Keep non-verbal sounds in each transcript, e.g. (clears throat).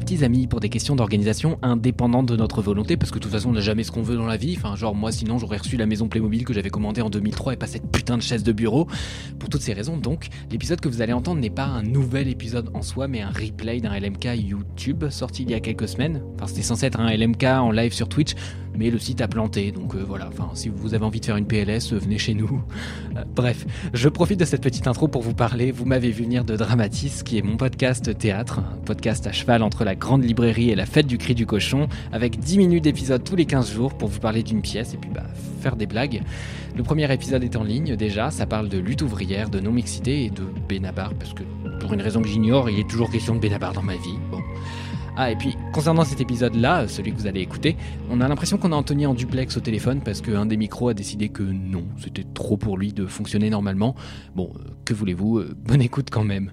petits amis pour des questions d'organisation indépendantes de notre volonté, parce que de toute façon on n'a jamais ce qu'on veut dans la vie. Enfin, genre moi sinon j'aurais reçu la maison Playmobil que j'avais commandée en 2003 et pas cette putain de chaise de bureau. Pour toutes ces raisons, donc, l'épisode que vous allez entendre n'est pas un nouvel épisode en soi, mais un replay d'un LMK YouTube sorti il y a quelques semaines. Enfin, c'était censé être un LMK en live sur Twitch, mais le site a planté, donc euh, voilà. Enfin, si vous avez envie de faire une PLS, euh, venez chez nous. (laughs) Euh, bref, je profite de cette petite intro pour vous parler. Vous m'avez vu venir de Dramatis, qui est mon podcast théâtre, un podcast à cheval entre la grande librairie et la fête du cri du cochon, avec 10 minutes d'épisode tous les 15 jours pour vous parler d'une pièce et puis bah, faire des blagues. Le premier épisode est en ligne déjà, ça parle de lutte ouvrière, de non-mixité et de Benabar, parce que pour une raison que j'ignore, il est toujours question de Benabar dans ma vie. Ah, et puis, concernant cet épisode-là, celui que vous allez écouter, on a l'impression qu'on a Anthony en duplex au téléphone parce qu'un des micros a décidé que non, c'était trop pour lui de fonctionner normalement. Bon, euh, que voulez-vous, euh, bonne écoute quand même.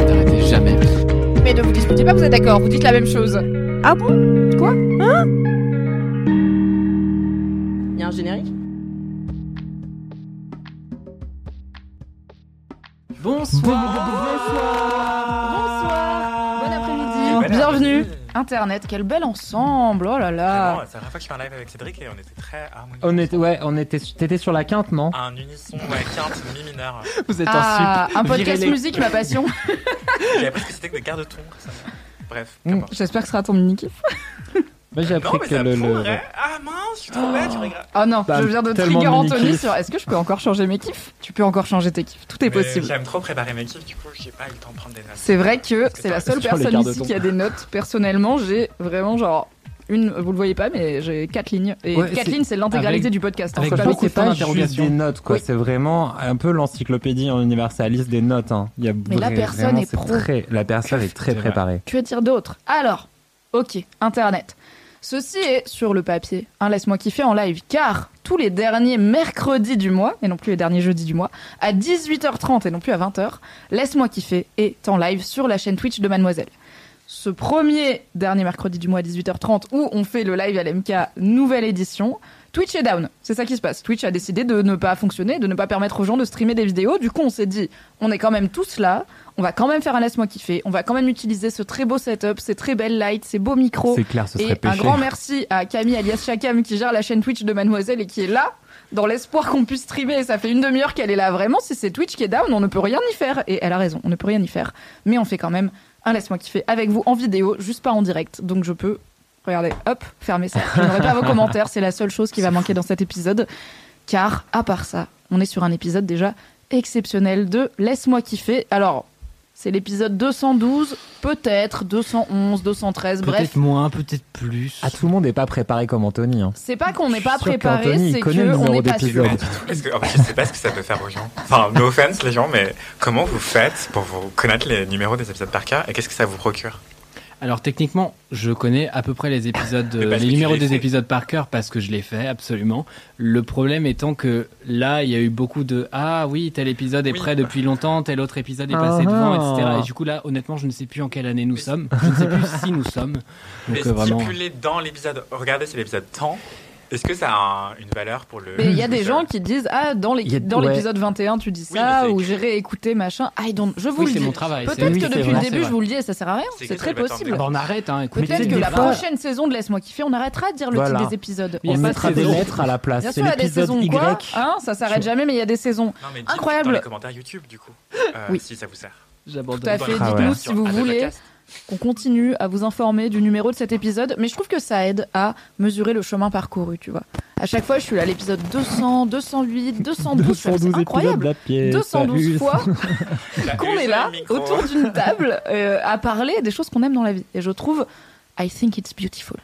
jamais. Mais ne vous disputez pas, vous êtes d'accord, vous dites la même chose. Ah bon? Quoi? Hein? Il y a un générique? Bonsoir. Bon après-midi, bienvenue. Internet, quel bel ensemble, oh là là. Vraiment, c'est la première fois que je fais un live avec Cédric et on était très harmonieux. On était, ouais, on était, t'étais sur la quinte, non? Un unisson, ouais, quinte, mi mineur. (laughs) Vous êtes Ah, en sup. un podcast musique, ma passion. (laughs) J'avais appris que c'était que des quarts de ton. Bref, Mm. J'espère que ce sera ton mini kiff. (laughs) Moi j'ai Non, appris mais que ça le, pourrait. Ah mince, je suis trop bête, tu regardes. Oh non, Bah, je viens de tellement trigger de Anthony sur est-ce que je peux encore changer mes kiffs? Tu peux encore changer tes kiffs, tout est Mais possible. J'aime trop préparer mes kiffs, du coup, j'ai pas eu le temps de prendre des notes. C'est vrai que c'est la seule (laughs) sur les personne quarts de ici ton. qui a des notes. Personnellement, j'ai vraiment genre une, vous le voyez pas, mais j'ai quatre lignes. Et Ouais, quatre c'est- lignes, c'est l'intégralité avec- du podcast. hein, avec faut pas Je beaucoup c'est de pas points juste d'interrogation. des notes, quoi. Oui. C'est vraiment un peu l'encyclopédie universaliste des notes. Hein. Il y a Mais la vra- personne vraiment, est c'est pro. Très, la personne est très C'est vrai. préparée. Que dire d'autre? Alors, ok, Internet. Ceci est sur le papier. Hein, Laisse-moi kiffer en live, car tous les derniers mercredis du mois, et non plus les derniers jeudis du mois, à 18h30 et non plus à 20h, Laisse-moi kiffer est en live sur la chaîne Twitch de Mademoiselle. Ce premier dernier mercredi du mois à 18h30 où on fait le live LMK nouvelle édition, Twitch est down. C'est ça qui se passe. Twitch a décidé de ne pas fonctionner, de ne pas permettre aux gens de streamer des vidéos. Du coup, on s'est dit, on est quand même tous là, on va quand même faire un laisse-moi kiffer, on va quand même utiliser ce très beau setup, ces très belles lights, ces beaux micros. C'est clair, ce serait Et un grand merci à Camille alias Chakam qui gère la chaîne Twitch de Mademoiselle et qui est là dans l'espoir qu'on puisse streamer. Et ça fait une demi-heure qu'elle est là. Vraiment, si c'est Twitch qui est down, on ne peut rien y faire. Et elle a raison, on ne peut rien y faire. Mais on fait quand même un laisse-moi kiffer avec vous en vidéo, juste pas en direct. Donc je peux, regardez, hop, fermer ça. Je n'aurai pas vos commentaires, c'est la seule chose qui va manquer dans cet épisode. Car, à part ça, on est sur un épisode déjà exceptionnel de Laisse-moi kiffer. Alors, c'est l'épisode 212, peut-être 211, 213, bref. Peut-être moins, peut-être plus. Ah, tout le monde n'est pas préparé comme Anthony. Hein. C'est pas qu'on n'est pas préparé, c'est connaît le qu'on numéro n'est pas d'épisode. sûr. Parce que, en fait, je sais pas ce que ça peut faire aux gens. Enfin, no offense, les gens, mais comment vous faites pour vous connaître les numéros des épisodes par cœur et qu'est-ce que ça vous procure? Alors techniquement, je connais à peu près les épisodes, euh, les numéros les des épisodes par cœur parce que je l'ai fait absolument. Le problème étant que là, il y a eu beaucoup de ah oui tel épisode est Oui. prêt depuis longtemps, tel autre épisode est passé Ah. devant, etc. Et du coup là, honnêtement, je ne sais plus en quelle année nous sommes. Je ne sais plus si nous sommes. (laughs) Donc Mais euh, vraiment. stipuler dans l'épisode, regardez, c'est l'épisode temps. Est-ce que ça a un- une valeur pour le. Mais il y a des le- gens qui disent Ah, dans ouais. l'épisode 21, tu dis Oui, ça, c'est ou j'ai réécouté machin. I don't... Je vous Oui, le c'est dis. mon travail. c'est- Peut-être oui, que depuis vrai, le début, je vous le dis et ça sert à rien. C'est très possible. Ah bah, on arrête, hein. Écoutez, Peut-être que des la fois- prochaine saison de Laisse-moi kiffer, on arrêtera de dire le Voilà. titre des épisodes. On mettra des lettres à la place. Bien C'est sûr, il y a des l'épisode saisons Y. quoi, hein, ça s'arrête jamais, mais il y a des saisons. Non, mais dites Incroyable. dans les commentaires YouTube, du coup. euh, Oui. Si ça vous sert. J'abandonne. Tout à fait. Ah Dites-nous si vous voulez qu'on continue à vous informer du numéro de cet épisode. Mais je trouve que ça aide à mesurer le chemin parcouru, tu vois. À chaque fois, je suis à l'épisode 200, 208, 212. ça, C'est incroyable. (laughs) la pièce. 212 fois qu'on est là autour d'une table euh, à parler des choses qu'on aime dans la vie. Et je trouve, I think it's beautiful.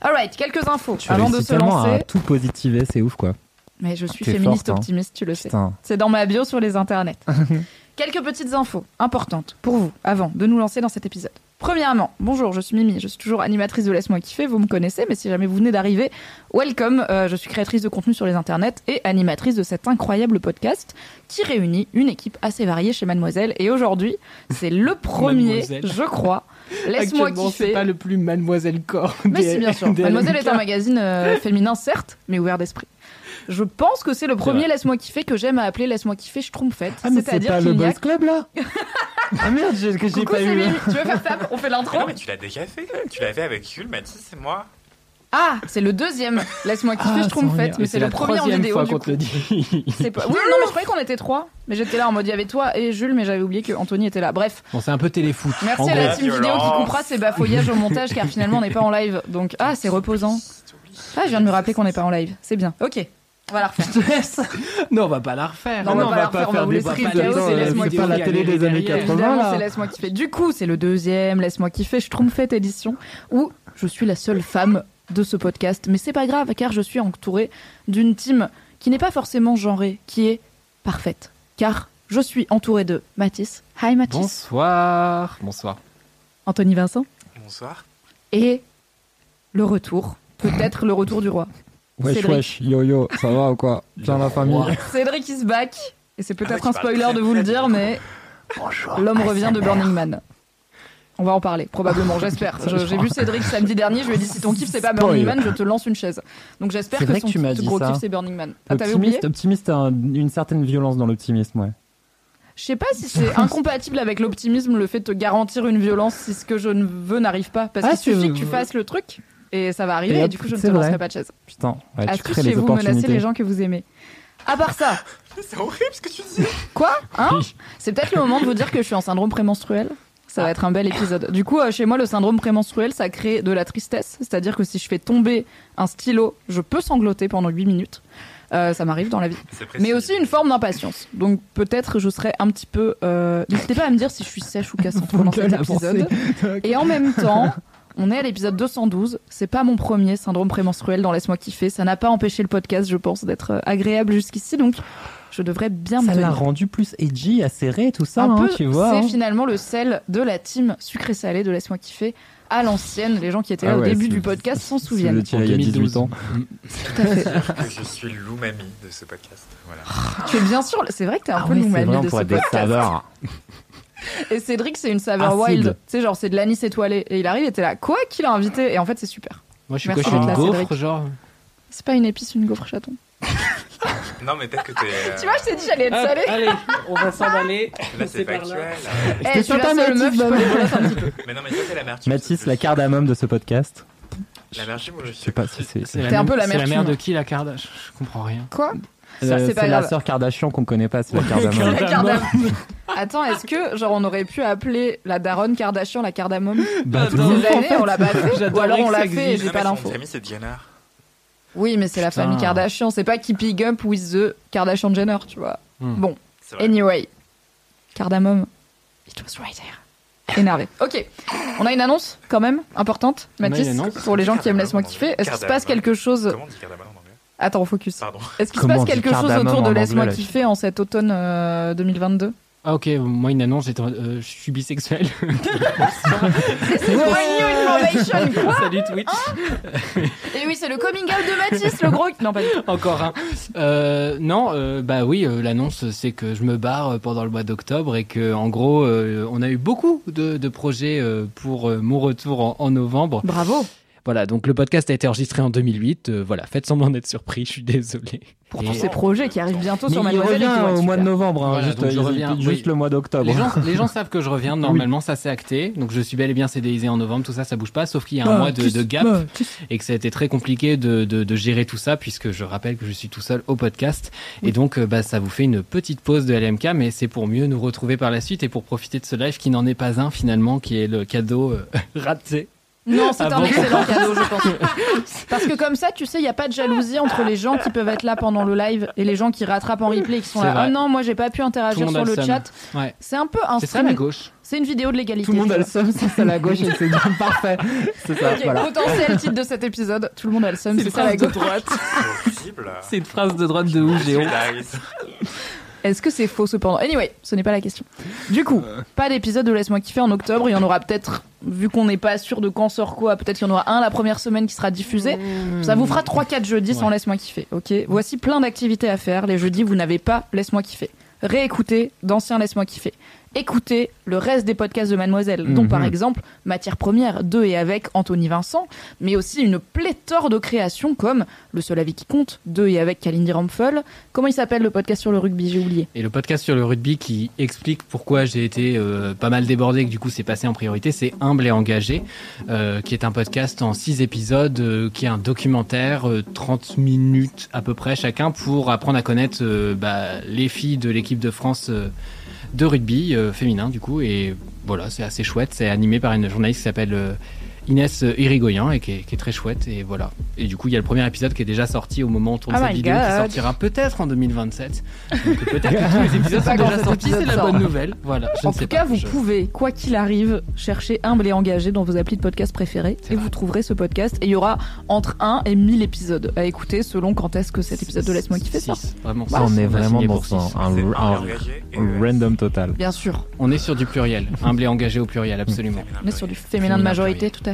Alright, quelques infos Tu avant de se tellement à lancer. tout positiver, c'est ouf quoi. Mais je suis féministe forte, hein. optimiste, tu le sais. C'est dans ma bio sur les internets. (laughs) Quelques petites infos importantes pour vous avant de nous lancer dans cet épisode. Premièrement, bonjour, je suis Mimi, je suis toujours animatrice de Laisse-moi kiffer, vous me connaissez, mais si jamais vous venez d'arriver, welcome, euh, je suis créatrice de contenu sur les internets et animatrice de cet incroyable podcast qui réunit une équipe assez variée chez Mademoiselle. Et aujourd'hui, c'est le (laughs) premier, je crois, Laisse-moi kiffer. c'est pas le plus Mademoiselle Corps. Mais si, bien sûr. (laughs) Mademoiselle est un magazine euh, féminin, certes, mais ouvert d'esprit. Je pense que c'est le premier. Laisse-moi kiffer que j'aime à appeler Laisse-moi kiffer Schtroumpfette. Ah mais c'est C'est-à-dire pas le Boys Club là (laughs) Ah merde, j'ai- que j'ai Coucou, pas c'est eu. Tu veux faire ça On fait l'intro Non, mais tu l'as déjà fait quand même. Tu l'as fait avec Yul, Mathis et moi. Ah, c'est le deuxième. Laisse-moi kiffer, Ah, je trompe sans fête, mais c'est le la premier en vidéo. fois du qu'on te le dit. C'est pas- Oui, non, mais je croyais qu'on était trois. Mais j'étais là en mode il y avait toi et Jules, mais j'avais oublié que Anthony était là. Bref, Bon, c'est un peu téléfoot. merci à la team vidéo qui coupera ces bafouillages au montage car finalement on n'est pas en live. Donc ah, c'est reposant. Ah, je viens de me rappeler qu'on n'est pas en live. C'est bien. Ok, on va la refaire. Non, on va pas la refaire. Non, on va pas la refaire, on va vous des chaos et laisse-moi C'est pas la télé des années Derrière. 80 Évidemment, là. c'est Laisse-moi kiffer. Du coup, c'est le deuxième Laisse-moi kiffer Schtroumpfette édition où je suis la seule femme de ce podcast. Mais c'est pas grave car je suis entourée d'une team qui n'est pas forcément genrée, qui est parfaite. Car je suis entourée de Mathis. Hi Mathis. Bonsoir. Bonsoir. Anthony Vincent. Bonsoir. Et le retour. Peut-être le retour du roi. Wesh Cédric. wesh, yo yo, ça va ou quoi? Bien la famille (laughs) Cédric is back. Et c'est peut-être Ah un spoiler de vous le dire, mais l'homme revient de Burning Man. On va en parler, probablement, (laughs) j'espère. Je- J'ai vu Cédric samedi dernier, je lui ai dit si ton kiff c'est pas Spoil. Burning Man, je te lance une chaise. Donc j'espère C'est que vrai son que tu m'as kiff- dit gros ça. kiff c'est Burning Man. Ah, t'avais oublié Optimiste, optimiste a un- une certaine violence dans l'optimisme, ouais. Je sais pas si c'est incompatible avec l'optimisme le fait de te garantir une violence si ce que je ne veux n'arrive pas. Parce Ah, qu'il suffit que tu fasses le truc et ça va arriver Et du coup je ne te vrai. lancerai pas de chaise. Putain, ouais, tu Est-ce que crées les chez vous menacez les gens que vous aimez À part ça, (laughs) C'est horrible ce que tu dis. Quoi? Hein? C'est peut-être le moment de vous dire que je suis en syndrome prémenstruel. Ça va être un bel épisode. Du coup, euh, chez moi, le syndrome prémenstruel, ça crée de la tristesse. C'est-à-dire que si je fais tomber un stylo, je peux sangloter pendant 8 minutes. Euh, ça m'arrive dans la vie. Mais aussi une forme d'impatience. Donc peut-être je serai un petit peu... euh, N'hésitez pas à me dire si je suis sèche ou cassante pendant cet épisode. (laughs) Et en même temps, on est à l'épisode 212. C'est pas mon premier syndrome prémenstruel dans Laisse-moi kiffer. Ça n'a pas empêché le podcast, je pense, d'être euh, agréable jusqu'ici. Donc je devrais bien me Ça l'a rendu plus edgy, acéré, tout ça, un hein, peu, tu vois. c'est hein. finalement le sel de la team sucré-salé de Laisse-moi kiffer à l'ancienne. Les gens qui étaient là Ah au ouais, début du podcast s'en souviennent. étiez là il y a 18 ans. Tout à fait. Que (laughs) je suis l'oumami de ce podcast. Voilà. tu es bien sûr, c'est vrai que t'es un Ah peu ouais, c'est l'umami vrai, on de ce pourrait être des podcast. saveurs. (laughs) Et Cédric, c'est une saveur Acide. wild. Tu sais, genre, c'est de l'anis étoilé. Et il arrive et t'es là, quoi Qui l'a invité Et en fait, c'est super. Moi, je suis Merci quoi Je suis une là, gaufre, Cédric. genre. C'est pas une épice, une gaufre chaton. (laughs) Non, mais peut-être que t'es. (laughs) euh, Tu vois, je t'ai dit, j'allais être salée. allez, on va s'emballer. (laughs) Là, c'est factuel. Eh, je suis sur la seule meuf, je peux les brosser un petit peu. Mais non, mais toi, t'es la mère. Mathis, la cardamome de ce podcast. La mère moi, je Je sais pas si c'est. C'est la un peu la C'est la mère mère de qui, la Kardashian Je comprends rien. Quoi? C'est pas c'est la grave. sœur Kardashian qu'on connaît pas, c'est la cardamome. Attends, est-ce que, genre, on aurait pu appeler la daronne Kardashian la cardamome Bah, ces en années, fait. on l'a pas fait. Ou alors on l'a fait et j'ai pas Son l'info. famille, c'est Jenner. Oui, mais c'est la Putain. famille Kardashian. C'est pas Keeping Up with the Kardashian Jenner, tu vois. Hmm. Bon, C'est vrai. anyway. Cardamome, it was right there. Énervé. Ok, on a une annonce quand même importante, On a Mathis, annonce pour les gens qui aiment Laisse-moi kiffer. Est-ce qu'il se passe Cardamome. quelque chose Comment on dit cardamome en anglais Attends, focus. Est-ce qu'il se passe quelque chose autour de Laisse-moi kiffer en cet automne euh, 2022 Ah, ok, moi, une annonce, euh, je suis bisexuel. This is my new information Quoi Salut Twitch. Et oui, c'est le coming out de Mathis, le gros... Non, pas du tout. Encore un. Euh, non, euh, bah oui, euh, l'annonce c'est que je me barre pendant le mois d'octobre et que en gros, euh, on a eu beaucoup de, de projets euh, pour euh, mon retour en, en novembre. Bravo Voilà, donc le podcast a été enregistré en 2008. euh, voilà, faites semblant d'être surpris, je suis désolé. Pour Et- tous ces projets qui arrivent bientôt Mais sur il Mademoiselle qui revient au mois de novembre, hein, Voilà, juste, donc je il- reviens, juste oui. le mois d'octobre. Les gens, (laughs) les gens savent que je reviens, normalement ça c'est acté, donc je suis bel et bien CDisé en novembre, tout ça ça bouge pas, sauf qu'il y a un mois de, de gap et que ça a été très compliqué de, de, de gérer tout ça, puisque je rappelle que je suis tout seul au podcast, et donc euh, bah, ça vous fait une petite pause de LMK, mais c'est pour mieux nous retrouver par la suite et pour profiter de ce live qui n'en est pas un finalement, qui est le cadeau euh, (laughs) raté. Non, c'est Ah un bon excellent (laughs) cadeau, je pense. Parce que comme ça, tu sais, il n'y a pas de jalousie entre les gens qui peuvent être là pendant le live et les gens qui rattrapent en replay et qui sont là. vrai. Ah non, moi j'ai pas pu interagir sur le chat. Ouais. C'est un peu un C'est ça la gauche C'est une vidéo de l'égalité. Tout le monde a le seum, c'est ça la gauche et c'est bien (laughs) parfait. C'est ça, vois. Ok, voilà. Potentiel titre de cet épisode. Tout le monde a le seum, C'est c'est une ça la phrase de gauche. droite. C'est horrible. C'est une phrase de droite de où, Géo. Est-ce que c'est faux cependant? Anyway, ce n'est pas la question. Du coup, pas d'épisode de Laisse-moi kiffer en octobre. Il y en aura peut-être, vu qu'on n'est pas sûr de quand sort quoi, peut-être qu'il y en aura un la première semaine qui sera diffusé. Ça vous fera 3-4 jeudis sans. Laisse-moi kiffer, ok? Voici plein d'activités à faire. Les jeudis, vous n'avez pas Laisse-moi kiffer. Réécoutez d'anciens Laisse-moi kiffer. Écoutez le reste des podcasts de Mademoiselle, dont Mhm. par exemple Matière Première, de et avec Anthony Vincent, mais aussi une pléthore de créations comme Le seul avis qui compte, de et avec Kalindi Rampfel. Comment il s'appelle le podcast sur le rugby? J'ai oublié. Et le podcast sur le rugby qui explique pourquoi j'ai été euh, pas mal débordé et que du coup c'est passé en priorité, c'est Humble et Engagé, euh, qui est un podcast en six épisodes, euh, qui est un documentaire, euh, 30 minutes à peu près chacun, pour apprendre à connaître euh, bah, les filles de l'équipe de France euh, de rugby euh, féminin du coup. Et voilà, c'est assez chouette, c'est animé par une journaliste qui s'appelle... euh, Inès Irigoyen et qui est, qui est très chouette et voilà et du coup il y a le premier épisode qui est déjà sorti au moment où on tourne Oh cette vidéo qui God. sortira peut-être en 2027 donc peut-être que (laughs) tous les épisodes sont déjà sortis, c'est la bonne nouvelle. Voilà, je en ne tout sais cas, pas. vous Je- pouvez, quoi qu'il arrive, chercher Humble et Engagé dans vos applis de podcast préférés et vrai. vous trouverez ce podcast. Et il y aura entre 1 et 1000 épisodes à écouter selon quand est-ce que cet épisode de Laisse-moi kiffer sort. Vraiment, Ah, six. on est vraiment dans un, random total. Bien sûr, On est sur du pluriel. Humble et engagé au pluriel, absolument. on est sur du féminin de majorité, tout à fait.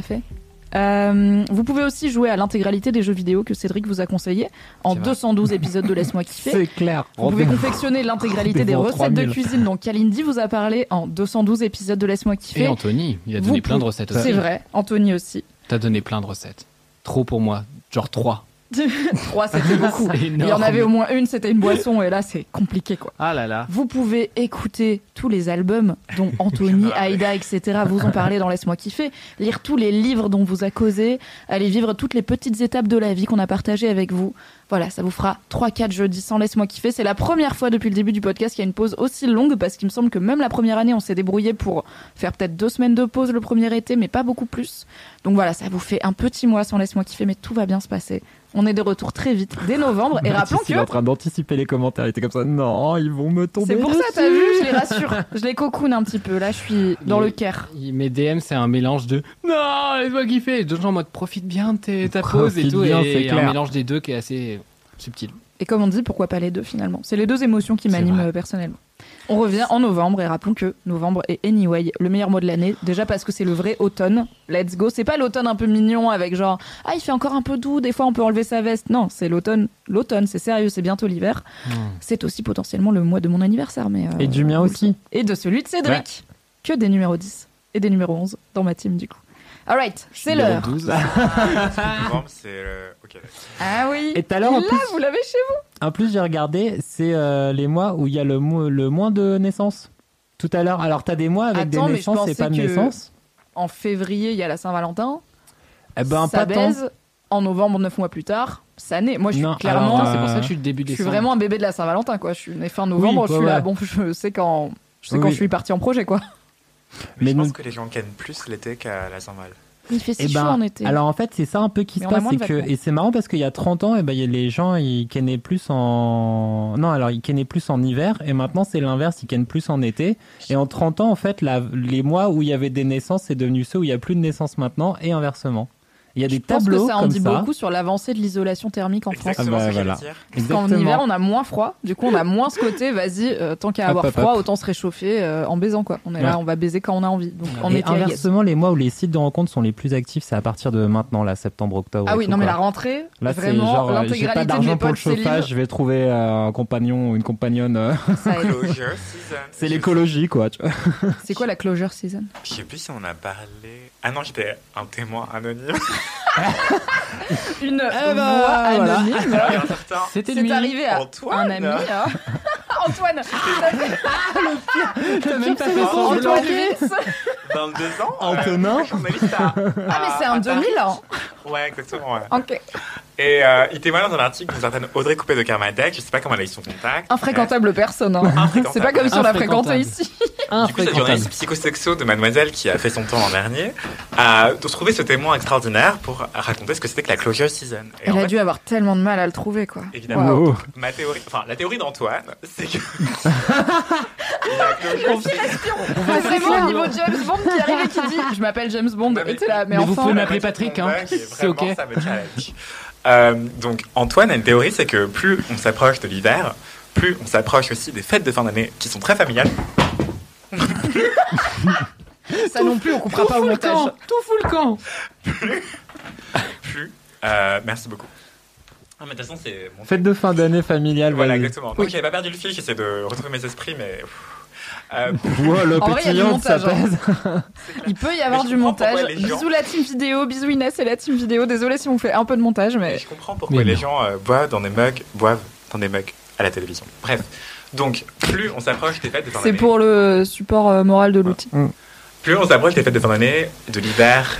Euh, vous pouvez aussi jouer à l'intégralité des jeux vidéo que Cédric vous a conseillé en C'est vrai. 212 épisodes de Laisse-moi kiffer. (laughs) C'est clair. Vous pouvez confectionner l'intégralité des recettes de 3000. cuisine dont Kalindi vous a parlé en 212 épisodes de Laisse-moi Et kiffer. Anthony, il a Vous donné plein de recettes aussi. C'est vrai, Anthony aussi. T'as donné plein de recettes. Trop pour moi. Genre trois. (laughs) Trois, c'était beaucoup. (laughs) Il y en avait au moins une, c'était une boisson, et là, c'est compliqué, quoi. Ah là là. Vous pouvez écouter tous les albums dont (laughs) Anthony, Aïda, etc. vous ont parlé dans Laisse-moi kiffer, lire tous les livres dont vous a causé, aller vivre toutes les petites étapes de la vie qu'on a partagées avec vous. Voilà, ça vous fera 3-4 jeudis sans Laisse-moi kiffer. C'est la première fois depuis le début du podcast qu'il y a une pause aussi longue parce qu'il me semble que même la première année, on s'est débrouillé pour faire peut-être deux semaines de pause le premier été, mais pas beaucoup plus. Donc voilà, ça vous fait un petit mois sans Laisse-moi kiffer, mais tout va bien se passer. On est de retour très vite dès novembre et rappelons que Il est en train d'anticiper les commentaires. Il était comme ça. Non, ils vont me tomber. c'est pour ça, dessus. t'as vu, je les rassure. Je les cocoon un petit peu. Là, je suis dans Mais- le caire. Il- Mes DM, c'est un mélange de non, laisse-moi kiffer. D'autres gens en mode profite bien de tes- ta pause et tout. bien, et c'est un mélange des deux qui est assez subtil. Et comme on dit, pourquoi pas les deux finalement C'est les deux émotions qui m'animent euh, personnellement. On revient en novembre et rappelons que novembre est anyway le meilleur mois de l'année. Déjà parce que c'est le vrai automne. Let's go. C'est pas l'automne un peu mignon avec genre ah il fait encore un peu doux. Des fois on peut enlever sa veste. Non, c'est l'automne. L'automne, c'est sérieux. C'est bientôt l'hiver. C'est aussi potentiellement le mois de mon anniversaire, mais euh, Et du mien aussi. et de celui de Cédric. Que des numéros 10 et des numéros 11 dans ma team du coup. Alright, c'est Numéro l'heure. 12. (laughs) Novembre, c'est le. Ok. d'accord. Ah oui. Et tout à l'heure, en Là, plus, vous l'avez chez vous. En plus j'ai regardé, c'est euh, les mois où il y a le, mo- le moins de naissances. Tout à l'heure. Alors, t'as des mois avec Attends, des naissances et pas de naissances En février, il y a la Saint-Valentin. Eh ben, ça pas tant. baise. En novembre, neuf mois plus tard, ça naît. Moi, je suis Non, clairement. c'est pour ça que je suis le début je suis vraiment un bébé de la Saint-Valentin, quoi. Je suis né fin novembre. Oui, je suis ouais, là. ouais. Bon, je sais quand. Je sais Oui, quand je suis parti en projet, quoi. Mais Mais je pense nous- que les gens ken plus l'été qu'à la Saint-Val. Il fait si Eh chaud ben, en été. alors en fait c'est ça un peu qui Mais se passe, que et c'est marrant parce qu'il y a 30 ans, et ben il y a les gens ils kennaient plus en non alors ils kennaient plus en hiver et maintenant c'est l'inverse, ils kennent plus en été et en 30 ans en fait la, les mois où il y avait des naissances c'est devenu ceux où il y a plus de naissances maintenant et inversement. Il y a des je pense tableaux que ça en dit ça. beaucoup sur l'avancée de l'isolation thermique en France. Exactement Ah bah, voilà. dire. Parce qu'en Exactement. hiver, on a moins froid. Du coup, on a moins ce côté, vas-y, euh, tant qu'à avoir hop, froid, hop. autant se réchauffer euh, en baisant, quoi. On est là, on va baiser quand on a envie. Donc, en et été, inversement, les mois où les sites de rencontres sont les plus actifs, c'est à partir de maintenant, là, septembre, octobre. Ah oui, non, mais la rentrée, Là, c'est genre, euh, j'ai pas d'argent pour le chauffage, je vais trouver euh, un compagnon ou une compagnonne. c'est l'écologie, quoi. tu vois. C'est quoi la closure season? Je sais plus si on a parlé. Ah non, j'étais un témoin anonyme. (laughs) Une Eh ben, voix voilà. anonyme. Il y a un certain C'était C'est arrivé à Antoine. un ami. hein. (laughs) Antoine. T'as même pas fait Antoine semblant. Viss. 22 ans. Antonin. euh, journaliste à- Ah mais c'est Paris. 2000 hein. Ouais, exactement. Ouais. Ok. Et euh, il témoigne dans un article d'une certaine Audrey Coupé de Kermadec. Je sais pas comment elle a eu son contact. Infréquentable personne. hein. C'est pas comme si on l'a fréquenté ici. Du coup, cette journaliste psychosexo de Mademoiselle qui a fait son temps l'an dernier a trouvé ce témoin extraordinaire pour raconter ce que c'était que la closure season. Et Elle a fait, dû avoir tellement de mal à le trouver quoi. Évidemment. Ma théorie, enfin la théorie d'Antoine, c'est que (laughs) la closure season. Ah, vraiment au niveau James Bond qui arrive et qui dit Je m'appelle James Bond. Non, mais- Et t'es là, mais, mais vous enfin. pouvez m'appeler Patrick, hein. C'est ok. vraiment, Ça me challenge. Euh, donc Antoine a une théorie, c'est que plus on s'approche de l'hiver, plus on s'approche aussi des fêtes de fin d'année qui sont très familiales. (laughs) Ça non plus, on coupera pas au montage. Tout fout le camp. Plus, euh, merci beaucoup. Ah, mais de toute façon, c'est mon Fête de fin d'année familiale. Voilà, exactement. Donc j'avais pas perdu le fil, j'essaie de retrouver mes esprits, mais. Euh, (laughs) Wow, le En vrai, il y a du pétillant, ça montage, hein. pèse. (laughs) Il peut y avoir du montage. gens- Bisous la team vidéo, bisous Inès et la team vidéo. Désolé si on fait un peu de montage, mais je comprends pourquoi Mais les non. gens euh, boivent dans des mugs, boivent dans des mugs à la télévision. Bref, donc plus on s'approche des fêtes de fin c'est pour le support euh, moral de l'outil. Plus on s'approche des fêtes de fin d'année, de l'hiver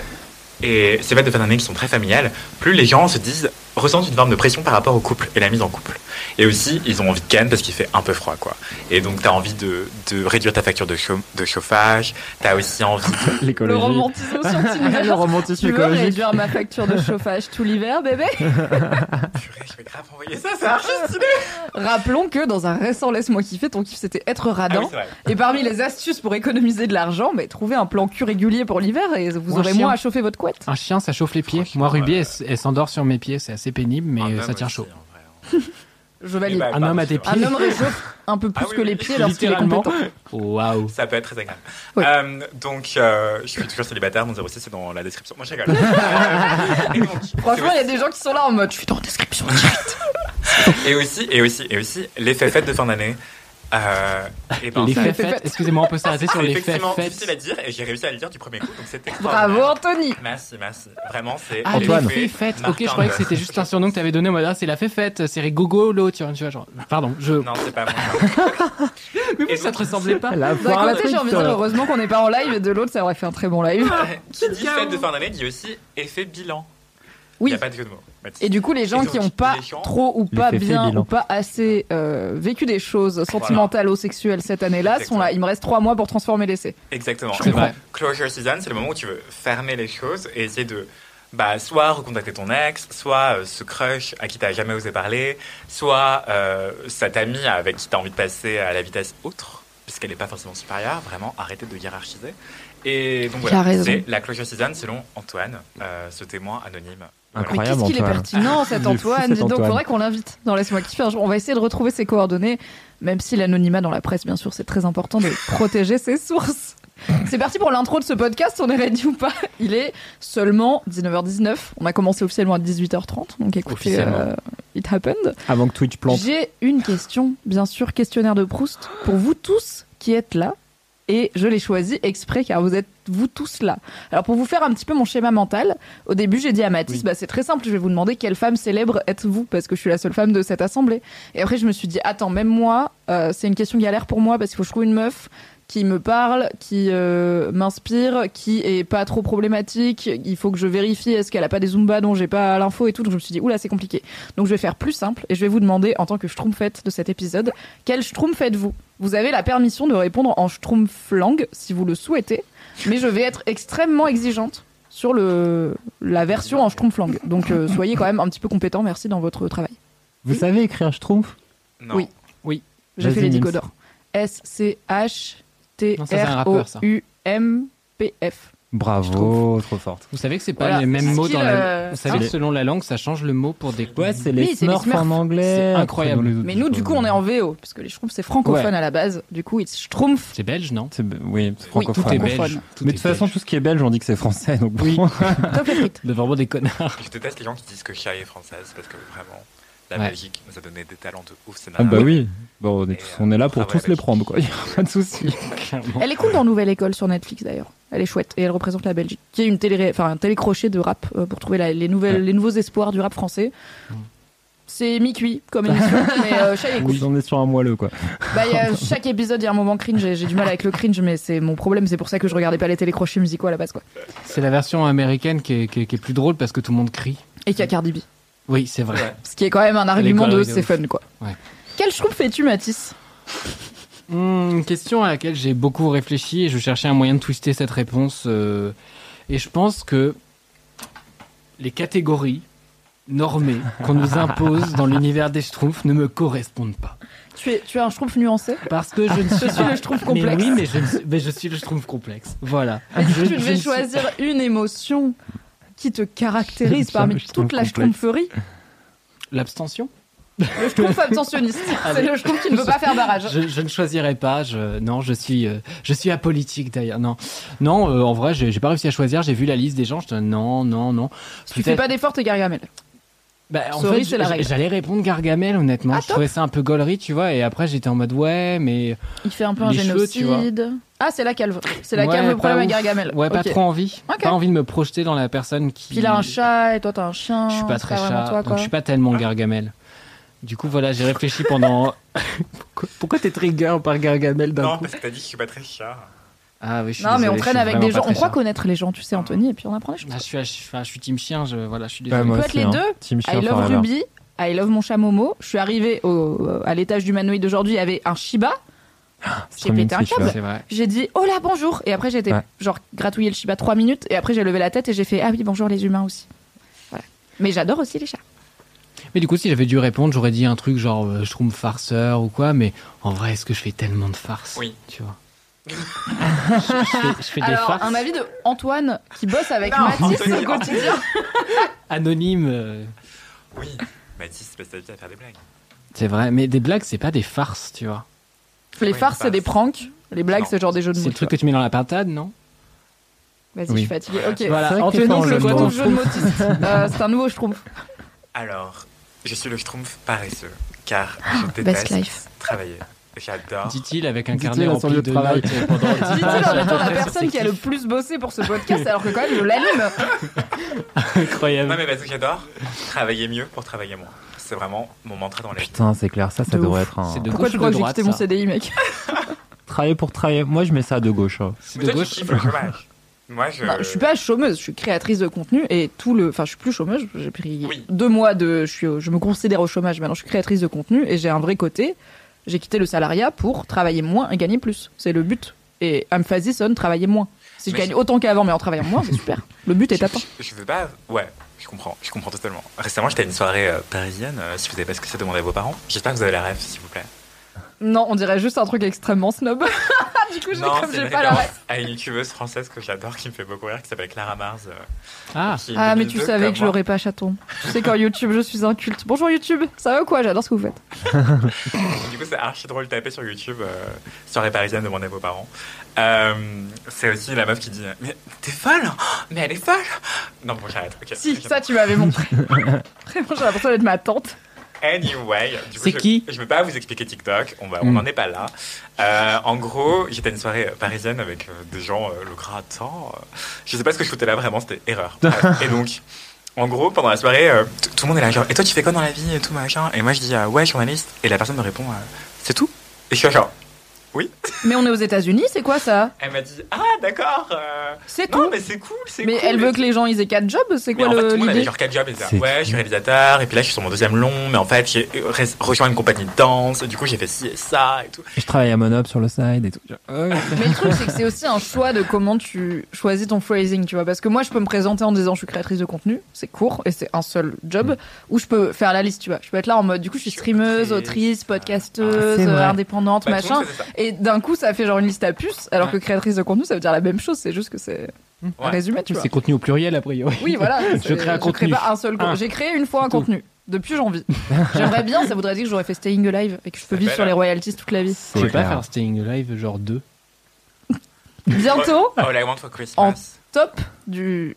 et ces fêtes de fin d'année qui sont très familiales, plus les gens se disent ressentent une forme de pression par rapport au couple et la mise en couple. Et aussi, ils ont envie de ken parce qu'il fait un peu froid, quoi. Et donc, t'as envie de, de réduire ta facture de, chau- de chauffage. T'as aussi envie de... (laughs) Le romantisme sur (laughs) Tinder. Le romantisme Tu veux réduire ma facture de chauffage tout l'hiver, bébé? (laughs) Purée, je vais grave envoyer ça, c'est archi stylé. Rappelons que dans un récent Laisse-moi kiffer, ton kiff c'était être Ah radin. oui, c'est vrai. et parmi les astuces pour économiser de l'argent, mais trouver un plan cul régulier pour l'hiver et vous Ou aurez moins à chauffer votre couette. Un chien, ça chauffe les pieds. Moi, Ruby, euh, elle, elle s'endort sur mes pieds. C'est assez pénible, mais Un euh, homme ça tient chaud. hein. (laughs) Je valide. bah, Un pardon, homme à tes pieds. Un homme réchauffe un peu plus Ah oui, que les pieds lorsqu'il est compétent. Waouh. Ça peut être très agréable. Oui. Euh, donc, euh, je suis toujours célibataire, mon 06 c'est dans la description. Moi, je rigole. (laughs) Franchement, il y a des gens qui sont là en mode je suis dans la description direct. (laughs) Et aussi, et aussi, et aussi, l'effet fête de fin d'année. Euh, et ben, Les ça- faits fait. Excusez-moi, on peut s'arrêter sur c'est les faits fêtes. difficile à dire et j'ai réussi à le dire du premier coup, donc c'était Bravo Anthony. Merci, merci. Vraiment, c'est Ah, Antoine. les faits fêtes. Ok, je croyais que c'était juste un surnom que t'avais donné. Moi, là, c'est la fait fête. C'est rigogolo, tu vois, tu vois, genre. Pardon, je. Non, c'est pas moi. (laughs) Mais Et oui, ça te ressemblait pas. (laughs) La D'un côté, j'ai envie de dire heureusement qu'on n'est pas en live et de l'autre, ça aurait fait un très bon live. (laughs) Qui dit fête de fin d'année dit aussi effet bilan. Il n'y a pas de jeu de mots. Mathis. Et du coup, les gens qui n'ont pas gens- trop ou pas bien bilan. ou pas assez euh, vécu des choses sentimentales ou sexuelles cette année-là sont là. Il me reste trois mois pour transformer l'essai. Exactement. C'est vrai. Closure season, c'est le moment où tu veux fermer les choses et essayer de bah, soit recontacter ton ex, soit euh, ce crush à qui t'as jamais osé parler, soit euh, cette amie avec qui t'as envie de passer à la vitesse autre, puisqu'elle n'est pas forcément supérieure. Vraiment, arrêtez de hiérarchiser. Et donc Il voilà, c'est la closure season selon Antoine, euh, ce témoin anonyme. Voilà. Mais Incroyable, qu'est-ce qu'il est Antoine. pertinent (laughs) cet Il Antoine. Dis donc, Antoine. faudrait qu'on l'invite dans Laisse-moi kiffer. On va essayer de retrouver ses coordonnées, même si l'anonymat dans la presse, bien sûr, c'est très important de (laughs) protéger ses sources. C'est parti pour l'intro de ce podcast, on est ready ou pas? Il est seulement 19h19. On a commencé officiellement à 18h30, donc écoutez, euh, it happened. Avant que Twitch plante. J'ai une question, bien sûr, questionnaire de Proust, pour vous tous qui êtes là. Et je l'ai choisi exprès car vous êtes vous tous là. Alors pour vous faire un petit peu mon schéma mental, au début j'ai dit à Mathis, Oui. bah, c'est très simple, je vais vous demander quelle femme célèbre êtes-vous parce que je suis la seule femme de cette assemblée. Et après je me suis dit, attends, même moi, euh, c'est une question galère pour moi parce qu'il faut que je trouve une meuf qui me parle, qui euh, m'inspire, qui est pas trop problématique. Il faut que je vérifie est-ce qu'elle a pas des zumba dont j'ai pas l'info et tout. Donc je me suis dit, oula, c'est compliqué. Donc je vais faire plus simple et je vais vous demander, en tant que schtroumpfette de cet épisode, quel schtroumpf êtes-vous Vous avez la permission de répondre en schtroumpflang si vous le souhaitez, mais je vais être extrêmement exigeante sur le, la version en schtroumpflang. Donc euh, soyez quand même un petit peu compétent, merci dans votre travail. Vous savez écrire Schtroumpf? Non. Oui. J'ai Vas-y, fait les Nils. décodeurs. Non, ça, c'est un rappeur, ça. S-C-H-T-R-O-U-M-P-F. Bravo, trop forte. Vous savez que c'est pas Voilà. les mêmes mots dans la. Vous savez hein que selon la langue, ça change le mot pour des. Ouais, c'est les Oui, c'est les Smurfs en anglais. C'est incroyable. dans les autres, Mais nous, du coup, on est en VO, parce que les Schtroumpfs, c'est francophone Ouais. à la base. Du coup, it's Schtroumpf. C'est belge, non C'est- Oui, c'est Oui, francophone. Tout est francophone. belge. Tout Mais de toute façon, tout ce qui est belge, on dit que c'est français. Donc Oui. Top les (laughs) frites. De vraiment des connards. Je déteste les gens qui disent que Chia est française parce que vraiment, la Ouais. Belgique nous a donné des talents de ouf. C'est Ah bah oui. Bon, on est, Et, tous- on est là pour euh, tous les prendre, quoi. (laughs) A pas de souci. Clairement. Elle est cool dans Nouvelle École sur Netflix d'ailleurs. Elle est chouette et elle représente la Belgique, qui est une télé, enfin un télécrochet de rap euh, pour trouver la- les nouvelles, les nouveaux espoirs du rap français. C'est mi-cuit comme émission, (laughs) mais euh, chaque, écoute, Oui, on est sur un moelleux, quoi. bah, il y a- chaque épisode, il y a un moment cringe. et J'ai du mal avec le cringe, mais c'est mon problème. C'est pour ça que je regardais pas les télécrochets musicaux à la base, quoi. C'est la version américaine qui est, qui est- qui est plus drôle parce que tout le monde crie. Et qu'il y a Cardi B, Oui, c'est vrai. ce qui est quand même un argument de c'est fun, quoi. Ouais. Quel trouve fais-tu, Mathis une question à laquelle j'ai beaucoup réfléchi et je cherchais un moyen de twister cette réponse. euh, et je pense que les catégories normées qu'on nous impose dans (laughs) l'univers des Schtroumpfs ne me correspondent pas. tu es, tu es un schtroumpf nuancé Parce que je ne (laughs) suis, Je suis pas- le Schtroumpf Mais complexe. oui, mais je, ne suis- mais je suis le Schtroumpf complexe. Voilà. Mais (laughs) si Je- tu devais suis- choisir une émotion qui te caractérise (laughs) parmi toute la schtroumpferie, L'abstention le schtroumpf abstentionniste. Ah c'est le schtroumpf qui ne veut pas faire barrage. je, je ne choisirai pas. Je, non, je suis, euh, je suis apolitique d'ailleurs. Non, non. euh, en vrai, j'ai pas réussi à choisir. J'ai vu la liste des gens. Je dis non, non, non. Tu fais pas d'effort, t'es Gargamel. Bah, en Sorry, fait, c'est la j- règle. j'allais répondre Gargamel, honnêtement. Ah, je top. trouvais ça un peu gaulerie, tu vois. Et après, j'étais en mode ouais, mais Il fait un peu un cheveux, génocide. Ah, c'est la calve. C'est la Ouais, calve le problème avec ouf. Gargamel. ouais, pas trop envie. Ok. Pas envie de me projeter dans la personne qui. Puis il a un chat et toi t'as un chien. Je suis pas très chat, toi, donc je suis pas tellement Gargamel. Du coup, voilà, j'ai réfléchi pendant. (laughs) pourquoi, pourquoi t'es trigger par Gargamel d'un Non, coup parce que t'as dit que je suis pas très chat. Ah oui, je suis Non, mais on je traîne suis avec vraiment des pas gens. très On croit connaître les gens, tu sais, Anthony, et puis on apprend des choses. Ah, je suis, je suis, enfin, je suis team chien. Je, voilà, je suis Ouais, désolé. moi peut être aussi, les hein. deux. Team chien I love forever. Ruby, I love mon chat Momo. Je suis arrivée au, à l'étage du humanoïde d'aujourd'hui, il y avait un Shiba. (gasps) C'est J'ai trop pété un câble. Shiba. C'est vrai. J'ai dit oh là bonjour et après j'ai été Ouais. genre gratouiller le Shiba trois minutes et après j'ai levé la tête et j'ai fait ah oui bonjour les humains aussi. Voilà. Mais j'adore aussi les chats. Mais du coup, si j'avais dû répondre, j'aurais dit un truc genre euh, je trouve farceur ou quoi. Mais en vrai, est-ce que je fais tellement de farces? Oui. Tu vois. Je, fais, je fais des Alors farces un avis de Antoine qui bosse avec Non, Mathis Anthony, au quotidien. (laughs) Anonymes. euh, Oui. Mathis passe ta vie à faire des blagues. C'est vrai, mais des blagues, c'est pas des farces, tu vois. Les Oui, farces c'est farce. des pranks. Les blagues Non. c'est genre des jeux de C'est mots. le truc que tu mets dans la pintade, non? Vas-y Oui. je suis fatiguée. Ok. Voilà, vrai que t'es en c'est quoi ton jeu de mots. Euh, c'est un nouveau schtroumpf. Alors, je suis le schtroumpf paresseux, car je Best déteste life. travailler. J'adore. Dit-il avec un carnet rempli de de travail. notes pendant (laughs) 10 Dit-il pages en étant la personne qui a le plus bossé pour ce podcast alors que quand même je l'anime. (laughs) Incroyable. Non mais parce que j'adore travailler mieux pour travailler moins. C'est vraiment mon mantra dans la vie. Putain, c'est clair, ça, ça De devrait ouf. être un. C'est de Pourquoi tu crois que j'ai quitté mon CDI mec? (laughs) Travailler pour travailler. Moi, je mets ça à de gauche. hein. C'est Mais de gauche. kiffes le chômage. Moi, je... Non, je suis pas chômeuse, je suis créatrice de contenu et tout le, enfin, je suis plus chômeuse. J'ai pris Oui. deux mois de, je suis, au- je me considère au chômage maintenant. Je suis créatrice de contenu et j'ai un vrai côté. J'ai quitté le salariat pour travailler moins et gagner plus. C'est le but. Et Amphasis sonne travailler moins. Si je gagne je- autant qu'avant mais en travaillant moins, c'est super. (laughs) Le but est atteint. je, je veux pas... Ouais, je comprends. Je comprends totalement. Récemment, j'étais à une soirée euh, parisienne. euh, si vous savez pas ce que c'est, demandez à vos parents. J'espère que vous avez la rêve, s'il vous plaît. Non, on dirait juste un truc extrêmement snob. (laughs) du coup, j'ai comme j'ai pas la à une youtubeuse française que j'adore, qui me fait beaucoup rire, qui s'appelle Clara Mars. euh, Ah, Ah, mais tu savais que je l'aurais pas chaton. Tu sais qu'en YouTube, je suis un culte. Bonjour YouTube, ça va ou quoi? J'adore ce que vous faites. (laughs) Du coup, c'est archi drôle de taper sur YouTube, euh, soirée parisienne, demandez à vos parents. Euh, c'est aussi la meuf qui dit Mais t'es folle? (gasps) Mais elle est folle? Non, bon, j'arrête. ok. Si, ça tu m'avais montré. (laughs) Vraiment, j'ai l'impression d'être ma tante. Anyway, du coup, C'est je, qui Je vais pas vous expliquer TikTok, on va, Mm. on n'en est pas là. Euh, en gros, j'étais à une soirée euh, parisienne avec euh, des gens, euh, le gratin. euh, je sais pas ce que je foutais là, vraiment, c'était erreur. (laughs) Et donc, en gros, pendant la soirée, tout le monde est là, genre, et toi, tu fais quoi dans la vie et tout, machin? Et moi, je dis, ouais, journaliste. Et la personne me répond, c'est tout? Et je suis là, genre, Mais on est aux États-Unis, c'est quoi ça? Elle m'a dit, ah, d'accord. euh, C'est non, tout. mais c'est cool, c'est Mais cool. elle veut que les gens ils aient quatre jobs, c'est Mais quoi en fait, le- tout avait l'idée? genre 4 jobs. C'est ouais, je suis réalisateur. Et puis là, je suis sur mon deuxième long. Mais en fait, j'ai re- rejoint une compagnie de danse. Du coup, j'ai fait ci et ça et tout. Et je travaille à Monop sur le side et tout. Mais le truc c'est que c'est aussi un choix de comment tu choisis ton phrasing, tu vois. Parce que moi je peux me présenter en disant je suis créatrice de contenu, c'est court et c'est un seul job. Ou je peux faire la liste, tu vois. Je peux être là en mode du coup je suis streameuse, autrice. Ah, podcasteuse, indépendante, Bah, machin. Et d'un coup ça fait genre une liste à puces, alors Ouais. que créatrice de contenu ça veut dire la même chose, c'est juste que c'est un Ouais. résumé, tu vois. c'est contenu au pluriel, a priori. Oui, voilà. (laughs) Je crée un crée contenu. pas un seul co- Un. J'ai créé une fois un contenu. Depuis, j'en vis. (laughs) J'aimerais bien, ça voudrait dire que j'aurais fait Staying Alive et que je peux Ça vivre fait sur les royalties toute la vie. Je vais pas faire Staying Live genre 2. Bientôt, All I want for Christmas. top du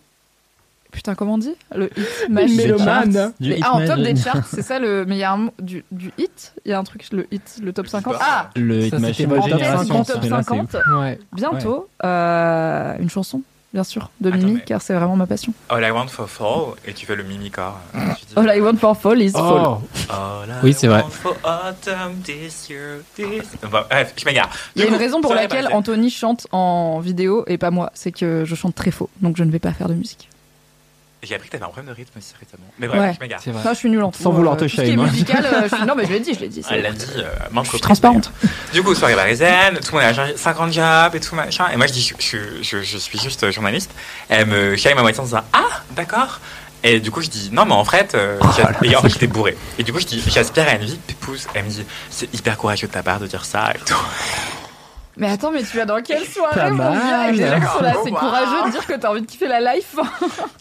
Putain, comment on dit Le hit mélomane. Ah, en top des charts, c'est ça le. Mais il y a un du, du hit Il y a un truc, le hit, le top Je sais 50. pas. Ah Le hit machine top génération, 50, top mais là, c'est 50. Ouais. Bientôt, euh, une chanson, bien sûr, de Attends, Mimi, mais- car c'est vraiment ma passion. All I want for fall, et tu fais le mimicore. Tu dis, (laughs) All I want for fall is fall. Oh, All I Oui, c'est vrai. want for autumn this year, this... Bref, je m'égare. Il y a une raison pour laquelle. Anthony chante en vidéo et pas moi, c'est que je chante très faux, donc je ne vais pas faire de musique. J'ai appris que t'avais un problème de rythme aussi récemment. Mais bref, Ouais. je m'égare. c'est vrai. Non, je suis nulle en tout. Sans vouloir te tout ce qui est shame, musical, euh, je suis- (laughs) Non, mais je l'ai dit, je l'ai dit. c'est- Elle l'a dit, euh, Je suis transparente. Du coup, soirée parisienne, tout le monde a changé 50 jobs et tout machin. Et moi, je dis, je, je, je, je suis juste journaliste. Elle me shame à moitié en disant, ah, d'accord. Et du coup, je dis, non, mais en fait, euh, j'as- et en fait, j'étais bourré. Et du coup, je dis, j'aspire à une vie pépouze. Elle me dit, c'est hyper courageux de ta part de dire ça et tout. Mais attends, mais tu vas dans quelle soirée, mon mal. gars? Avec des gens qui sont là, c'est courageux de dire que t'as envie de kiffer la life.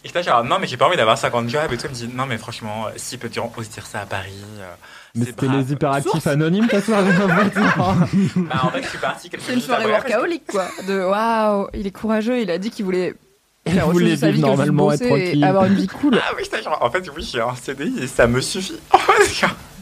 Et j'étais genre, non, mais j'ai pas envie d'avoir 50 jobs et tout. Elle me dit, non, mais franchement, euh, si peut ose dire ça à Paris. euh, Mais c'était les hyperactifs anonymes ta soirée. (laughs) Bah, en fait, je suis partie quelques C'est une soirée workaholic, quoi. De waouh, il est courageux, il a dit qu'il voulait chose voulait vivre normalement, être tranquille. et avoir une vie cool. Ah oui, genre, en fait, oui, j'ai un CDI et ça me suffit. (laughs)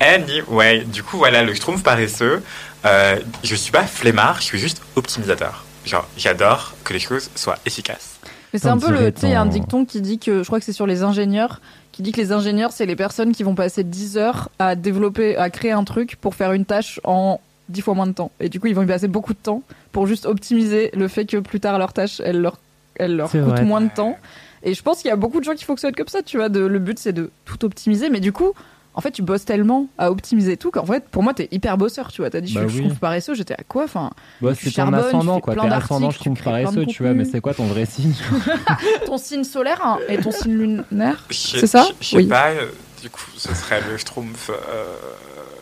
Anyway, du coup, voilà, le schtroumpf paresseux, euh, je suis pas flemmard, je suis juste optimisateur. Genre, j'adore que les choses soient efficaces. Mais c'est un peu le, tu sais, il y a un ton- dicton qui dit que, je crois que c'est sur les ingénieurs, qui dit que les ingénieurs, c'est les personnes qui vont passer 10 heures à développer, à créer un truc pour faire une tâche en 10 fois moins de temps. Et du coup, ils vont y passer beaucoup de temps pour juste optimiser le fait que plus tard, leur tâche, elle leur, elle leur coûte vrai. moins de temps. Et je pense qu'il y a beaucoup de gens qui fonctionnent comme ça, tu vois. De, le but, c'est de tout optimiser. Mais du coup, en fait, tu bosses tellement à optimiser tout qu'en fait, pour moi, t'es hyper bosseur, tu vois. T'as dit, Bah je, suis- je oui. trouve paresseux, j'étais à quoi Enfin, Bah, c'est ton ascendant quoi. T'es ascendant, je trouve paresseux, tu vois, mais c'est quoi ton vrai signe (laughs) ton signe solaire hein, et ton signe lunaire. Je C'est ça Je je sais Oui. pas, euh, du coup, ce serait le schtroumpf. euh,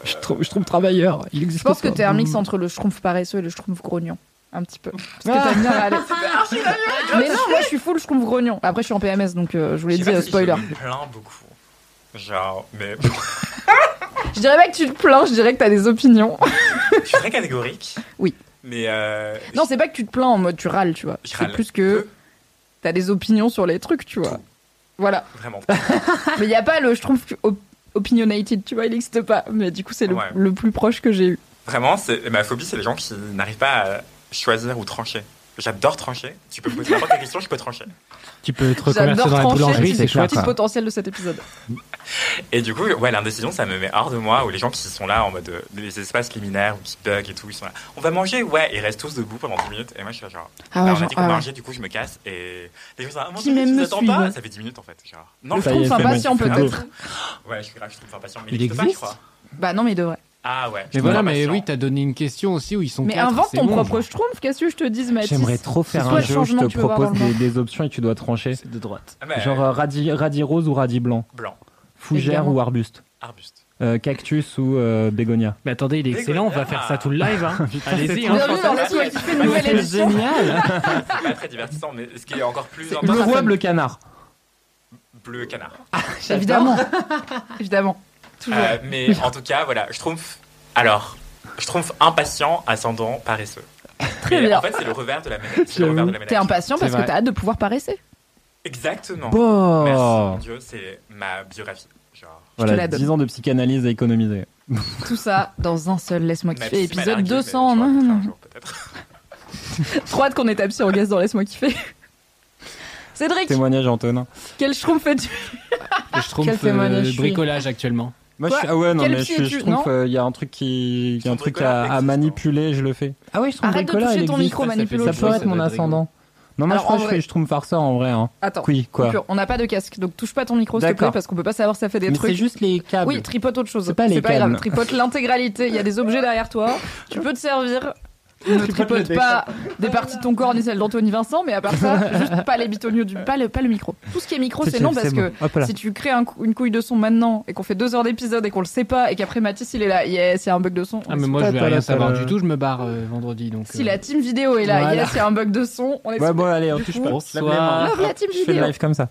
je, trouve, je trouve travailleur. Il Je existe pense que t'es un mix entre le schtroumpf paresseux et le schtroumpf grognon. Un petit peu. Parce que Ah. bien. (laughs) Mais non, moi je suis full schtroumpf grognon. Après, je suis en PMS donc euh, je vous l'ai je dit, euh, si spoiler. Je me plains beaucoup. Genre, mais (laughs) Je dirais pas que tu te plains, je dirais que t'as des opinions. je suis très catégorique. Oui. Mais. Euh, Non, c'est pas que tu te plains en mode tu râles, tu vois. Je C'est plus que t'as des opinions sur les trucs, tu vois. Voilà. Vraiment. (laughs) Mais il y a pas le schtroumpf op- opinionated, tu vois, il n'existe pas. Mais du coup, c'est le, Ouais. le plus proche que j'ai eu. Vraiment, c'est ma phobie, c'est les gens qui n'arrivent pas à choisir ou trancher. J'adore trancher. Tu peux me poser n'importe quelle question, je peux trancher. Tu peux te reconvertir J'adore dans la trancher, boulangerie, c'est c'est chouette. Petit potentiel de cet épisode. Et du coup, ouais, l'indécision, ça me met hors de moi, ou les gens qui sont là en mode euh, les espaces liminaires ou qui bug et tout, ils sont là. On va manger, ouais, ils restent tous debout pendant 10 minutes. Et moi, je suis là, genre, Ah ouais, on a dit qu'on ah ouais. mangeait, du coup, je me casse. Et les gens sont là, ah, mon Qui Dieu, tu me t'attends suit, pas ouais. Ça fait 10 minutes en fait. Genre, non, Le schtroumpf c'est impatient peut-être. ouais, je suis grave, je trouve impatient. Mais Il n'existe pas, je existe? crois. Bah non, mais il devrait. Ah ouais. je Mais voilà, mais oui, t'as donné une question aussi où ils sont Mais quatre, invente c'est ton bon, propre schtroumpf, qu'est-ce que je te dise, Mathis J'aimerais trop faire C'est un le jeu où je te propose le des, des options et tu dois trancher. C'est de droite. Ah, bah, Genre euh, radis, radis rose ou radis blanc blanc, Fougère Évidemment. ou arbuste arbuste. Euh, Cactus ou euh, bégonia Mais attendez, il est excellent, on va faire ça tout le live. Hein. (laughs) Allez-y, hein. Émission. génial (laughs) C'est pas très divertissant, mais ce qui est encore plus Le important, roi bleu canard. bleu canard. Évidemment. Évidemment. Toujours. Euh, mais en tout cas, voilà, je trouve. Alors, je trouve impatient, ascendant, paresseux. Très Mais bien. En fait, c'est le revers de la médaille. (laughs) C'est le revers de la T'es impatient parce C'est que vrai. t'as hâte de pouvoir paresser? Exactement. Bon. Merci, mon Dieu, c'est ma biographie. Genre, te la Voilà, donne. 10 ans de psychanalyse à économiser. (laughs) Tout ça dans un seul Laisse-moi kiffer. Épisode largué, mais 200. je Non, non, non. (laughs) Trop hâte qu'on psy en gaz dans Laisse-moi kiffer. Cédric, Témoignage Antonin. quel schtroumpf trouve Quel témoignage? je suis. bricolage actuellement. Moi, Quoi je suis... Ah ouais, non, Quel mais je, je trouve non qu'il y a un truc qui, il y a un truc à, à existe, manipuler, je le fais. Ah oui, je trouve Arrête de toucher il ton existe. micro, manipule ça peut être mon ascendant. Non, moi, Alors, je crois en que je vrai- fais je trouve farceur en vrai. Hein. Attends. Oui, quoi. Coupure. On n'a pas de casque, donc touche pas ton micro s'il te plaît parce qu'on peut pas savoir si ça fait des Mais c'est trucs. juste les câbles. Oui, tripote autre chose. C'est pas les grave. câbles. Tripote l'intégralité. Il y a des objets derrière toi. (laughs) Tu peux te servir. Ne tripote pas des parties de ton corps ni celles d'Anthony Vincent, mais à part ça, (laughs) juste pas les bitoniaux du, pas le, pas le micro. Tout ce qui est micro, c'est non parce que. Hop si tu crées un une couille de son maintenant et qu'on fait deux heures d'épisode et qu'on le sait pas et qu'après Mathis il est là, yes, il y a un bug de son. Ah, mais moi, je vais rien savoir du tout, je me barre euh, vendredi. Donc, Si euh, la team vidéo est là, Voilà. yes, il y a un bug de son, on est Ouais, bon, allez, on touche pas. Bonsoir. La team Je fais le vidéo. live comme ça.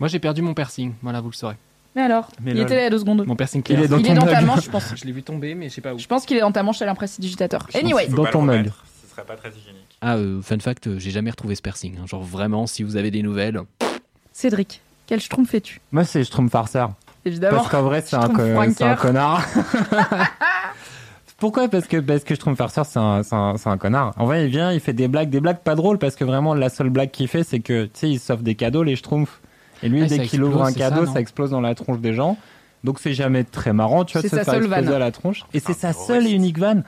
Moi, j'ai perdu mon piercing. Voilà, vous le saurez. Mais alors, Mais il lol. était là il y a deux secondes. Mon piercing Il est dans il ton est dans ta mug. manche, je pense. (laughs) Je l'ai vu tomber, mais je sais pas où. Je pense qu'il est dans ta manche à l'imprestidigitateur. Anyway, Faut Dans pas le ton mug. remettre, Ce serait pas très hygiénique. Ah, euh, fun fact, euh, j'ai jamais retrouvé ce piercing. hein. Genre vraiment, si vous avez des nouvelles, Cédric, quel schtroumpf fais-tu? Moi, c'est Schtroumpf farceur. Évidemment. Parce qu'en vrai, c'est un, c'est un connard. (laughs) (laughs) Pourquoi? Parce que parce que Schtroumpf farceur, c'est un, c'est un, c'est un connard. En vrai, il vient, il fait des blagues, des blagues pas drôles parce que vraiment la seule blague qu'il fait, c'est que tu sais, il s'offre des cadeaux les Schtroumpfs. Et lui, Ah, dès qu'il ouvre un ça, cadeau, ça, explose dans la tronche des gens. Donc c'est jamais très marrant, tu vois, de se faire exploser à la tronche. Et c'est sa seule et unique vanne.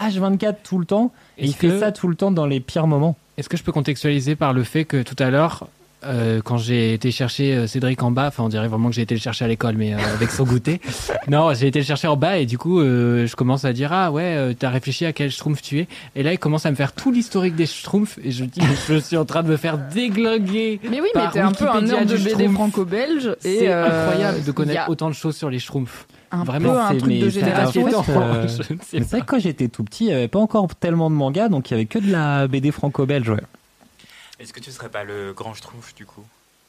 H24 tout le temps. Et il fait ça tout le temps dans les pires moments. Est-ce que je peux contextualiser par le fait que tout à l'heure, euh, quand j'ai été chercher euh, Cédric en bas, enfin on dirait vraiment que j'ai été le chercher à l'école, mais euh, avec son goûter. Non, j'ai été le chercher en bas et du coup, euh, je commence à dire ah ouais, euh, t'as réfléchi à quel schtroumpf tu es. Et là, il commence à me faire tout l'historique des schtroumpfs et je dis je suis en train de me faire déglinguer. Mais oui, mais Par t'es un peu un nerd de BD franco-belge. et, C'est euh, incroyable de connaître a autant de choses sur les schtroumpfs. un Vraiment, peu un c'est- truc de génération. euh, c'est vrai que quand j'étais tout petit, il n'y avait pas encore tellement de mangas, donc il y avait que de la BD franco-belge. Ouais. Est-ce que tu serais pas le grand schtroumpf du coup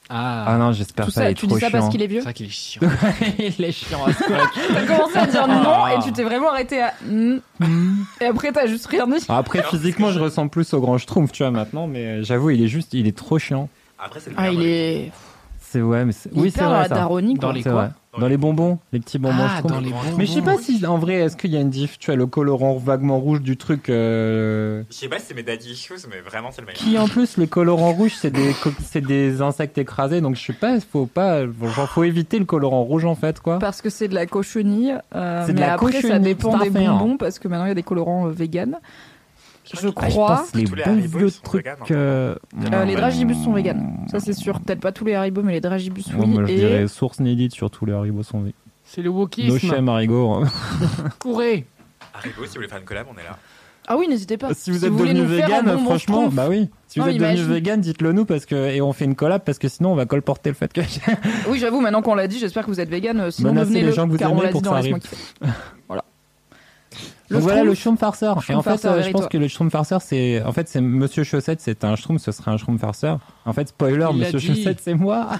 Ah Ah, non, j'espère pas. ça, il est tu trop dis ça parce chiant. qu'il est c'est vieux vrai qu'il est chiant. (laughs) il est chiant. à ce point. (laughs) T'as commencé à dire non Ah. et tu t'es vraiment arrêté à mm. et après t'as juste rien dit. Après, physiquement, je ressemble plus au grand Schtroumpf, tu vois, maintenant, mais euh, j'avoue, il est juste, il est trop chiant. Après, c'est le Ah, il est. C'est ouais, mais oui, est c'est vrai. la ça. Dans les quoi. Dans les bonbons, les petits bonbons Ah, Schtroumpf. dans les bonbons. Mais je sais pas si, en vrai, est-ce qu'il y a une diff, tu vois, le colorant vaguement rouge du truc, euh, Je sais pas si c'est mes daddy issues, mais vraiment, c'est le meilleur. qui en plus, le colorant rouge, c'est des, c'est des insectes écrasés, donc je sais pas, faut pas, genre, faut éviter le colorant rouge, en fait, quoi. Parce que c'est de la cochenille. euh, C'est de mais la après, ça dépend des hein. bonbons parce que maintenant il y a des colorants euh, vegan. Je Ah, je crois. pense les Tous les bons Haribo, vieux trucs. hein. euh, Euh, les dragibus sont vegan. Ça c'est sûr. Peut-être pas tous les Haribo, mais les dragibus oui. moi, je et dirais source inédite sur tous les Haribo sont vegan. C'est le No wokisme. shame, Haribo. (laughs) Courez. Haribo, si vous voulez faire une collab, on est là. ah oui, n'hésitez pas. Si vous êtes voulez devenu nous faire un vegan, franchement, bah oui. Si vous Non, êtes devenu vegan, dites-le nous parce que et on fait une collab parce que sinon on va colporter le fait que. Oui, j'avoue. Maintenant qu'on l'a dit, j'espère que vous êtes vegan. euh, Sinon, Menacez devenez les le gens que vous car on aimez l'a dit dans (laughs) ça Laisse-moi arrive. kiffer. Voilà. Le voilà le Schtroumpf, farceur. Et en fait, euh, je pense que le Schtroumpf farceur, c'est en fait c'est Monsieur Chaussette, c'est un Schtroumpf, ce serait un Schtroumpf farceur. En fait, spoiler, Il Monsieur. Chaussette, c'est moi. (laughs)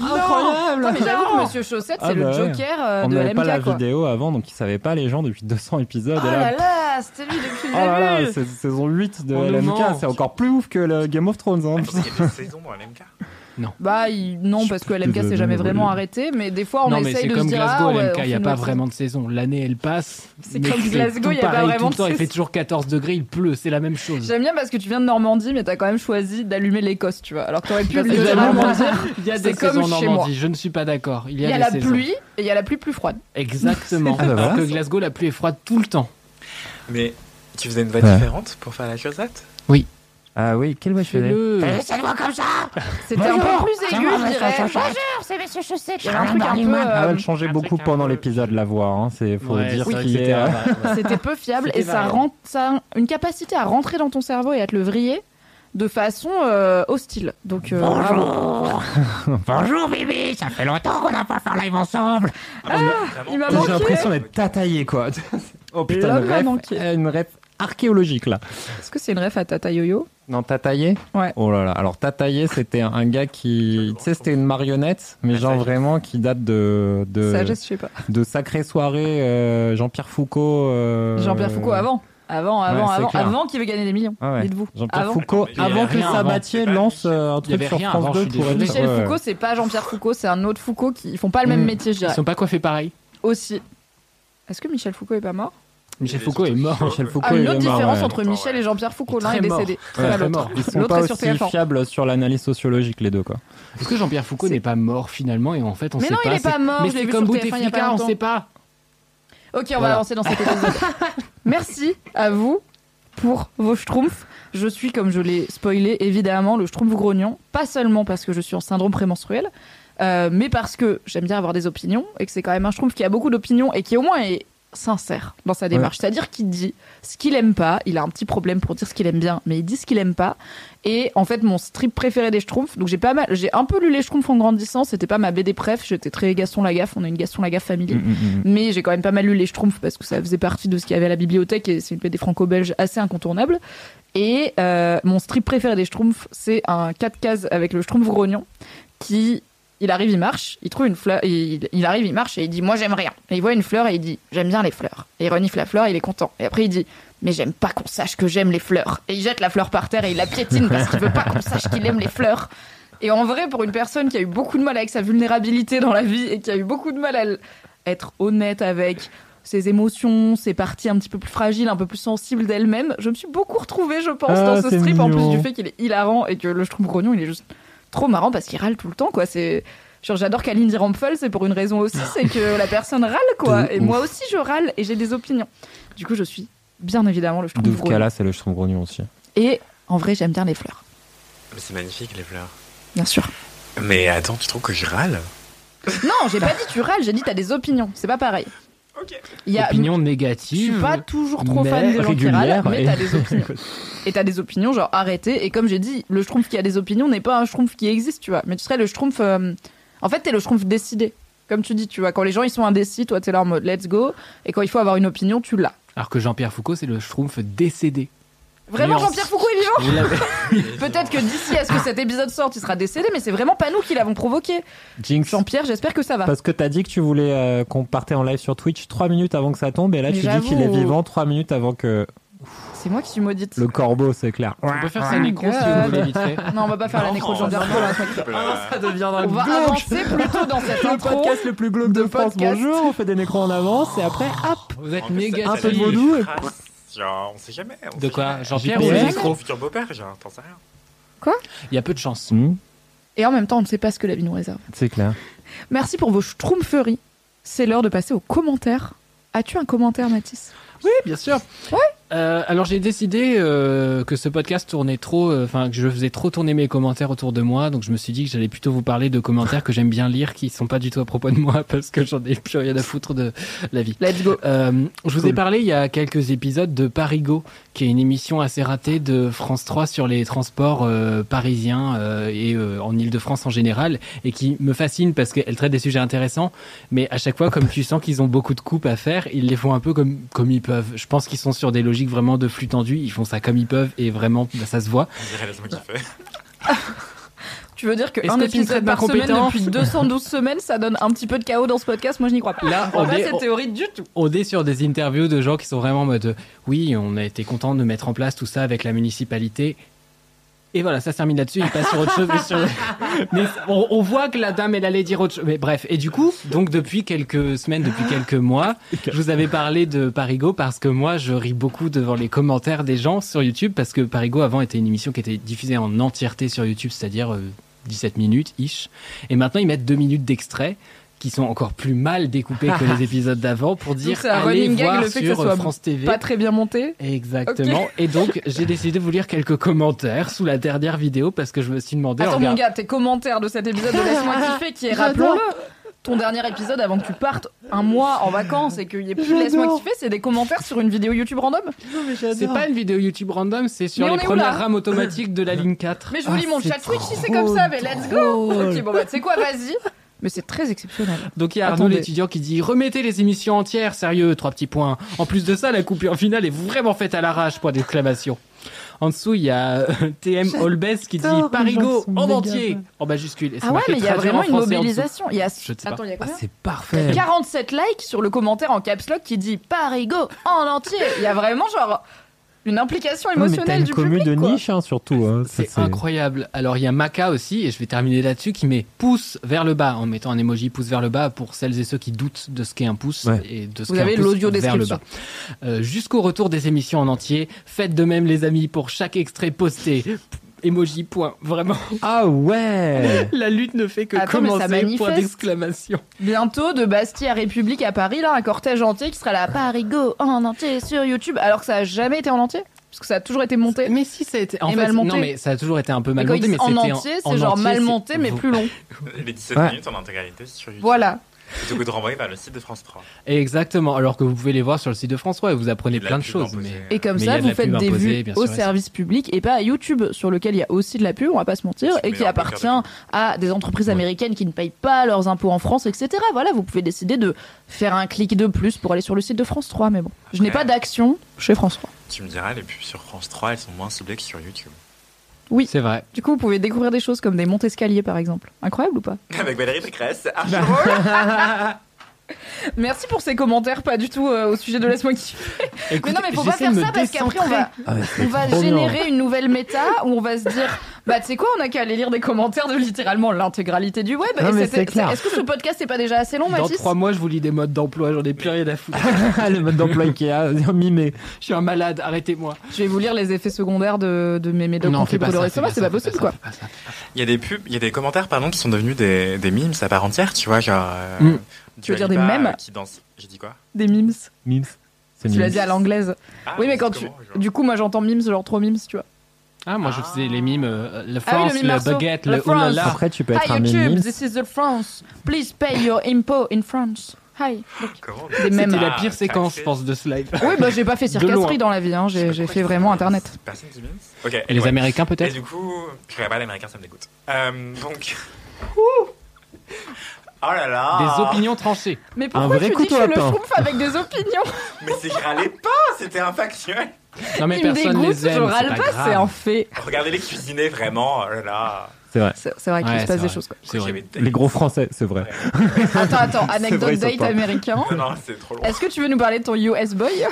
Incroyable. Non, mais j'avoue que Monsieur Chaussette, c'est Ah le bah ouais. Joker euh, On de n'avait pas la quoi. vidéo avant, donc ils savaient pas les gens depuis (laughs) 200 épisodes. Oh et là, là là, c'était lui depuis oh là là, le saison 8 de On LMK, c'est encore plus ouf que le Game of Thrones. Hein. Attends, il y a des saisons dans LMK. (laughs) Bah il- non, parce que LMK s'est jamais vraiment arrêté, mais des fois on non, essaye de comme se dire Glasgow, ah, ouais, LMK, il n'y a pas vraiment de saison. L'année, elle passe. C'est mais comme Glasgow, il y a pas vraiment tout le temps. de Il fait saison. toujours 14 degrés, il pleut, c'est la même chose. J'aime bien parce que tu viens de Normandie, mais t'as quand même choisi d'allumer l'Écosse, tu vois. Alors que t'aurais pu (laughs) dire (laughs) Il y a C'est des comme saisons en. Normandie, je ne suis pas d'accord. Il y a, la pluie et il y a la pluie plus froide. Exactement. (laughs) Ah bah Alors que Glasgow, la pluie est froide tout le temps. Mais tu faisais une voix Ouais. différente pour faire la cursette Ah oui, quelle voix je faisais Fais-le. C'était un peu plus aigu, je dirais. Bonjour, c'est Monsieur Chaussette. Avait un truc un peu. Ah euh, ouais, elle changeait beaucoup pendant l'épisode, la voix. Hein. C'est faut Ouais, dire qu'il c'était est. un- euh. (laughs) C'était peu fiable et ça rend ça a une capacité à rentrer dans ton cerveau et à te le vriller de façon euh, hostile. Donc euh, bravo. (laughs) Bonjour bébé, ça fait longtemps qu'on n'a pas fait live ensemble. il m'a J'ai manqué. l'impression d'être tataillé quoi. (laughs) oh putain, une ref, manqué. une ref archéologique là. Est-ce que c'est une ref à Tata Yo-Yo? Non, Tataillé? Ouais. Oh là là. Alors Tataillé, c'était un un gars qui, tu sais, c'était une marionnette, mais genre vraiment qui date de de, Sagesse, je sais pas. de sacrées soirées euh, Jean-Pierre Foucault. euh, Jean-Pierre Foucault avant. Avant, avant, c'est avant, clair. avant qu'il veut gagner des millions. Ah ouais. Dites-vous. Jean-Pierre Avant. Foucault, Il y avait avant que rien avant. Sabatier lance euh, un truc avait sur rien France avant, 2 je suis pour désolé. Michel ouais. Foucault, c'est pas Jean-Pierre Foucault, c'est un autre Foucault qui ils font pas le même Mm. métier, je Ils dirais. sont pas coiffés pareil. Aussi. Est-ce que Michel Foucault est pas mort? Michel Foucault est mort. Michel Foucault Ah, une est autre mort, différence ouais. entre Michel et Jean-Pierre Foucault. L'un est Très décédé. Très l'autre. mort. Ils sont pas est sur aussi TF1. fiables sur l'analyse sociologique les deux quoi. Est-ce que Jean-Pierre Foucault n'est pas mort finalement et en fait on Mais sait non, pas il est pas mort, Mais c'est comme sur TF1 il y a pas Bouteflika, on longtemps. sait pas. Ok, on va avancer dans cet (laughs) épisode. Merci à vous pour vos schtroumpfs. Je suis, comme je l'ai spoilé, évidemment, le schtroumpf grognon. Pas seulement parce que je suis en syndrome prémenstruel, euh, mais parce que j'aime bien avoir des opinions et que c'est quand même un schtroumpf qui a beaucoup d'opinions et qui au moins est sincère dans sa démarche. C'est-à-dire qu'il dit ce qu'il aime pas. Il a un petit problème pour dire ce qu'il aime bien, mais il dit ce qu'il aime pas. Et en fait, mon strip préféré des schtroumpfs, donc j'ai pas mal, j'ai un peu lu les schtroumpfs en grandissant. C'était pas ma BD préf. J'étais très Gaston Lagaffe. On a une Gaston Lagaffe famille. Mais j'ai quand même pas mal lu les Schtroumpfs parce que ça faisait partie de ce qu'il y avait à la bibliothèque et c'est une BD franco-belge assez incontournable. Et euh, mon strip préféré des Schtroumpfs, c'est un 4 cases avec le Schtroumpf grognon qui il arrive, il marche, il trouve une fleur, il, il arrive, il marche et il dit moi j'aime rien. Et il voit une fleur et il dit j'aime bien les fleurs. Et il renifle la fleur, il est content. Et après il dit mais j'aime pas qu'on sache que j'aime les fleurs. Et il jette la fleur par terre et il la piétine parce qu'il veut pas qu'on sache qu'il aime les fleurs. Et en vrai, pour une personne qui a eu beaucoup de mal avec sa vulnérabilité dans la vie et qui a eu beaucoup de mal à être honnête avec ses émotions, ses parties un petit peu plus fragiles, un peu plus sensibles d'elle-même, je me suis beaucoup retrouvée, je pense, Ah, dans ce strip, en plus du fait qu'il est hilarant et que le Schtroumpf grognon, il est juste trop marrant parce qu'il râle tout le temps, quoi. C'est. Genre, j'adore Kalindi Rampfel, c'est pour une raison aussi, (laughs) c'est que la personne râle, quoi. Et ouf. moi aussi, je râle et j'ai des opinions. Du coup, je suis bien évidemment le De Schtroumpf grognon. cas-là, c'est le Schtroumpf grognon aussi. Et en vrai, j'aime bien les fleurs, c'est magnifique, les fleurs. bien sûr. Mais attends, tu trouves que je râle? Non, j'ai pas dit tu râles, j'ai dit t'as des opinions. C'est pas pareil. Ok. Il y a, Opinion je négative. suis pas toujours trop fan des gens qui râlent, mais et- t'as des opinions. (laughs) Et t'as des opinions, genre arrêtez. Et comme j'ai dit, le Schtroumpf qui a des opinions n'est pas un Schtroumpf qui existe, tu vois. Mais tu serais le Schtroumpf. euh, En fait, t'es le Schtroumpf décidé. Comme tu dis, tu vois. Quand les gens ils sont indécis, toi t'es là en mode let's go. Et quand il faut avoir une opinion, tu l'as. Alors que Jean-Pierre Foucault, c'est le Schtroumpf décédé. Vraiment. Jean-Pierre Foucault est vivant (laughs) Peut-être que d'ici à ce que cet épisode sorte, il sera décédé, mais c'est vraiment pas nous qui l'avons provoqué. Jinx. Jean-Pierre, j'espère que ça va. Parce que t'as dit que tu voulais euh, qu'on partait en live sur Twitch 3 minutes avant que ça tombe, et là Mais tu dis qu'il est vivant 3 minutes avant que C'est moi qui suis maudite. le corbeau, c'est clair. On peut faire sa nécro si vous voulez vite fait. Non, on va pas faire la nécro de Jean-Pierre Foucault, là, fais. Ça deviendra On va avancer plutôt dans cette le intro. podcast le plus glauque de, de France. podcast. Bonjour, on fait des nécros en avance et après, hop. Vous êtes ça- Un peu de vaudou et- Genre, on sait jamais. on De sait quoi jamais. Jean-Pierre ou micro futur beau-père, genre, t'en sais rien. Il y a peu de chance. Hmm, Et en même temps, on ne sait pas ce que la vie nous réserve. c'est clair. Merci pour vos schtroumpferries. C'est l'heure de passer aux commentaires. As-tu un commentaire, Mathis? Oui, bien sûr. Euh, alors j'ai décidé euh, que ce podcast tournait trop, euh, enfin que je faisais trop tourner mes commentaires autour de moi, donc je me suis dit que j'allais plutôt vous parler de commentaires que j'aime bien lire, qui sont pas du tout à propos de moi, (laughs) parce que j'en ai plus rien à foutre de la vie. Let's go. Euh, je vous ai parlé il y a quelques épisodes de Parigo, qui est une émission assez ratée de France 3 sur les transports euh, parisiens euh, et euh, en Ile-de-France en général, et qui me fascine parce qu'elle traite des sujets intéressants, mais à chaque fois, comme tu sens qu'ils ont beaucoup de coupes à faire, ils les font un peu comme, comme ils peuvent. Je pense qu'ils sont sur des logiques vraiment de flux tendu, ils font ça comme ils peuvent, et vraiment, bah, ça se voit. On dirait kiffer. (laughs) Tu veux dire qu'un épisode par semaine depuis 212 semaines, ça donne un petit peu de chaos dans ce podcast? Moi, je n'y crois pas. Là, on vrai, est- cette on- théorie du tout. On est sur des interviews de gens qui sont vraiment en mode oui, on a été content de mettre en place tout ça avec la municipalité. Et voilà, ça se termine là-dessus, il passe sur autre chose. Mais, sur- (laughs) mais on, on voit que la dame, elle allait dire autre chose. Mais bref, et du coup, donc depuis quelques semaines, depuis quelques mois, je vous avais parlé de Parigo parce que moi, je ris beaucoup devant les commentaires des gens sur YouTube parce que Parigo avant était une émission qui était diffusée en entièreté sur YouTube, c'est-à-dire euh, 17 minutes, ish. Et maintenant, ils mettent deux minutes d'extrait qui sont encore plus mal découpés que les (laughs) épisodes d'avant pour dire c'est un allez running gag, voir le fait que sur ça soit France TV. Pas très bien monté. Exactement. Et donc, j'ai décidé de vous lire quelques commentaires sous la dernière vidéo parce que je me suis demandé. en Attends, mon gars, tes commentaires de cet épisode de Laisse-moi (laughs) kiffer, qui est, rappelons-le, ton dernier épisode avant que tu partes un mois en vacances et qu'il y ait plus de Laisse-moi kiffer, c'est des commentaires sur une vidéo YouTube random C'est pas une vidéo YouTube random, c'est sur Mais on les premières rames automatiques de la ligne 4. Mais je vous lis mon chat Twitch si c'est comme ça, mais let's go. Ok, bon bah, tu sais quoi, vas-y Mais c'est très exceptionnel. Donc il y a Arnaud l'étudiant qui dit remettez les émissions entières, sérieux, trois petits points. En plus de ça, la coupure finale est vraiment faite à l'arrache, point d'exclamation. En dessous, il y a euh, TM Olbes qui dit Parigo en entier, en majuscule. Et Ah ouais, mais il y a vraiment en une mobilisation. Il y a... Je sais pas. Attends, il y a Ah, c'est parfait. 47 likes sur le commentaire en caps lock qui dit Parigo en entier. Il y a vraiment genre une implication Ouais, mais t'as émotionnelle une du commu public. de quoi. niche, hein, surtout. hein. C'est incroyable. Alors il y a Maka aussi, et je vais terminer là-dessus, qui met pouce vers le bas en mettant un emoji pouce vers le bas pour celles et ceux qui doutent de ce qu'est un pouce Ouais. et de ce Vous qu'est un avez pouce l'audio vers le bas. Euh, Jusqu'au retour des émissions en entier, faites de même les amis pour chaque extrait posté. Emoji point. Vraiment, Ah ouais (laughs) la lutte ne fait que Attends, mais ça commencer. Point d'exclamation. Bientôt de Bastille à République à Paris, là, un cortège entier qui sera là Parigo en entier sur YouTube, alors que ça a jamais été en entier Parce que ça a toujours été monté. Mais si ça a été en fait, mal monté. non mais ça a toujours été un peu mal quand monté, mais en c'était entier, en c'est genre entier, mal monté, mais plus long. Les 17 Ouais. minutes en intégralité sur YouTube. Voilà. Plutôt que de renvoyer vers le site de France 3. Exactement. Alors que vous pouvez les voir sur le site de François et vous apprenez plein de choses. imposée. Mais... Et comme Mais ça, vous faites des imposée, vues au sûr, service public et pas à YouTube, sur lequel il y a aussi de la pub, on va pas se mentir, et qui appartient à des entreprises américaines qui ne payent pas leurs impôts en France, etc. Voilà, vous pouvez décider de faire un clic de plus pour aller sur le site de France 3, mais bon. Je n'ai pas d'action chez France 3. Tu me diras, les pubs sur France 3, elles sont moins ciblées que sur YouTube. C'est vrai. Du coup, vous pouvez découvrir des choses comme des montes escaliers, par exemple. Incroyable ou pas? Avec Valérie Pécresse. (laughs) archi drôle. (laughs) (laughs) Merci pour ces commentaires, pas du tout euh, au sujet de Laisse-moi kiffer. Mais non, mais faut pas faire ça parce qu'après, on va, Ah ouais, on va générer une nouvelle méta où on va se dire Bah, tu sais quoi, on a qu'à aller lire des commentaires de littéralement l'intégralité du web. Non, Et mais c'était- c'est clair. Est-ce que ce podcast n'est pas déjà assez long, Dans Mathis trois mois, je vous lis des modes d'emploi, j'en ai plus rien à foutre. (laughs) (laughs) le mode d'emploi Ikea, mimé. je suis un malade, arrêtez-moi. Je vais vous lire les effets secondaires de, de mes médocs Non, fais pas pour le c'est pas possible quoi. Il y a des pubs, il y a des commentaires pardon qui sont devenus des, des memes à part entière, tu vois, genre. Tu veux dire des mèmes euh, Qui danse. J'ai dit quoi Des memes. Mims. C'est Tu l'as mimes. dit à l'anglaise. Ah, Oui, mais quand tu. genre Du coup, moi j'entends memes, genre trop memes, tu vois. Ah, moi je faisais les mimes, euh, le Ah oui, France, le mime le baguette, Le le oulala. Après, tu peux être Hi un YouTube, mimes. this is the France. Please pay your impo in France. Hi. C'était la Ah, pire séquence, je pense, de ce live. Oui, bah j'ai pas fait circasserie dans la vie, hein. J'ai fait vraiment internet. Personne dit memes Ok, Et les. Américains Et peut-être du coup, je pas l'américain, ça me dégoûte. Euh, donc. (laughs) Oh là là Des opinions tranchées. Mais pourquoi vrai tu dis que couteau je à suis le pain. schtroumpf avec des opinions? (laughs) Mais c'est que je râlais pas, c'était un factuel. Non mais Il me personne dégoûte, les aime, je râle pas, c'est un fait. Regardez-les cuisiner vraiment, oh là là. C'est vrai. C'est c'est vrai qu'il Ouais, se passe c'est des vrai. choses quoi. C'est vrai. J'avais- Les gros français, c'est vrai. Attends, attends, (laughs) anecdote vrai, ils sont date pas. américain. Non, non, c'est trop long. Est-ce que tu veux nous parler de ton US Boy?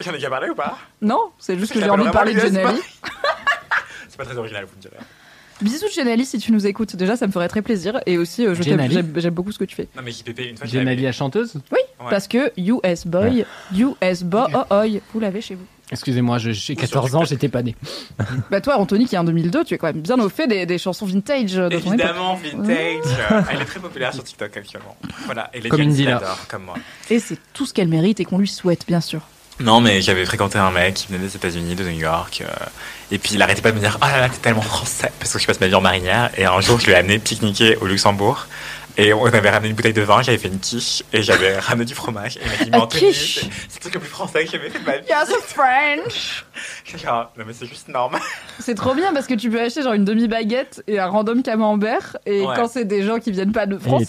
J'en ai déjà parlé ou pas? Non, c'est juste que j'ai envie de parler de vraiment l'US (laughs) C'est pas très original, vous me direz. Bisous Jenali si tu nous écoutes. Déjà, ça me ferait très plaisir. Et aussi, euh, je t'aime- j'aime j'aime beaucoup ce que tu fais. Non, mais JPP, une fois J'ai la chanteuse Oui, Ouais. parce que US Boy, US Boy, vous l'avez chez vous. Excusez-moi, je- j'ai 14 ans, j'étais pas né. Bah toi, Anthony, qui est en 2002, tu es quand même bien au fait des, des chansons vintage de ton époque. Évidemment, vintage. euh, Elle est très populaire sur TikTok actuellement. Voilà, et les Comme dealer. l'adorent, comme moi. Et c'est tout ce qu'elle mérite et qu'on lui souhaite, bien sûr. Non, mais j'avais fréquenté un mec qui venait des États-Unis, de New York, euh, et puis il arrêtait pas de me dire Oh là là, t'es tellement français, parce que je passe ma vie en marinière. Et un jour, je lui ai amené pique-niquer au Luxembourg, et on avait ramené une bouteille de vin, j'avais fait une quiche, et j'avais (laughs) ramené du fromage. Et il m'a dit Mais c'est le truc le plus français que j'ai jamais fait de ma vie. Yes, French Je suis (laughs) genre, non, mais c'est juste normal. C'est trop bien parce que tu peux acheter genre une demi-baguette et un random camembert. Et Ouais. quand c'est des gens qui viennent pas de France.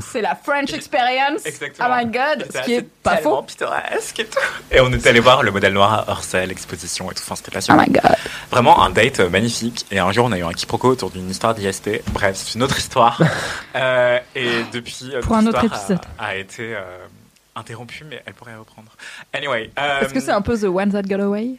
C'est la French experience. Exactement. Oh my god, ce qui est pas tellement faux. pittoresque et tout. Et on était allé voir le modèle noir à Orsay, l'exposition et tout. Enfin, c'était Oh passionnant. my god. Vraiment un date euh, magnifique. Et un jour, on a eu un quiproquo autour d'une histoire d'IST. Bref, c'est une autre histoire. (laughs) Euh, et depuis, euh, Pour un autre histoire épisode. A, a été euh, interrompue, mais elle pourrait reprendre. Anyway. euh, Est-ce que c'est un peu The One That Got Away?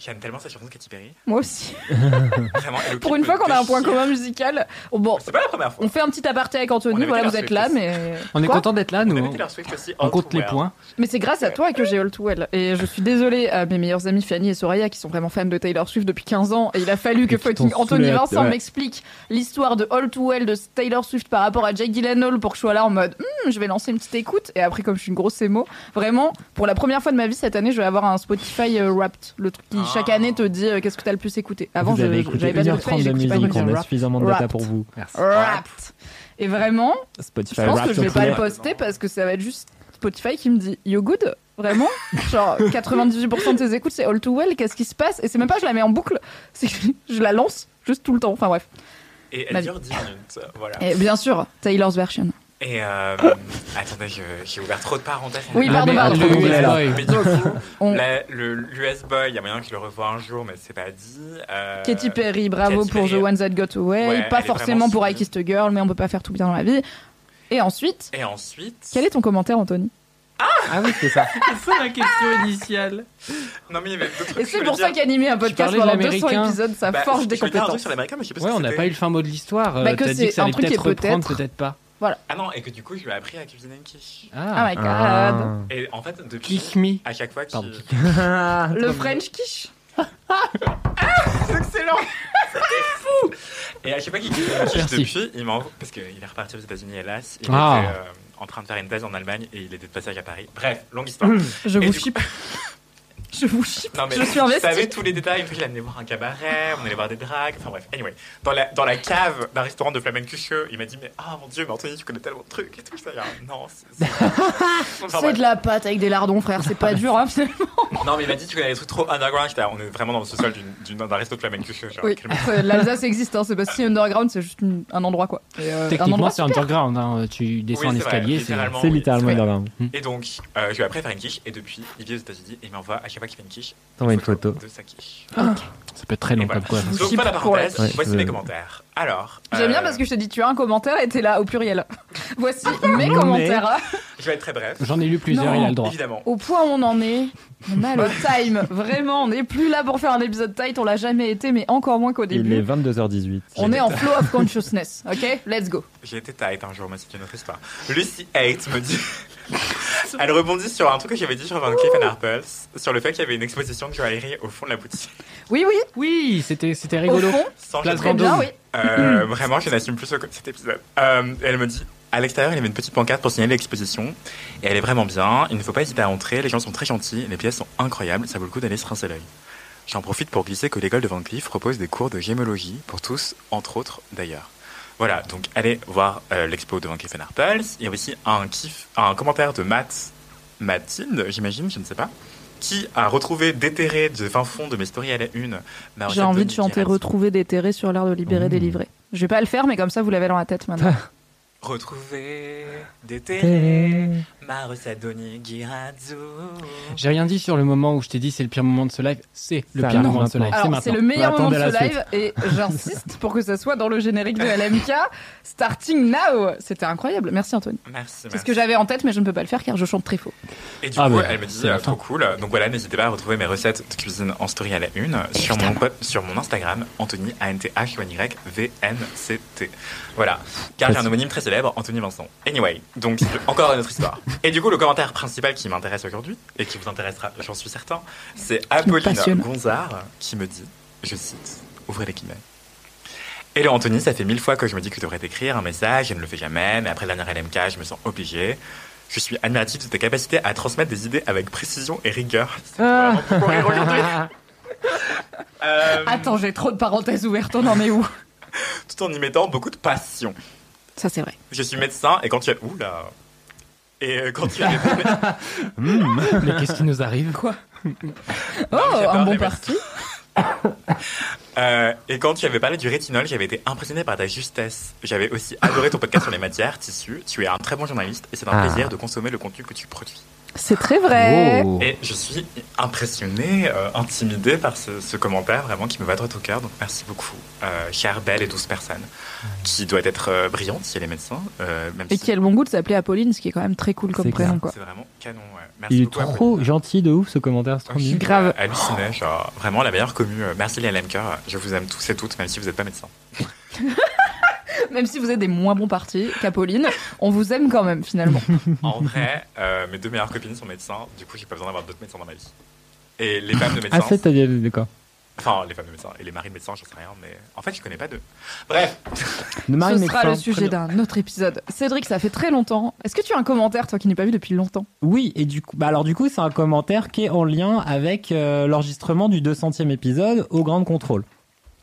J'aime tellement cette chanson de Katy Perry. Moi aussi. (laughs) Vraiment. et le Pour clip une fois qu'on a un point déchire. commun musical. Bon, C'est pas la première fois. on fait un petit aparté avec On Anthony. Voilà, vous êtes là, mais. On est Quoi content d'être là, On nous. avait Taylor Swift aussi. On All compte les Well. points. Mais c'est grâce à toi que j'ai All Too Well. Et je suis désolée à mes meilleures amies Fanny et Soraya qui sont vraiment fans de Taylor Swift depuis 15 ans. Et il a fallu que fucking Anthony Vincent ouais. m'explique l'histoire de All Too Well de Taylor Swift par rapport à Jake Gyllenhaal pour que je sois là en mode Hmm, je vais lancer une petite écoute. Et après, comme je suis une grosse émo, vraiment, pour la première fois de ma vie cette année, je vais avoir un Spotify euh, Wrapped. Le truc qui Ah. Chaque année te dit euh, qu'est-ce que t'as le plus écouté? Avant, vous avez écouté j'avais pas de 1h30 Spotify, de musique, de on a suffisamment de data pour vous. Merci. Wrapped. Et vraiment, Spotify je pense que je vais pas le poster parce que ça va être juste Spotify qui me dit You good Vraiment? Genre (laughs) 98% de tes écoutes c'est All Too Well, qu'est-ce qui se passe? Et c'est même pas je la mets en boucle, (laughs) c'est que je la lance juste tout le temps. Enfin bref. Et elle dure 10 minutes. Voilà. Et bien sûr, Taylor's version. Et euh, attendez, j'ai ouvert trop de parenthèses. Oui, Ah, pardon, mais pardon. le l'US (laughs) Boy, il y a moyen qu'il le revoie un jour, mais c'est pas dit. Euh, Katy Perry, bravo Katy pour Perry. The One That Got Away. Ouais, pas forcément pour I. Kissed a Girl, mais on peut pas faire tout bien dans la vie. Et ensuite, Et ensuite. quel est ton commentaire, Anthony? Ah oui, c'est ça. (laughs) C'est ça la question initiale. Non, mais il y avait Et c'est pour ça qu'animer un podcast pendant 200 l'américain. épisodes, ça Bah, forge je des voulais dire un truc compétences. sur l'américain, mais je sais pas Ouais, on n'a pas eu le fin mot de l'histoire. Bah, Euh, que T'as c'est dit que ça un allait truc qui peut-être est reprendre, peut-être- peut-être Ah non, et que du coup, je lui ai appris à cuisiner une quiche. Oh Ah, my god. Ah. Et en fait, depuis. kick me. À chaque fois qu'il. Pardon. (laughs) Le French quiche C'est excellent C'était fou Et à chaque fois qu'il cuisine une quiche Merci. depuis, il m'envoie. Parce qu'il est reparti aux États-Unis, hélas. Il Ah. était euh, en train de faire une thèse en Allemagne et il était de passage à Paris. Bref, longue histoire. Je Et vous du chip. (laughs) Je vous chip. Non, mais Je suis investie. Vous savez tous les détails. Une fois qu'il a amené voir un cabaret, on allait voir des dragues. Enfin bref, anyway. Dans la, dans la cave d'un restaurant de flamencuche, il m'a dit Mais ah mon dieu, mais Anthony, tu connais tellement de trucs et tout. Ça, non, c'est. c'est- (laughs) Enfin, C'est de la pâte avec des lardons, frère. C'est pas dur, hein, finalement. (laughs) Non, mais il m'a dit Tu connais des trucs trop underground. Là, on est vraiment dans le sous-sol d'une- d'une- d'un resto de flamencuche. Genre, Oui, c'est- l'Alsace existe, hein. c'est pas si underground, c'est juste une- un endroit, quoi. Et, euh, un Techniquement, endroit c'est underground. hein. Tu descends Oui, un escalier. c'est- littéralement. Littéralement underground. Et donc, euh, je lui ai appris à faire une quiche. Et depuis, il vit aux États-Unis et il m'envoie à chaque fois qu'il fait une quiche. T'envoies une photo. de sa quiche. Ça peut être très long voilà. comme quoi. Donc, pas la parenthèse, Ouais, voici mes commentaires. Alors. J'aime bien euh, parce que je te dis tu as un commentaire et t'es là au pluriel. (laughs) Voici mes Mais- commentaires. Je vais être très bref. J'en ai lu plusieurs, Non. il a le droit. Évidemment. Au point où on en est, on a le (laughs) time. Vraiment, on n'est plus là pour faire un épisode tight, on l'a jamais été, mais encore moins qu'au Il est début. 22h18. On est en flow of (laughs) consciousness, ok? Let's go. J'ai été tight un jour, mais c'est une autre histoire. Lucy Hate me dit. (laughs) Elle rebondit sur un truc que j'avais dit sur Van Cleef Arpels, sur le fait qu'il y avait une exposition de joaillerie au fond de la boutique. Oui, oui, Oui, c'était c'était au rigolo. fond, Sans Place très bien, oui. Euh, (laughs) vraiment, je n'assume plus ce- cet épisode. Euh, elle me dit, à l'extérieur, il y avait une petite pancarte pour signaler l'exposition. Et elle est vraiment bien. Il ne faut pas hésiter à entrer. Les gens sont très gentils. Les pièces sont incroyables. Ça vaut le coup d'aller se rincer l'œil. J'en profite pour glisser que l'école de Van Cleef propose des cours de gémologie pour tous, entre autres d'ailleurs. Voilà, donc allez voir euh, l'expo de Van Cleef Arpels. Il y a aussi un, kiff, un commentaire de Matt, Mathilde, j'imagine, je ne sais pas, qui a retrouvé déterré de fin fond de mes stories à la une. J'ai envie de chanter. Retrouver déterré sur l'air de libérer, Mmh. délivrer. Je vais pas le faire, mais comme ça vous l'avez dans la tête maintenant. (laughs) Retrouver, déterrer, J'ai rien dit sur le moment où je t'ai dit c'est le pire moment de ce live. C'est le pire moment de ce live. C'est le meilleur moment de ce live et j'insiste pour que ça soit dans le générique de LMK. Starting now C'était incroyable. Merci Anthony. Merci, C'est ce que j'avais en tête, mais je ne peux pas le faire car je chante très faux. Et du Ah coup, elle me dit euh, trop cool. Donc voilà, n'hésitez pas à retrouver mes recettes de cuisine en story à la une sur mon, sur mon Instagram, Anthony, A-N-T-H-Y-V-N-C-T. Voilà. Car j'ai un homonyme très célèbre, Anthony Vincent. Anyway, donc encore une autre histoire. Et du coup, le commentaire principal qui m'intéresse aujourd'hui, et qui vous intéressera, j'en suis certain, c'est Apolline. Gonzard qui me dit, je cite, ouvrez les guillemets. Hello Anthony, ça fait mille fois que je me dis que tu devrais t'écrire un message, je ne le fais jamais, mais après la dernière LMK, je me sens obligé. Je suis admiratif de ta capacité à transmettre des idées avec précision et rigueur. Vraiment aujourd'hui. (laughs) Euh, Attends, j'ai trop de parenthèses ouvertes, on en est où? Tout en y mettant beaucoup de passion. Ça c'est vrai. Je suis médecin et quand tu as... Oula Et euh, quand tu avais parlé... Mais qu'est-ce qui nous arrive Quoi Oh, un bon parti. (laughs) Euh, et quand tu avais parlé du rétinol, j'avais été impressionné par ta justesse. J'avais aussi adoré ton podcast sur les matières, tissus. Tu es un très bon journaliste et c'est un Ah. plaisir de consommer le contenu que tu produis. C'est très vrai. Oh. Et je suis impressionné, euh, intimidé par ce, ce commentaire vraiment qui me va droit au cœur. Donc merci beaucoup, euh, chère, belle et douce personne qui doit être euh, brillante si elle est médecin. euh, même Et si qui a le bon goût de s'appeler Apolline, ce qui est quand même très cool comme prénom c'est vraiment canon. ouais. Merci Il est beaucoup, trop Apolline. gentil de ouf ce commentaire, c'est trop je suis, mignon. Grave. euh, halluciné, genre, vraiment la meilleure commu. Merci les LMK, je vous aime tous et toutes, même si vous n'êtes pas médecin. (laughs) (laughs) Même si vous êtes des moins bons partis qu'Apolline, on vous aime quand même finalement. En vrai, euh, mes deux meilleures copines sont médecins, du coup j'ai pas besoin d'avoir d'autres médecins dans ma vie. Et les femmes de médecins, Ah, c'est t'as dit d'accord. enfin les femmes de médecins et les maris de médecins, j'en sais rien, mais en fait je connais pas d'eux. Bref, De Ce sera Médecin, le sujet d'un autre épisode. Cédric, ça fait très longtemps. Est-ce que tu as un commentaire, toi qui n'es pas vu depuis longtemps? Oui, et du coup, bah alors du coup, c'est un commentaire qui est en lien avec euh, l'enregistrement du 200e épisode au Grand Contrôle.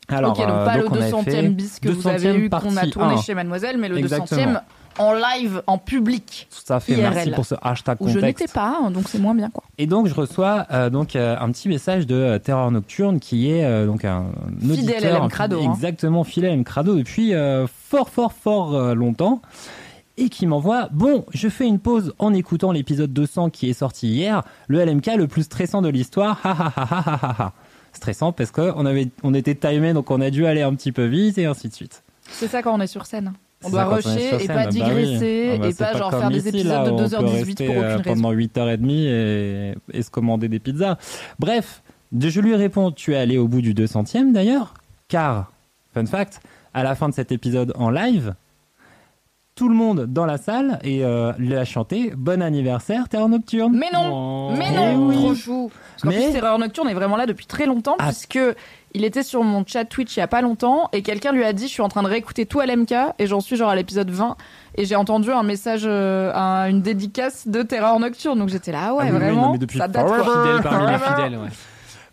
Alors, Ok, donc euh, pas donc on le avait 200e fait bis que vous 200e avez eu, qu'on a tourné 1. chez Mademoiselle, mais le Exactement. 200e en live, en public, Tout à fait, IRL. merci pour ce hashtag où je contexte. n'étais pas, hein, donc c'est moins bien quoi. Et donc je reçois euh, donc euh, un petit message de euh, Terreur Nocturne qui est euh, donc un, un Fidèle auditeur, LM Crado, hein. exactement fidèle LM Crado depuis euh, fort fort fort longtemps et qui m'envoie bon je fais une pause en écoutant l'épisode 200 qui est sorti hier le LMK le plus stressant de l'histoire ha ha ha ha ha ha ha stressant parce que on avait on était timé donc on a dû aller un petit peu vite et ainsi de suite C'est ça quand on est sur scène. On doit rusher et pas bah oui. digresser Ah bah, et pas genre faire des épisodes là, de où on peut 2h18 rester, pour euh, aucune raison. pendant 8h30 et, et se commander des pizzas. Bref, je lui réponds, tu es allé au bout du 200e d'ailleurs, car, fun fact, à la fin de cet épisode en live, tout le monde dans la salle et euh, lui a chanté Bon anniversaire, Terre Nocturne. Mais non, Oh. Mais Eh non, oui. trop chou. Parce qu'en Mais- plus, Terreur Nocturne est vraiment là depuis très longtemps, Ah. puisque il était sur mon chat Twitch il y a pas longtemps, et quelqu'un lui a dit, je suis en train de réécouter tout LMK, et j'en suis genre à l'épisode 20, et j'ai entendu un message, euh, un- une dédicace de Terreur Nocturne, donc j'étais là, ah ouais, Ah oui, oui, vraiment, non, mais depuis ça date quoi. Fidèle parmi les (laughs) fidèles, ouais.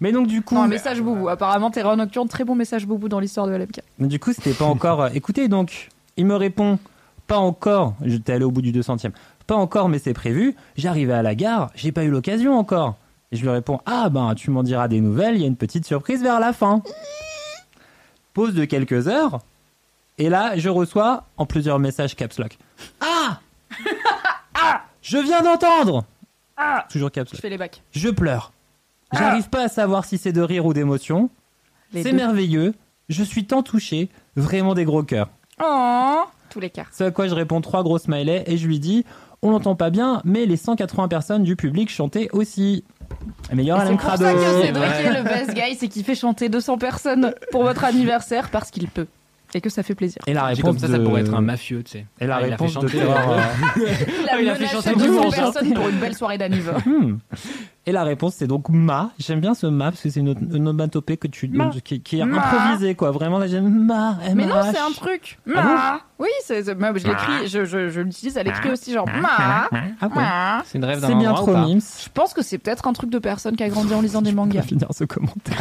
Mais donc du coup, Non, un message boubou. Apparemment, Terreur Nocturne, très bon message boubou dans l'histoire de LMK. Mais du coup, c'était pas encore. euh, Écoutez, donc, il me répond pas encore. J'étais allé au bout du 200e. Pas encore, mais c'est prévu. J'arrivais à la gare, j'ai pas eu l'occasion encore. Et je lui réponds Ah ben, tu m'en diras des nouvelles, il y a une petite surprise vers la fin. Pause de quelques heures. Et là, je reçois en plusieurs messages caps lock. Ah (laughs) Ah Je viens d'entendre Ah Toujours caps Je lock. fais les bacs. Je pleure. J'arrive pas à savoir si c'est de rire ou d'émotion. Les C'est deux. merveilleux. Je suis tant touché. Vraiment des gros cœurs. Oh, tous les cas. C'est à quoi je réponds trois gros smileys et je lui dis On l'entend pas bien, mais les 180 personnes du public chantaient aussi. Meilleur Et C'est Alain pour Crado. ça que Cédric Ouais. est le best guy, c'est qu'il fait chanter 200 personnes pour votre anniversaire parce qu'il peut. Et que ça fait plaisir. Et la J'ai réponse comme ça, ça de- pourrait être un mafieux, tu sais. Et la Ah, il a fait réponse de chanter, euh, (laughs) Il a il a fait chanter 200 200 personnes pour une belle soirée d'anniversaire. Et la réponse c'est donc ma. J'aime bien ce ma parce que c'est une, une onomatopée que tu Ma. qui, qui est Ma. improvisée quoi. Vraiment là j'aime ma. Mais non, c'est un truc. Ah bon Ma. oui, c'est, je l'écris, je, je, je l'utilise à l'écrit aussi, genre ma. Ah ouais. ma. C'est une rêve d'un C'est bien trop mimes. Je pense que c'est peut-être un truc de personne qui a grandi en lisant des mangas. finir ce commentaire.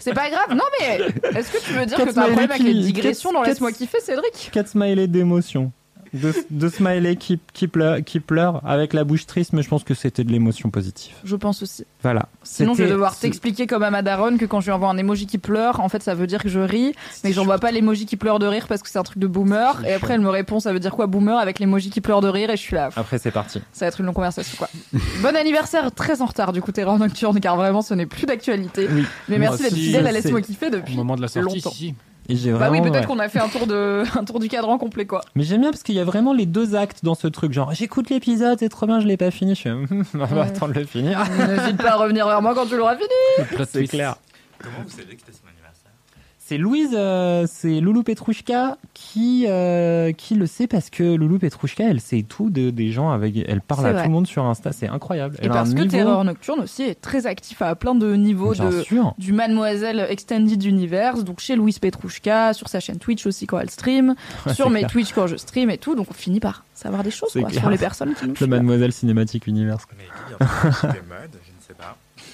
C'est pas grave. Non, mais est-ce que tu veux dire Quatre que t'as un problème avec les digressions dans quatre- Laisse-moi kiffer, Cédric? 4 smileys d'émotion. Deux smileys qui, qui, pleurent, qui pleurent avec la bouche triste, mais je pense que c'était de l'émotion positive. Je pense aussi. Voilà. Sinon, je vais devoir t'expliquer comme à Madaron que quand je lui envoie un emoji qui pleure, en fait, ça veut dire que je ris, mais que j'envoie pas l'emoji qui pleure de rire parce que c'est un truc de boomer. Et après, elle me répond, ça veut dire quoi boomer avec l'emoji qui pleure de rire, et je suis là. Après, c'est parti. Ça va être une longue conversation, quoi. (laughs) bon anniversaire, très en retard du coup, Terreur Nocturne, car vraiment, ce n'est plus d'actualité. Oui. Mais merci d'être fidèle à Laisse-moi kiffer Au depuis. moment de la sortie, longtemps. si. Et j'ai Bah oui, peut-être ouais. qu'on a fait un tour de (laughs) un tour du cadran complet, quoi. Mais j'aime bien parce qu'il y a vraiment les deux actes dans ce truc. Genre, j'écoute l'épisode, c'est trop bien, je l'ai pas fini. Je hum, on va Ouais. attendre de le finir. (laughs) N'hésite pas à revenir vers moi quand tu l'auras fini. c'est clair. Comment vous savez que c'était C'est Louise, euh, c'est Loulou Petrouchka qui, euh, qui le sait parce que Loulou Petrouchka, elle sait tout de, des gens avec. Elle parle à vrai. tout le monde sur Insta, c'est incroyable. Et Elle parce que niveau- Terreur Nocturne aussi est très actif à plein de niveaux Bien de sûr. du Mademoiselle Extended Universe, donc chez Louise Petrouchka, sur sa chaîne Twitch aussi quand elle stream, (laughs) Ouais, sur mes clair. Twitch quand je stream et tout, donc on finit par savoir des choses quoi, sur les personnes qui nous Le. Mademoiselle Cinématique Universe.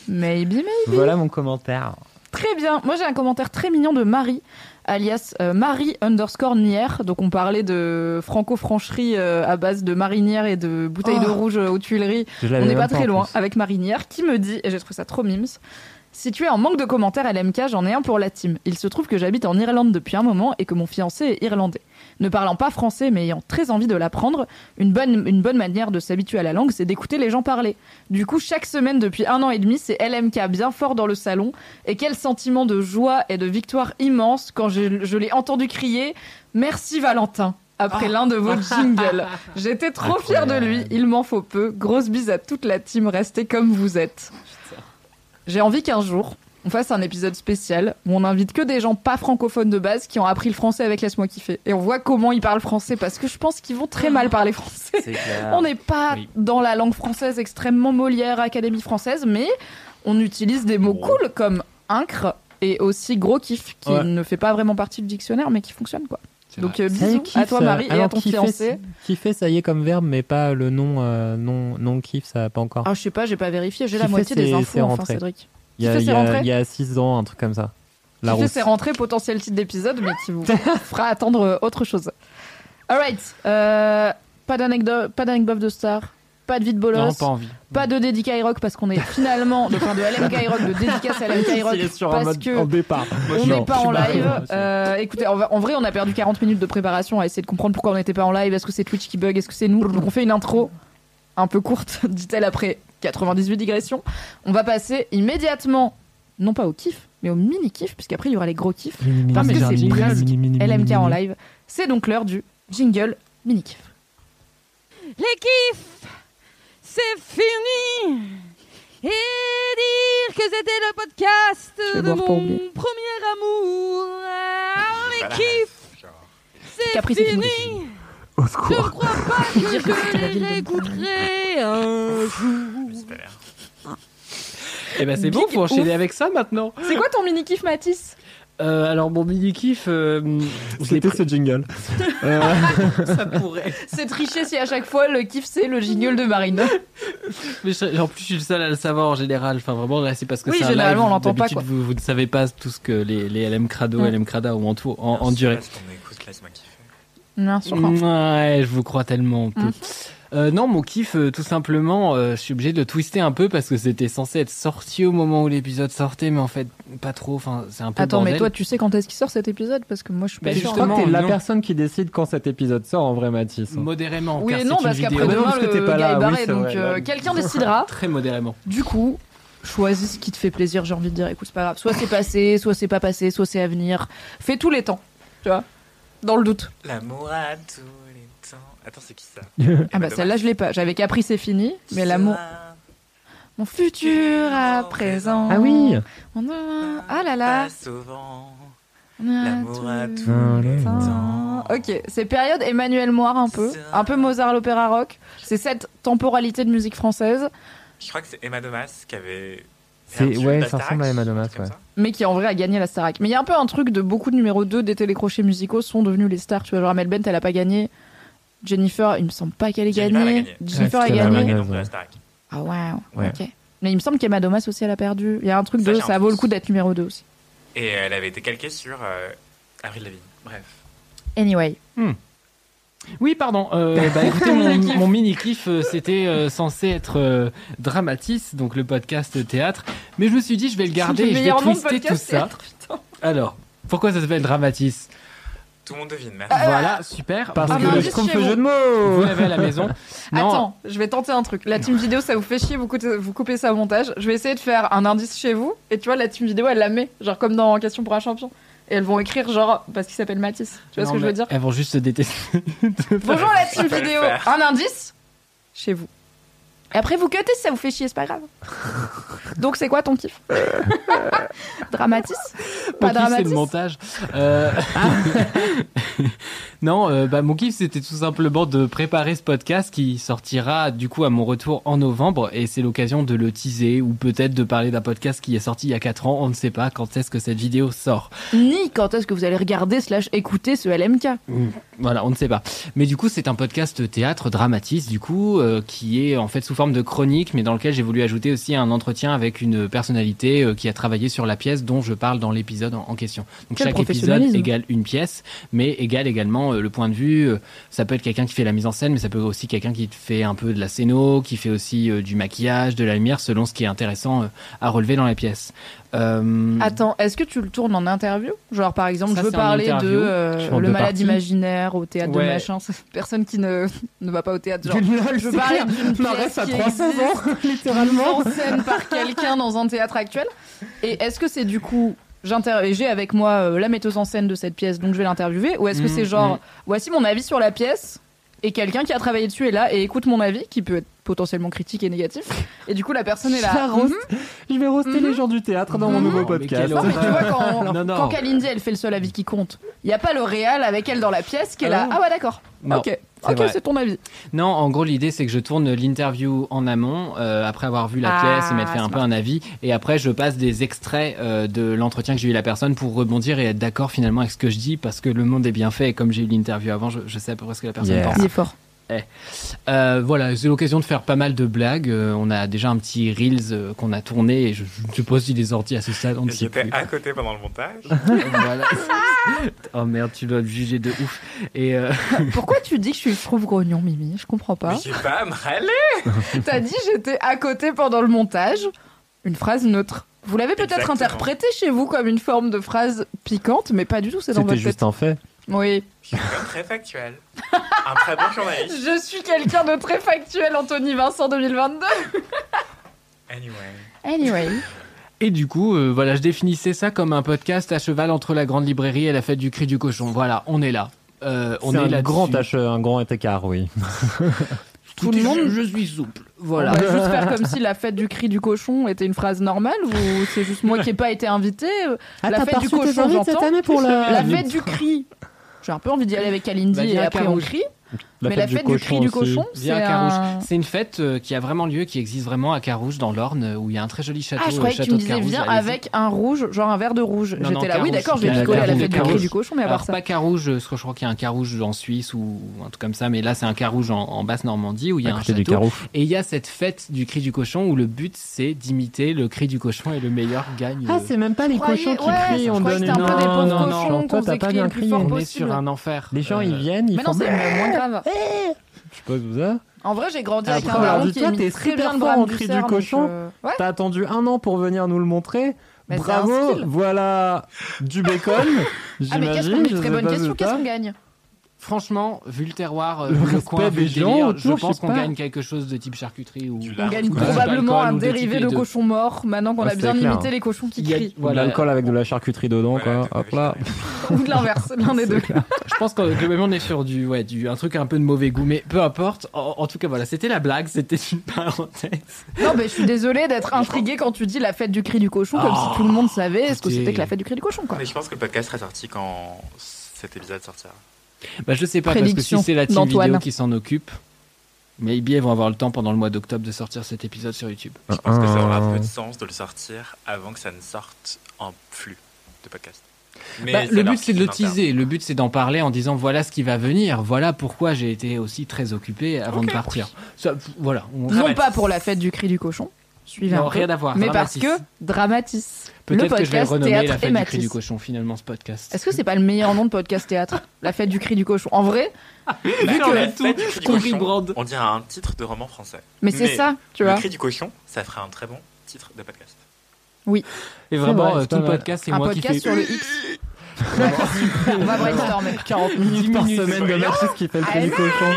Maybe, maybe. Voilà mon commentaire. Très bien. Moi, j'ai un commentaire très mignon de Marie, alias euh, Marie underscore Nière. Donc, on parlait de franco-francherie euh, à base de marinière et de bouteilles de Oh. rouge euh, aux Tuileries. On n'est pas très loin avec Marinière qui me dit, et j'ai trouvé ça trop mimes, si tu es en manque de commentaires à l'MK, j'en ai un pour la team. Il se trouve que j'habite en Irlande depuis un moment et que mon fiancé est irlandais. Ne parlant pas français mais ayant très envie de l'apprendre, une bonne, une bonne manière de s'habituer à la langue, c'est d'écouter les gens parler. Du coup, chaque semaine depuis un an et demi, c'est LMK bien fort dans le salon. Et quel sentiment de joie et de victoire immense quand je, je l'ai entendu crier « Merci Valentin !» après l'un de vos jingles. (laughs) J'étais trop fière de lui, il m'en faut peu. Grosse bise à toute la team, restez comme vous êtes. J'ai envie qu'un jour, on fasse un épisode spécial où on invite que des gens pas francophones de base qui ont appris le français avec Laisse-moi kiffer. Et on voit comment ils parlent français parce que je pense qu'ils vont très mal parler français. Clair. On n'est pas Oui. dans la langue française extrêmement Molière, Académie française, mais on utilise des mots cool comme incre et aussi gros kiff qui Ouais. ne fait pas vraiment partie du dictionnaire mais qui fonctionne quoi. C'est Donc euh, bisous à toi euh, Marie et à ton kiffer, fiancé. Kiffer, ça y est comme verbe, mais pas le nom, euh, non, non kiff, ça pas encore. Ah je sais pas, j'ai pas vérifié, j'ai la moitié des infos c'est enfin. Cédric. Il y a, kiffer, il y c'est a- rentré il y a 6 ans, un truc comme ça. La Kiffer, rousse. c'est rentré, potentiel titre d'épisode, mais qui vous (laughs) fera attendre euh, autre chose. Alright, euh, pas d'anecdote, pas d'anecdote de star, pas de vide bolos, Non, pas envie. pas de dédicace rock parce qu'on est finalement, de, (laughs) enfin de LMK rock, de dédicace à LMK rock est sur parce mode que on n'est pas en live. Euh, écoutez, en, en vrai, on a perdu 40 minutes de préparation à essayer de comprendre pourquoi on n'était pas en live. Est-ce que c'est Twitch qui bug? Est-ce que c'est nous? Donc on fait une intro un peu courte, (laughs) dit-elle après 98 digressions. On va passer immédiatement, non pas au kiff, mais au mini kiff, puisqu'après il y aura les gros kiffs. Parce que c'est LMK en live. C'est donc l'heure du jingle mini kiff. Les kiffs, c'est fini. Et dire que c'était le podcast de mon premier amour. Ah, les kiffs, c'est fini. Je ne crois pas (laughs) que je les réécouterai un jour. j'espère. Eh ben c'est bon, faut enchaîner ouf. avec ça maintenant. C'est quoi ton mini kiff, Mathis? Euh, alors mon mini kiff, euh, C'était ce jingle. Euh, (laughs) ça pourrait. C'est tricher si à chaque fois le kiff c'est le jingle de Marine. Mais je- en plus, je suis le seul à le savoir en général. Enfin, vraiment, là, c'est parce que Oui, généralement, live. on l'entend pas, quoi. Vous, vous ne savez pas tout ce que les, les LM Crado. LM Crada ont en, tout, en, en Bien sûr. Ouais, je vous crois tellement peu. Mm. Euh, non, mon kiff, euh, tout simplement, euh, je suis obligé de twister un peu parce que c'était censé être sorti au moment où l'épisode sortait, mais en fait, pas trop. Enfin, c'est un peu Attends, mais toi, tu sais quand est-ce qu'il sort cet épisode? Parce que moi, je suis pas Bah, je crois que t'es la non. personne qui décide quand cet épisode sort en vrai, Mathis. modérément. Oui car et non, parce qu'après demain, que le t'es pas gars là, est oui, barré, donc euh, quelqu'un décidera. (laughs) Très modérément. Du coup, choisis ce qui te fait plaisir, j'ai envie de dire. Écoute, c'est pas grave. Soit c'est passé, soit c'est pas passé, soit c'est à venir. Fais tous les temps, tu vois. Dans le doute. L'amour à tous les temps. Attends, c'est qui ça (laughs) Ah bah celle-là, je l'ai pas. J'avais qu'appris, c'est fini. Mais l'amour. Mon futur à présent. Ah oui On a- Ah là là. Pas souvent. L'amour à tous le les temps. Ok, c'est période Emmanuel Moire un peu. Un peu Mozart l'opéra rock. C'est cette temporalité de musique française, Je crois que c'est Emma Domas qui avait. C'est- ouais, ça ressemble à Emma Domas, ouais. mais qui en vrai a gagné la Starac. Mais il y a un peu un truc de beaucoup de numéro 2 des télécrochets musicaux sont devenus les stars. Tu vois, genre Amel Bent, elle a pas gagné. Jennifer, il me semble pas qu'elle ait Jennifer, gagné. gagné. Jennifer Ouais, a gagné. ouais. Ah wow, Ouais. ok. Mais il me semble qu'Emma Domas aussi elle a perdu. Il y a un truc Ça, de ça vaut le coup d'être numéro 2 aussi. Et elle avait été calquée sur euh, Avril Lavigne. Bref. Anyway. Oui, pardon. Euh, (laughs) bah, écoutez, mon, mon mini-kiff, euh, c'était euh, censé être euh, Dramatis, donc le podcast théâtre. Mais je me suis dit, je vais le garder Le et je vais twister tout ça. théâtre. Alors, pourquoi ça s'appelle Dramatis? Tout le monde devine, merci. Voilà, super. Parce Ah, que le trompe vous. jeu de vous mots l'avez à la maison. (laughs) Non, Attends, je vais tenter un truc. La team vidéo, ça vous fait chier, vous coupez, vous coupez ça au montage. Je vais essayer de faire un indice chez vous. Et tu vois, la team vidéo, elle la met. Genre comme dans Question pour un champion. Et elles vont écrire genre parce qu'il s'appelle Mathis. Tu vois non, ce que je veux dire Elles vont juste se détester. (laughs) Bonjour la team vidéo. Un indice chez vous. Et après vous cuttez si ça vous fait chier, c'est pas grave. Donc c'est quoi ton kiff (laughs) Dramatis Mon Pas kiff, c'est dramatis le montage. Euh, (laughs) non, euh, bah, mon kiff, c'était tout simplement de préparer ce podcast qui sortira du coup à mon retour en novembre. Et c'est l'occasion de le teaser ou peut-être de parler d'un podcast qui est sorti il y a 4 ans. On ne sait pas quand est-ce que cette vidéo sort. Ni quand est-ce que vous allez regarder slash écouter ce LMK. Voilà, on ne sait pas. Mais du coup, c'est un podcast théâtre dramatis, du coup, euh, qui est en fait sous forme de chronique, mais dans lequel j'ai voulu ajouter aussi un entretien avec une personnalité euh, qui a travaillé sur la pièce dont je parle dans l'épisode en, en question. Donc Quel chaque épisode égale une pièce, mais égale également euh, le point de vue. euh, ça peut être quelqu'un qui fait la mise en scène, mais ça peut aussi quelqu'un qui fait un peu de la scéno, qui fait aussi du maquillage, de la lumière, selon ce qui est intéressant à relever dans la pièce. Euh, Attends, est-ce que tu le tournes en interview? Genre par exemple, Ça, je veux parler de euh, le malade parties. imaginaire au théâtre de Ouais. machin. c'est Personne qui ne, (laughs) ne va pas au théâtre. Genre, je veux parler d'une pièce qui 300 ans, (laughs) littéralement. mise en scène par quelqu'un dans un théâtre actuel. Et est-ce que c'est du coup j'ai avec moi euh, la metteuse en scène de cette pièce, donc je vais l'interviewer, ou est-ce que Mm, c'est genre mm. voici mon avis sur la pièce et quelqu'un qui a travaillé dessus est là et écoute mon avis qui peut être potentiellement critique et négatif et du coup la personne est là. roast. Mhm. Je vais roaster les gens du théâtre dans mon Mhm. nouveau Non, mais podcast. Non, mais tu vois, quand, Non, non. quand Kalindi, elle fait le seul avis qui compte, il n'y a pas le réal avec elle dans la pièce qui est Ah là. Ah ouais, d'accord. Non, ok, c'est ok, c'est ton avis. Non, en gros, l'idée, c'est que je tourne l'interview en amont, euh, après avoir vu la Ah, pièce et m'être fait un peu un avis. Et après, je passe des extraits euh, de l'entretien que j'ai eu la personne pour rebondir et être d'accord finalement avec ce que je dis, parce que le monde est bien fait. Et comme j'ai eu l'interview avant, je, je sais à peu près ce que la personne Yeah. pense. Il est fort. Euh, voilà, c'est l'occasion de faire pas mal de blagues. Euh, on a déjà un petit Reels euh, qu'on a tourné, et je ne sais pas s'il est sorti à ce stade, J'étais à côté pendant le montage. (laughs) Voilà. oh merde, tu dois me juger de ouf. Et euh, (laughs) Pourquoi tu dis que je suis trouve grognon, Mimi? Je comprends pas. j'ai pas à me râler. (laughs) T'as dit j'étais à côté pendant le montage. Une phrase neutre. Vous l'avez peut-être interprété chez vous comme une forme de phrase piquante, mais pas du tout, c'est dans C'était votre juste tête. un fait. Oui. Je suis quelqu'un de très factuel. Un très bon journaliste. Je suis quelqu'un de très factuel, Anthony Vincent 2022. Anyway. Anyway. Et du coup, euh, voilà, je définissais ça comme un podcast à cheval entre la grande librairie et la fête du cri du cochon. Voilà, on est là. Euh, on est un là grand, tâche, un grand écart, oui. (laughs) Tout le monde- Je, je suis souple. Voilà. On va juste faire comme si la fête du cri du cochon était une phrase normale ou c'est juste moi qui n'ai pas été invité. euh, Ah, la fête du cochon, j'entends. année pour la... La fête du cri. J'ai un peu envie d'y aller avec Kalindi Bah, et après on Carouge. Mais la fête du cri du cochon, c'est un... Une fête euh, qui a vraiment lieu, qui existe vraiment à Carouge, dans l'Orne, euh, où il y a un très joli château. Ah, je euh, croyais que tu château me de disais Carouge, viens allez-y. avec un rouge, genre un verre de rouge. J'étais là, oui, d'accord, je vais à picoler à la Carouge, fête du cri du cochon, mais à Alors, part ça. pas Carouge, euh, je crois qu'il y a un Carouge en Suisse ou un truc comme ça, mais là c'est un Carouge en, en basse Normandie où il y a À un château. Et il y a cette fête du cri du cochon où le but c'est d'imiter le cri du cochon et le meilleur gagne. Ah, c'est même pas les cochons qui crient, on donne que Non, non, non, t'as pas bien crié. on est sur un enfer. Les gens, ils viennent, ils font... grave. (laughs) Je suppose ça. En vrai, j'ai grandi avec Après, un alors, daron qui t'es très bien le fort brame en du cri du cochon. euh, Ouais. T'as attendu un an pour venir nous le montrer. Mais un Bravo, voilà du bacon. (laughs) Ah, mais qu'est-ce qu'on Très sais bonne pas question, qu'est-ce qu'on gagne? Franchement, vu le terroir, euh, Le coin, vu des gens délire, autour, je pense qu'on gagne quelque chose de type charcuterie ou. On gagne Ouais, probablement un dérivé de de- cochon mort, maintenant qu'on a bien clair. limité les cochons qui crient. Voilà. l'alcool avec de la charcuterie dedans, Voilà, quoi. Hop là. (laughs) Ou de l'inverse, l'un des deux. Je pense que globalement on est sur du, ouais, du, un truc un peu de mauvais goût, mais peu importe. En, en tout cas, voilà, c'était la blague, c'était une (laughs) parenthèse. Non, mais je suis désolée d'être intriguée quand tu dis la fête du cri du cochon, comme si tout le monde savait ce que c'était que la fête du cri du cochon, quoi. Mais je pense que le podcast sera sorti quand cet épisode sortira. Bah, je sais pas, parce que si c'est la team vidéo qui s'en occupe, maybe elles vont avoir le temps pendant le mois d'octobre de sortir cet épisode sur YouTube. Je pense que ça aura Ah. peu de sens de le sortir avant que ça ne sorte en flux de podcast. Mais Bah, le but c'est de le teaser, le but c'est d'en parler en disant voilà ce qui va venir, voilà pourquoi j'ai été aussi très occupé avant de partir. Ça, voilà. on- Non pas pour la fête du cri du cochon, suivez Non, rien à voir. mais parce Dramatis. que Dramatis, le Peut-être que je vais le podcast renommer la théâtre et fête du cri du cochon finalement ce podcast. Est-ce que c'est pas le meilleur nom de podcast théâtre La fête du cri du cochon? En vrai, (laughs) Vu Bah, qu'on la a tout, fête du cri du qu'on cochon, rebrande. On dirait un titre de roman français. mais c'est ça, tu le vois. cri du cochon, ça ferait un très bon titre de podcast. Et vraiment vrai, euh, tout le podcast c'est Un moi qui podcast fais sur le X. (laughs) On va brainstormer. (laughs) 40 minutes par semaine de. Mathis qui fait le cri du cochon.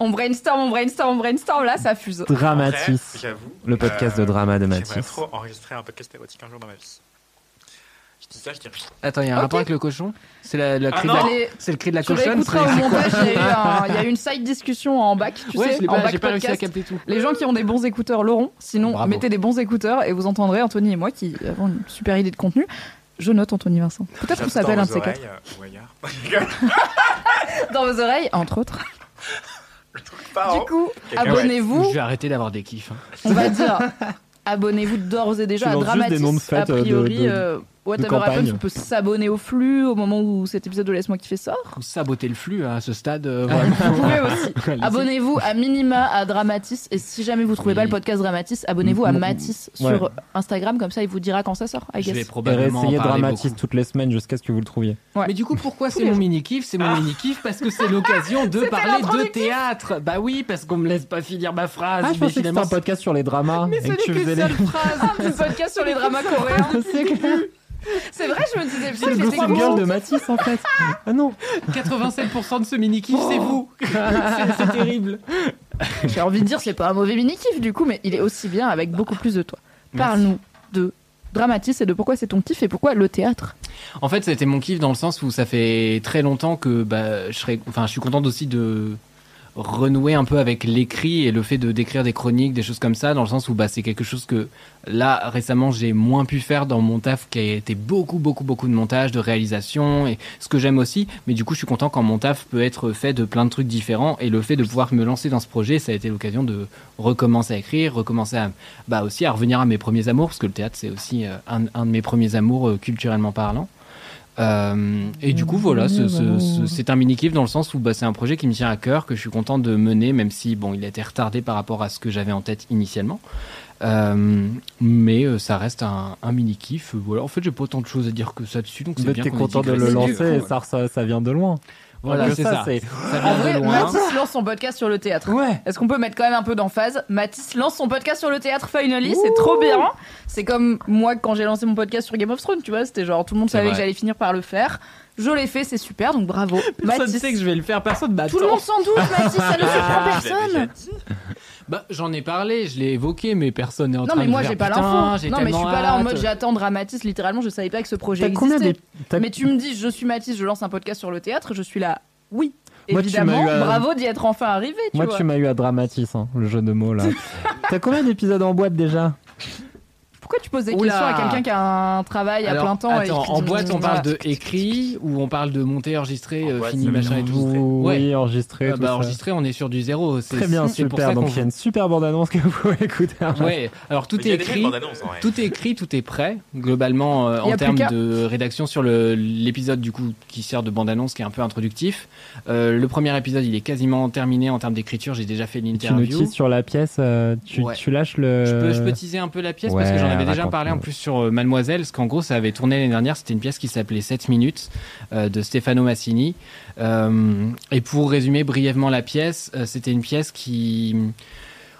On brainstorm, on brainstorm, on brainstorm, là ça fuse. Dramatis. J'avoue. Le podcast euh, de drama de J'aimerais Mathis. trop enregistrer un podcast érotique un jour dans ma vie. Je dis ça, je dis rien. Attends, il y a un Ok. rapport avec le cochon? C'est la, la Ah cri de non. la- c'est le cri de la tu cochonne? au montage, il y, a eu un- (laughs) il y a eu une side discussion en bac, tu Ouais, sais, je en pas, bac j'ai pas réussi à podcast. capter tout. Les gens qui ont des bons écouteurs l'auront, sinon Bravo. mettez des bons écouteurs et vous entendrez Anthony et moi qui avons une super idée de contenu. Je note Anthony Vincent. Peut-être qu'on s'appelle un de ces quatre. euh. (laughs) Dans vos oreilles, entre autres. Pas, Du coup, abonnez-vous. Je vais arrêter d'avoir des kiffs. hein. On va dire abonnez-vous d'ores et déjà Tu à Dramatis. des noms de a fêtes, euh, priori, de- campagne. On peut s'abonner au flux au moment où cet épisode de Laisse-moi kiffer sort. Ou saboter le flux à ce stade. euh, Vous vraiment. pouvez aussi. (laughs) Abonnez-vous à minima à Dramatis et si jamais vous trouvez Oui. pas le podcast Dramatis, abonnez-vous à Mm, mm, Matis ouais. sur Instagram comme ça il vous dira quand ça sort. I Je vais guess. Probablement parler Dramatis beaucoup. toutes les semaines jusqu'à ce que vous le trouviez. Ouais. Mais du coup, pourquoi c'est mon mini kiff C'est mon mini kiff parce que c'est l'occasion de (laughs) parler de théâtre. Bah oui, parce qu'on me laisse pas finir ma phrase. Ah, je mais pensais que c'était un podcast sur les dramas. Mais ce que n'est les... seule phrase (laughs) du podcast sur les dramas coréens. C'est clair. (laughs) C'est vrai, je me disais C'est le Gossip Girl de Mathis en fait. Ah non. 87% de ce mini kiff, c'est vous. (laughs) C'est- c'est terrible. J'ai envie de dire c'est pas un mauvais mini kiff du coup, mais il est aussi bien avec beaucoup plus de toi. Parle-nous de Dramatis et de pourquoi c'est ton kiff et pourquoi le théâtre? En fait, c'était mon kiff dans le sens où ça fait très longtemps que bah, je serais, enfin, je suis contente aussi de renouer un peu avec l'écrit et le fait de d'écrire des chroniques, des choses comme ça, dans le sens où bah, c'est quelque chose que là récemment j'ai moins pu faire dans mon taf qui a été beaucoup beaucoup beaucoup de montage, de réalisation et ce que j'aime aussi. Mais du coup, je suis content quand mon taf peut être fait de plein de trucs différents et le fait de pouvoir me lancer dans ce projet, ça a été l'occasion de recommencer à écrire, recommencer à bah aussi à revenir à mes premiers amours parce que le théâtre c'est aussi euh, un, de mes premiers amours euh, culturellement parlant. Euh, et du coup, voilà, ce- ce- ce- c'est un mini kiff dans le sens où bah, c'est un projet qui me tient à cœur, que je suis content de mener, même si bon, il a été retardé par rapport à ce que j'avais en tête initialement. Euh, mais euh, ça reste un, un mini kiff. Voilà, en fait, j'ai pas autant de choses à dire que ça dessus, donc c'est bien. t'es content de le lancer et ça, ça vient de loin. Voilà, c'est ça. c'est- Ça En vient vrai, de loin. Mathis lance son podcast sur le théâtre. Ouais. Est-ce qu'on peut mettre quand même un peu d'emphase Mathis lance son podcast sur le théâtre finally, c'est trop bien. C'est comme moi quand j'ai lancé mon podcast sur Game of Thrones, tu vois, c'était genre tout le monde C'est savait vrai. que j'allais finir par le faire. Je l'ai fait, c'est super, donc bravo. (laughs) Personne Mathis. sait que je vais le faire, personne m'attend. Tout le monde s'en doute, Mathis, ça ne (laughs) surprend déjà personne. Bah, j'en ai parlé, je l'ai évoqué, mais personne n'est en Non train mais de moi faire, j'ai pas l'info. Non mais je suis pas là en mode j'attends Dramatis, littéralement je savais pas que ce projet existait. Mais tu me dis je suis Mathis, je lance un podcast sur le théâtre, je suis là. Oui. Moi, tu Évidemment, à- bravo d'y être enfin arrivé, tu Moi, vois. tu m'as eu à Dramatis, hein, le jeu de mots là. (laughs) T'as combien d'épisodes en boîte déjà? Poses des Oula. questions à quelqu'un qui a un travail à plein temps attends, en boîte, on parle de écrit ou on parle de monter, enregistré, En euh, boîte, fini, machin et tout. Ouais. Oui, enregistré. Ah tout bah, ça. enregistré, on est sur du zéro. C'est- Très bien, c'est pour super. ça Donc qu'on il y a une super bande annonce que vous pouvez écouter. Ouais, alors tout est écrit. bande-annonce. Tout est écrit, tout est prêt. Globalement, euh, en termes de rédaction sur le- l'épisode du coup qui sert de bande-annonce, qui est un peu introductif. Euh, le premier épisode, il est quasiment terminé en termes d'écriture. J'ai déjà fait Tu nous l'interview. teases sur la pièce, euh, tu, Ouais. tu lâches le. Je peux, je peux teaser un peu la pièce parce que j'en avais déjà raconte-nous. parlé en plus sur euh, Mademoiselle, parce qu'en gros ça avait tourné l'année dernière, c'était une pièce qui s'appelait 7 minutes euh, de Stefano Massini. Euh, et pour résumer brièvement la pièce, euh, c'était une pièce qui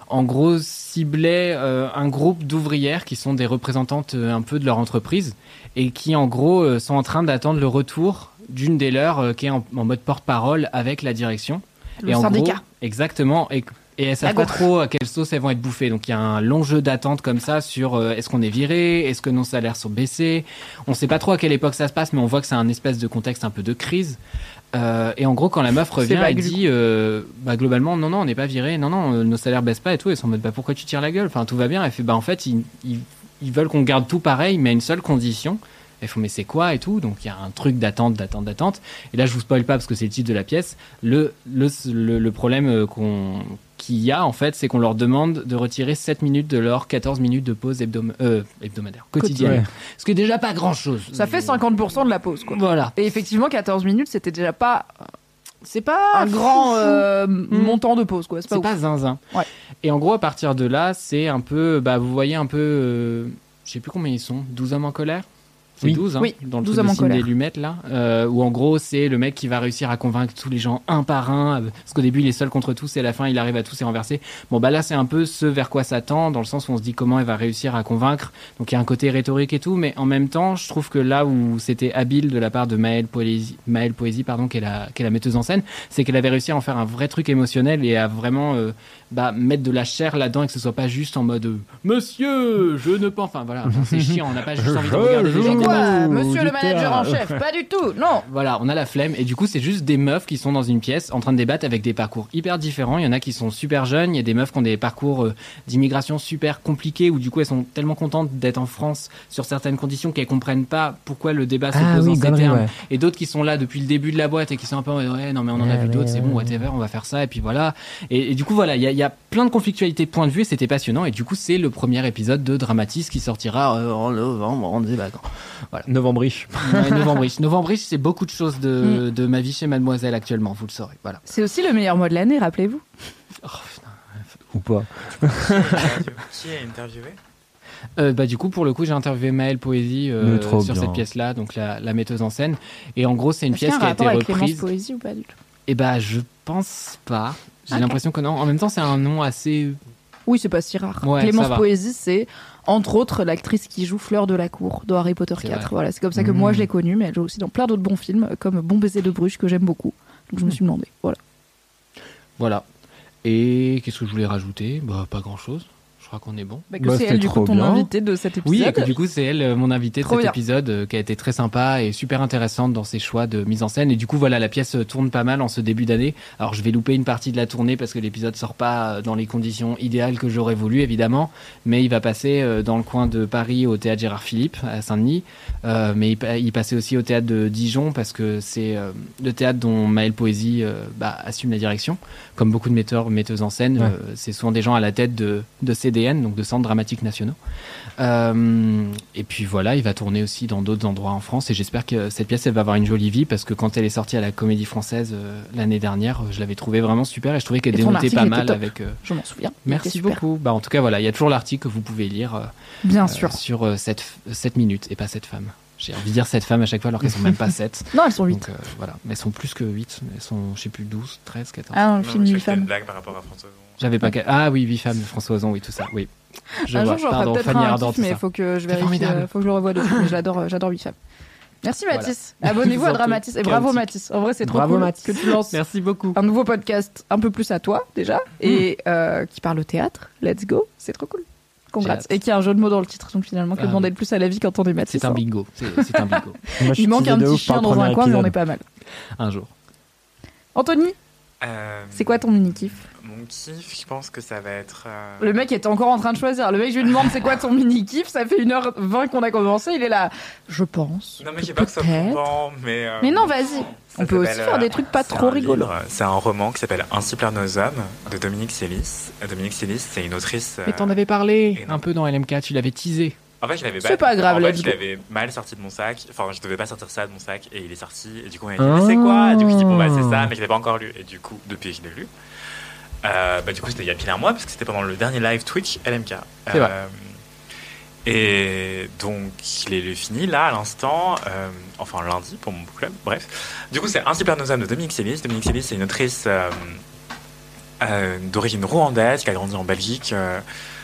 en gros ciblait euh, un groupe d'ouvrières qui sont des représentantes euh, un peu de leur entreprise et qui en gros euh, sont en train d'attendre le retour d'une des leurs euh, qui est en, en mode porte-parole avec la direction. Le en syndicat. gros, exactement. Et, et elles savent pas trop à quelle sauce elles vont être bouffées. Donc il y a un long jeu d'attente comme ça sur euh, est-ce qu'on est viré, est-ce que nos salaires sont baissés? On sait pas trop à quelle époque ça se passe, mais on voit que c'est un espèce de contexte un peu de crise. Euh, et en gros, quand la meuf revient, elle dit euh, bah, globalement, non, non, on n'est pas viré, non, non, euh, nos salaires baissent pas et tout. Ils sont en mode bah, pourquoi tu tires la gueule? Enfin, tout va bien. Elle fait bah, en fait, ils, ils, ils veulent qu'on garde tout pareil, mais à une seule condition. Elles font mais c'est quoi et tout? Donc il y a un truc d'attente, d'attente, d'attente. Et là, je vous spoil pas parce que c'est le titre de la pièce. Le, le, le, le problème euh, qu'on qu'il y a en fait, c'est qu'on leur demande de retirer 7 minutes de leurs 14 minutes de pause hebdom- euh, hebdomadaire, quotidienne. Ouais. Ce qui est déjà pas grand chose. Ça fait 50% de la pause, quoi. Voilà. Et effectivement, 14 minutes, c'était déjà pas C'est pas un grand euh, montant de pause, quoi. C'est pas, zinzin. Ouais. Et en gros, à partir de là, c'est un peu. Bah, vous voyez un peu. euh, je sais plus combien ils sont. 12 hommes en colère? C'est Oui. 12, hein, Oui, dans le 12 truc de en Cindy colère. Lumet, là. euh, où en gros, c'est le mec qui va réussir à convaincre tous les gens un par un. euh, Parce qu'au début, il est seul contre tous et à la fin, il arrive à tous les renverser. Bon, bah là, c'est un peu ce vers quoi ça tend, dans le sens où on se dit comment elle va réussir à convaincre. Donc il y a un côté rhétorique et tout, mais en même temps, je trouve que là où c'était habile de la part de Maëlle Poésie, Maëlle Poésie pardon, qui est, la, qui est la metteuse en scène, c'est qu'elle avait réussi à en faire un vrai truc émotionnel et à vraiment euh, bah, mettre de la chair là-dedans et que ce soit pas juste en mode Monsieur, je ne pense. Enfin voilà, enfin, c'est chiant, on n'a pas juste envie de regarder gens quoi, monsieur le manager en chef? Pas du tout, non voilà, on a la flemme et du coup c'est juste des meufs qui sont dans une pièce en train de débattre avec des parcours hyper différents. Il y en a qui sont super jeunes, il y a des meufs qui ont des parcours euh, d'immigration super compliqués où du coup elles sont tellement contentes d'être en France sur certaines conditions qu'elles comprennent pas pourquoi le débat se Ah pose oui, en ces termes. ouais. Et d'autres qui sont là depuis le début de la boîte et qui sont un peu ouais non mais on en a Ouais, vu ouais, d'autres, c'est ouais, bon ouais. whatever, on va faire ça et puis voilà. Et, et du coup voilà, il y a, y a plein de conflictualités de point de vue et c'était passionnant et du coup c'est le premier épisode de Dramatis qui sortira euh, en novembre, on est vacances. Novembre-riche. Ouais, Novembre-riche. (laughs) Novembre-riche, c'est beaucoup de choses de, de ma vie chez Mademoiselle actuellement, vous le saurez. Voilà. C'est aussi le meilleur mois de l'année, rappelez-vous. Oh, putain. Ou pas. Qui est interviewé Euh, bah, du coup, pour le coup, j'ai interviewé Maëlle Poésie euh, sur bien. cette pièce-là, donc la, la metteuse en scène. Et en gros, c'est une pièce a un qui a été reprise. Poésie ou pas du tout? Et bah, je pense pas. J'ai l'impression que non. En même temps, c'est un nom assez. Oui, c'est pas si rare. Ouais, Clémence. Poésie, c'est entre autres l'actrice qui joue Fleur de la Cour dans Harry Potter C'est 4. vrai. Voilà, c'est comme ça que Mmh. moi je l'ai connue, mais elle joue aussi dans plein d'autres bons films, comme Bon baiser de Bruges que j'aime beaucoup. Donc je me suis demandé. Voilà. Voilà. Et qu'est-ce que je voulais rajouter? Bah, pas grand-chose. Je crois qu'on est bon. Bah, que Bah, c'est c'était elle du coup trop ton bien. invité de cet Oui, épisode. et que du coup, c'est elle, euh, mon invitée de Trop cet bien. épisode, euh, qui a été très sympa et super intéressante dans ses choix de mise en scène. Et du coup, voilà, la pièce euh, tourne pas mal en ce début d'année. Alors, je vais louper une partie de la tournée parce que l'épisode sort pas dans les conditions idéales que j'aurais voulu, évidemment. Mais il va passer euh, dans le coin de Paris au théâtre Gérard Philippe, à Saint-Denis. Euh, mais il, pa- il passait aussi au théâtre de Dijon parce que c'est euh, le théâtre dont Maëlle Poésie euh, bah, assume la direction. Comme beaucoup de metteurs, metteuses en scène, Ouais. euh, c'est souvent des gens à la tête de, de CDN, donc de Centres Dramatiques Nationaux. Euh, et puis voilà, il va tourner aussi dans d'autres endroits en France et j'espère que cette pièce elle va avoir une jolie vie parce que quand elle est sortie à la Comédie Française euh, l'année dernière, euh, je l'avais trouvée vraiment super et je trouvais qu'elle démontait article pas mal top. avec. euh, Je m'en souviens. Merci beaucoup. Bah en tout cas voilà, il y a toujours l'article que vous pouvez lire euh, Bien euh, sûr. sur euh, cette cette minute et pas cette femme. J'ai envie de dire cette femme à chaque fois alors qu'elles sont même pas (laughs) 7. Non, elles sont 8. Donc euh, voilà, mais elles sont plus que 8, elles sont je sais plus 12, 13, 14. Ah non, le Non, film je 8 fais une femmes. blague par rapport à François. J'avais pas Ah oui, 8 femmes de François Ozon, oui tout ça. Oui. Je un vois. jour, j'en ferai peut-être un kiff, mais ça. faut que je vérifie, euh, faut que je le revoie dessus. Mais (laughs) j'adore, euh, j'adore 8 femmes. Merci Voilà. Mathis. Abonnez-vous Je à Dramatis. Et bravo. Mathis. En vrai, c'est trop Bravo, cool Mathis. que tu lances Merci beaucoup. un nouveau podcast un peu plus à toi déjà et euh, qui parle au théâtre. Let's go. C'est trop cool. Congrats. Et qui a un jeu de mots dans le titre. Donc finalement, que Ah demander de plus à la vie quand on est Mathis. C'est un bingo. C'est un bingo. (laughs) Moi, je Il manque un petit chien dans un coin, mais on est pas mal. Un jour. Anthony, Euh, c'est quoi ton mini je pense que ça va être. euh, Le mec était encore en train de choisir. Le mec, je lui demande c'est quoi ton (laughs) mini kiff? Ça fait 1h20 qu'on a commencé. Il est là. Je pense. Non, mais sais pas que ça pouvant, mais. euh, Mais non, vas-y. On peut aussi faire euh, des trucs pas trop rigolos. C'est un roman qui s'appelle Ainsi pleurent nos hommes de Dominique Sélis. Euh, Dominique Sélis, c'est une autrice. Mais t'en avais parlé un peu dans LMK, tu l'avais teasé. En fait, je l'avais C'est pas grave, En fait, je l'avais mal sorti de mon sac. Enfin, je devais pas sortir ça de mon sac et il est sorti. Et du coup, on a dit, mais c'est quoi? Et Du coup, je dis, bon, bah, c'est ça, mais je l'ai pas encore lu. Et du coup, depuis je l'ai lu, bah, du coup, c'était il y a pile un mois parce que c'était pendant le dernier live Twitch LMK. C'est vrai. Euh, Et donc, l'ai lu fini là à l'instant, euh, enfin lundi pour mon book club, bref. Du coup, c'est nos hommes de Dominique Sélis. Dominique Sélis, c'est une autrice euh, euh, d'origine rwandaise qui a grandi en Belgique euh,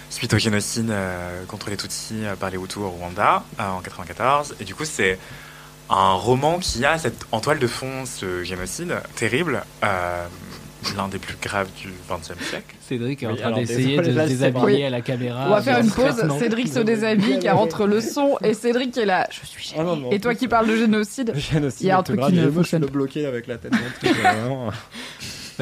suite au génocide euh, contre les Tutsis euh, par les Hutus au Rwanda euh, en 94. Et du coup, c'est un roman qui a cette, en toile de fond ce génocide terrible, euh, l'un des plus graves du XXe siècle. Cédric est en Oui, train d'essayer de se déshabiller à la caméra. On va faire une pause. Cédric se déshabille car entre le son et Cédric qui est là. Je suis Ah non, mais en Et toi qui parles de génocide. Il y a un truc grave qui ne monde, je fonctionne le avec la tête dans le truc. vraiment.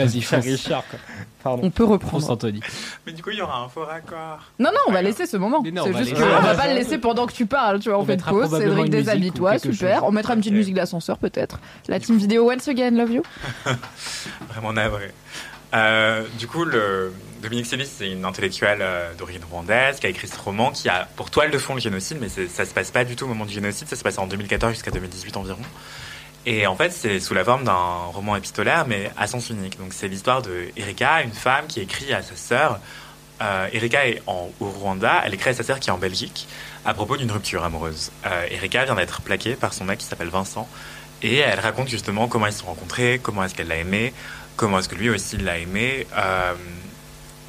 Vas-y. Richard, quoi. Pardon. On peut reprendre. Anthony. Mais du coup, il y aura un faux raccord. Non, non, on va laisser ce moment. C'est on va juste laisser. qu'on va Ah, pas le laisser pendant que tu parles. Tu vois, on, On fait pause. Cédric, déshabille-toi. Super. chose. On mettra une petite musique d'ascenseur peut-être. La team vidéo Once Again Love You. (laughs) Vraiment navré. Euh, du coup, le, Dominique Sélis, c'est une intellectuelle euh, d'origine rwandaise qui a écrit ce roman qui a pour toile de fond le génocide, mais ça se passe pas du tout au moment du génocide, ça se passe en 2014 jusqu'à 2018 environ. Et en fait, c'est sous la forme d'un roman épistolaire, mais à sens unique. Donc, c'est l'histoire de Erika, une femme qui écrit à sa sœur. Euh, Erika est en, au Rwanda, elle écrit à sa sœur qui est en Belgique à propos d'une rupture amoureuse. Euh, Erika vient d'être plaquée par son mec qui s'appelle Vincent. Et elle raconte justement comment ils se sont rencontrés, comment est-ce qu'elle l'a aimé, comment est-ce que lui aussi l'a aimé, euh,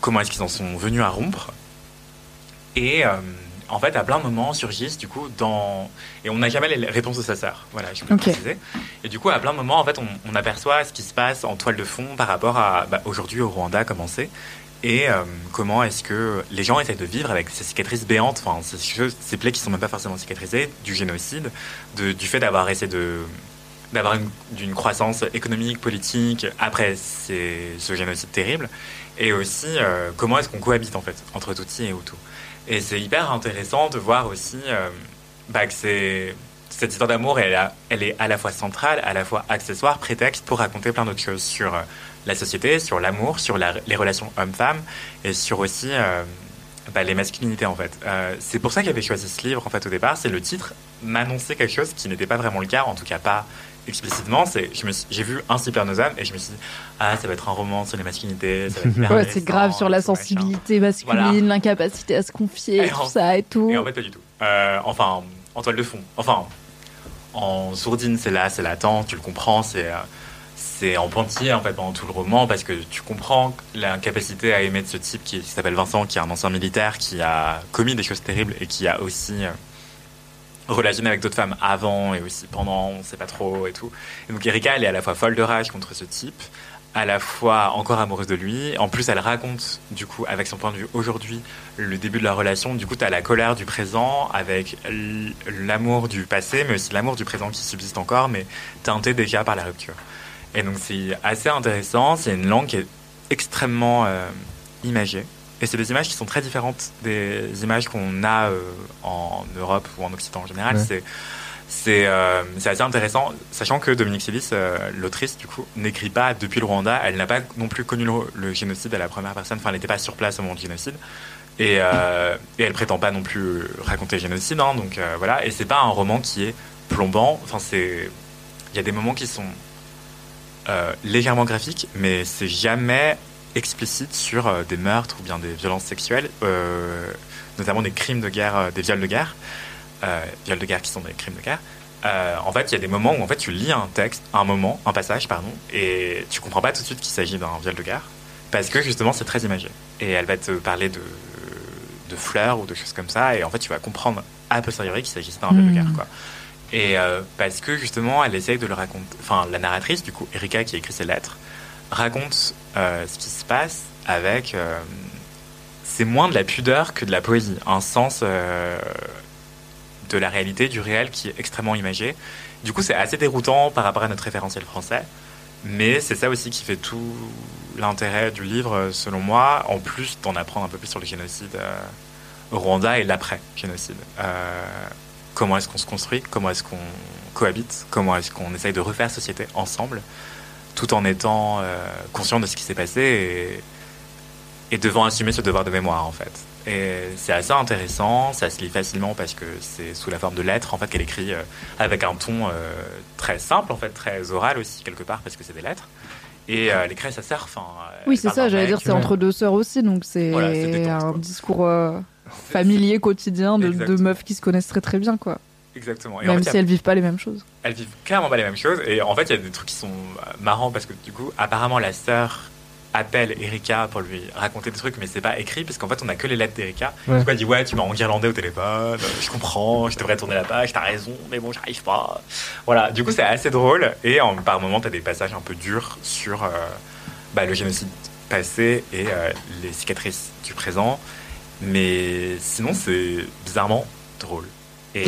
comment est-ce qu'ils en sont venus à rompre. Et euh, en fait, à plein de moments surgissent du coup dans et on n'a jamais les réponses de sa sœur. Voilà, je peux Ok. le préciser. Et du coup, à plein de moments, en fait, on, on aperçoit ce qui se passe en toile de fond par rapport à bah, aujourd'hui au Rwanda, comment c'est. Et euh, comment est-ce que les gens essaient de vivre avec ces cicatrices béantes, enfin ces, choses- ces plaies qui sont même pas forcément cicatrisées, du génocide, de- du fait d'avoir essayé de d'avoir une, croissance économique, politique après ces- ce génocide terrible, et aussi euh, comment est-ce qu'on cohabite en fait entre Tutsi et Hutu. Et c'est hyper intéressant de voir aussi euh, bah, que cette histoire d'amour, elle, est à la fois centrale, à la fois accessoire, prétexte pour raconter plein d'autres choses sur euh, la société, sur l'amour, sur les relations hommes-femmes, et sur aussi euh, bah, les masculinités en fait. C'est pour ça que j'avais choisi ce livre en fait au départ. C'est le titre m'annonçait quelque chose qui n'était pas vraiment le cas, en tout cas pas explicitement. C'est, j'ai vu un Supernosam et je me suis dit ah ça va être un roman sur les masculinités. (laughs) Ouais, c'est grave sur la sensibilité masculine, Voilà. l'incapacité à se confier, Et tout en- ça et tout. Et en fait, pas du tout. Euh, enfin, en toile de fond. Enfin, en sourdine, c'est là, c'est latent, tu le comprends, c'est. euh, c'est en pointillé en fait pendant tout le roman parce que tu comprends l'incapacité à aimer de ce type qui, qui s'appelle Vincent, qui est un ancien militaire, qui a commis des choses terribles et qui a aussi euh, relationné avec d'autres femmes avant et aussi pendant, on sait pas trop et tout. Et donc Erika, elle est à la fois folle de rage contre ce type, à la fois encore amoureuse de lui. En plus, elle raconte, du coup, avec son point de vue aujourd'hui, le début de leur relation. Du coup, tu as la colère du présent avec l'amour du passé, mais aussi l'amour du présent qui subsiste encore, mais teinté déjà par la rupture. Et donc, c'est assez intéressant. C'est une langue qui est extrêmement euh, imagée. Et c'est des images qui sont très différentes des images qu'on a euh, en Europe ou en Occident en général. Ouais. C'est c'est euh, c'est assez intéressant, sachant que Dominique Silis, euh, l'autrice, du coup, n'écrit pas depuis le Rwanda. Elle n'a pas non plus connu le, le génocide à la première personne. Enfin, elle n'était pas sur place au moment du génocide. Et, euh, et elle prétend pas non plus raconter le génocide. hein, donc voilà. Et c'est pas un roman qui est plombant. Enfin, c'est. Il y a des moments qui sont légèrement graphiques, mais c'est jamais explicite sur euh, des meurtres ou bien des violences sexuelles, euh, notamment des crimes de guerre, euh, des viols de guerre, viols de guerre qui sont des crimes de guerre. Euh, en fait, il y a des moments où en fait tu lis un texte, un moment, un passage, pardon, et tu comprends pas tout de suite qu'il s'agit d'un viol de guerre, parce que justement c'est très imagé. Et elle va te parler de, de fleurs ou de choses comme ça, et en fait tu vas comprendre a posteriori qu'il s'agissait d'un viol de Mm. guerre, quoi. Et euh, parce que justement, elle essaye de le raconter. Enfin, la narratrice, du coup, Erika, qui a écrit ces lettres, raconte euh, ce qui se passe avec. euh, c'est moins de la pudeur que de la poésie. Un sens euh, de la réalité, du réel, qui est extrêmement imagé. Du coup, c'est assez déroutant par rapport à notre référentiel français. Mais c'est ça aussi qui fait tout l'intérêt du livre, selon moi, en plus d'en apprendre un peu plus sur le génocide au Rwanda et l'après-génocide. Comment est-ce qu'on se construit, comment est-ce qu'on cohabite, comment est-ce qu'on essaye de refaire société ensemble, tout en étant euh, conscient de ce qui s'est passé et, et devant assumer ce devoir de mémoire en fait. Et c'est assez intéressant, ça se lit facilement parce que c'est sous la forme de lettres en fait qu'elle écrit euh, avec un ton euh, très simple en fait, très oral aussi quelque part parce que c'est des lettres. Et elle écrit à sa sœur, enfin. Oui, c'est ça, j'allais dire, c'est entre deux sœurs aussi, donc c'est Voilà, un quoi. discours familier, quotidien de deux Exactement. meufs qui se connaissent très très bien, quoi. Exactement. Et en Même fait, y a si elles vivent pas les mêmes choses. elles vivent clairement pas les mêmes choses. Et en fait, il y a des trucs qui sont euh, marrants parce que du coup, apparemment, la sœur appelle Erika pour lui raconter des trucs, mais c'est pas écrit, parce qu'en fait, on a que les lettres d'Erika. Ouais. Du coup, elle dit Ouais, tu m'as enguirlandé au téléphone, je comprends, je devrais tourner la page, t'as raison, mais bon, j'arrive pas. Voilà, du coup, c'est assez drôle, et en, par moments, t'as des passages un peu durs sur euh, bah, le génocide passé et euh, les cicatrices du présent, mais sinon, c'est bizarrement drôle. Et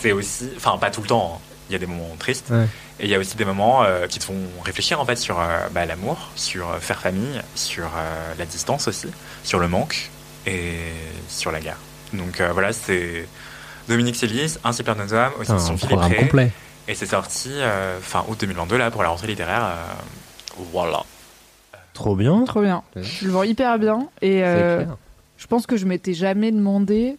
c'est aussi, enfin, pas tout le temps, hein. il y a des moments tristes. Ouais. Et il y a aussi des moments euh, qui te font réfléchir en fait sur euh, bah, l'amour, sur euh, faire famille, sur euh, la distance aussi, sur le manque et sur la guerre. Donc euh, voilà, c'est Dominique Sélis, Un super nos hommes, aussi Putain, son Ray. complet. Et c'est sorti euh, fin août 2022 là pour la rentrée littéraire. euh, voilà. Trop bien. Trop bien. Ouais. Je le vends hyper bien. Et euh, je pense que je m'étais jamais demandé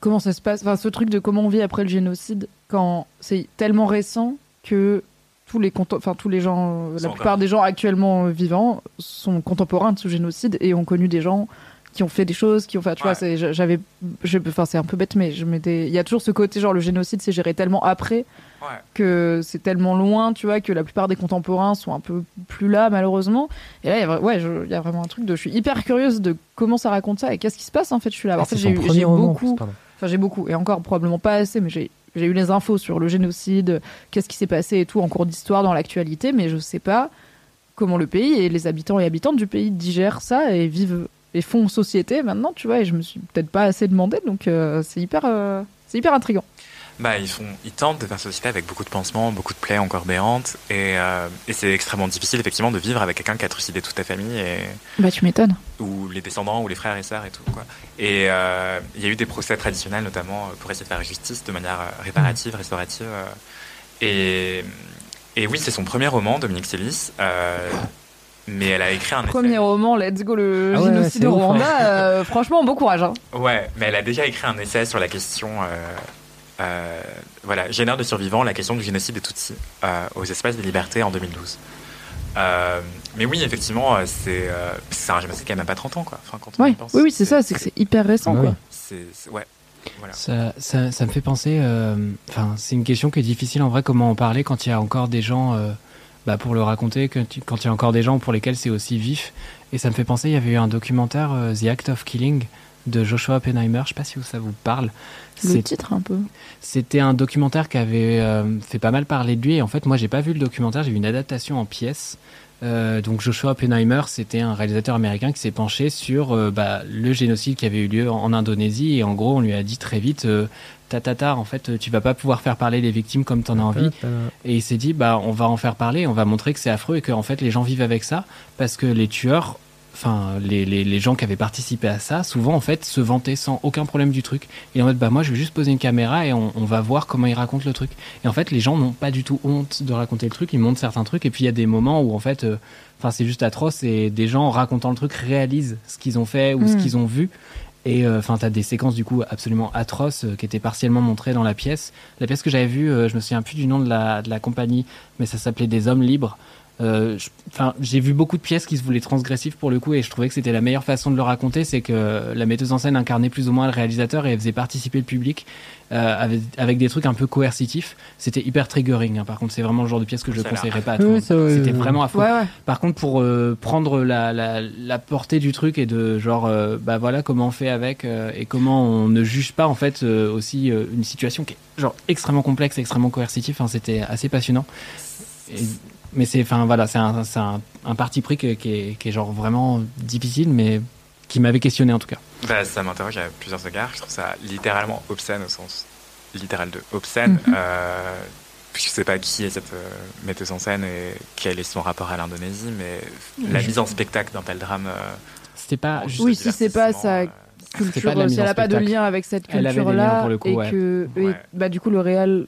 comment ça se passe. Enfin, ce truc de comment on vit après le génocide, quand c'est tellement récent que tous les, enfin, tous les gens, euh, la plupart des gens actuellement euh, vivants sont contemporains de ce génocide et ont connu des gens qui ont fait des choses, qui ont fait, tu vois, Ouais. c'est- je- j'avais, je- enfin, c'est un peu bête, mais je m'étais, il y a toujours ce côté, genre, le génocide, c'est géré tellement après Ouais. que c'est tellement loin, tu vois, que la plupart des contemporains sont un peu plus là, malheureusement. Et là, il y a, vra- ouais, je- il y a vraiment un truc de. Je suis hyper curieuse de comment ça raconte ça et qu'est-ce qui se passe, en fait. Je suis là. Ah, en fait, c'est j'ai eu- beaucoup. pardon. Enfin, j'ai beaucoup, et encore probablement pas assez, mais j'ai eu les infos sur le génocide, qu'est-ce qui s'est passé et tout en cours d'histoire dans l'actualité, mais je sais pas comment le pays et les habitants et habitantes du pays digèrent ça et vivent et font société maintenant, tu vois, et je me suis peut-être pas assez demandé, donc euh, c'est hyper, euh, c'est hyper intriguant. Bah, ils, font, ils tentent de faire société avec beaucoup de pansements, beaucoup de plaies encore béantes. Et, euh, et c'est extrêmement difficile, effectivement, de vivre avec quelqu'un qui a trucidé toute ta famille, et, Bah, tu m'étonnes. ou les descendants, ou les frères et sœurs et tout. Quoi. Et euh, il y a eu des procès traditionnels, notamment, euh, pour essayer de faire justice de manière réparative, restaurative. euh. Et, et oui, c'est son premier roman, Dominique Sélis. euh, mais elle a écrit un essai. Premier roman, let's go, le Ah ouais, génocide au hein. Rwanda. euh, franchement, bon courage. Hein. Ouais, mais elle a déjà écrit un essai sur la question, euh, euh, voilà, génère de survivants, la question du génocide des Tutsis euh, aux espaces des libertés en 2012. Euh, mais oui, effectivement, c'est euh, c'est un génocide qui a même pas 30 ans, quoi. Enfin, quand on y Ouais. pense, Oui, oui, c'est ça, c'est que c'est hyper récent, Ah quoi. oui. c'est- c'est- ouais, voilà. Ça, ça, ça me fait penser. euh, Enfin, c'est une question qui est difficile en vrai. Comment en parler quand il y a encore des gens euh, bah, pour le raconter, que tu- quand il y a encore des gens pour lesquels c'est aussi vif. Et ça me fait penser. Il y avait eu un documentaire, euh, The Act of Killing, de Joshua Oppenheimer. Je sais pas si ça vous parle. Le titre, un peu. C'était un documentaire qui avait euh, fait pas mal parler de lui. Et en fait, moi, j'ai pas vu le documentaire, j'ai vu une adaptation en pièces. Euh, donc Joshua Oppenheimer, c'était un réalisateur américain qui s'est penché sur euh, bah, le génocide qui avait eu lieu en, en Indonésie. Et en gros, on lui a dit très vite, euh, tatata, en fait, tu vas pas pouvoir faire parler les victimes comme t'en as envie. Et il s'est dit, bah, on va en faire parler, on va montrer que c'est affreux et que en fait les gens vivent avec ça parce que les tueurs, enfin les, les, les gens qui avaient participé à ça, souvent en fait se vantaient sans aucun problème du truc. Et en mode, bah moi je vais juste poser une caméra et on, on va voir comment ils racontent le truc. Et en fait les gens n'ont pas du tout honte de raconter le truc, ils montrent certains trucs et puis il y a des moments où en fait, euh, enfin c'est juste atroce et des gens racontant le truc réalisent ce qu'ils ont fait ou ce Mm. qu'ils ont vu. Et euh, enfin, t'as des séquences du coup absolument atroces euh, qui étaient partiellement montrées dans la pièce. La pièce que j'avais vue, euh, je me souviens plus du nom de la, de la compagnie, mais ça s'appelait Des Hommes Libres. Euh, Enfin, j'ai vu beaucoup de pièces qui se voulaient transgressives pour le coup, et je trouvais que c'était la meilleure façon de le raconter, c'est que la metteuse en scène incarnait plus ou moins le réalisateur et elle faisait participer le public euh, avec, avec des trucs un peu coercitifs. C'était hyper triggering. hein. Par contre, c'est vraiment le genre de pièce que je l'air. conseillerais pas à tout le Oui, C'était vraiment. Ouais, ouais. Par contre, pour euh, prendre la, la, la portée du truc et de genre, euh, bah voilà comment on fait avec euh, et comment on ne juge pas en fait euh, aussi euh, une situation qui est genre extrêmement complexe, extrêmement coercitive. Enfin, c'était assez passionnant. Et- mais c'est, enfin voilà, c'est un, c'est un, un parti pris qui, est, qui est genre vraiment difficile, mais qui m'avait questionné en tout cas. Bah, ça m'interroge à plusieurs égards. Je trouve ça littéralement obscène au sens littéral de obscène. Mhm. euh, je sais pas qui est cette euh, metteuse en scène et quel est son rapport à l'Indonésie, mais la mise en spectacle d'un tel drame. euh, C'était pas. juste- Oui, si c'est pas sa euh, culture, pas si elle en a pas de lien avec cette Elle avait des liens culture-là, pour le coup, et ouais. que, et, bah, du coup, le réel,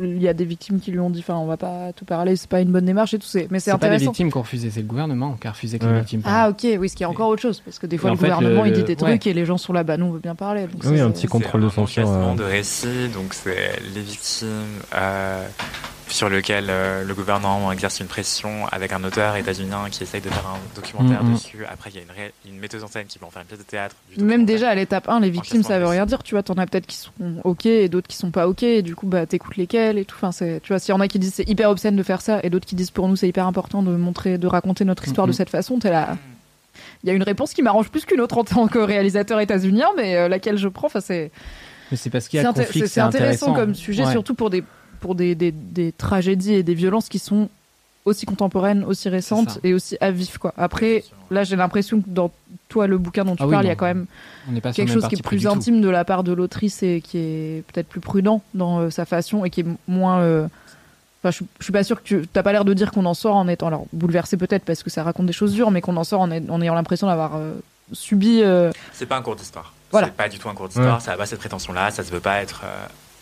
il y a des victimes qui lui ont dit, enfin, on va pas tout parler, c'est pas une bonne démarche et tout, c'est- mais c'est C'est pas les intéressant. victimes qui ont refusé, c'est le gouvernement qui a refusé que Ouais. les victimes Ah, ok, oui, ce qui est encore autre chose, parce que des fois, Et le fait, gouvernement, le- il dit des ouais. trucs et les gens sont là, bah, nous, on veut bien parler. Donc Oui, un petit contrôle de un censure, euh. de récit, donc c'est les victimes, euh, sur lequel euh, le gouvernement exerce une pression avec un auteur états-unien qui essaye de faire un documentaire Mhm. dessus. Après, il y a une, ré- une metteuse en scène qui veut en faire une pièce de théâtre. Même déjà à l'étape 1, les victimes, ça veut rien dire, tu vois. T'en as peut-être qui sont ok et d'autres qui sont pas ok, et du coup, bah, t'écoutes lesquels et tout. Enfin, c'est, tu vois, s'il y en a qui disent c'est hyper obscène de faire ça, et d'autres qui disent pour nous c'est hyper important de montrer, de raconter notre histoire de cette façon, t'es là. Il y a une réponse qui m'arrange plus qu'une autre en tant que réalisateur états-unien, mais euh, laquelle je prends, enfin, c'est, Mais c'est parce qu'il y c'est, a inté- conflit c'est- c'est intéressant, comme sujet, Ouais. surtout pour des, pour des, des, des tragédies et des violences qui sont aussi contemporaines, aussi récentes et aussi à vif, quoi. Après, là, j'ai l'impression que dans toi, le bouquin dont tu Ah oui, parles, il y a quand même quelque chose qui est plus intime de la part de l'autrice et qui est peut-être plus prudent dans euh, sa façon et qui est moins. euh, Enfin, je, je suis pas sûre que tu t'as pas l'air de dire qu'on en sort en étant alors bouleversé peut-être parce que ça raconte des choses dures, mais qu'on en sort en, est- en ayant l'impression d'avoir euh, subi. euh, C'est pas un cours d'histoire. Voilà. C'est pas du tout un cours d'histoire. Ouais. Ça n'a pas cette prétention-là. Ça se veut pas être.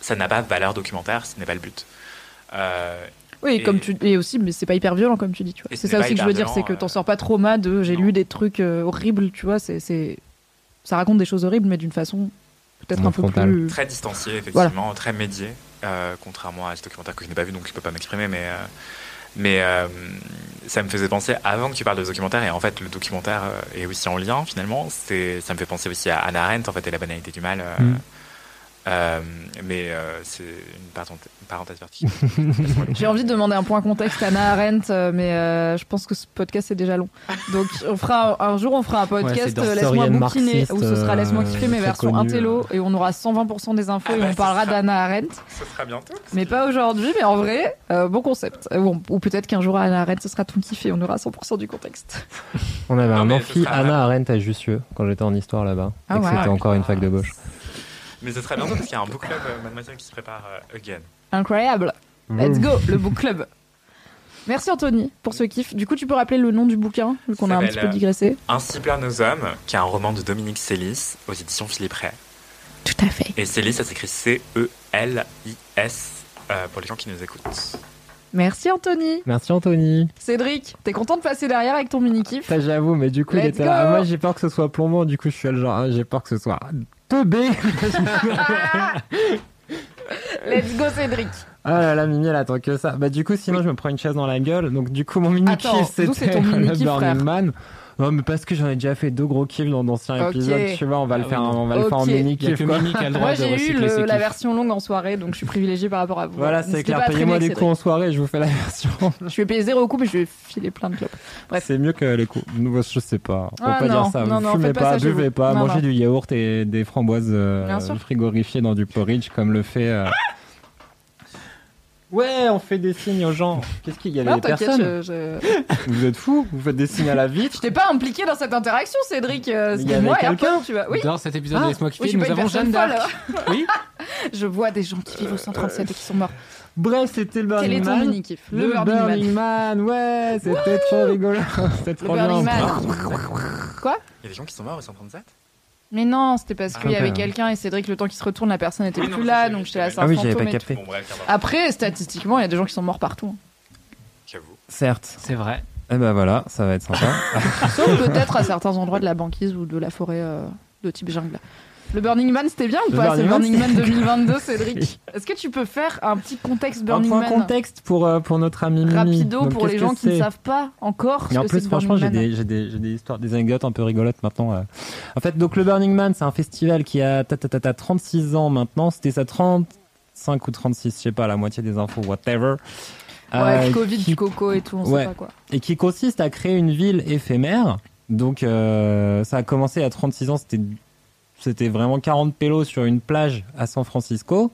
Ça n'a pas valeur documentaire. Ce n'est pas le but. Euh, Oui, et Et- comme tu et aussi, mais c'est pas hyper violent comme tu dis. Tu vois. C'est ça aussi que je veux dire, c'est que t'en euh, sors pas trop mal de. J'ai lu des trucs euh, horribles, tu vois. C'est ça raconte des choses horribles, mais d'une façon peut-être un peu plus. très distancié, effectivement, très médié, euh, contrairement à ce documentaire que je n'ai pas vu, donc je peux pas m'exprimer, mais, euh, mais euh, ça me faisait penser, avant que tu parles de documentaire, et en fait le documentaire est aussi en lien finalement, c'est, ça me fait penser aussi à Anna Arendt, en fait, et la banalité du mal. euh, Mm. Euh, mais euh, c'est une parenthèse, verticale. (laughs) J'ai envie de demander un point contexte à Anna Arendt, euh, mais euh, je pense que ce podcast est déjà long. Donc on fera un, un jour on fera un podcast laisse-moi bouquiner où ce sera laisse-moi kiffer mes versions très connue, intello et on aura 120% des infos Ah et bah, on ce parlera sera- d'Anna Arendt, Ce sera bientôt. mais pas aujourd'hui, mais en vrai euh, bon concept. Euh, bon, ou peut-être qu'un jour Anna Arendt ce sera ton kiff et on aura 100% du contexte. On avait Non, un amphi Anna Arendt à Jussieu quand j'étais en histoire là-bas. Ah et que ouais. c'était encore une fac de gauche. Mais ce sera bientôt parce qu'il y a un book club, euh, mademoiselle, qui se prépare euh, again. Incroyable. Let's go le book club. Merci Anthony pour ce kiff. Du coup, tu peux rappeler le nom du bouquin, vu qu'on a un petit peu digressé. Ainsi pleurent nos hommes, qui est un roman de Dominique Célis aux éditions Philippe Ray. Tout à fait. Et Célis, ça s'écrit C-E-L-I-S euh, pour les gens qui nous écoutent. Merci Anthony. Merci Anthony. Cédric, t'es content de passer derrière avec ton mini kiff Ça j'avoue, mais du coup il était là. Ah, Moi j'ai peur que ce soit plombant, du coup je suis le genre, ah, j'ai peur que ce soit teubé. (laughs) Let's go Cédric. Ah là là, Mimi elle attend que ça. Bah du coup sinon je me prends une chaise dans la gueule. Donc du coup mon mini kiff c'était Burning Man. Non mais parce que j'en ai déjà fait deux gros kiffs dans d'anciens Ok. épisodes. Tu vois, on va le Ah faire, oui. on va le faire en mini kiff. (laughs) Moi de j'ai eu le- la version longue en soirée, donc je suis privilégiée par rapport à vous. Voilà, c'est clair. Payez-moi avec coups en soirée, je vous fais la version. Je vais payer zéro coup, mais je vais filer plein de clopes. Bref. C'est mieux que les coups. Nous, Je sais pas. Faut Ah pas non, dire ça. non, non, Fumez pas pas, ça chez buvez vous. pas, Non, mangez non. du yaourt et des framboises euh, frigorifiées dans du porridge comme le fait. (laughs) Ouais, on fait des signes aux gens. Qu'est-ce qu'il y a Non, des t'inquiète, personnes je, je... Vous êtes fous Vous faites des signes à la vitre je t'ai pas impliqué dans cette interaction, Cédric. Euh, Il y avait moi et quelqu'un tu vois. Oui. Dans cet épisode Ah, de Laisse-moi kiffer, nous avons Jeanne d'Arc. (laughs) Oui Je vois des gens qui vivent au 137 et qui sont morts. Bref, c'était le Quel est Burning ton Man. mini kiff Le, Burning, Man. ouais, c'était trop rigolo. (laughs) C'était Le trop Burning bien. Man. (laughs) Il y a des gens qui sont morts au 137 Mais non, c'était parce qu'il y Ah, avait quelqu'un et Cédric, le temps qu'il se retourne, la personne était Oui, non, plus là, donc j'étais là, c'est Ah un oui, j'avais fantôme pas et tout. capté. Après, statistiquement, il y a des gens qui sont morts partout. j'avoue. Certes. C'est vrai. Eh ben voilà, ça va être sympa. (laughs) Sauf peut-être à certains endroits de la banquise ou de la forêt euh, de type jungle. Le Burning Man, c'était bien ou Le pas C'est Burning le Man, Burning Man c'était- 2022, (laughs) Cédric. Est-ce que tu peux faire un petit contexte Un Burning point Man contexte pour, euh, pour notre ami Mimi. rapido Donc, pour les gens qui ne savent pas encore ce Et en que plus, franchement, j'ai Burning Man des, j'ai des, j'ai des histoires, des anecdotes un peu rigolotes maintenant. euh. En fait, donc le Burning Man, c'est un festival qui a ta, ta, ta, ta, 36 ans maintenant. C'était sa 35 ou 36, je sais pas, la moitié des infos, whatever. Ouais, Euh, Covid, qui- Coco et tout, on Ouais. sait pas quoi. et qui consiste à créer une ville éphémère. Donc, euh, ça a commencé à 36 ans. C'était, c'était vraiment 40 pélos sur une plage à San Francisco.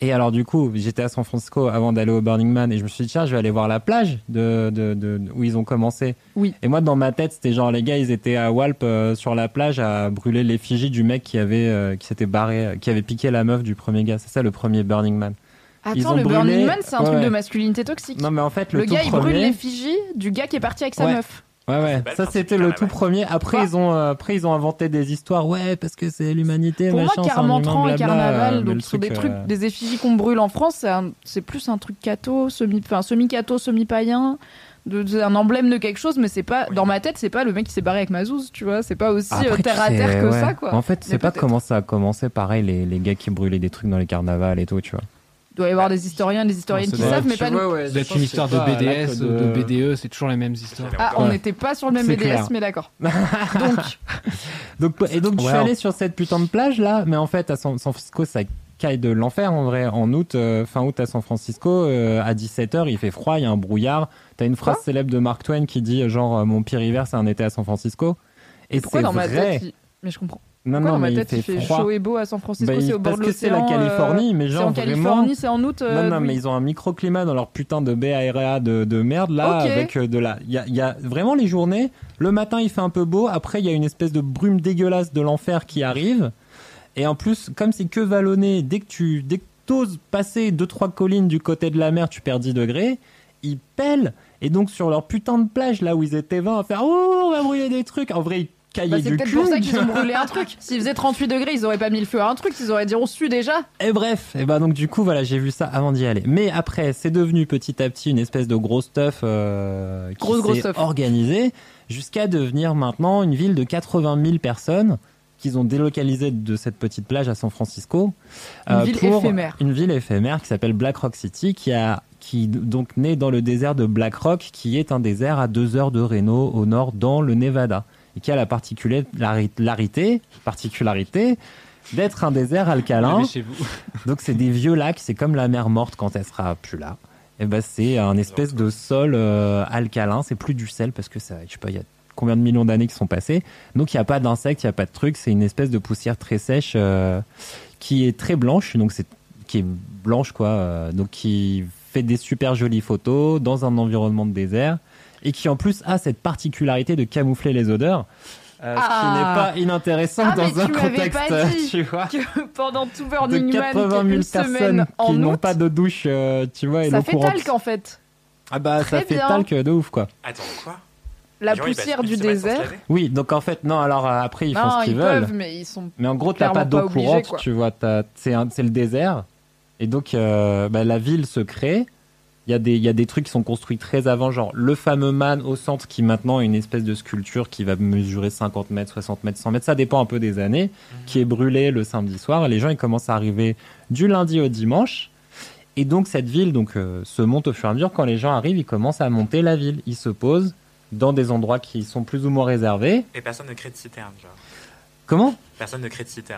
Et alors, du coup, j'étais à San Francisco avant d'aller au Burning Man et je me suis dit, tiens, je vais aller voir la plage de, de, de- où ils ont commencé. Oui. Et moi, dans ma tête, c'était genre, les gars, ils étaient à Walp euh, sur la plage à brûler l'effigie du mec qui avait, euh, qui s'était barré, qui avait piqué la meuf du premier gars. C'est ça le premier Burning Man. Attends, le brûlé- Burning Man, c'est un Ouais, truc de masculinité toxique. Non, mais en fait, le, gars, il brûle l'effigie du gars qui est parti avec sa Ouais. meuf. Ouais, ouais, ça c'était le tout premier. Après, ils ont, euh, après, ils ont inventé des histoires, ouais, parce que c'est l'humanité, Pour moi, Carmentran et Carnaval, euh, donc sont des truc, trucs, euh, des effigies qu'on brûle en France, c'est plus un truc catho, semi, enfin semi-catho, semi-païen, de, de- un emblème de quelque chose, mais c'est pas, Oui. dans ma tête, c'est pas le mec qui s'est barré avec Mazouz, tu vois, c'est pas aussi euh, Après, terre à terre que ouais. ça, quoi. En fait, c'est pas comment ça a commencé, pareil, les, les gars qui brûlaient des trucs dans les carnavals et tout, tu vois. Doit y avoir des historiens, des historiennes qui savent, mais pas nous. pense une histoire c'est de BDS, de BDE, c'est toujours les mêmes histoires. Ah, on n'était pas sur le même C'est BDS, mais d'accord. (laughs) Donc, et donc, je suis allé sur cette putain de plage là, mais en fait, à San, Francisco, ça caille de l'enfer en vrai. En août, euh, fin août à San Francisco, euh, à 17h, il fait froid, il y a un brouillard. T'as une phrase célèbre de Mark Twain qui dit genre, euh, mon pire hiver, c'est un été à San Francisco. Et c'est dans ma vrai. tête, il- mais je comprends. Non, Pourquoi non, mais tête, il il fait fait froid. chaud et beau à San Francisco, Bah, c'est au bord parce de que c'est la l'océan, euh, Californie, mais C'est genre en. Californie, c'est en août. euh, non, non, oui. mais ils ont un microclimat dans leur putain de aérea de, de merde là, avec euh, de la. Il y a, il y a vraiment les journées. Le matin, il fait un peu beau. Après, il y a une espèce de brume dégueulasse de l'enfer qui arrive. Et en plus, comme c'est que vallonné, dès que tu dès que t'oses passer deux trois collines du côté de la mer, tu perds 10 degrés. Ils pèlent. Et donc sur leur putain de plage là où ils étaient 20 à faire oh on va brûler des trucs. En vrai, ils caillaient Bah, c'est peut-être pour ça qu'ils ont brûlé un (laughs) truc. S'il faisait 38 degrés, ils auraient pas mis le feu à un truc, ils auraient dit on sue déjà. Et bref, et ben donc du coup voilà, j'ai vu ça avant d'y aller. Mais après, c'est devenu petit à petit une espèce de gros stuff euh, qui Grosse, grosse s'est stuff. organisé jusqu'à devenir maintenant une ville de 80 000 personnes qu'ils ont délocalisé de cette petite plage à San Francisco. Une ville pour éphémère. Une ville éphémère qui s'appelle Black Rock City, qui a qui donc naît dans le désert de Black Rock, qui est un désert à deux heures de Reno au nord dans le Nevada, et qui a la particularité, particularité d'être un désert alcalin. Chez vous. (laughs) Donc c'est des vieux lacs, c'est comme la mer morte quand elle sera plus là. Et ben c'est un espèce de sol euh, alcalin, c'est plus du sel parce que ça, je sais pas, il y a combien de millions d'années qui sont passées. Donc il n'y a pas d'insectes, il n'y a pas de trucs, c'est une espèce de poussière très sèche euh, qui est très blanche, donc c'est qui est blanche quoi, euh, donc qui fait des super jolies photos dans un environnement de désert et qui en plus a cette particularité de camoufler les odeurs. euh, Ce qui Ah. n'est pas inintéressant Ah, dans un tu contexte, pas dit. (laughs) tu vois Que pendant tout de Burning 80 Man, 000 une personnes qui n'ont pas de douche, euh, tu vois, et ça fait courante. talc en fait. Ah bah ça fait bien. talc de ouf quoi. Attends, quoi? La gens, poussière du désert. Oui, donc en fait, non, alors euh, après ils font ce qu'ils ils veulent. peuvent, mais ils sont. Mais en gros, t'as pas d'eau courante, quoi. tu vois, c'est le désert. Et donc euh, bah, la ville se crée. Il y, a des, il y a des trucs qui sont construits très avant, genre le fameux man au centre qui maintenant est une espèce de sculpture qui va mesurer 50 mètres, 60 mètres, 100 mètres, ça dépend un peu des années, qui est brûlé le samedi soir. Et les gens ils commencent à arriver du lundi au dimanche. Et donc cette ville donc euh, se monte au fur et à mesure. Quand les gens arrivent, ils commencent à monter la ville. Ils se posent dans des endroits qui sont plus ou moins réservés. Et personne ne crée de citerne, genre. Comment? Personne ne crée de citerne.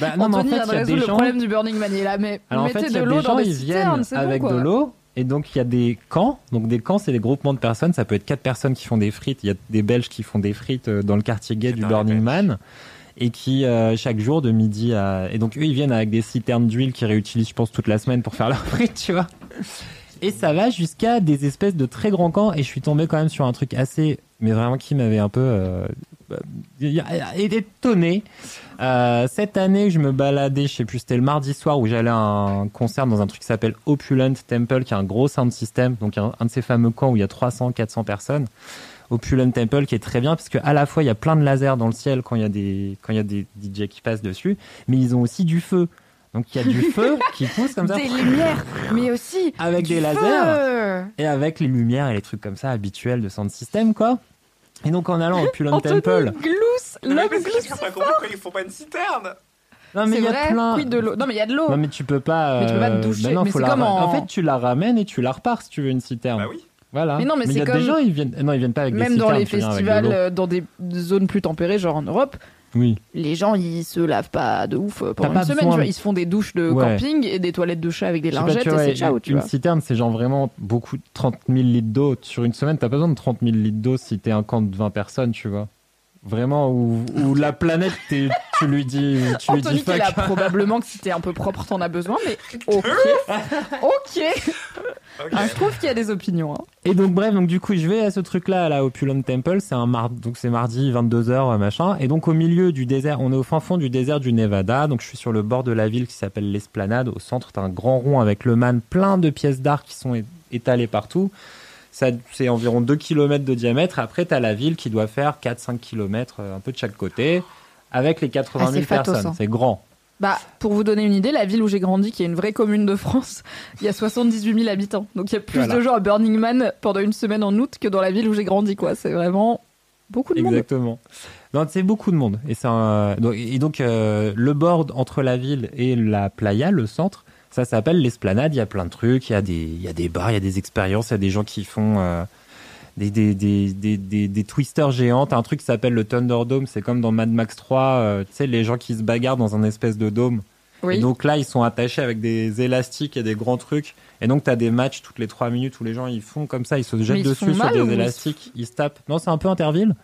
bah, non, mais en fait, il y a des le gens. problème du Burning Man. Il est là, mais Alors en mettez fait, il y de a l'eau des dans gens, des ils viennent bon, avec de l'eau. Et donc, il y a des camps. Donc, des camps, c'est des groupements de personnes. Ça peut être quatre personnes qui font des frites. Il y a des Belges qui font des frites euh, dans le quartier gay du Burning. Man. Et qui, euh, chaque jour, de midi à... Et donc, eux, ils viennent avec des citernes d'huile qu'ils réutilisent, je pense, toute la semaine pour faire leurs (laughs) frites, tu vois. Et ça va jusqu'à des espèces de très grands camps. Et je suis tombé quand même sur un truc assez... Mais vraiment qui m'avait un peu... Euh, étonné. Euh, cette année, je me baladais, je sais plus, c'était le mardi soir où j'allais à un concert dans un truc qui s'appelle Opulent Temple, qui est un gros sound system, donc un, un de ces fameux camps où il y a 300, 400 personnes. Opulent Temple qui est très bien parce que à la fois il y a plein de lasers dans le ciel quand il y a des quand il y a des DJ qui passent dessus, mais ils ont aussi du feu. Donc il y a du feu (laughs) qui pousse comme ça Des lumières, mais aussi avec du des lasers et avec les lumières et les trucs comme ça habituels de sound system quoi. Et donc en allant au Anthony Temple, glousse, Non, mais l'homme glousse. j'ai pas compris pourquoi ils font pas une citerne. non mais il y a vrai, plein de l'eau? Non, mais il y a de l'eau. Non mais tu peux pas. Mais tu peux pas te euh, doucher, bah non, mais faut la en- en fait, tu la ramènes et tu la repars si tu veux une citerne. Bah oui. Voilà. Mais non, mais il y c'est a comme- des gens, ils viennent. Non, ils viennent pas avec des Même dans citernes, les festivals, euh, dans des zones plus tempérées, genre en Europe, Oui. les gens ils se lavent pas de ouf pendant pas une semaine. besoin tu vois. de- ils se font des douches de Ouais. camping et des toilettes de chat avec des sais pas, lingettes tu et vois, c'est ciao, tu une vois. citerne, c'est genre vraiment beaucoup, 30 000 litres d'eau. Sur une semaine, t'as pas besoin de 30 000 litres d'eau si t'es un camp de 20 personnes, tu vois. Vraiment, où, où la planète, t'es- tu lui dis, tu lui Anthony dis qui est là fuck. (laughs) probablement que si t'es un peu propre t'en as besoin, mais (laughs) ok, ok. Ah, je trouve qu'il y a des opinions. hein. Et donc bref, donc du coup, je vais à ce truc-là, là, au Opulent Temple, c'est un mar... donc c'est mardi 22h machin, et donc au milieu du désert, on est au fin fond du désert du Nevada, donc je suis sur le bord de la ville qui s'appelle l'Esplanade, au centre t'as un grand rond avec le man, plein de pièces d'art qui sont étalées partout. Ça, c'est environ 2 km de diamètre. Après, t'as la ville qui doit faire 4-5 km, un peu de chaque côté, avec les 80 Ah, 000 c'est fatos, personnes. hein. C'est grand. Bah, pour vous donner une idée, la ville où j'ai grandi, qui est une vraie commune de France, il y a 78 000 habitants. Donc il y a plus Voilà. de gens à Burning Man pendant une semaine en août que dans la ville où j'ai grandi, quoi. C'est vraiment beaucoup de monde. Exactement. Non, c'est beaucoup de monde. Et, un- donc, et donc, euh, le bord entre la ville et la playa, le centre, ça s'appelle l'esplanade. Il y a plein de trucs. Il y a des, il y a des bars, il y a des expériences, il y a des gens qui font euh, des, des, des, des, des, des twisters géants. T'as un truc qui s'appelle le Thunderdome. C'est comme dans Mad Max 3, euh, tu sais, les gens qui se bagarrent dans un espèce de dôme. Oui. Et donc là, ils sont attachés avec des élastiques et des grands trucs. Et donc, tu as des matchs toutes les 3 minutes où les gens ils font comme ça, ils se jettent ils dessus sur des élastiques, ils se tapent. Non, c'est un peu interville.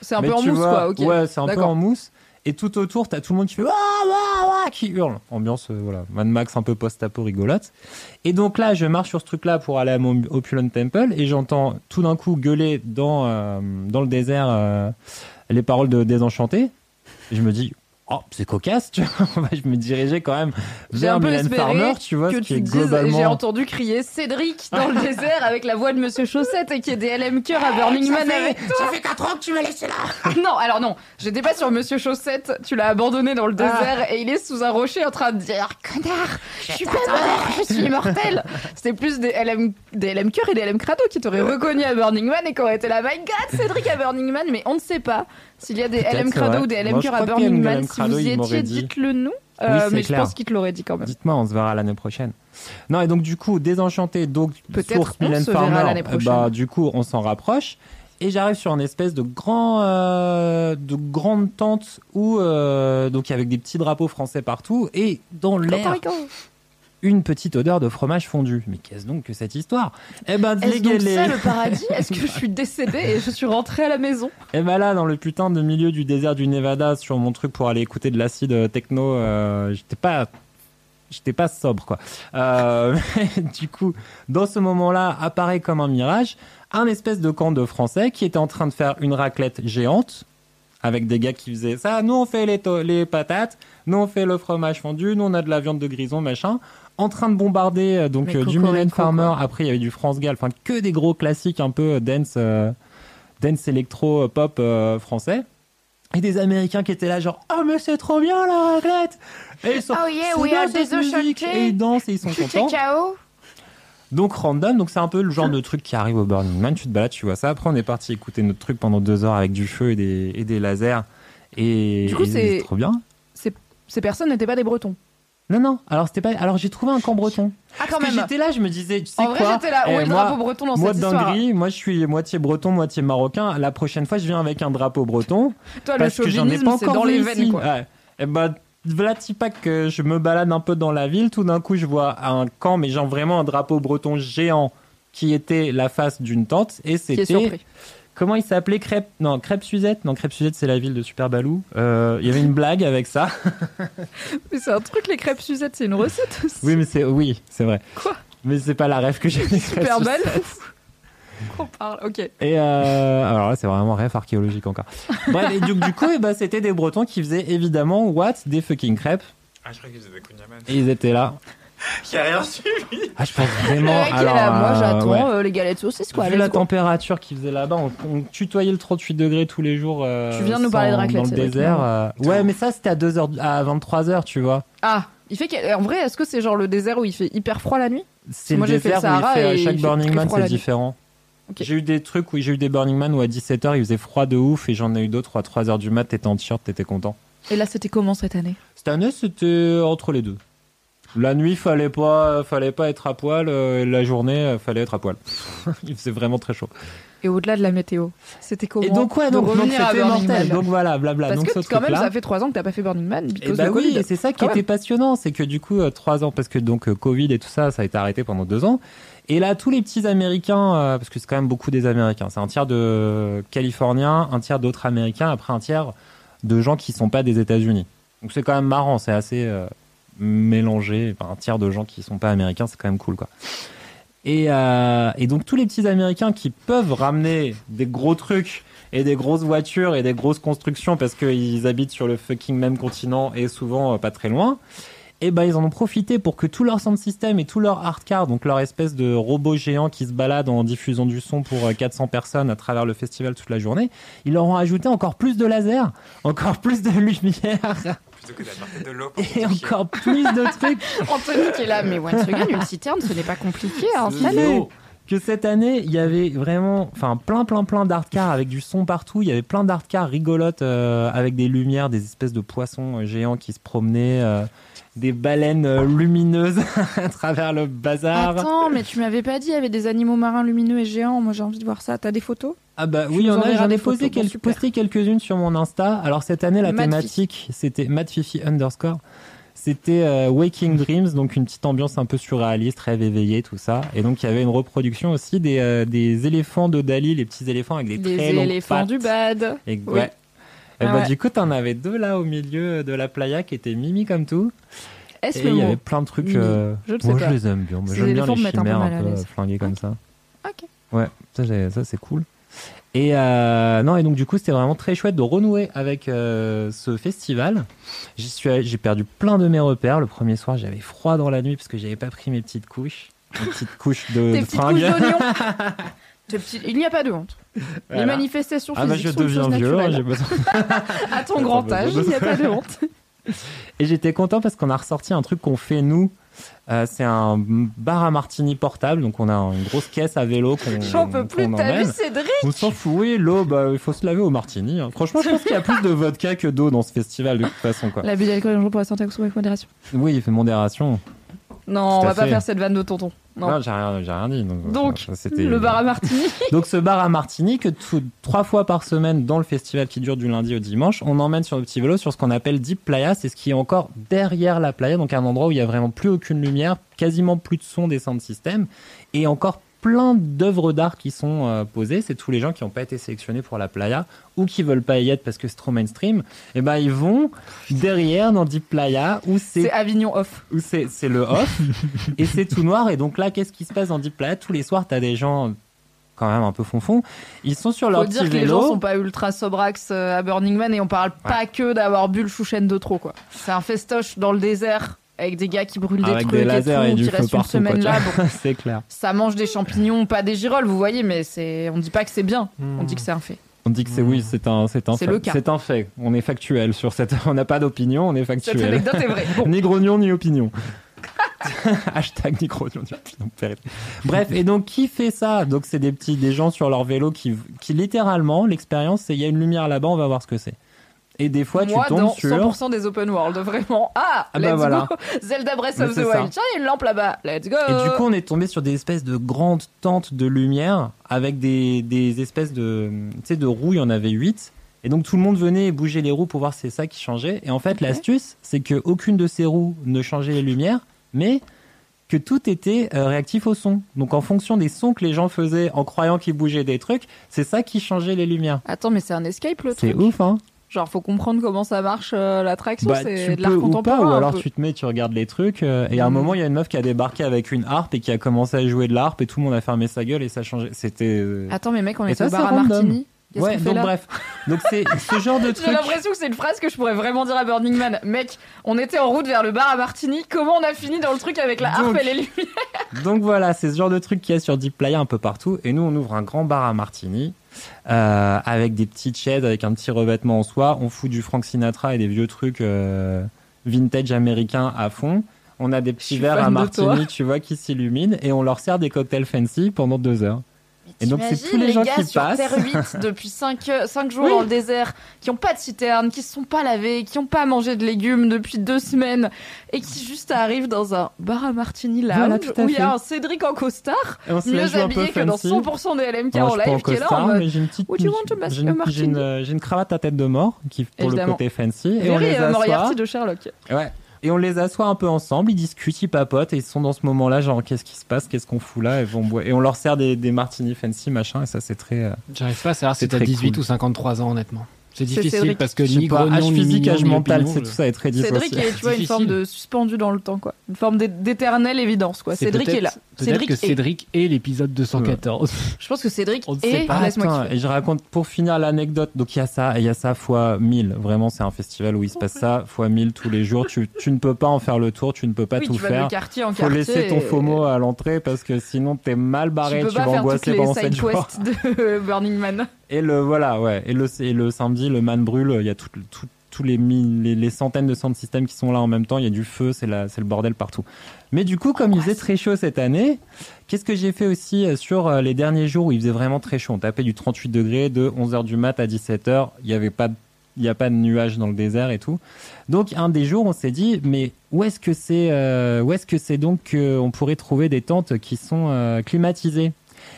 C'est un Mais peu en mousse, vois, quoi. Ok. Ouais, c'est un peu en mousse. Et tout autour, t'as tout le monde qui fait Wah, wah, wah qui hurle. Ambiance, euh, voilà, Mad Max un peu post-apo rigolote. Et donc là, je marche sur ce truc-là pour aller à mon Opulent Temple et j'entends tout d'un coup gueuler dans, euh, dans le désert euh, les paroles de Désenchanté. Et je me dis, oh, c'est cocasse, tu vois. (laughs) je me dirigeais quand même vers Mylène Farmer, tu vois, que ce qui tu est dises, globalement. j'ai entendu crier Cédric dans le (laughs) désert avec la voix de Monsieur Chaussette et qu'il y ait des LM Cœur à Burning Man toi. Ça fait 4 ans que tu m'as laissé là (laughs) Non, alors non, j'étais pas sur Monsieur Chaussette, tu l'as abandonné dans le Ah. désert et il est sous un rocher en train de dire Connard, je suis pas mort, je suis immortel C'était plus des LM, des LM Cœur et des LM Crado qui t'auraient reconnu à Burning Man et qui auraient été là, My God, Cédric à Burning Man, mais on ne sait pas s'il y a des LM Crado ou des LM Cœur à Burning Man. Si vous y étiez, dit. dites-le nous. Euh, mais je pense qu'il te l'aurait dit quand même. Dites-moi, on se verra l'année prochaine. Non, et donc du coup, désenchanté, donc source on Mylène se verra Farmer, prochaine. bah du coup, on s'en rapproche. Et j'arrive sur une espèce de grand, euh, de grande tente où euh, donc avec des petits drapeaux français partout et dans l'air. Une petite odeur de fromage fondu. Mais qu'est-ce donc que cette histoire? Eh ben, Est-ce donc ça le paradis? Est-ce que je (laughs) suis décédée et je suis rentrée à la maison? Et ben là, dans le putain de milieu du désert du Nevada, sur mon truc pour aller écouter de l'acide euh, techno, euh, j'étais pas, j'étais pas sobre quoi. Euh, (laughs) du coup, dans ce moment-là, apparaît comme un mirage un espèce de camp de Français qui était en train de faire une raclette géante avec des gars qui faisaient ça. Nous on fait les, les patates, nous on fait le fromage fondu, nous on a de la viande de grison machin. En train de bombarder euh, donc euh, du Mylène Farmer. quoi. Après il y avait du France Gall, enfin que des gros classiques un peu euh, dance. euh, dance électro pop euh, français et des américains qui étaient là genre oh mais c'est trop bien la raclette et ils sont Oh yeah, we are Désenchanté. musique. et ils dansent et ils sont contents donc random donc c'est un peu le genre de truc qui arrive au Burning Man tu te balades tu vois ça après on est parti écouter notre truc pendant deux heures avec du feu et des, et des lasers et Du coup, et c'est- trop bien ces personnes n'étaient pas des Bretons. Non non alors c'était pas alors j'ai trouvé un camp breton Ah, quand Parce même j'étais là je me disais tu sais En vrai, quoi j'étais là. Où Eh, est le moi- drapeau breton dans moi, cette histoire dinguerie, moi je suis moitié breton, moitié marocain. La prochaine fois, je viens avec un drapeau breton. (laughs) Toi, le parce que j'en ai chauvinisme, pas c'est encore dans vu les ici. veines, quoi. Ouais. Et bah, voilà, pas que je me balade un peu dans la ville. Tout d'un coup, je vois un camp, mais genre vraiment un drapeau breton géant qui était la face d'une tente. Et Qui est c'était. surpris. Comment il s'appelait Crêpe Non, Crêpe Suzette? Non, Crêpe Suzette, c'est la ville de Super Balou. Euh, Il y avait une blague avec ça. (laughs) Mais c'est un truc, les crêpes Suzette, c'est une recette aussi. Oui, mais c'est oui, c'est vrai. Quoi? Mais c'est pas la rêve que j'ai. Super (laughs) belle. Qu'on parle, ok. Et euh, alors là, c'est vraiment rêve archéologique encore. Bref, et du, du coup, eh ben, c'était des Bretons qui faisaient évidemment what Des fucking crêpes. Ah, je croyais qu'ils faisaient des kunyaman. Et ils étaient là. (laughs) Il a rien suivi. Ah, je pense vraiment. alors, là, moi euh, j'attends ouais. euh, les galettes saucisses, quoi. Vu la go. température qu'ils faisaient là-bas, on, on tutoyait le 38 degrés tous les jours. euh, Tu viens de nous parler de raclette, Dans le désert. euh, Ouais, mais ça, c'était à, 2 heures, à 23h, tu vois. Ah, il fait que- en vrai, est-ce que c'est genre le désert où il fait hyper froid la nuit? C'est Moi, le j'ai fait le désert où il fait chaque il Burning Man, c'est différent. J'ai eu des trucs où j'ai eu des Burning Man où à 17h il faisait froid de ouf et j'en ai eu d'autres où à 3h du mat t'étais en t-shirt, t'étais content. Et là, c'était comment cette année? Cette année c'était entre les deux. La nuit fallait pas, fallait pas être à poil, euh, et la journée euh, fallait être à poil. (laughs) il faisait vraiment très chaud. Et au-delà de la météo, c'était comment et donc ouais, de donc donc revenir à c'était mortel. Donc voilà, blabla. Parce donc que ce quand même, ça fait trois ans que t'as pas fait Burning Man Et bah oui, Covid. et c'est ça qui Quand était même. passionnant, c'est que du coup, euh, trois ans, parce que donc euh, Covid et tout ça, ça a été arrêté pendant deux ans. Et là, tous les petits Américains, euh, parce que c'est quand même beaucoup des Américains, c'est un tiers de Californiens, un tiers d'autres Américains, après un tiers de gens qui sont pas des États-Unis. Donc c'est quand même marrant, c'est assez euh. Enfin, un tiers de gens qui sont pas Américains, c'est quand même cool, quoi. Et, euh, et donc tous les petits Américains qui peuvent ramener des gros trucs et des grosses voitures et des grosses constructions parce qu'ils habitent sur le fucking même continent et souvent euh, pas très loin, et ben ils en ont profité pour que tout leur sound system et tout leur hard car, donc leur espèce de robot géant qui se balade en diffusant du son pour euh, 400 personnes à travers le festival toute la journée, ils leur ont ajouté encore plus de lasers, encore plus de lumière (laughs) Plutôt que d'apporter de l'eau. et encore plus de trucs. (laughs) Anthony qui est là, mais once again, une citerne, ce n'est pas compliqué à installer. Mais que cette année, il y avait vraiment, enfin, plein, plein, plein d'art cars avec du son partout. Il y avait plein d'art cars rigolotes euh, avec des lumières, des espèces de poissons euh, géants qui se promenaient, euh, des baleines euh, lumineuses (laughs) à travers le bazar. Attends, mais tu m'avais pas dit, il y avait des animaux marins lumineux et géants. Moi, j'ai envie de voir ça. T'as des photos? Ah bah oui, il y nous en a. J'en ai posé, Bon, quel- super. posté quelques-unes sur mon Insta. Alors cette année, la Mad thématique, c'était Mad Fifi underscore. C'était euh, Waking Dreams, donc une petite ambiance un peu surréaliste, rêve éveillé, tout ça. Et donc il y avait une reproduction aussi des, euh, des éléphants de Dali, les petits éléphants avec des Des très longues éléphants pattes. du bad. Et, Oui. ouais. Et Ah bah, ouais. du coup, t'en avais deux là au milieu de la playa qui étaient mimi comme tout. Est-ce Et il y avait plein de trucs. Euh, Je moi, je les aime bien. J'aime bien les mettent un peu chimères un peu flinguées comme ça. Ok. Ouais, ça, ça c'est cool. Et euh, non, et donc du coup, c'était vraiment très chouette de renouer avec euh, ce festival. J'y suis, allé- j'ai perdu plein de mes repères. Le premier soir, j'avais froid dans la nuit parce que j'avais pas pris mes petites couches, mes petites couches de, (laughs) de petites fringues. couches (laughs) Il n'y a pas de honte. Les Voilà. manifestations Ah bah physiques je sont deviens vieux, hein, naturelle. j'ai besoin. (laughs) À ton (laughs) grand âge, il n'y a pas de honte. (laughs) Et j'étais content parce qu'on a ressorti un truc qu'on fait nous. Euh, c'est un bar à martini portable, donc on a une grosse caisse à vélo qu'on J'en peux plus, t'as vu. Cédric On s'en fout, oui, l'eau, bah, il faut se laver au martini. hein. Franchement, je pense qu'il y a plus de vodka que d'eau dans ce festival de toute façon. Quoi. L'abus d'alcool est dangereux pour la santé, avec modération. Oui, il fait modération. Non, on va pas fait. faire cette vanne de tonton. Non. Non, j'ai rien, rien dit. Donc, Donc, ça, c'était- le bar à martini. (laughs) Donc ce bar à Martini, que tout- trois fois par semaine dans le festival qui dure du lundi au dimanche, on emmène sur le petit vélo sur ce qu'on appelle Deep Playa, c'est ce qui est encore derrière la playa, donc un endroit où il y a vraiment plus aucune lumière, quasiment plus de son des sound systems, et encore plein d'œuvres d'art qui sont euh, posées. C'est tous les gens qui n'ont pas été sélectionnés pour la playa ou qui veulent pas y être parce que c'est trop mainstream. Et ben ils vont derrière dans Deep Playa où c'est C'est Avignon off. où c'est c'est le off (laughs) et c'est tout noir et donc là qu'est-ce qui se passe dans Deep Playa? Tous les soirs t'as des gens quand même un peu fonfon ils sont sur leur Faut dire petit que les gens sont pas ultra sobrax euh, à Burning Man et on parle pas que d'avoir bu le chouchen de trop quoi. C'est un festoche dans le désert avec des gars qui brûlent des avec trucs des lasers et, du qui feu restent une partout semaine là. Bon, (laughs) c'est clair ça mange des champignons, pas des girolles, vous voyez, mais c'est on dit pas que c'est bien, Hmm. on dit que c'est un fait. on dit que c'est oui c'est un c'est un C'est fait le cas. c'est un fait on est factuel sur cette (laughs) on n'a pas d'opinion on est Cette factuel anecdote est vraie. Bon, (laughs) ni grognon ni opinion Hashtag ni grognon ni opinion. Bref, et donc qui fait ça? Donc c'est des petits, des gens sur leur vélo qui, qui littéralement, l'expérience, c'est il y a une lumière là-bas, on va voir ce que c'est. Et des fois, moi tu tombes dans sur. 100% des open world, vraiment. Ah, Ah bah let's voilà. go. (laughs) Zelda Breath of the c'est. Wild. Tiens, il y a une lampe là-bas. Let's go. Et du coup, on est tombé sur des espèces de grandes tentes de lumière avec des, des espèces de, tu sais, de roues. Il y en avait huit. Et donc, tout le monde venait et bougeait les roues pour voir si c'est ça qui changeait. Et en fait, l'astuce, c'est que aucune de ces roues ne changeait les lumières, mais que tout était euh, réactif au son. Donc, en fonction des sons que les gens faisaient en croyant qu'ils bougeaient des trucs, c'est ça qui changeait les lumières. Attends, mais c'est un escape le C'est truc. ouf, hein Genre, faut comprendre comment ça marche euh, l'attraction. bah, c'est de l'art peux ou contemporain. pas, ou alors tu te mets, tu regardes les trucs, euh, et à un Mm. moment, il y a une meuf qui a débarqué avec une harpe et qui a commencé à jouer de l'harpe, et tout le monde a fermé sa gueule, et ça changeait. C'était. euh, Attends, mais mec, on ça, au bar à. Martini. Ouais, donc bref. Donc c'est (laughs) ce genre de J'ai truc. l'impression que c'est une phrase que je pourrais vraiment dire à Burning Man. Mec, on était en route vers le bar à Martini. Comment on a fini dans le truc avec la harpe Donc. et les lumières Donc voilà, c'est ce genre de truc qu'il y a sur Deep Playa un peu partout. Et nous, on ouvre un grand bar à Martini euh, avec des petites chaises, avec un petit revêtement en soie. On fout du Frank Sinatra et des vieux trucs euh, vintage américains à fond. On a des petits verres à Martini, tu vois, qui s'illuminent et on leur sert des cocktails fancy pendant deux heures. Et donc, c'est tous les gens gars qui sur passent. Terre 8 (laughs) depuis 5, jours Oui. dans le désert, qui ont pas de citerne, qui se sont pas lavés, qui ont pas mangé de légumes depuis deux semaines et qui juste arrivent dans un bar à martini lounge Voilà, tout à où il y a un Cédric en costard, Et on mieux habillé que dans fancy. 100% des LMK Moi, en live, qui est là en mode mais j'ai une petite. Would you want to mas- j'ai a une, j'ai martini une, euh, j'ai une cravate à tête de mort qui pour Évidemment. le côté fancy et on Very, les euh, assoit. De Sherlock. Ouais. Et on les assoit un peu ensemble, ils discutent, ils papotent et ils sont dans ce moment-là, genre qu'est-ce qui se passe, qu'est-ce qu'on fout là, et, vont boire. et on leur sert des, des martini fancy, machin, et ça c'est très. euh, J'arrive pas à savoir si t'as très 18 cool. ou 53 ans, honnêtement. C'est difficile Cédric. parce que ni pas, grognon, âge ni physique, âge mental, c'est tout ça est très Cédric dissocié. est, tu vois, une Difficile. forme de suspendu dans le temps, quoi. Une forme d'é- d'éternelle évidence, quoi. Cédric est là. Peut-être Cédric que et- Cédric est l'épisode 214. (laughs) Je pense que Cédric On ne sait et pas. laisse-moi et je raconte pour finir l'anecdote. Donc il y a ça, et il y a ça fois 1000. Vraiment, c'est un festival où il se passe ça fois 1000 tous les jours. Tu, tu ne peux pas en faire le tour, tu ne peux pas Oui, tout tu vas faire. de quartier en Faut laisser ton FOMO à l'entrée parce que sinon t'es mal barré, Tu tu, peux pas vas faire toutes angoisser les pendant 7 side jours. quests de (laughs) Burning Man. Et le voilà, ouais. Et le, et le samedi, le man brûle. Il y a tout, tout- les, les, centaines de sound systems qui sont là en même temps. Il y a du feu, c'est le bordel partout. Mais du coup, comme il faisait très chaud cette année, qu'est-ce que j'ai fait aussi euh, sur euh, les derniers jours où il faisait vraiment très chaud? On tapait du 38 degrés de 11h du mat à 17h. Il n'y avait pas de il n'y a pas de nuages dans le désert et tout. Donc un des jours, on s'est dit, mais où est-ce que c'est, euh, est-ce que donc qu'on pourrait trouver des tentes qui sont climatisées? Et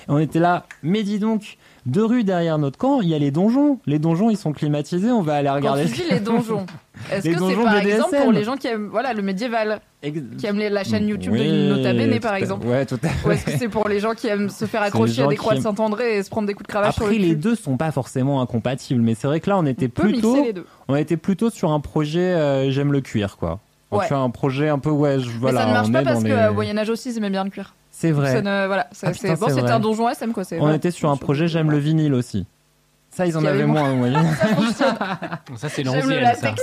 On était là, mais dis donc, deux rues derrière notre camp, il y a les donjons. Les donjons, ils sont climatisés. On va aller Quand regarder. tu dis les donjons, (laughs) est-ce que c'est par exemple pour les gens qui aiment voilà, le médiéval, qui aiment la chaîne YouTube Oui, de Nota Bene par exemple Ouais, tout à Ou est-ce que c'est pour les gens qui aiment se faire accrocher à des croix de Saint-André et se prendre des coups de cravache sur Après, le les deux sont pas forcément incompatibles, mais c'est vrai que là, on était On plutôt, mixer les deux. on était plutôt sur un projet. euh, J'aime le cuir, quoi. On Ouais. fait un projet un peu ouais, je- voilà. Mais ça ne marche pas parce que les- au Moyen Âge aussi ils aimaient bien le cuir. C'est vrai. Ne- voilà, ça, Ah, putain, bon, c'était un donjon SM quoi. c'est- On voilà. était sur un projet, j'aime le vinyle aussi. Ça, ils en avaient moins. vous voyez. (laughs) Ça, c'est le J'aime le 11e. Ça.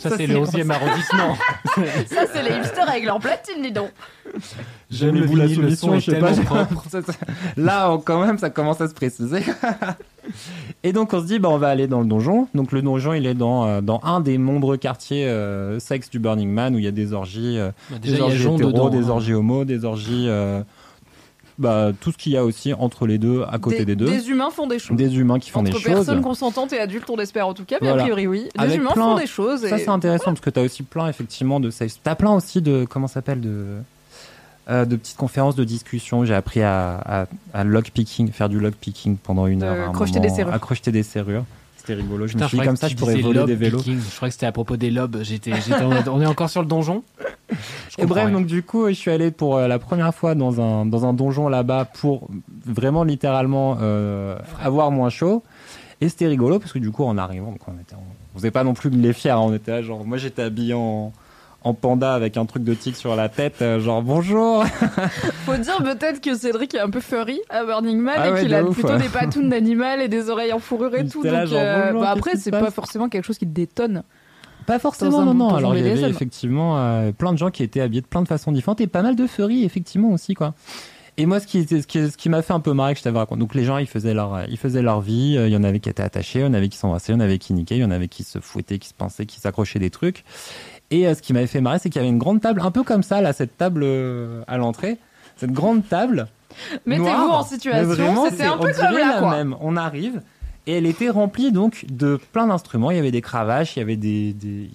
Ça, c'est le 11e arrondissement. (laughs) Ça c'est les hipsters avec leur platine dis donc. J'aime la vinyle, le solution, son est je sais pas. (laughs) Là, quand même, ça commence à se préciser. Et donc, on se dit, bah, on va aller dans le donjon. Donc, le donjon, il est dans, euh, dans un des nombreux quartiers euh, sexe du Burning Man où il y a des orgies, euh, Bah, déjà, des orgies Jean hétéros, dedans, des hein. orgies homo, des orgies. euh, bah, tout ce qu'il y a aussi entre les deux, à côté des, deux. Des humains font des choses. Des humains qui font Entre des choses. personnes consentantes et adultes, on espère en tout cas, mais Voilà. a priori oui. Des Avec humains plein- font des choses. Ça, c'est intéressant parce que tu as aussi plein, effectivement, de safe. Tu as plein aussi de. Comment ça s'appelle de, euh, de petites conférences de discussion. J'ai appris à, à, à lockpicking, faire du lockpicking pendant une heure. à un crocheter moment, des serrures. À crocheter des serrures. C'était rigolo. Je Putain, me suis dit, comme ça, tu je pourrais voler des vélos. Je crois que c'était à propos des lobes. J'étais, on est encore sur le donjon? Et bref, rien. donc du coup, je suis allé pour euh, la première fois dans un, dans un donjon là-bas pour vraiment littéralement euh, avoir moins chaud. Et c'était rigolo parce que du coup, en arrivant, donc on, était, on faisait pas non plus les fiers. hein, on était là, genre, moi j'étais habillé en, en panda avec un truc de tigre sur la tête, euh, genre bonjour. (laughs) Faut dire peut-être que Cédric est un peu furry à Burning Man Ah et ouais, qu'il a ouf, plutôt ouais. des patounes (laughs) d'animal et des oreilles en fourrure et tout. là, donc, genre, euh, bonjour, bah, après, c'est pas forcément quelque chose qui te détonne. Pas forcément, non, non. Alors il y avait effectivement euh, plein de gens qui étaient habillés de plein de façons différentes et pas mal de furry, effectivement aussi, quoi. Et moi, ce qui, ce qui, ce qui m'a fait un peu marrer, que je t'avais raconté, donc les gens, ils faisaient leur, ils faisaient leur vie. Il y en avait qui étaient attachés, il y en avait qui s'embrassaient, il y en avait qui niquaient, il y en avait qui se fouettaient, qui se pinçaient, qui s'accrochaient des trucs. Et euh, ce qui m'avait fait marrer, c'est qu'il y avait une grande table, un peu comme ça, là, cette table euh, à l'entrée, cette grande table. Mettez-vous en situation, c'était c'est- un peu comme là, la quoi. même. On arrive et elle était remplie donc de plein d'instruments. Il y avait des cravaches, il y avait des, des-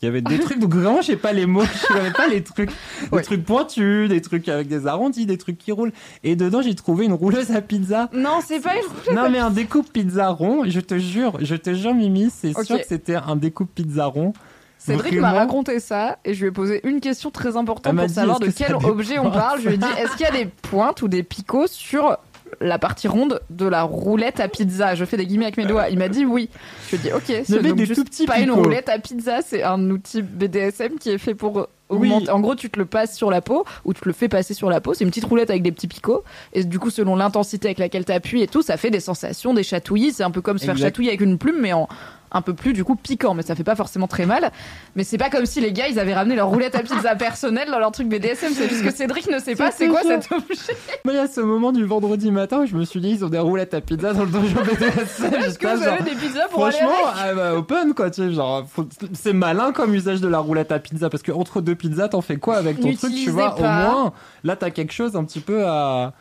il y avait des trucs. Donc vraiment, je sais pas les mots, je savais pas les trucs, des trucs pointus, des trucs avec des arrondis, des trucs qui roulent. Et dedans, j'ai trouvé une rouleuse à pizza. Non, c'est pas une Non mais un découpe pizza rond. Je te jure, je te jure, Mimi, c'est sûr que c'était un découpe pizza rond. Cédric m'a raconté ça et je lui ai posé une question très importante pour dit, savoir de quel objet on parle. Je lui ai dit est-ce qu'il y a des pointes ou des picots sur la partie ronde de la roulette à pizza? Je fais des guillemets avec mes doigts. Il m'a dit oui. Je lui ai dit ok, c'est donc des juste tout petits pas une roulette à pizza, c'est un outil BDSM qui est fait pour augmenter. En gros, tu te le passes sur la peau ou tu te le fais passer sur la peau. C'est une petite roulette avec des petits picots et du coup, selon l'intensité avec laquelle tu appuies et tout, ça fait des sensations, des chatouillis. C'est un peu comme se faire Exact. chatouiller avec une plume, mais en un peu plus du coup piquant, mais ça fait pas forcément très mal. Mais c'est pas comme si les gars ils avaient ramené leur roulette à pizza personnelle dans leur truc BDSM. C'est juste que Cédric ne sait pas c'est quoi cet objet. Mais il y a ce moment du vendredi matin où je me suis dit, ils ont des roulettes à pizza dans le donjon BDSM. Est-ce que vous genre, avez des pizzas pour aller Franchement, avec ah bah, open quoi, tu sais, genre, c'est malin comme usage de la roulette à pizza parce que entre deux pizzas, t'en fais quoi avec ton truc, tu vois, pas. au moins, là t'as quelque chose un petit peu à.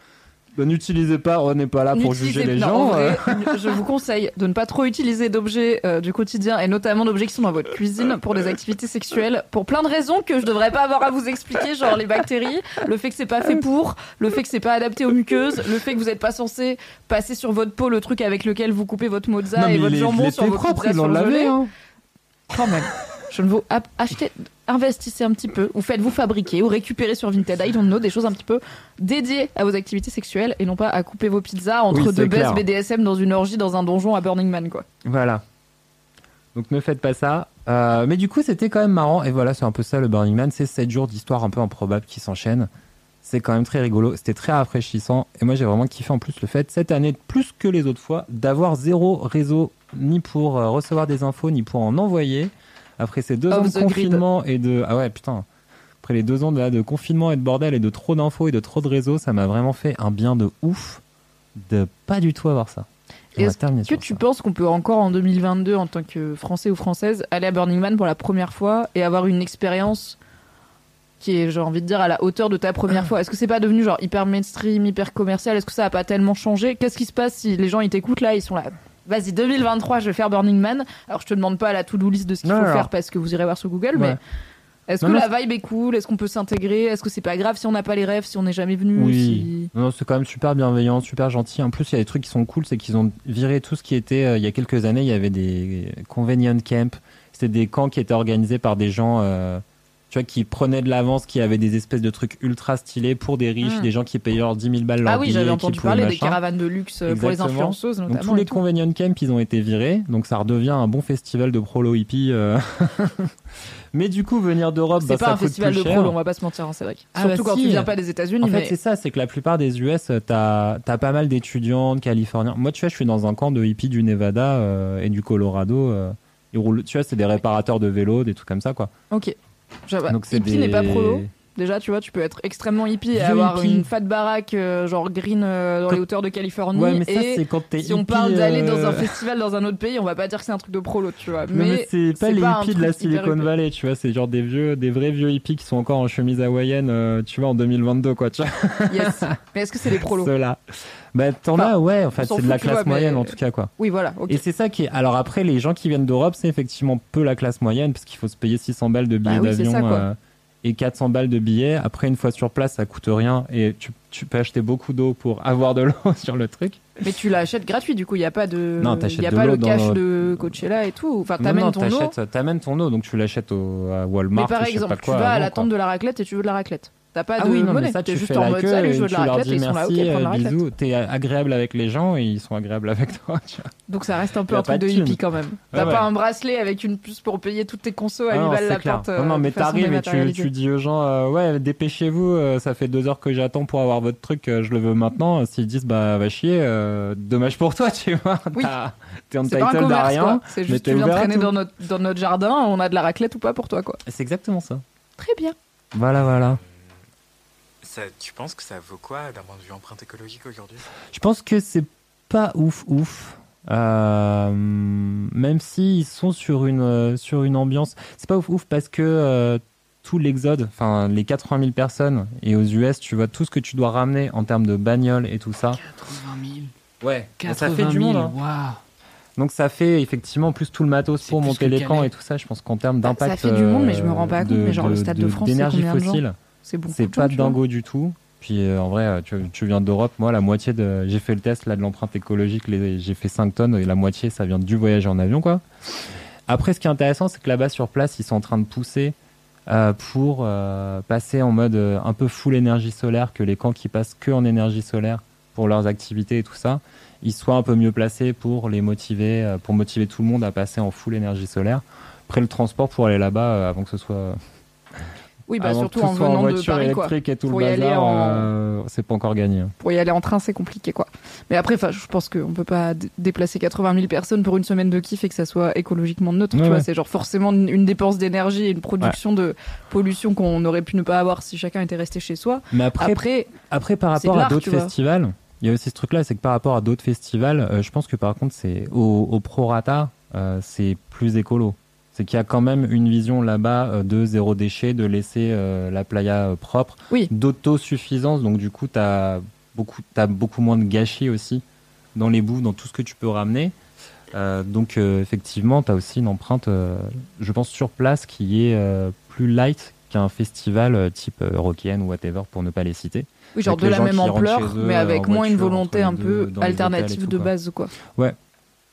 Bah, N'utilisez pas, on n'est pas là pour juger les non, gens. vrai, (laughs) je vous conseille de ne pas trop utiliser d'objets euh, du quotidien et notamment d'objets qui sont dans votre cuisine pour des activités sexuelles pour plein de raisons que je devrais pas avoir à vous expliquer, genre les bactéries, le fait que c'est pas fait pour, le fait que c'est pas adapté aux muqueuses, le fait que vous n'êtes pas censé passer sur votre peau le truc avec lequel vous coupez votre mozza Non, et votre il jambon il sur vos propre, ils l'ont lavé, hein. Quand même. Je ne vous achetez, investissez un petit peu, ou faites-vous fabriquer, ou récupérer sur Vinted, I don't know, des choses un petit peu dédiées à vos activités sexuelles et non pas à couper vos pizzas entre Oui, deux baisses. BDSM dans une orgie dans un donjon à Burning Man, quoi. Voilà. Donc ne faites pas ça. Euh, mais du coup, c'était quand même marrant. Et voilà, c'est un peu ça le Burning Man. C'est 7 jours d'histoire un peu improbable qui s'enchaînent. C'est quand même très rigolo. C'était très rafraîchissant. Et moi, j'ai vraiment kiffé en plus le fait, cette année, plus que les autres fois, d'avoir zéro réseau, ni pour euh, recevoir des infos, ni pour en envoyer. Après ces deux Off ans de grid. confinement et de. Ah ouais, putain. Après les deux ans de, là, de confinement et de bordel et de trop d'infos et de trop de réseaux, ça m'a vraiment fait un bien de ouf de pas du tout avoir ça. Est-ce que tu penses qu'on peut encore en 2022, en tant que Français ou Française, aller à Burning Man pour la première fois et avoir une expérience qui est, j'ai envie de dire, à la hauteur de ta première (clears throat) fois? Est-ce que c'est pas devenu genre hyper mainstream, hyper commercial? Est-ce que ça a pas tellement changé? Qu'est-ce qui se passe si les gens ils t'écoutent là, ils sont là? Vas-y, 2023, je vais faire Burning Man. Alors, je te demande pas la to-do list de ce qu'il faut faire parce que vous irez voir sur Google, Ouais. mais est-ce que non, la vibe est cool? Est-ce qu'on peut s'intégrer? Est-ce que c'est pas grave si on n'a pas les rêves, si on n'est jamais venu? Oui. si- Non, c'est quand même super bienveillant, super gentil. En plus, il y a des trucs qui sont cool, c'est qu'ils ont viré tout ce qui était. euh, il y a quelques années, il y avait des convenient camps. C'était des camps qui étaient organisés par des gens, euh, tu vois, qui prenaient de l'avance, qui avaient des espèces de trucs ultra stylés pour des riches, Mm. des gens qui payaient leurs 10 000 balles leur Ah oui, j'avais entendu parler des caravanes de luxe euh, pour les influenceuses Donc tous les tout. convenient camps, ils ont été virés, donc ça redevient un bon festival de prolo hippie. euh. (laughs) mais du coup, venir d'Europe, C'est bah, pas ça un coûte festival plus de prolo, on va pas se mentir, hein, c'est vrai. Ah Surtout bah quand si. tu viens pas des États-Unis. En fait, c'est ça, c'est que la plupart des US, euh, t'as as pas mal d'étudiants, de Californiens. Moi, tu vois, je suis dans un camp de hippies du Nevada euh, et du Colorado. euh, ils roulent, tu vois, c'est des réparateurs de vélos, des trucs comme ça, quoi. Ok. J'avoue, Donc, c'est hippie des- n'est pas prolo. Déjà, tu vois, tu peux être extrêmement hippie et avoir hippie. une fat baraque euh, genre green euh, dans Quand- les hauteurs de Californie. Ouais, mais ça, et c'est quand t'es si on parle d'aller dans euh, un festival dans un autre pays, on va pas dire que c'est un truc de prolo, tu vois. Mais, mais c'est pas les hippies de la Silicon. Valley, tu vois, c'est genre des vieux, des vrais vieux hippies qui sont encore en chemise hawaïenne, euh, tu vois, en 2022, quoi, tu vois. Yes. mais est-ce que c'est les (laughs) prolos Ceux-là. Bah, t'en Enfin, as, ouais, en fait, c'est de la classe vois, mais- moyenne, en tout cas, quoi. Oui, voilà. Et c'est ça qui est. Alors après, les gens qui viennent d'Europe, c'est effectivement peu la classe moyenne, parce qu'il faut se payer 600 balles de billets Bah oui, c'est d'avion euh, et 400 balles de billets. Après, une fois sur place, ça coûte rien et tu, tu peux acheter beaucoup d'eau pour avoir de l'eau (laughs) sur le truc. Mais tu l'achètes gratuit, du coup, il n'y a pas de. Non, t'achètes Il a de pas le cash le- de Coachella et tout. Enfin, t'amènes non, ton eau. t'amènes ton eau, donc tu l'achètes au, à Walmart. Mais par exemple, pas tu vas à la tente de la raclette et tu veux de la raclette. T'as pas Ah de oui, non, monnaie. mais ça, T'es tu juste fais en mode queue salut, je veux de tu la leur raclette ils sont là, ok, merci, prends de la raclette. bisous. T'es agréable avec les gens et ils sont agréables avec toi. tu vois. Donc ça reste un peu un truc de hippie quand même. T'as Ah ouais. pas un bracelet avec une puce pour payer toutes tes consos à Ah 8 non, balles c'est la clair. porte. Non, non, mais t'arrives et tu, dis aux gens, euh, ouais, dépêchez-vous, euh, ça fait deux heures que j'attends pour avoir votre truc, euh, je le veux maintenant. S'ils disent, bah, va chier, dommage pour toi, (laughs) tu vois. Oui. T'es untitled à rien. C'est juste tu viens traîner tout. dans notre, dans notre jardin, on a de la raclette ou pas pour toi quoi. C'est exactement ça. Très bien. Voilà, voilà. Ça, tu penses que ça vaut quoi d'un point de vue empreinte écologique aujourd'hui? Je pense que c'est pas ouf, ouf. Euh, même s'ils sont sur une, euh, sur une ambiance. C'est pas ouf, ouf parce que euh, tout l'exode, enfin les 80 000 personnes, et aux US, tu vois tout ce que tu dois ramener en termes de bagnole et tout ça. 80 000. Ouais, 80 ça fait du 000, monde. hein. waouh. Donc ça fait effectivement plus tout le matos pour monter les camps et tout ça. Je pense qu'en termes Bah, d'impact. ça fait du monde, mais je me rends pas compte, de- mais genre le Stade de France, c'est d'énergie combien de gens? fossile. C'est beaucoup. C'est pas vois. dingo du tout. Puis euh, en vrai, euh, tu, tu viens d'Europe. Moi, la moitié de. J'ai fait le test là de l'empreinte écologique. J'ai fait 5 tonnes et la moitié, ça vient du voyage en avion, quoi. Après, ce qui est intéressant, c'est que là-bas sur place, ils sont en train de pousser euh, pour euh, passer en mode un peu full énergie solaire, que les camps qui passent que en énergie solaire pour leurs activités et tout ça, ils soient un peu mieux placés pour les motiver, pour motiver tout le monde à passer en full énergie solaire. Après, le transport pour aller là-bas, avant que ce soit Oui, bah avant surtout que en venant de voiture Paris quoi. électrique et tout Pour le y aller bazar, en- euh, c'est pas encore gagné. hein. Pour y aller en train, c'est compliqué quoi. Mais après, je pense qu'on peut pas déplacer 80 000 personnes pour une semaine de kiff et que ça soit écologiquement neutre. Ouais, tu vois, ouais. c'est genre forcément une, une dépense d'énergie et une production de pollution qu'on aurait pu ne pas avoir si chacun était resté chez soi. Mais après, Après, après par rapport à d'autres festivals, il y a aussi ce truc-là, c'est que par rapport à d'autres festivals, euh, je pense que par contre, c'est au, au prorata, euh, c'est plus écolo. C'est qu'il y a quand même une vision là-bas euh, de zéro déchet, de laisser euh, la playa euh, propre, Oui. d'autosuffisance. Donc du coup, tu as beaucoup, beaucoup moins de gâchis aussi dans les bouts, dans tout ce que tu peux ramener. Euh, donc euh, effectivement, tu as aussi une empreinte, je pense, sur place qui est plus light qu'un festival type euh, Rockien ou whatever, pour ne pas les citer. oui, genre de la même ampleur, mais avec moins une volonté un peu alternative tout, de base quoi. Ouais.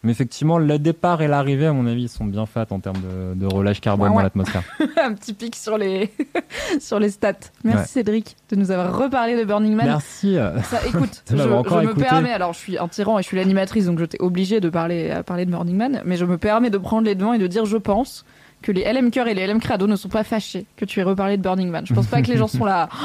Mais effectivement, le départ et l'arrivée, à mon avis, sont bien fat en termes de, de relâche carbone Ouais, ouais. dans l'atmosphère. (laughs) un petit pic sur les (laughs) sur les stats. Merci Ouais. Cédric de nous avoir reparlé de Burning Man. Merci. euh, Ça, (laughs) écoute, je, je me écouté. permets, alors je suis un tyran et je suis l'animatrice, donc j'étais obligée de parler, à parler de Burning Man, mais je me permets de prendre les devants et de dire, je pense que les LM Cœur et les LM Crado ne sont pas fâchés que tu aies reparlé de Burning Man. Je pense pas que les gens sont là. (laughs)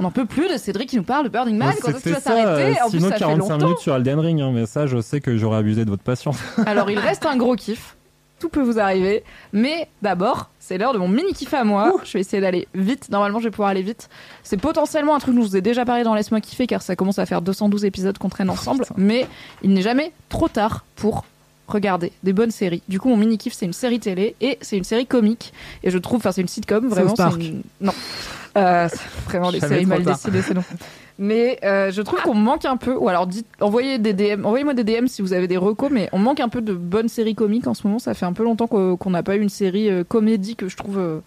Oh, on n'en peut plus de Cédric qui nous parle de Burning Man. Quand est-ce C'était ça, s'arrêter euh, En plus, sinon ça fait 45 longtemps. minutes sur Elden Ring, hein, mais ça, je sais que j'aurais abusé de votre patience. (laughs) Alors il reste un gros kiff. Tout peut vous arriver. Mais d'abord, c'est l'heure de mon mini kiff à moi. Je vais essayer d'aller vite. Normalement, je vais pouvoir aller vite. C'est potentiellement un truc dont je vous ai déjà parlé dans Laisse-moi kiffer car ça commence à faire 212 épisodes qu'on traîne ensemble. mais il n'est jamais trop tard pour regarder des bonnes séries. Du coup, mon mini kiff, c'est une série télé et c'est une série comique. Et je trouve, enfin, c'est une sitcom vraiment. Une- Non. Euh, vraiment les séries mal décidées, c'est non. Mais euh, je trouve qu'on manque un peu, ou alors dites, envoyez des DM, envoyez-moi des DM si vous avez des recos, mais on manque un peu de bonnes séries comiques en ce moment. Ça fait un peu longtemps qu'o- qu'on n'a pas eu une série euh, comédie que je trouve euh,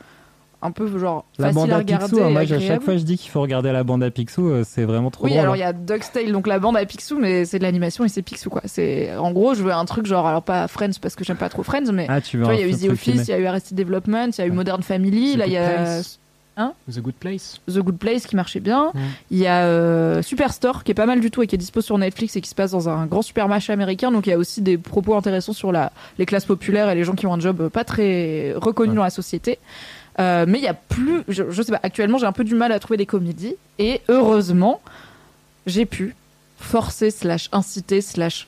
un peu genre La facile bande à à regarder. Picsou, hein, moi, à chaque fois, je dis qu'il faut regarder la bande à Picsou, euh, c'est vraiment trop Oui, drôle. alors hein. il y a Duckstale, donc la bande à Picsou, mais c'est de l'animation et c'est Picsou quoi. C'est en gros, je veux un truc genre, alors pas Friends parce que j'aime pas trop Friends, mais Ah, tu veux vois, il y a eu The Office, il y a eu Arrested Development, il y a eu Modern Family, The là il y Good a Place. Hein The Good Place. The Good Place qui marchait bien. Mm. Il y a euh, Superstore qui est pas mal du tout et qui est dispo sur Netflix et qui se passe dans un grand supermarché américain. Donc il y a aussi des propos intéressants sur la, les classes populaires et les gens qui ont un job pas très reconnu dans la société. Euh, mais il y a plus, je, je sais pas, actuellement j'ai un peu du mal à trouver des comédies. Et heureusement j'ai pu forcer slash inciter slash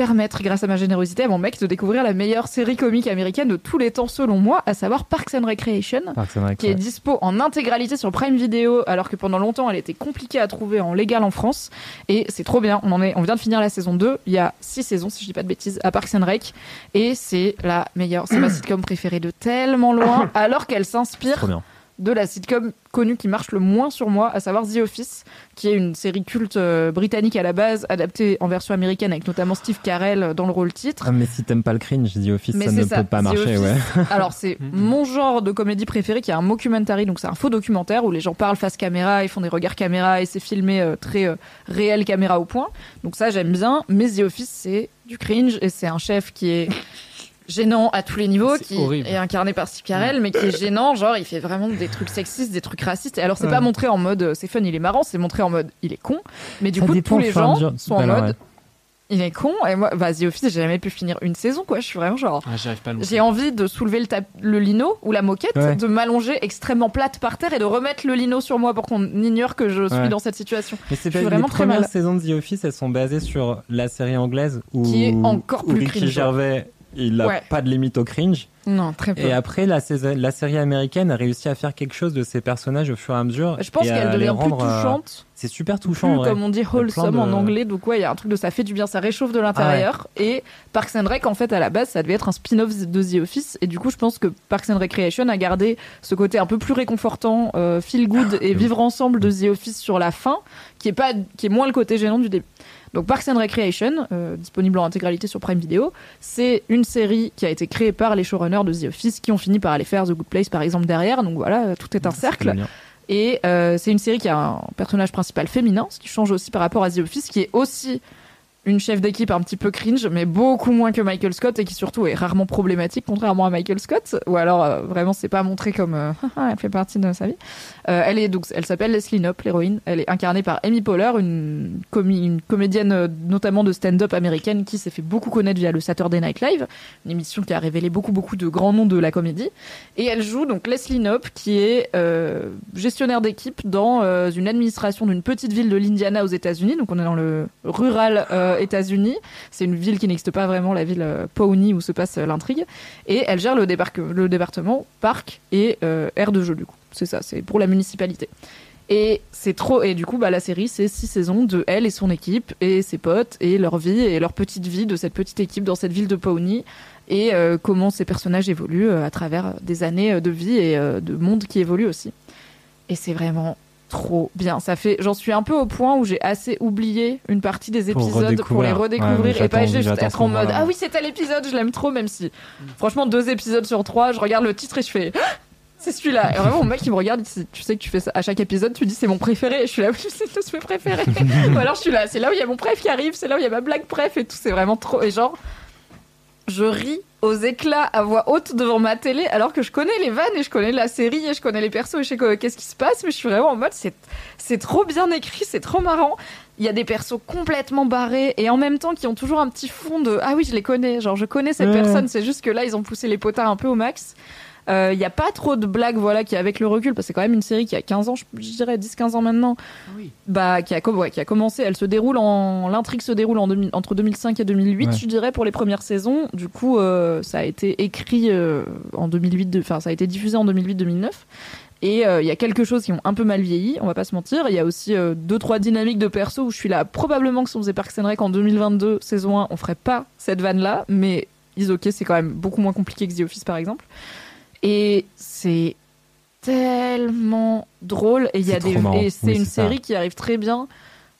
permettre grâce à ma générosité à mon mec de découvrir la meilleure série comique américaine de tous les temps selon moi, à savoir Parks and Recreation Parks and qui est dispo en intégralité sur Prime Video, alors que pendant longtemps elle était compliquée à trouver en légal en France. Et c'est trop bien. On en est, on vient de finir la saison 2. Il y a six saisons, si je dis pas de bêtises, à Parks and Rec. Et c'est la meilleure. C'est ma (clears throat) sitcom préférée de tellement loin, alors qu'elle s'inspire. De la sitcom connue qui marche le moins sur moi, à savoir The Office, qui est une série culte euh, britannique à la base, adaptée en version américaine avec notamment Steve Carell dans le rôle titre. Ah, mais si t'aimes pas le cringe, The Office, Mais ça ne ça, peut pas The marcher, Office. ouais. (laughs) Alors c'est (laughs) mon genre de comédie préféré qui est un mockumentary, donc c'est un faux documentaire où les gens parlent face caméra, ils font des regards caméra et c'est filmé euh, très euh, réel caméra au point. Donc ça j'aime bien, mais The Office c'est du cringe et c'est un chef qui est gênant à tous les niveaux, qui horrible. est incarné par Steve Carell, mais qui est gênant, genre il fait vraiment des trucs sexistes, des trucs racistes. Et alors c'est Ouais. pas montré en mode euh, c'est fun, il est marrant, c'est montré en mode il est con, mais du Ça coup dépend tous les gens sont en Alors, mode ouais. il est con et moi bah The Office j'ai jamais pu finir une saison quoi, je suis vraiment genre Ah, j'ai envie de soulever le, tap- le lino ou la moquette, Ouais. de m'allonger extrêmement plate par terre et de remettre le lino sur moi pour qu'on ignore que je suis Ouais. dans cette situation. Mais c'est vraiment les très premières mal. saisons de The Office, elles sont basées sur la série anglaise où, Qui est encore où plus Ricky cringe. Gervais, il a Ouais. pas de limite au cringe. Non, très peu. Et après, la, la série américaine a réussi à faire quelque chose de ses personnages au fur et à mesure. Je pense qu'elle devient plus rendre, euh, touchante. C'est super touchant. Plus, comme on dit, wholesome de- en anglais. Donc, ouais, il y a un truc de ça fait du bien, ça réchauffe de l'intérieur. Et Parks and Rec, en fait, à la base, ça devait être un spin-off de The Office. Et du coup, je pense que Parks and Recreation a gardé ce côté un peu plus réconfortant, euh, feel good et vivre ensemble de The Office sur la fin, qui est, pas, qui est moins le côté gênant du début. Donc Parks and Recreation, euh, disponible en intégralité sur Prime Video, c'est une série qui a été créée par les showrunners de The Office qui ont fini par aller faire The Good Place par exemple derrière. Donc voilà, tout est un cercle. Et euh, c'est une série qui a un personnage principal féminin, ce qui change aussi par rapport à The Office, qui est aussi une chef d'équipe un petit peu cringe, mais beaucoup moins que Michael Scott et qui surtout est rarement problématique, contrairement à Michael Scott. Ou alors euh, vraiment c'est pas montré comme euh, (laughs) elle fait partie de sa vie. Euh, elle est donc, elle s'appelle Leslie Knope, l'héroïne. Elle est incarnée par Amy Poehler, une, comédienne euh, notamment de stand-up américaine qui s'est fait beaucoup connaître via le Saturday Night Live, une émission qui a révélé beaucoup beaucoup de grands noms de la comédie. Et elle joue donc Leslie Knope, qui est gestionnaire d'équipe dans une administration d'une petite ville de l'Indiana aux États-Unis. Donc on est dans le rural États-Unis. C'est une ville qui n'existe pas vraiment, la ville euh, Pawnee où se passe euh, l'intrigue. Et elle gère le, département parc et euh, aire de jeu du coup. C'est ça, c'est pour la municipalité. Et c'est trop. Et du coup, bah, la série, c'est six saisons de elle et son équipe et ses potes et leur vie et leur petite vie de cette petite équipe dans cette ville de Pawnee et comment ces personnages évoluent à travers des années de vie et de monde qui évolue aussi. Et c'est vraiment trop bien. Ça fait, j'en suis un peu au point où j'ai assez oublié une partie des épisodes pour les redécouvrir. Ouais, et pas juste être en mode ah oui c'est tel épisode je l'aime trop même si franchement deux épisodes sur trois je regarde le titre et je fais Ah, c'est celui-là. Et vraiment, mon mec, il me regarde, il dit, tu sais que tu fais ça à chaque épisode, tu dis c'est mon préféré. Et je suis là, (laughs) oui, c'est tous mes préférés. Ou alors je suis là, c'est là où il y a mon préf qui arrive, c'est là où il y a ma blague préf et tout. C'est vraiment trop. Et genre, je ris aux éclats à voix haute devant ma télé alors que je connais les vannes et je connais la série et je connais les persos et je sais que- qu'est-ce qui se passe mais je suis vraiment en mode c'est c'est trop bien écrit c'est trop marrant. Il y a des persos complètement barrés et en même temps qui ont toujours un petit fond de ah oui je les connais. Genre je connais cette Ouais. personne c'est juste que là ils ont poussé les potards un peu au max Il y a pas trop de blagues, voilà, qui avec le recul, parce que c'est quand même une série qui a 15 ans, je, je dirais 10-15 ans maintenant, bah, qui a, ouais, qui a commencé, elle se déroule en, l'intrigue se déroule en 2000 entre 2005 et 2008, Ouais. je dirais, pour les premières saisons. Du coup, euh, ça a été écrit euh, en 2008, de- enfin, ça a été diffusé en 2008-2009. Et euh, il y a quelques choses qui ont un peu mal vieilli, on va pas se mentir. Il y a aussi euh, deux trois dynamiques de perso où je suis là. Probablement que si on faisait Parks and Rec en 2022 saison 1, on ferait pas cette vanne là, mais ils ok, c'est quand même beaucoup moins compliqué que The Office par exemple. Et c'est tellement drôle. Et il y a des c'est une série qui arrive très bien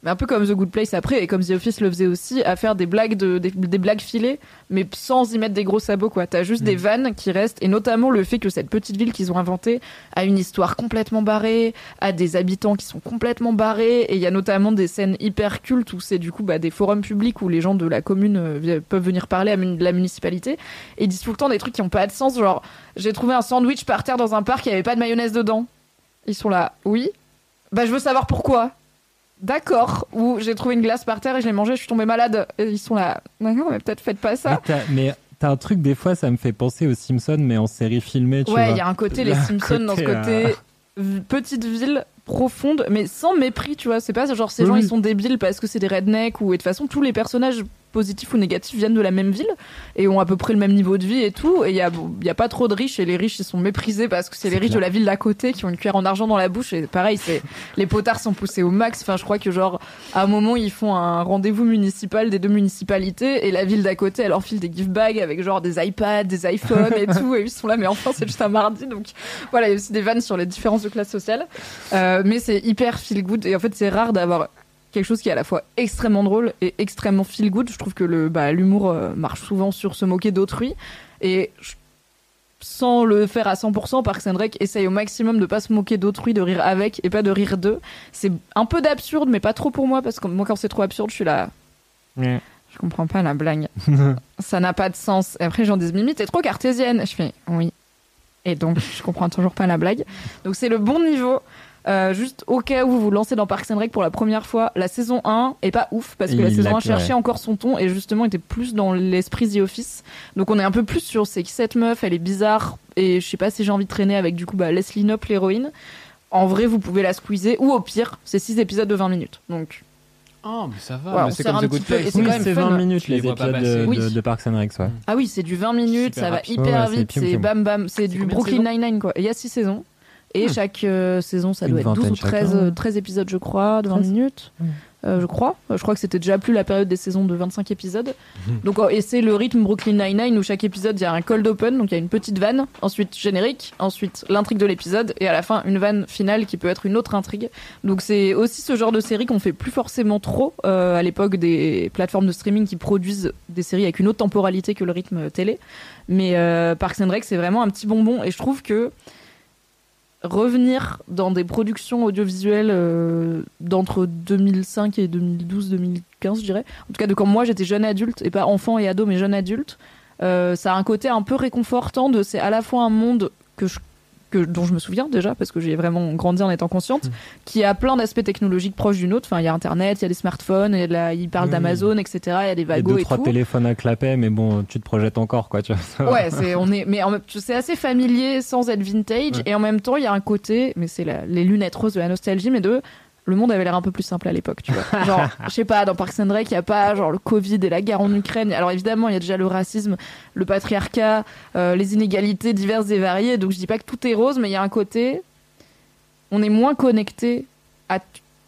mais un peu comme The Good Place après et comme The Office le faisait aussi à faire des blagues de des, des blagues filées mais sans y mettre des gros sabots quoi. T'as juste Mm. des vannes qui restent et notamment le fait que cette petite ville qu'ils ont inventée a une histoire complètement barrée a des habitants qui sont complètement barrés et il y a notamment des scènes hyper cultes où c'est du coup bah, des forums publics où les gens de la commune euh, peuvent venir parler à la municipalité et ils disent tout le temps des trucs qui ont pas de sens genre j'ai trouvé un sandwich par terre dans un parc il y avait pas de mayonnaise dedans. Ils sont là oui. Bah je veux savoir pourquoi D'accord. Ou j'ai trouvé une glace par terre et je l'ai mangée, je suis tombée malade. Et ils sont là. D'accord, mais peut-être faites pas ça. Mais t'as un truc, des fois, ça me fait penser aux Simpsons, mais en série filmée, tu vois. Ouais, il y a un côté les Simpsons dans ce côté, euh, petite ville profonde, mais sans mépris, tu vois. C'est pas genre ces Oui, gens ils sont débiles parce que c'est des rednecks ou et de toute façon tous les personnages positifs ou négatifs viennent de la même ville et ont à peu près le même niveau de vie et tout. Et il y a, y a pas trop de riches et les riches ils sont méprisés parce que c'est les riches de la ville d'à côté qui ont une cuillère en argent dans la bouche et pareil, c'est (laughs) les potards sont poussés au max. Enfin, je crois que genre à un moment ils font un rendez-vous municipal des deux municipalités et la ville d'à côté elle leur file des gift bags avec genre des iPads, des iPhones et (laughs) tout. Et ils sont là mais enfin c'est juste un mardi. Donc voilà il y a aussi des vannes sur les différences de classe sociale. Euh, mais c'est hyper feel good. Et en fait c'est rare d'avoir quelque chose qui est à la fois extrêmement drôle et extrêmement feel good je trouve que le bah, l'humour euh, marche souvent sur se moquer d'autrui et je- sans le faire à 100%, Parks and Rec essaye au maximum de pas se moquer d'autrui, de rire avec et pas de rire d'eux. C'est un peu d'absurde, mais pas trop pour moi, parce que moi, quand c'est trop absurde, je suis là. Ouais. Je comprends pas la blague. (laughs) ça n'a pas de sens. Et après, j'en dis Mimi, t'es trop cartésienne. Je fais oui. Et donc, je comprends toujours pas la blague. Donc, c'est le bon niveau. Euh, juste au cas où vous vous lancez dans Parks and Rec pour la première fois, la saison 1 est pas ouf parce que la saison l'a 1 que, cherchait ouais. encore son ton et justement était plus dans l'esprit The Office. Donc on est un peu plus sur c'est qui cette meuf, elle est bizarre et je sais pas si j'ai envie de traîner avec du coup bah, Leslie Knope l'héroïne. En vrai, vous pouvez la squeezer ou au pire, c'est 6 épisodes de 20 minutes. Donc Oh, mais ça va. Ouais, c'est comme The Good Place. c'est Oui, quand même c'est fun. 20 minutes Tu les épisodes de, Oui. de, de Parks and Rec, ouais. Ah oui, c'est du 20 minutes, Super ça va hyper vite, c'est bam bam, c'est du Brooklyn Nine-Nine quoi. Il y a 6 saisons. Et Hmm. chaque euh, saison, ça Une doit être 12 ou vingtaine 13, chacun. euh, 13 épisodes, je crois, de 20 13. minutes. Euh, je crois. Euh, Je crois que c'était déjà plus la période des saisons de 25 épisodes. Hmm. Donc, euh, et c'est le rythme Brooklyn Nine-Nine où chaque épisode, il y a un cold open, donc il y a une petite vanne, ensuite générique, ensuite l'intrigue de l'épisode, et à la fin, une vanne finale qui peut être une autre intrigue. Donc c'est aussi ce genre de série qu'on fait plus forcément trop euh, à l'époque des plateformes de streaming qui produisent des séries avec une autre temporalité que le rythme télé. Mais euh, Parks and Rec, c'est vraiment un petit bonbon, et je trouve que revenir dans des productions audiovisuelles euh, d'entre 2005 et 2012-2015, je dirais. En tout cas, de quand moi j'étais jeune adulte, et pas enfant et ado, mais jeune adulte, euh, ça a un côté un peu réconfortant de c'est à la fois un monde que je que, dont je me souviens déjà parce que j'ai vraiment grandi en étant consciente, qui a plein d'aspects technologiques proches d'une autre. Enfin, il y a Internet, il y a des smartphones, et là, il parle d'Amazon, etc. Il y a des Il y a wagons deux, et trois tout. téléphones à clapet, mais bon, tu te projettes encore, quoi, tu vois. Ouais, c'est on est, mais c'est assez familier sans être vintage Ouais. et en même temps il y a un côté, mais c'est la- les lunettes roses de la nostalgie, mais de le monde avait l'air un peu plus simple à l'époque, tu vois. (laughs) Genre, je sais pas, dans Parks and Rec, il y a pas genre le Covid et la guerre en Ukraine. Alors évidemment, il y a déjà le racisme, le patriarcat, euh, les inégalités diverses et variées. Donc je dis pas que tout est rose, mais il y a un côté, on est moins connecté à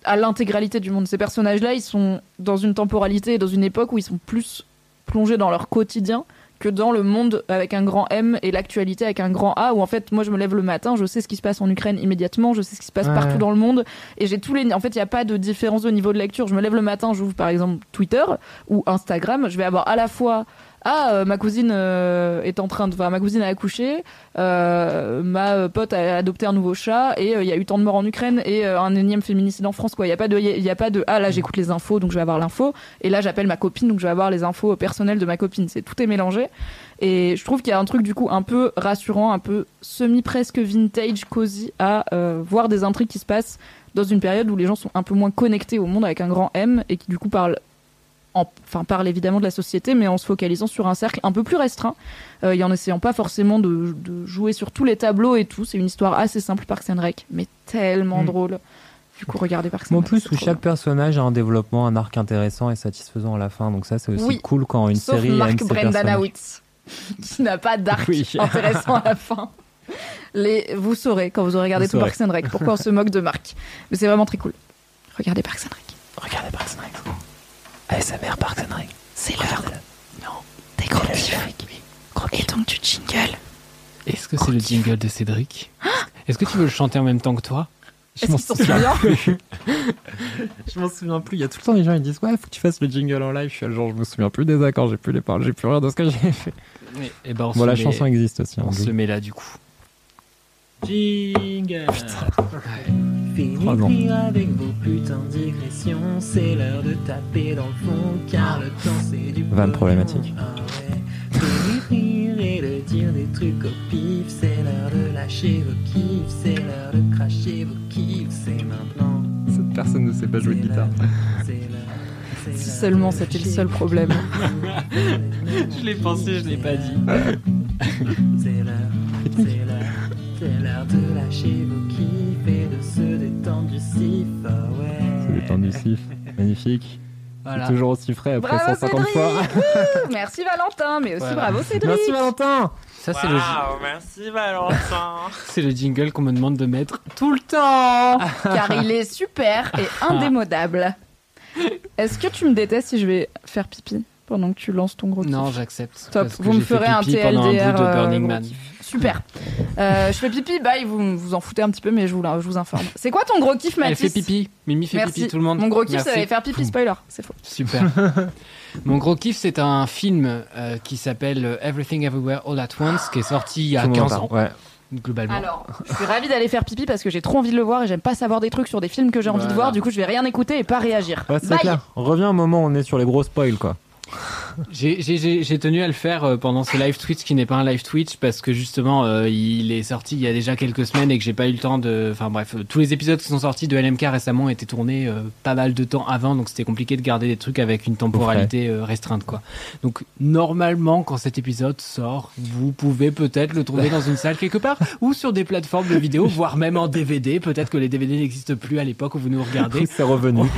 à l'intégralité du monde. Ces personnages-là, ils sont dans une temporalité, et dans une époque où ils sont plus plongés dans leur quotidien que dans le monde avec un grand M et l'actualité avec un grand A où en fait moi je me lève le matin je sais ce qui se passe en Ukraine immédiatement je sais ce qui se passe Ouais. partout dans le monde et j'ai tous les en fait il n'y a pas de différence au niveau de lecture je me lève le matin j'ouvre par exemple Twitter ou Instagram je vais avoir à la fois ah euh, ma cousine euh, est en train de enfin ma cousine a accouché euh, ma pote a adopté un nouveau chat et il y a eu tant de morts en Ukraine et un énième féminicide en France quoi. Il y a pas de il y a pas de ah là j'écoute les infos donc je vais avoir l'info. Et là j'appelle ma copine donc je vais avoir les infos personnelles de ma copine. C'est tout est mélangé. Et je trouve qu'il y a un truc du coup un peu rassurant un peu semi presque vintage cosy à voir des intrigues qui se passent dans une période où les gens sont un peu moins connectés au monde avec un grand M et qui du coup parlent en, enfin, parle évidemment de la société, mais en se focalisant sur un cercle un peu plus restreint, euh, et en essayant pas forcément de, de jouer sur tous les tableaux et tout. C'est une histoire assez simple, Parks and Rec, mais tellement Mm. drôle. Du coup, regardez Parks and en plus, où chaque personnage a un développement, un arc intéressant et satisfaisant à la fin. Donc ça, c'est aussi Oui. cool quand une Sauf série aime Mark. Brendanawicz, (laughs) qui n'a pas d'arc Oui. (laughs) intéressant à la fin. Les, vous saurez quand vous aurez regardé Vous tout. Parks and Rec pourquoi on se moque de Marc. Mais c'est vraiment très cool. Regardez Parks and Rec. Regardez Parks and Rec. ASMR Parks and Rec. C'est l'heure. Non. Des gros. Et donc du jingle. Est-ce que c'est le jingle de Cédric Est-ce que tu veux le chanter en même temps que toi Est-ce qu'il s'en souvient plus. (laughs) je m'en souviens plus. Il y a tout le temps les gens ils disent ouais faut que tu fasses le jingle en live. Je suis là, genre je me souviens plus des accords, j'ai plus les paroles, j'ai plus rien de ce que j'ai fait. Et ben on Bon la met- chanson existe aussi. hein, On se met là du coup. Jingle Fini avec vos putains de digressions, c'est l'heure de taper dans le fond, car le temps c'est du Van problématique. rire et de dire des trucs au pif, c'est l'heure de lâcher vos kiffs, c'est l'heure de cracher vos kiffs, c'est maintenant. Cette personne ne sait pas jouer de guitare. (laughs) Si seulement c'était le seul problème. Je l'ai pensé, je l'ai pas dit. C'est l'heure, c'est l'heure, c'est l'heure de lâcher vos kiffs et de se détendre du sif, ah ouais. Se détendre du sif, (laughs) magnifique. Voilà. Toujours aussi frais après Bravo 150 Cédric fois. Merci Valentin, mais aussi Voilà. bravo Cédric. Merci Valentin Ça c'est le, Waouh, merci Valentin. (laughs) c'est le jingle qu'on me demande de mettre tout le temps. (laughs) Car il est super et indémodable. Est-ce que tu me détestes si je vais faire pipi pendant que tu lances ton gros kiff? Non, j'accepte. Top, parce que vous me fait ferez un pipi pendant un bout TLDR, de euh, Burning gros Man. Super. Euh, je fais pipi, bye, vous vous en foutez un petit peu, mais je vous, je vous informe. C'est quoi ton gros kiff, Elle Mathis fait pipi. Mimi fait Merci. pipi, tout le monde. Mon gros kiff, Merci. ça allait faire pipi, spoiler. C'est faux. Super. (laughs) Mon gros kiff, c'est un film euh, qui s'appelle euh, Everything Everywhere All at Once, qui est sorti il y a Tout le monde en 15 ans, Ouais. globalement. Alors, je suis ravie d'aller faire pipi parce que j'ai trop envie de le voir et j'aime pas savoir des trucs sur des films que j'ai envie de voir. Du coup, je vais rien écouter et pas réagir. Ouais, c'est Bye. clair. Reviens au moment où on est sur les gros spoils quoi. J'ai- tenu à le faire euh, pendant ce live Twitch qui n'est pas un live Twitch parce que justement euh, il est sorti il y a déjà quelques semaines et que j'ai pas eu le temps de. Enfin bref, euh, tous les épisodes qui sont sortis de LMK récemment étaient tournés euh, pas mal de temps avant donc c'était compliqué de garder des trucs avec une temporalité euh, restreinte quoi. Donc normalement quand cet épisode sort, vous pouvez peut-être le trouver dans une salle quelque part ou sur des plateformes de vidéo, (laughs) voire même en DVD. Peut-être que les DVD n'existent plus à l'époque où vous nous regardez. C'est revenu. (laughs)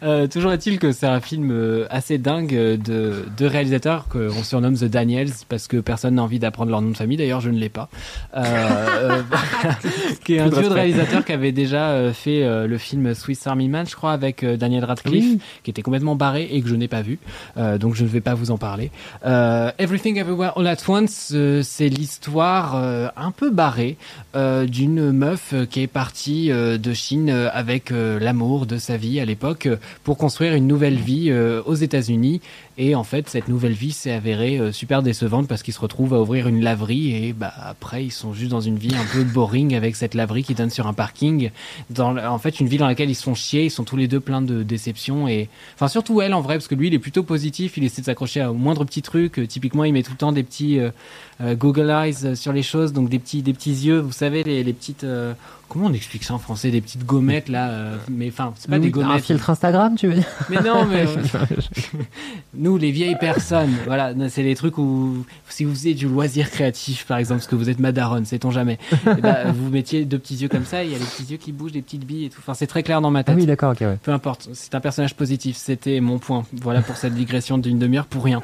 (laughs) Toujours est-il que c'est un film euh, assez dingue euh, de deux réalisateurs qu'on surnomme The Daniels parce que personne n'a envie d'apprendre leur nom de famille. D'ailleurs, je ne l'ai pas. Euh, euh, (laughs) (laughs) qui est un de duo de réalisateurs qui avait déjà fait le film Swiss Army Man, je crois, avec Daniel Radcliffe, Oui. qui était complètement barré et que je n'ai pas vu. Donc, je ne vais pas vous en parler. Everything Everywhere All at Once, c'est l'histoire un peu barrée d'une meuf qui est partie de Chine avec l'amour de sa vie à l'époque pour construire une nouvelle vie euh, aux États-Unis. Et en fait, cette nouvelle vie s'est avérée euh, super décevante parce qu'ils se retrouvent à ouvrir une laverie et bah après ils sont juste dans une vie un peu boring avec cette laverie qui donne sur un parking. Dans en fait, une vie dans laquelle ils se font chier, ils sont tous les deux pleins de déceptions et enfin surtout elle en vrai parce que lui il est plutôt positif, il essaie de s'accrocher au moindre petit truc. Euh, typiquement, il met tout le temps des petits euh, Google Eyes sur les choses, donc des petits des petits yeux, vous savez les, les petites comment on explique ça en français, des petites gommettes là, euh, mais enfin c'est pas des Un gommettes. filtre Instagram, tu veux dire? Mais non, mais (laughs) (laughs) (laughs) nous, les vieilles personnes, voilà, c'est les trucs où si vous faisiez du loisir créatif, par exemple, parce que vous êtes madaronne, sait-on jamais, eh ben, (laughs) vous mettiez deux petits yeux comme ça, il y a les petits yeux qui bougent, des petites billes et tout. Enfin, c'est très clair dans ma Ah tête. oui, d'accord, ok, ouais. Peu importe, c'est un personnage positif, c'était mon point. Voilà pour cette digression d'une demi-heure pour rien.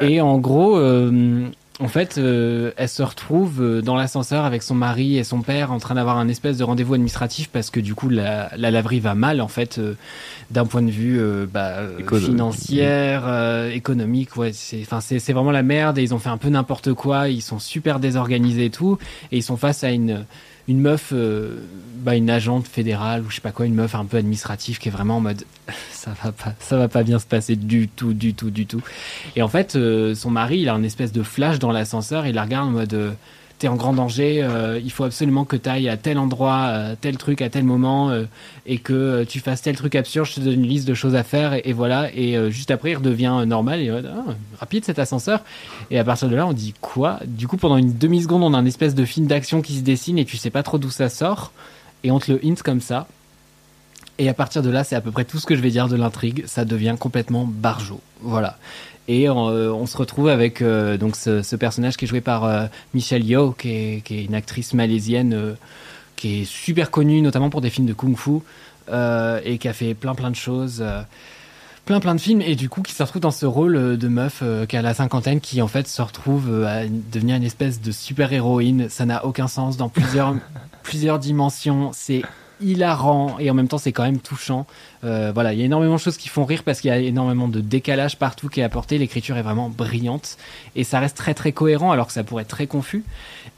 Et en gros, euh, en fait, euh, elle se retrouve euh, dans l'ascenseur avec son mari et son père en train d'avoir un espèce de rendez-vous administratif parce que du coup la, la laverie va mal en fait euh, d'un point de vue euh, bah, euh, financière, euh, économique. Ouais, c'est enfin c'est c'est vraiment la merde et ils ont fait un peu n'importe quoi. Ils sont super désorganisés et tout et ils sont face à une une meuf, euh, bah, une agente fédérale ou je sais pas quoi, une meuf un peu administrative qui est vraiment en mode (laughs) ça va pas, ça va pas bien se passer du tout, du tout, du tout. Et en fait, euh, son mari, il a un espèce de flash dans l'ascenseur, il la regarde en mode euh, t'es en grand danger, euh, il faut absolument que t'ailles à tel endroit, à tel truc, à tel moment, euh, et que euh, tu fasses tel truc absurde, je te donne une liste de choses à faire, et, voilà. Et euh, juste après, il redevient euh, normal, et euh, ah, rapide cet ascenseur. Et à partir de là, on dit quoi? Du coup, pendant une demi-seconde, on a un espèce de film d'action qui se dessine, et tu sais pas trop d'où ça sort, et on te le hint comme ça. Et à partir de là, c'est à peu près tout ce que je vais dire de l'intrigue. Ça devient complètement barjot. Voilà. Et euh, on se retrouve avec euh, donc ce, personnage qui est joué par euh, Michelle Yeoh, qui est, une actrice malaisienne qui est super connue, notamment pour des films de kung-fu et qui a fait plein plein de choses. plein plein de films et du coup qui se retrouve dans ce rôle de meuf qui a la cinquantaine qui en fait se retrouve à devenir une espèce de super héroïne ça n'a aucun sens dans plusieurs (laughs) plusieurs dimensions c'est hilarant et en même temps c'est quand même touchant Euh, voilà il y a énormément de choses qui font rire parce qu'il y a énormément de décalage partout qui est apporté l'écriture est vraiment brillante et ça reste très très cohérent alors que ça pourrait être très confus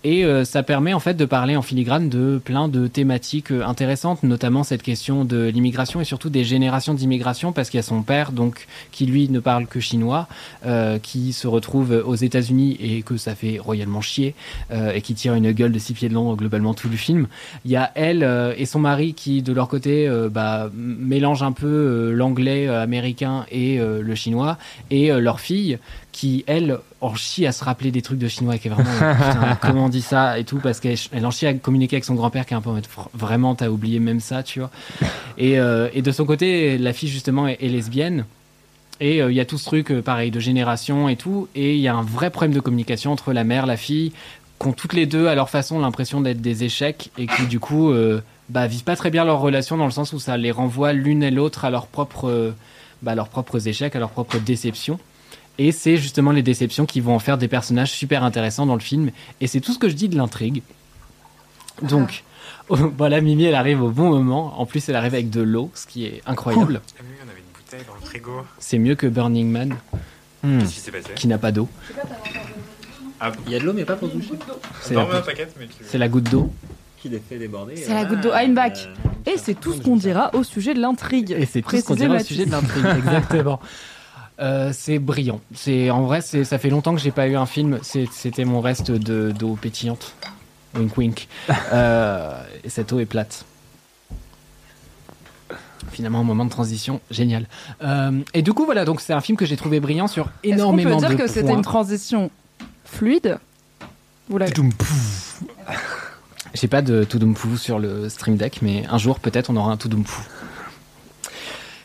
et euh, ça permet en fait de parler en filigrane de plein de thématiques euh, intéressantes, notamment cette question de l'immigration et surtout des générations d'immigration, parce qu'il y a son père donc qui lui ne parle que chinois, euh, qui se retrouve aux États-Unis et que ça fait royalement chier euh, et qui tire une gueule de six pieds de long globalement tout le film. Il y a elle et son mari qui de leur côté bah, m- un peu euh, l'anglais euh, américain et euh, le chinois. Et leur fille qui elle en chie à se rappeler des trucs de chinois qui est vraiment putain, (laughs) comment on dit ça et tout parce qu'elle elle en chie à communiquer avec son grand-père qui est un peu en mode Fr- vraiment t'as oublié même ça tu vois. Et, euh, et de son côté la fille justement est, est lesbienne. Et euh, il y a tout ce truc euh, pareil de génération et tout. Et il y a un vrai problème de communication entre la mère la fille qui ont toutes les deux à leur façon l'impression d'être des échecs et qui du coup bah, vivent pas très bien leur relation dans le sens où ça les renvoie l'une et l'autre à leurs propres euh, bah, leurs propres échecs à leurs propres déceptions et c'est justement les déceptions qui vont en faire des personnages super intéressants dans le film. Et c'est tout ce que je dis de l'intrigue. Donc, voilà, Mimi, elle arrive au bon moment. En plus, elle arrive avec de l'eau, ce qui est incroyable. Ah on avait une bouteille dans le frigo. C'est mieux que Burning Man, Qu'est-ce qui n'a pas d'eau. Ah, Il y a de l'eau, mais pas pour doucher. C'est Dans la, ma paquette, mais tu- c'est la goutte d'eau. Qui les fait déborder. C'est la goutte d'eau Heimbach. Et c'est tout ce qu'on dira au sujet de l'intrigue. Et c'est tout ce qu'on dirait au sujet de l'intrigue. (laughs) Exactement. Euh, c'est brillant. C'est en vrai, c'est ça fait longtemps que j'ai pas eu un film. C'était mon reste de d'eau pétillante. Wink wink. Euh, et cette eau est plate. Finalement, un moment de transition génial. Euh, et du coup, voilà. Donc, c'est un film que j'ai trouvé brillant sur Est-ce qu'on énormément peut dire de que c'était points. une transition fluide? Vous l'avez J'ai pas de Tudumpu sur le Stream Deck, mais un jour peut-être on aura un Tudumpu.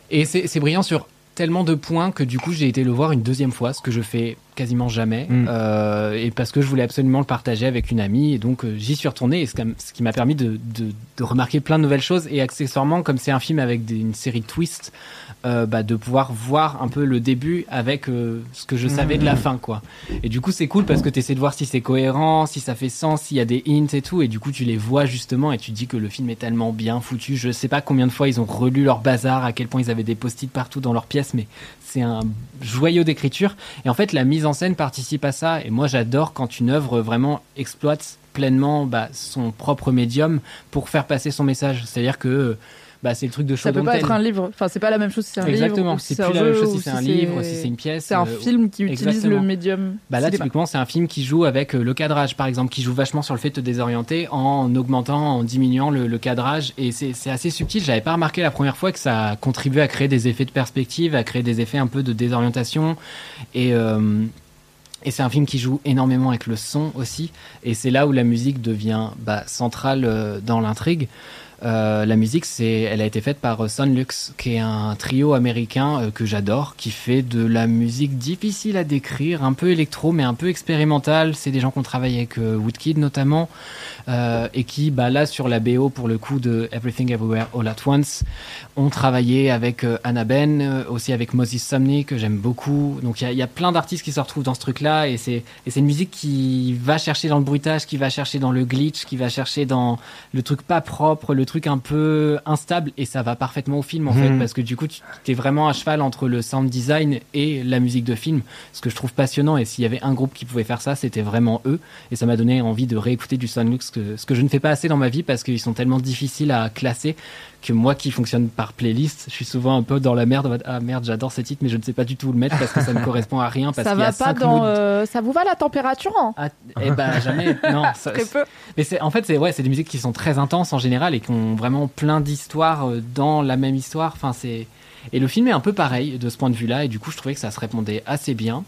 Et c'est brillant sur tellement de points que du coup j'ai été le voir une deuxième fois, ce que je fais quasiment jamais, Mm. euh, et parce que je voulais absolument le partager avec une amie, et donc euh, j'y suis retourné, et ce qui- ce qui m'a permis de, de- de remarquer plein de nouvelles choses, et accessoirement comme c'est un film avec des- une série de twists, euh, bah, de pouvoir voir un peu le début avec euh, ce que je savais de la fin, quoi. Et du coup, c'est cool parce que tu essaies de voir si c'est cohérent, si ça fait sens, s'il y a des hints et tout. Et du coup, tu les vois justement et tu dis que le film est tellement bien foutu. Je sais pas combien de fois ils ont relu leur bazar, à quel point ils avaient des post-it partout dans leur pièce, mais c'est un joyau d'écriture. Et en fait, la mise en scène participe à ça. Et moi, j'adore quand une œuvre vraiment exploite pleinement bah, son propre médium pour faire passer son message. C'est-à-dire que bah, c'est le truc de Ça peut pas être un livre. Enfin, c'est pas la même chose si c'est un Exactement, livre. ou c'est plus un la même chose si c'est un livre, si c'est une pièce. C'est un euh, film qui utilise exactement. le médium. Bah là, typiquement, c'est un film qui joue avec euh, le cadrage, par exemple, qui joue vachement sur le fait de te désorienter en augmentant, en diminuant le, le cadrage. Et c'est assez subtil. J'avais pas remarqué la première fois que ça contribuait à créer des effets de perspective, à créer des effets un peu de désorientation. Et, euh, et c'est un film qui joue énormément avec le son aussi. Et c'est là où la musique devient bah, centrale dans l'intrigue. Euh, la musique, c'est, elle a été faite par euh, Sonlux, qui est un trio américain euh, que j'adore, qui fait de la musique difficile à décrire, un peu électro, mais un peu expérimentale. C'est des gens qui ont travaillé avec Woodkid notamment, et qui, bah, là, sur la BO, pour le coup de Everything Everywhere All at Once, ont travaillé avec Anna Ben, aussi avec Moses Sumney, que j'aime beaucoup. Donc il y y a plein d'artistes qui se retrouvent dans ce truc-là, et c'est, et c'est une musique qui va chercher dans le bruitage, qui va chercher dans le glitch, qui va chercher dans le truc pas propre, le truc un peu instable, et ça va parfaitement au film en Mhm. fait, parce que du coup tu es vraiment à cheval entre le sound design et la musique de film, ce que je trouve passionnant, et s'il y avait un groupe qui pouvait faire ça, c'était vraiment eux, et ça m'a donné envie de réécouter du Sonlux, que, ce que je ne fais pas assez dans ma vie, parce qu'ils sont tellement difficiles à classer, que moi qui fonctionne par playlist, je suis souvent un peu dans la merde, ah merde j'adore ce titre, mais je ne sais pas du tout où le mettre, parce que ça ne (laughs) correspond à rien, parce Ça qu'il y a va pas dans. euh, ça vous va la température hein ah, eh ben jamais, (laughs) non. ça- Très peu. mais c'est en fait c'est ouais, c'est des musiques qui sont très intenses en général et qui ont vraiment plein d'histoires euh, dans la même histoire. Enfin c'est et le film est un peu pareil de ce point de vue-là et du coup je trouvais que ça se répondait assez bien.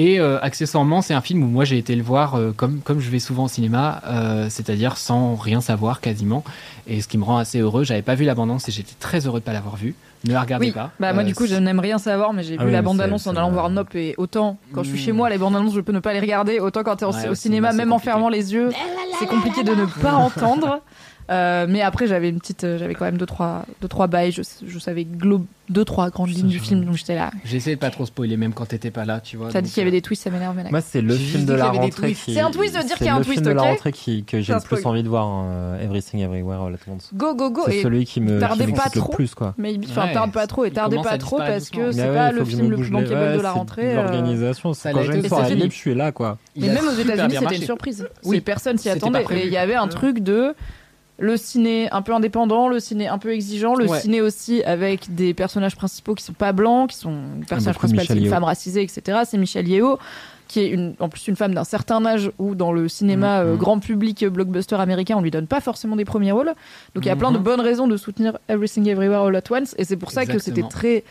Et euh, accessoirement, c'est un film où moi j'ai été le voir euh, comme, comme je vais souvent au cinéma, euh, c'est-à-dire sans rien savoir quasiment. Et ce qui me rend assez heureux, j'avais pas vu l'abondance et j'étais très heureux de pas l'avoir vu. Ne la regardez Oui, pas. bah moi du coup je n'aime rien savoir, mais j'ai Ah vu oui, la bande-annonce en allant voir Nope et autant quand je suis chez moi les bandes-annonces je peux ne pas les regarder, autant quand au, Ouais, au au cinéma, même en fermant les yeux, c'est compliqué de ne pas entendre. (laughs) Euh, mais après j'avais une petite, euh, j'avais quand même deux trois, deux trois bails, je, je savais glo- deux trois grandes lignes du film, donc j'étais là. Essayé de pas trop spoiler, même quand t'étais pas là, tu vois. T'as dit qu'il y avait euh, des twists, ça m'énerve. mais Moi, c'est le film de la rentrée. C'est un twist de dire c'est qu'il y a un le twist, film de la rentrée qui, que C'est j'ai le plus envie de voir, Everything Everywhere All at Once. Go go go C'est et celui qui me tardez pas trop. le plus, quoi. mais enfin tarde pas trop et tardez pas trop parce que c'est pas le faut que je film le plus bankable de la c'est rentrée. L'organisation, Ça c'est l'a quand été j'ai une je suis là, quoi. Mais même aux États-Unis, c'était une surprise. Oui, C'est personne s'y attendait. Et il y avait un truc de le ciné un peu indépendant, le ciné un peu exigeant, le Ouais. ciné aussi avec des personnages principaux qui sont pas blancs, qui sont le personnage beaucoup de principal, c'est une femme racisée, etc. C'est Michelle Yeoh qui est une, en plus une femme d'un certain âge où dans le cinéma Mhm. euh, grand public blockbuster américain on lui donne pas forcément des premiers rôles donc il y a plein de Mhm. bonnes raisons de soutenir Everything Everywhere All at Once et c'est pour ça que c'était très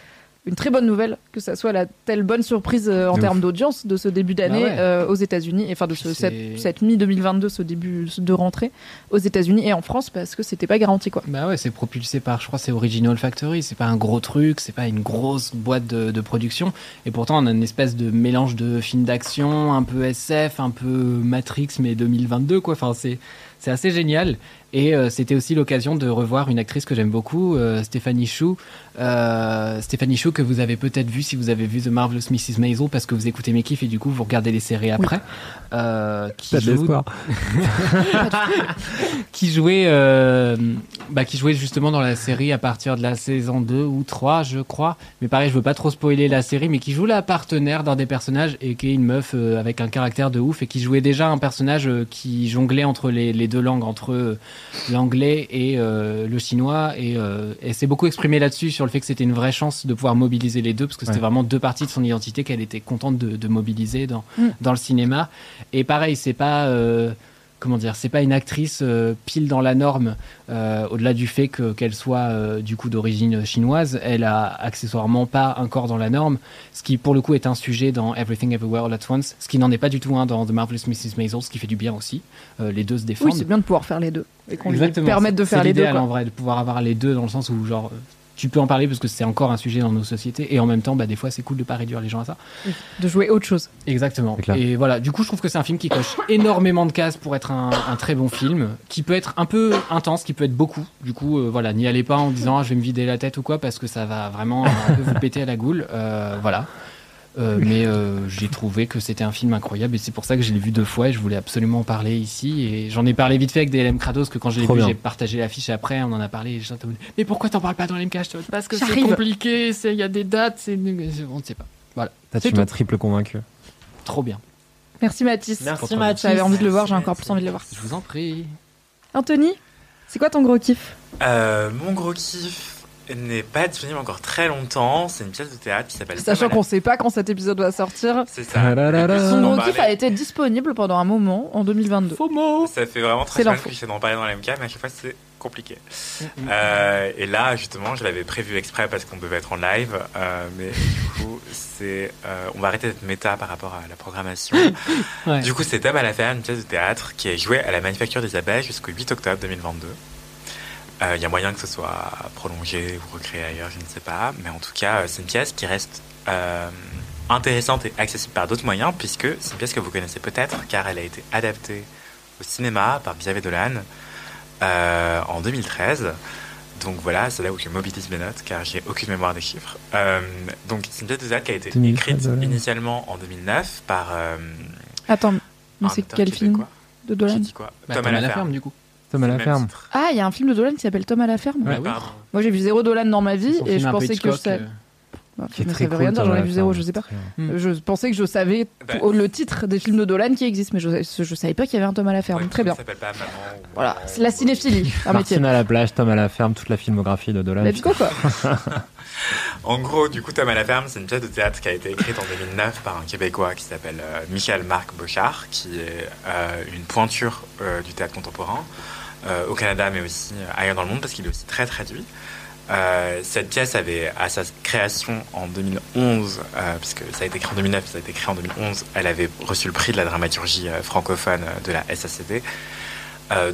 une très bonne nouvelle que ça soit la telle bonne surprise euh, en termes d'audience de ce début d'année Bah ouais. euh, aux États-Unis, enfin de ce, cette, cette mi-2022, ce début de rentrée aux États-Unis et en France parce que c'était pas garanti quoi. Bah ouais, c'est propulsé par, je crois, c'est Original Factory. C'est pas un gros truc, c'est pas une grosse boîte de, de production. Et pourtant, on a une espèce de mélange de films d'action, un peu SF, un peu Matrix, mais 2022, quoi. Enfin, c'est, c'est assez génial. Et euh, c'était aussi l'occasion de revoir une actrice que j'aime beaucoup, euh, Stéphanie Chou. Euh, Stéphanie Chou, que vous avez peut-être vu si vous avez vu The Marvelous Mrs. Maisel, parce que vous écoutez mes kiffs et du coup, vous regardez les séries après. Euh, qui de joue (laughs) qui jouait bah, qui jouait justement dans la série à partir de la saison 2 ou 3 je crois mais pareil je veux pas trop spoiler la série mais qui joue la partenaire d'un des personnages et qui est une meuf avec un caractère de ouf et qui jouait déjà un personnage qui jonglait entre les, les deux langues entre l'anglais et euh, le chinois et, euh, et s'est beaucoup exprimé là-dessus sur le fait que c'était une vraie chance de pouvoir mobiliser les deux parce que c'était Ouais. vraiment deux parties de son identité qu'elle était contente de, de mobiliser dans, Mm. dans le cinéma et pareil c'est pas euh, comment dire, c'est pas une actrice euh, pile dans la norme, euh, au-delà du fait que qu'elle soit euh, du coup d'origine chinoise, elle a accessoirement pas un corps dans la norme, ce qui pour le coup est un sujet dans Everything Everywhere All at Once, ce qui n'en est pas du tout un dans The Marvelous Mrs. Maisel, ce qui fait du bien aussi. Les deux se défendent. Oui, c'est bien de pouvoir faire les deux et qu'on lui permette de C'est- faire c'est les deux. l'idéal, quoi. en vrai, de pouvoir avoir les deux dans le sens où genre tu peux en parler parce que c'est encore un sujet dans nos sociétés et en même temps bah, des fois c'est cool de pas réduire les gens à ça. De jouer autre chose. Exactement. Et voilà, du coup, je trouve que c'est un film qui coche énormément de cases pour être un, un très bon film, qui peut être un peu intense, qui peut être beaucoup. Du coup, euh, voilà, n'y allez pas en disant ah, je vais me vider la tête ou quoi, parce que ça va vraiment un peu vous péter à la goule. Euh, voilà. Euh, mais euh, j'ai trouvé que c'était un film incroyable et c'est pour ça que je l'ai vu deux fois et je voulais absolument en parler ici. Et j'en ai parlé vite fait avec DLM Kratos que quand je l'ai vu j'ai partagé l'affiche après on en a parlé et mode, mais pourquoi t'en parles pas dans l'MK parce que c'est compliqué c'est- il y a des dates c'est on ne sait pas. Voilà. Tu m'as triple convaincu. trop bien. Merci Mathis. Merci, Mathis. J'avais envie de le voir, j'ai encore plus envie de le voir. je vous en prie. Anthony, c'est quoi ton gros kiff? Euh, mon gros kiff n'est pas disponible encore très longtemps. C'est une pièce de théâtre qui s'appelle Sachant qu'on sait pas quand cet épisode va sortir. C'est ça. Ta-da-da-da. Son kiff parlait. a été disponible pendant un moment en 2022. Ça fait vraiment C'est très l'info. que j'essaie d'en parler dans la MK, mais à chaque fois c'est compliqué. Euh, et là, justement, je l'avais prévu exprès parce qu'on devait être en live, euh, mais du coup, c'est, euh, on va arrêter d'être méta par rapport à la programmation. (laughs) Ouais. Du coup, c'est Tom à la ferme, une pièce de théâtre qui est jouée à la Manufacture des Abeilles jusqu'au 8 octobre 2022. Euh, Il y a moyen que ce soit prolongé ou recréé ailleurs, je ne sais pas. Mais en tout cas, euh, c'est une pièce qui reste euh, intéressante et accessible par d'autres moyens, puisque c'est une pièce que vous connaissez peut-être, car elle a été adaptée au cinéma par Xavier Dolan euh, en 2013. Donc voilà, c'est là où je mobilise mes notes, car j'ai aucune mémoire des chiffres. Euh, donc c'est une pièce de théâtre qui a été 2013, écrite Dolan. initialement en 2009 par... euh, Attends, mais c'est quel film de Dolan dit quoi Bah, Tom à la ferme. du coup Tom à la ferme. Ah, il y a un film de Dolan qui s'appelle Tom à la ferme. Bah Ouais, oui. pardon. Moi j'ai vu zéro Dolan dans ma vie et je pensais que je Euh, Bah, Qui est mais très ça veut cool, rien dire, j'en ai vu zéro, je sais pas. Bien. Hmm. Je pensais que je savais Bah. tout- le titre des films de Dolan qui existent, mais je, je savais pas qu'il y avait un Tom à la ferme. Ouais, Très bien. Ça s'appelle pas Maman ou Voilà, c'est la cinéphilie, (laughs) un métier. À la plage, Tom à la ferme, toute la filmographie de Dolan. Let's go quoi. (laughs) En gros, du coup, Tom à la ferme, c'est une pièce de théâtre qui a été écrite en 2009 par un Québécois qui s'appelle euh, Michael Marc Bochard, qui est euh, une pointure euh, du théâtre contemporain euh, au Canada, mais aussi euh, ailleurs dans le monde, parce qu'il est aussi très traduit. Euh, cette pièce avait, à sa création en 2011, euh, puisque ça a été créé en 2009, ça a été créé en 2011, elle avait reçu le prix de la dramaturgie euh, francophone euh, de la SACD.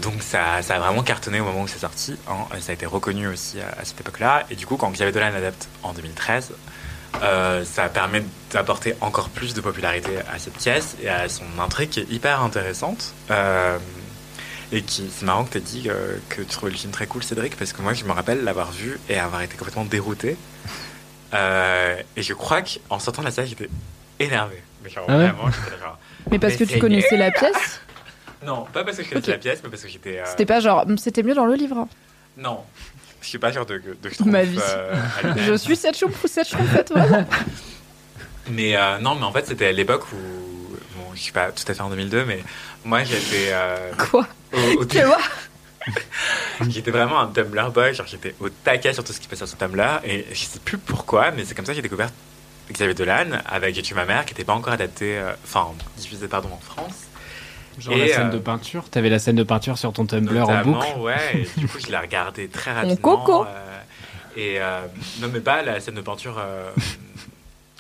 Donc ça, a vraiment cartonné au moment où c'est sorti. hein. Ça a été reconnu aussi à, cette époque-là. Et du coup, quand Xavier Dolan adapte en 2013, euh, ça permet d'apporter encore plus de popularité à cette pièce et à son intrigue qui est hyper intéressante. Et qui, c'est marrant que tu aies dit euh, que tu trouvais le film très cool, Cédric, parce que moi, je me rappelle l'avoir vu et avoir été complètement dérouté. (laughs) Euh, et je crois qu'en sortant de la salle, j'étais énervé. Mais genre, Ah ouais vraiment, j'étais genre, Mais parce que tu connaissais la pièce (laughs) Non, pas parce que je connaissais la pièce, mais parce que j'étais. euh, C'était pas genre, Hum, c'était mieux dans le livre. Non, je suis pas genre de, de Ma vie. euh. (laughs) Je suis cette choupe ou cette choumpette, vraiment. Mais euh, non, mais en fait, c'était à l'époque où. Je suis pas tout à fait en 2002, mais moi, j'étais. euh, Quoi? au- au- Tu vois (laughs) J'étais vraiment un Tumblr boy, genre j'étais au taquet sur tout ce qui passait sur Tumblr, et je sais plus pourquoi, mais c'est comme ça que j'ai découvert Xavier Dolan avec J'ai tué ma mère, qui n'était pas encore adapté, euh, enfin diffusé pardon en France. Genre Et, la scène euh, de peinture. T'avais la scène de peinture sur ton Tumblr en boucle. ouais, et du coup je l'ai regardé très (laughs) Mon rapidement. coco. euh, et euh, non mais pas la scène de peinture. euh,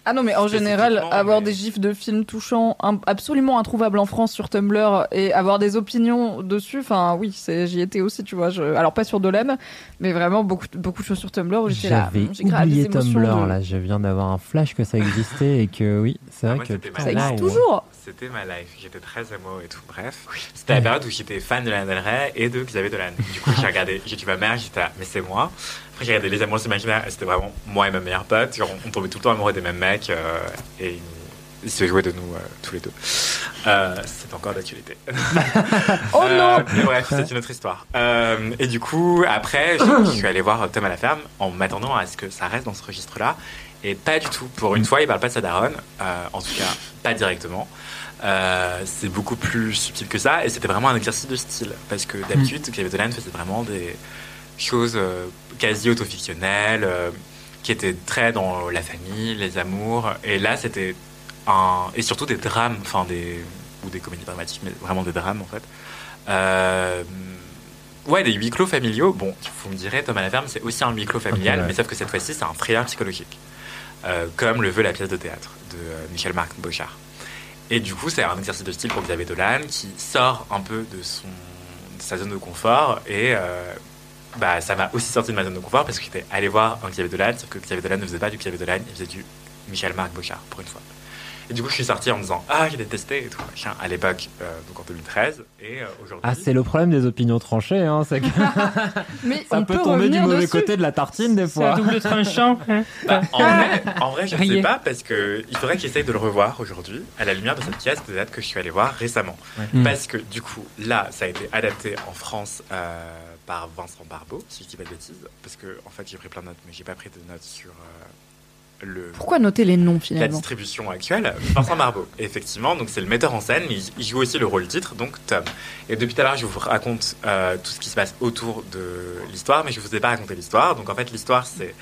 Ah non, mais en général, avoir mais- des gifs de films touchants absolument introuvables en France sur Tumblr et avoir des opinions dessus, enfin oui, j'y étais aussi, tu vois. Je... Alors pas sur Dolan, mais vraiment beaucoup, beaucoup de choses sur Tumblr où j'étais là. J'avais des oublié Tumblr de- là, je viens d'avoir un flash que ça existait et que oui, c'est vrai moi, que putain, Ça existe toujours C'était ma life, j'étais très amoureux et tout, bref. C'était la période où j'étais fan de Lana Del Rey et de Xavier Dolan. Du coup, j'ai regardé, j'ai tué ma mère, j'étais là, mais c'est moi. Après, j'ai regardé Les Amours imaginaires c'était vraiment moi et ma meilleure pote. On tombait tout le temps amoureux des mêmes mecs euh, et ils, se jouaient de nous euh, tous les deux. Euh, c'est encore d'actualité. (laughs) Oh non Mais bref, c'est une autre histoire. Et du coup, après, je, suis allé voir Tom à la ferme en m'attendant à ce que ça reste dans ce registre-là. Et pas du tout. Pour une fois, il parle pas de sa daronne. en tout cas, pas directement. Euh, c'est beaucoup plus subtil que ça. Et c'était vraiment un exercice de style. Parce que d'habitude, Xavier Dolan faisait vraiment des choses euh, quasi autofictionnelles, euh, qui étaient très dans la famille, les amours. Et là, c'était un. Et surtout des drames, enfin des. ou des comédies dramatiques, mais vraiment des drames en fait. Euh, ouais, des huis clos familiaux. Bon, vous me direz, Thomas Laferme, c'est aussi un huis clos familial, ouais. mais sauf que cette fois-ci, c'est un thriller psychologique. Euh, comme le veut la pièce de théâtre de euh, Michel-Marc Bochard. Et du coup, c'est un exercice de style pour Xavier Dolan qui sort un peu de, son, de sa zone de confort. Et euh, bah, ça m'a aussi sorti de ma zone de confort parce que j'étais allé voir un Xavier Dolan, sauf que Xavier Dolan ne faisait pas du Xavier Dolan, il faisait du Michel-Marc Bochard, pour une fois. Et du coup, je suis sorti en me disant Ah, j'ai détesté et tout, machin, à l'époque, euh, donc en 2013. Et euh, aujourd'hui. Ah, c'est le problème des opinions tranchées, hein, c'est que (laughs) Mais (laughs) ça on peut peut tomber du mauvais dessus. côté de la tartine des fois. tranchant. (laughs) Bah, en, vrai, en vrai, je ne sais pas parce que il faudrait que j'essaye de le revoir aujourd'hui à la lumière de cette pièce de théâtre que je suis allé voir récemment. Mm. Parce que du coup, là, ça a été adapté en France euh, par Vincent Barbeau, si je dis pas de bêtises. Parce que en fait, j'ai pris plein de notes, mais j'ai pas pris de notes sur euh, le Pourquoi noter les noms la finalement? distribution actuelle, Vincent Barbeau, effectivement, donc c'est le metteur en scène, mais il- il joue aussi le rôle titre, donc Tom. Et depuis tout à l'heure, je vous raconte euh, tout ce qui se passe autour de l'histoire, mais je ne vous ai pas raconté l'histoire. Donc en fait, l'histoire, c'est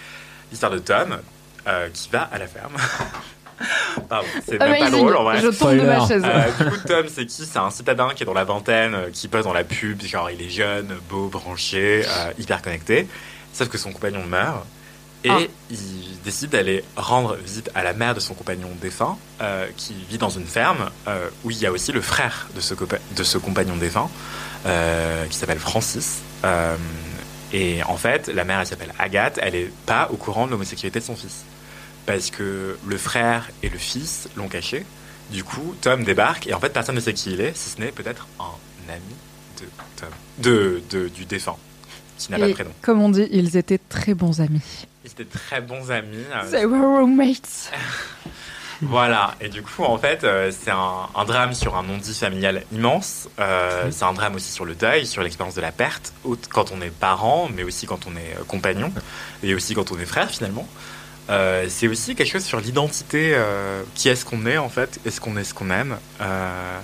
l'histoire de Tom euh, qui va à la ferme. (laughs) (laughs) Pardon, c'est même pas drôle en vrai. Je tombe de ma chaise. Euh, du coup, Tom, c'est qui? C'est un citadin qui est dans la vingtaine, euh, qui bosse dans la pub, genre il est jeune, beau, branché, euh, hyper connecté. Sauf que son compagnon meurt. Et Ah. il décide d'aller rendre visite à la mère de son compagnon défunt, euh, qui vit dans une ferme euh, où il y a aussi le frère de ce, copa- de ce compagnon défunt, euh, qui s'appelle Francis. Euh, et en fait, la mère, elle s'appelle Agathe, elle n'est pas au courant de l'homosexualité de son fils. Parce que le frère et le fils l'ont caché. Du coup, Tom débarque et en fait, personne ne sait qui il est, si ce n'est peut-être un ami de Tom, de, de- du défunt, qui n'a pas de prénom. comme on dit, ils étaient très bons amis. Ils étaient très bons amis. euh, They were roommates. (laughs) Voilà, et du coup, en fait, euh, c'est un, un drame sur un non-dit familial immense. Euh, c'est un drame aussi sur le deuil, sur l'expérience de la perte, quand on est parent, mais aussi quand on est compagnon, et aussi quand on est frère finalement. Euh, c'est aussi quelque chose sur l'identité, euh, qui est-ce qu'on est en fait, est-ce qu'on est ce qu'on aime. Euh,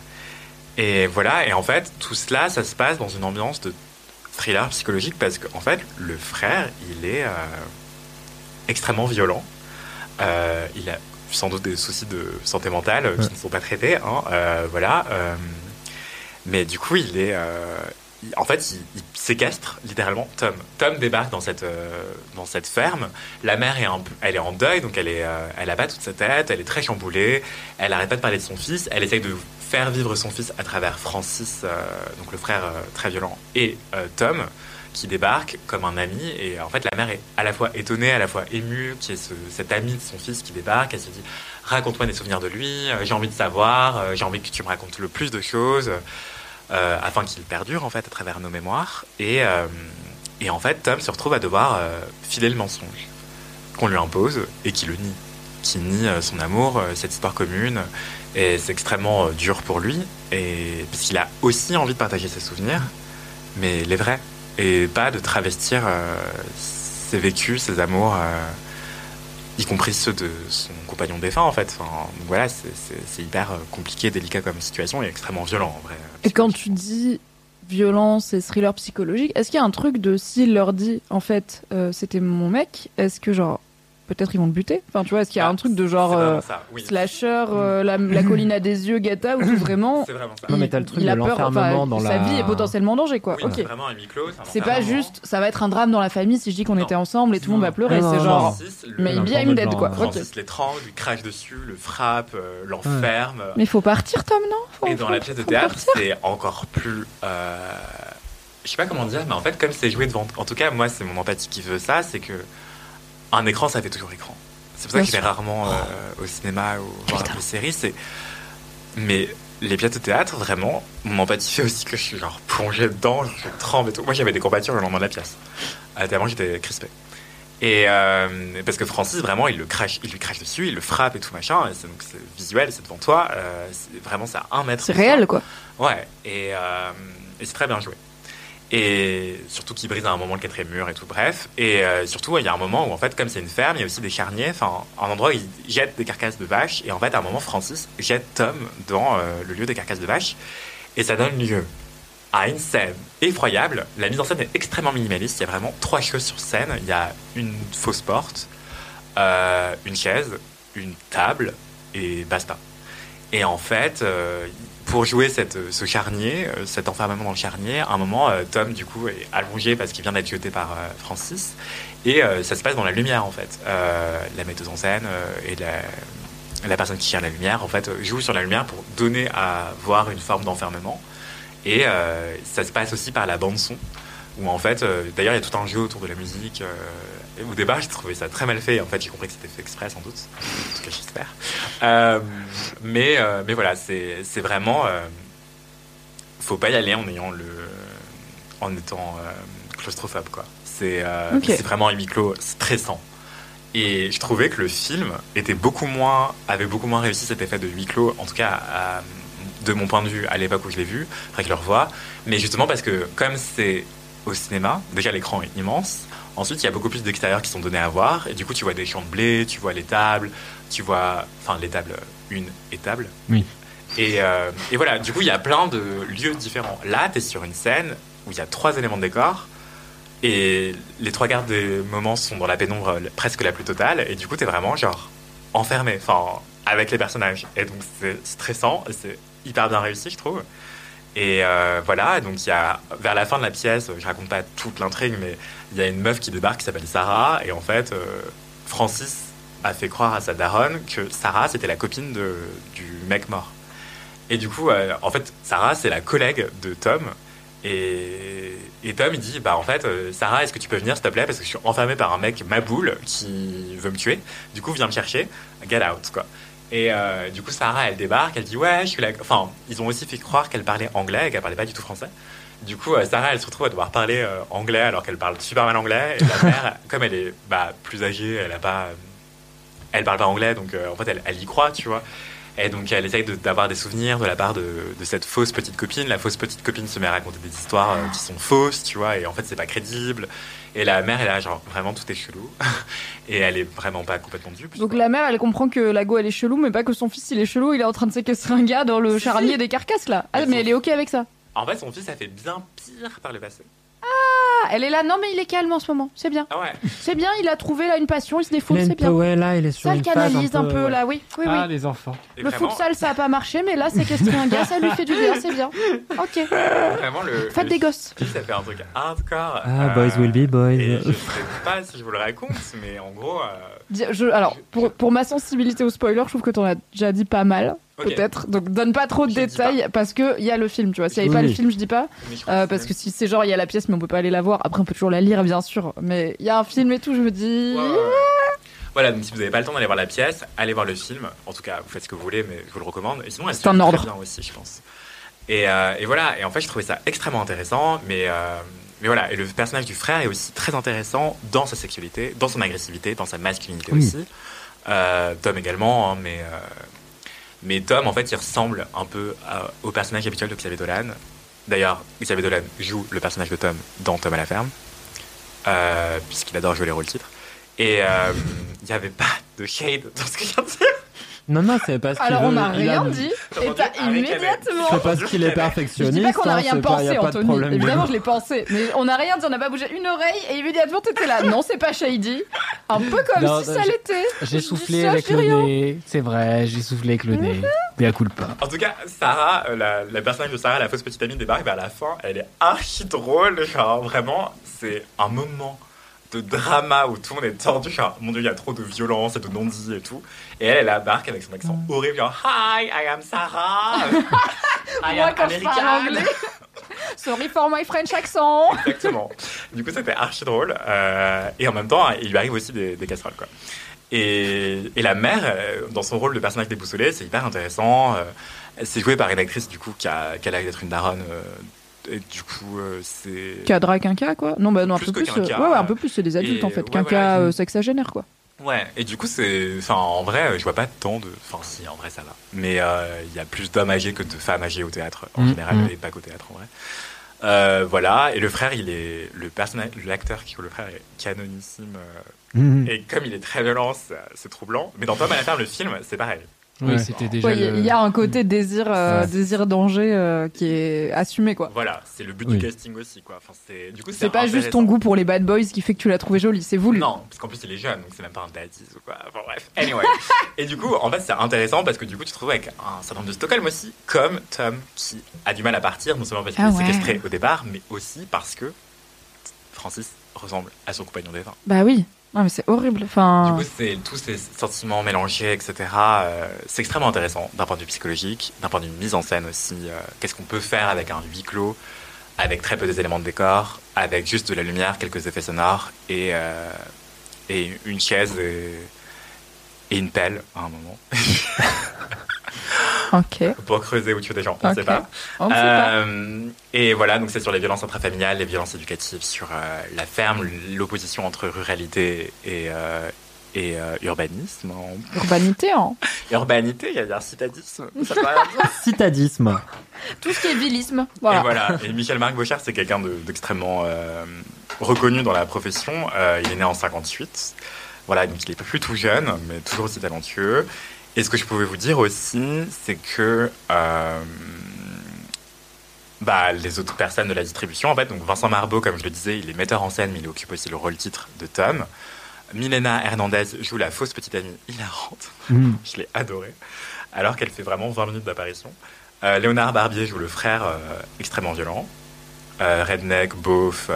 et voilà, et en fait, tout cela, ça se passe dans une ambiance de thriller psychologique parce qu'en fait, le frère, il est extrêmement violent. Il a sans doute des soucis de santé mentale qui Ouais. ne sont pas traités. hein, voilà. mais du coup, il est, en fait, il, séquestre littéralement Tom. Tom débarque dans cette, euh, dans cette ferme. La mère est, elle est en deuil, donc elle, est, euh, elle a pas toute sa tête, elle est très chamboulée. Elle arrête pas de parler de son fils. Elle essaye de faire vivre son fils à travers Francis, euh, donc le frère très violent, et Tom, qui débarque comme un ami. Et en fait, la mère est à la fois étonnée, à la fois émue, qui est ce, cet ami de son fils qui débarque. Elle se dit Raconte-moi des souvenirs de lui, j'ai envie de savoir, j'ai envie que tu me racontes le plus de choses, euh, afin qu'il perdure en fait à travers nos mémoires. Et, euh, et en fait, Tom se retrouve à devoir euh, filer le mensonge qu'on lui impose et qui le nie. Qui nie son amour, cette histoire commune. Et c'est extrêmement dur pour lui, et, parce qu'il a aussi envie de partager ses souvenirs, mais les vrais. Et pas de travestir ses vécus, ses amours, y compris ceux de son compagnon défunt en fait. Voilà, c'est- hyper compliqué, délicat comme situation et extrêmement violent en vrai. Et quand tu dis violence et thriller psychologique, est-ce qu'il y a un truc de s'il leur dit en fait euh, c'était mon mec, est-ce que genre peut-être ils vont le buter Enfin tu vois, est-ce qu'il y a un truc de genre euh, ça, oui. slasher, euh, la, la colline à des yeux, gata ou tout (coughs) vraiment C'est vraiment ça. Non, mais t'as le truc il a de peur, enfin, dans sa la- vie est potentiellement en danger quoi. Oui, ok. c'est pas juste, ça va être un drame dans la famille si je dis qu'on était ensemble et tout le monde va pleurer. C'est genre, mais bien de une dead quoi. Francis l'étrangle, lui crache dessus, le frappe, euh, l'enferme. Mais faut partir Tom non? Et dans la pièce de théâtre, c'est encore plus. Je sais pas comment dire, mais en fait, comme c'est joué devant. En tout cas, moi, c'est mon empathie qui veut ça, c'est que un écran, ça fait toujours écran. C'est pour ça Bien que je vais sûr. rarement euh, au cinéma ou voir des séries. C'est. Mais les pièces de théâtre, vraiment, mon empathie fait aussi que je suis genre plongé dedans, je tremble et tout. Moi, j'avais des courbatures le lendemain de la pièce. Euh, tellement j'étais crispé. Et euh, parce que Francis, vraiment, il le crache, il lui crache dessus, il le frappe et tout machin. Et c'est, donc c'est visuel, c'est devant toi. euh, c'est vraiment, c'est à un mètre. C'est toi. réel quoi. Ouais, et, et c'est très bien joué. Et surtout qu'il brise à un moment le quatrième mur et tout, bref. Et euh, surtout, il y a un moment où, en fait, comme c'est une ferme, il y a aussi des charniers, enfin, un endroit où ils jettent des carcasses de vaches. Et en fait, à un moment, Francis jette Tom dans euh, le lieu des carcasses de vaches. Et ça donne lieu à une scène effroyable. La mise en scène est extrêmement minimaliste. Il y a vraiment trois choses sur scène. Il y a une fausse porte, euh, une chaise, une table et basta. Et en fait, euh, pour jouer cette, ce charnier, euh, cet enfermement dans le charnier, à un moment, euh, Tom, du coup, est allongé parce qu'il vient d'être jeté par euh, Francis. Et euh, ça se passe dans la lumière, en fait. Euh, la metteuse en scène euh, et la, personne qui gère la lumière, en fait, euh, joue sur la lumière pour donner à voir une forme d'enfermement. Et euh, ça se passe aussi par la bande-son, où en fait, euh, d'ailleurs, il y a tout un jeu autour de la musique. euh, au départ, j'ai trouvé ça très mal fait. En fait, j'ai compris que c'était fait exprès, sans doute. En tout cas, j'espère. Euh, mais, euh, mais voilà, c'est vraiment. Euh, faut pas y aller en ayant le. en étant euh, claustrophobe, quoi. C'est Ok. c'est vraiment un huis clos stressant. Et je trouvais que le film était beaucoup moins, avait beaucoup moins réussi cet effet de huis clos, en tout cas à- de mon point de vue à l'époque où je l'ai vu, après que je le revois. Mais justement parce que comme c'est au cinéma, déjà l'écran est immense. Ensuite, il y a beaucoup plus d'extérieurs qui sont donnés à voir. Et du coup, tu vois des champs de blé, tu vois les tables, tu vois. Enfin, les tables, une étable. Oui. Et, euh, et voilà, du coup, il y a plein de lieux différents. Là, tu es sur une scène où il y a trois éléments de décor. Et les trois quarts des moments sont dans la pénombre presque la plus totale. Et du coup, tu es vraiment genre enfermé, enfin, avec les personnages. Et donc, c'est stressant. C'est hyper bien réussi, je trouve. Et euh, voilà, donc il y a, vers la fin de la pièce, je raconte pas toute l'intrigue, mais il y a une meuf qui débarque qui s'appelle Sarah. Et en fait, euh, Francis a fait croire à sa daronne que Sarah, c'était la copine du mec mort. Et du coup, euh, en fait, Sarah, c'est la collègue de Tom. Et, Tom, il dit, bah en fait, Sarah, est-ce que tu peux venir, s'il te plaît, parce que je suis enfermé par un mec maboule qui veut me tuer. Du coup, viens me chercher, get out, quoi. Et euh, du coup, Sarah, elle débarque, elle dit, ouais, je suis là. Enfin, ils ont aussi fait croire qu'elle parlait anglais et qu'elle parlait pas du tout français. Du coup, euh, Sarah, elle se retrouve à devoir parler euh, anglais alors qu'elle parle super mal anglais. Et la mère, (laughs) comme elle est bah, plus âgée, elle a pas, elle parle pas anglais, donc en fait, elle, elle y croit, tu vois. Et donc, elle essaye de- d'avoir des souvenirs de la part de, de cette fausse petite copine. La fausse petite copine se met à raconter des histoires euh, qui sont fausses, tu vois, et en fait, c'est pas crédible. Et la mère, elle a genre vraiment tout est chelou. (laughs) et elle est vraiment pas complètement dupe. Donc la mère, elle comprend que la go elle est chelou, mais pas que son fils il est chelou, il est en train de séquestrer un gars dans le charnier des carcasses là. Ah, mais elle est ok avec ça. En fait, son fils a fait bien pire par le passé. Ah, elle est là. Non, mais il est calme en ce moment. C'est bien. Ah ouais. C'est bien, il a trouvé là une passion, il se défoule, c'est bien. ouais, là, il est sur Ça le une canalise un peu, ouais. là, oui. Oui, Ah, oui. les enfants. Et Le vraiment, futsal, ça a pas marché, mais là, séquestrer un gars, ça lui fait du bien, c'est bien. Ok. Vraiment, le. Faites le des gosses. Ça fait un truc hardcore. Ah, boys will be boys. Et je sais pas si je vous le raconte, mais en gros. euh, Je, alors, pour, pour ma sensibilité au spoiler, je trouve que t'en as déjà dit pas mal, Peut-être. Donc, donne pas trop de Je détails, parce que il y a le film, tu vois. S'il y avait Oui, pas le film, je dis pas. Euh, parce que si c'est genre, il y a la pièce, mais on peut pas aller la voir. Après, on peut toujours la lire, bien sûr. Mais il y a un film et tout, je me dis. Voilà, donc si vous n'avez pas le temps d'aller voir la pièce, allez voir le film. En tout cas, vous faites ce que vous voulez, mais je vous le recommande. Et sinon, elle se C'est un ordre. très bien aussi, je pense. Et, euh, et voilà, et en fait, je trouvais ça extrêmement intéressant, mais, euh, mais voilà, et le personnage du frère est aussi très intéressant dans sa sexualité, dans son agressivité, dans sa masculinité Oui. aussi. Euh, Tom également, hein, mais, euh, mais Tom, en fait, il ressemble un peu au personnage habituel de Xavier Dolan. D'ailleurs, Xavier Dolan joue le personnage de Tom dans Tom à la ferme, euh, puisqu'il adore jouer les rôles titres. Et euh, il n'y avait pas de shade dans ce que je viens de dire. Non, non, c'est parce qu'il Alors, on veut- n'a il a- rien dit, et t'as immédiatement. C'est parce qu'il est Je dis perfectionniste. pas qu'on a hein, rien c'est pas- y pensé, a pas de Anthony. problème. Évidemment, je l'ai pensé. Mais on n'a rien dit, on n'a pas bougé une oreille, et immédiatement, t'étais là. Non, c'est pas shady. Un peu comme Non, si non, ça j'ai- l'était. J'ai Je dis soufflé ça, avec je dis le rien. nez. C'est vrai, j'ai soufflé avec le nez. Mais à coup pas. En tout cas, Sarah, euh, la, la personnage de Sarah, la fausse petite amie, débarque vers la fin. Elle est archi drôle. Genre, vraiment, c'est un moment de drama où tout le monde est. Genre, mon dieu, il y a trop de violence et de non-dits et tout. Et elle, elle embarque avec son accent horrible. Genre, Hi, I am Sarah. (laughs) I Moi, am quand je parle American. anglais. (laughs) Sorry for my French accent. Exactement. Du coup, c'était archi drôle. Euh, et en même temps, il lui arrive aussi des, des casseroles, quoi. Et, et la mère, euh, dans son rôle de personnage déboussolé, c'est hyper intéressant. Euh, C'est joué par une actrice, du coup, qui a, qui a l'air d'être une daronne. Euh, et du coup, euh, c'est. Cadra quinca, quoi. Non, bah non, un Plus peu plus. quinca. euh, ouais, ouais, un peu plus, c'est des adultes Et, en fait. ouais, Quinca voilà, euh, sexagénaire, quoi. Ouais, et du coup, c'est. Enfin, en vrai, je vois pas tant de. Enfin, si, en vrai, ça va. Mais euh, il y a plus d'hommes âgés que de femmes âgées au théâtre, en Mm, général, mm. et pas qu'au théâtre, en vrai. Euh, voilà, et le frère, il est. Le personnage, l'acteur qui joue le frère est canonissime. euh, Mhm. Et comme il est très violent, c'est c'est troublant. Mais dans Tom à la ferme, le film, c'est pareil. Oui, Ouais. c'était déjà. Il y a- le- il y a un côté désir, euh, Ouais. désir danger euh, qui est assumé, quoi. Voilà, c'est le but Oui. du casting aussi, quoi. Enfin, c'est. Du coup, C'est pas juste ton goût pour les bad boys qui fait que tu l'as trouvé jolie, c'est voulu. Non, parce qu'en plus il est jeune, donc c'est même pas un daddies ou quoi. Enfin bref. Anyway. (laughs) et du coup, en fait, c'est intéressant parce que du coup, tu te retrouves avec un syndrome de Stockholm aussi, comme Tom qui a du mal à partir, non seulement parce qu'il Ah est ouais. séquestré au départ, mais aussi parce que Francis ressemble à son compagnon défunt. Bah oui. Non, mais c'est horrible. Du Enfin. coup, c'est tous ces sentiments mélangés, etc. euh, c'est extrêmement intéressant d'un point de vue psychologique, d'un point de vue mise en scène aussi. euh, Qu'est-ce qu'on peut faire avec un huis clos, avec très peu des éléments de décor, avec juste de la lumière, quelques effets sonores et, euh, et une chaise et, et une pelle à un moment (laughs) Ok. pour creuser où tuer des gens. On ne sait pas. On ne sait pas. Euh, et voilà, donc c'est sur les violences intrafamiliales, les violences éducatives, sur euh, la ferme, l'opposition entre ruralité et, euh, et euh, urbanisme. Urbanité, hein. (laughs) Urbanité, il y a un citadisme. Ça. (laughs) Citadisme. Tout ce qui est vilisme. Et Voilà. voilà. Et Michel-Marc Beauchard, c'est quelqu'un de- d'extrêmement euh, reconnu dans la profession. Euh, il est né en 58. Voilà, donc il est plus tout jeune, mais toujours aussi talentueux. Et ce que je pouvais vous dire aussi, c'est que euh, bah, les autres personnes de la distribution, en fait, donc Vincent Marbeau, comme je le disais, il est metteur en scène, mais il occupe aussi le rôle titre de Tom. Milena Hernandez joue la fausse petite amie hilarante. Mhm. (laughs) Je l'ai adorée. Alors qu'elle fait vraiment 20 minutes d'apparition. Euh, Léonard Barbier joue le frère euh, extrêmement violent. Redneck, beauf,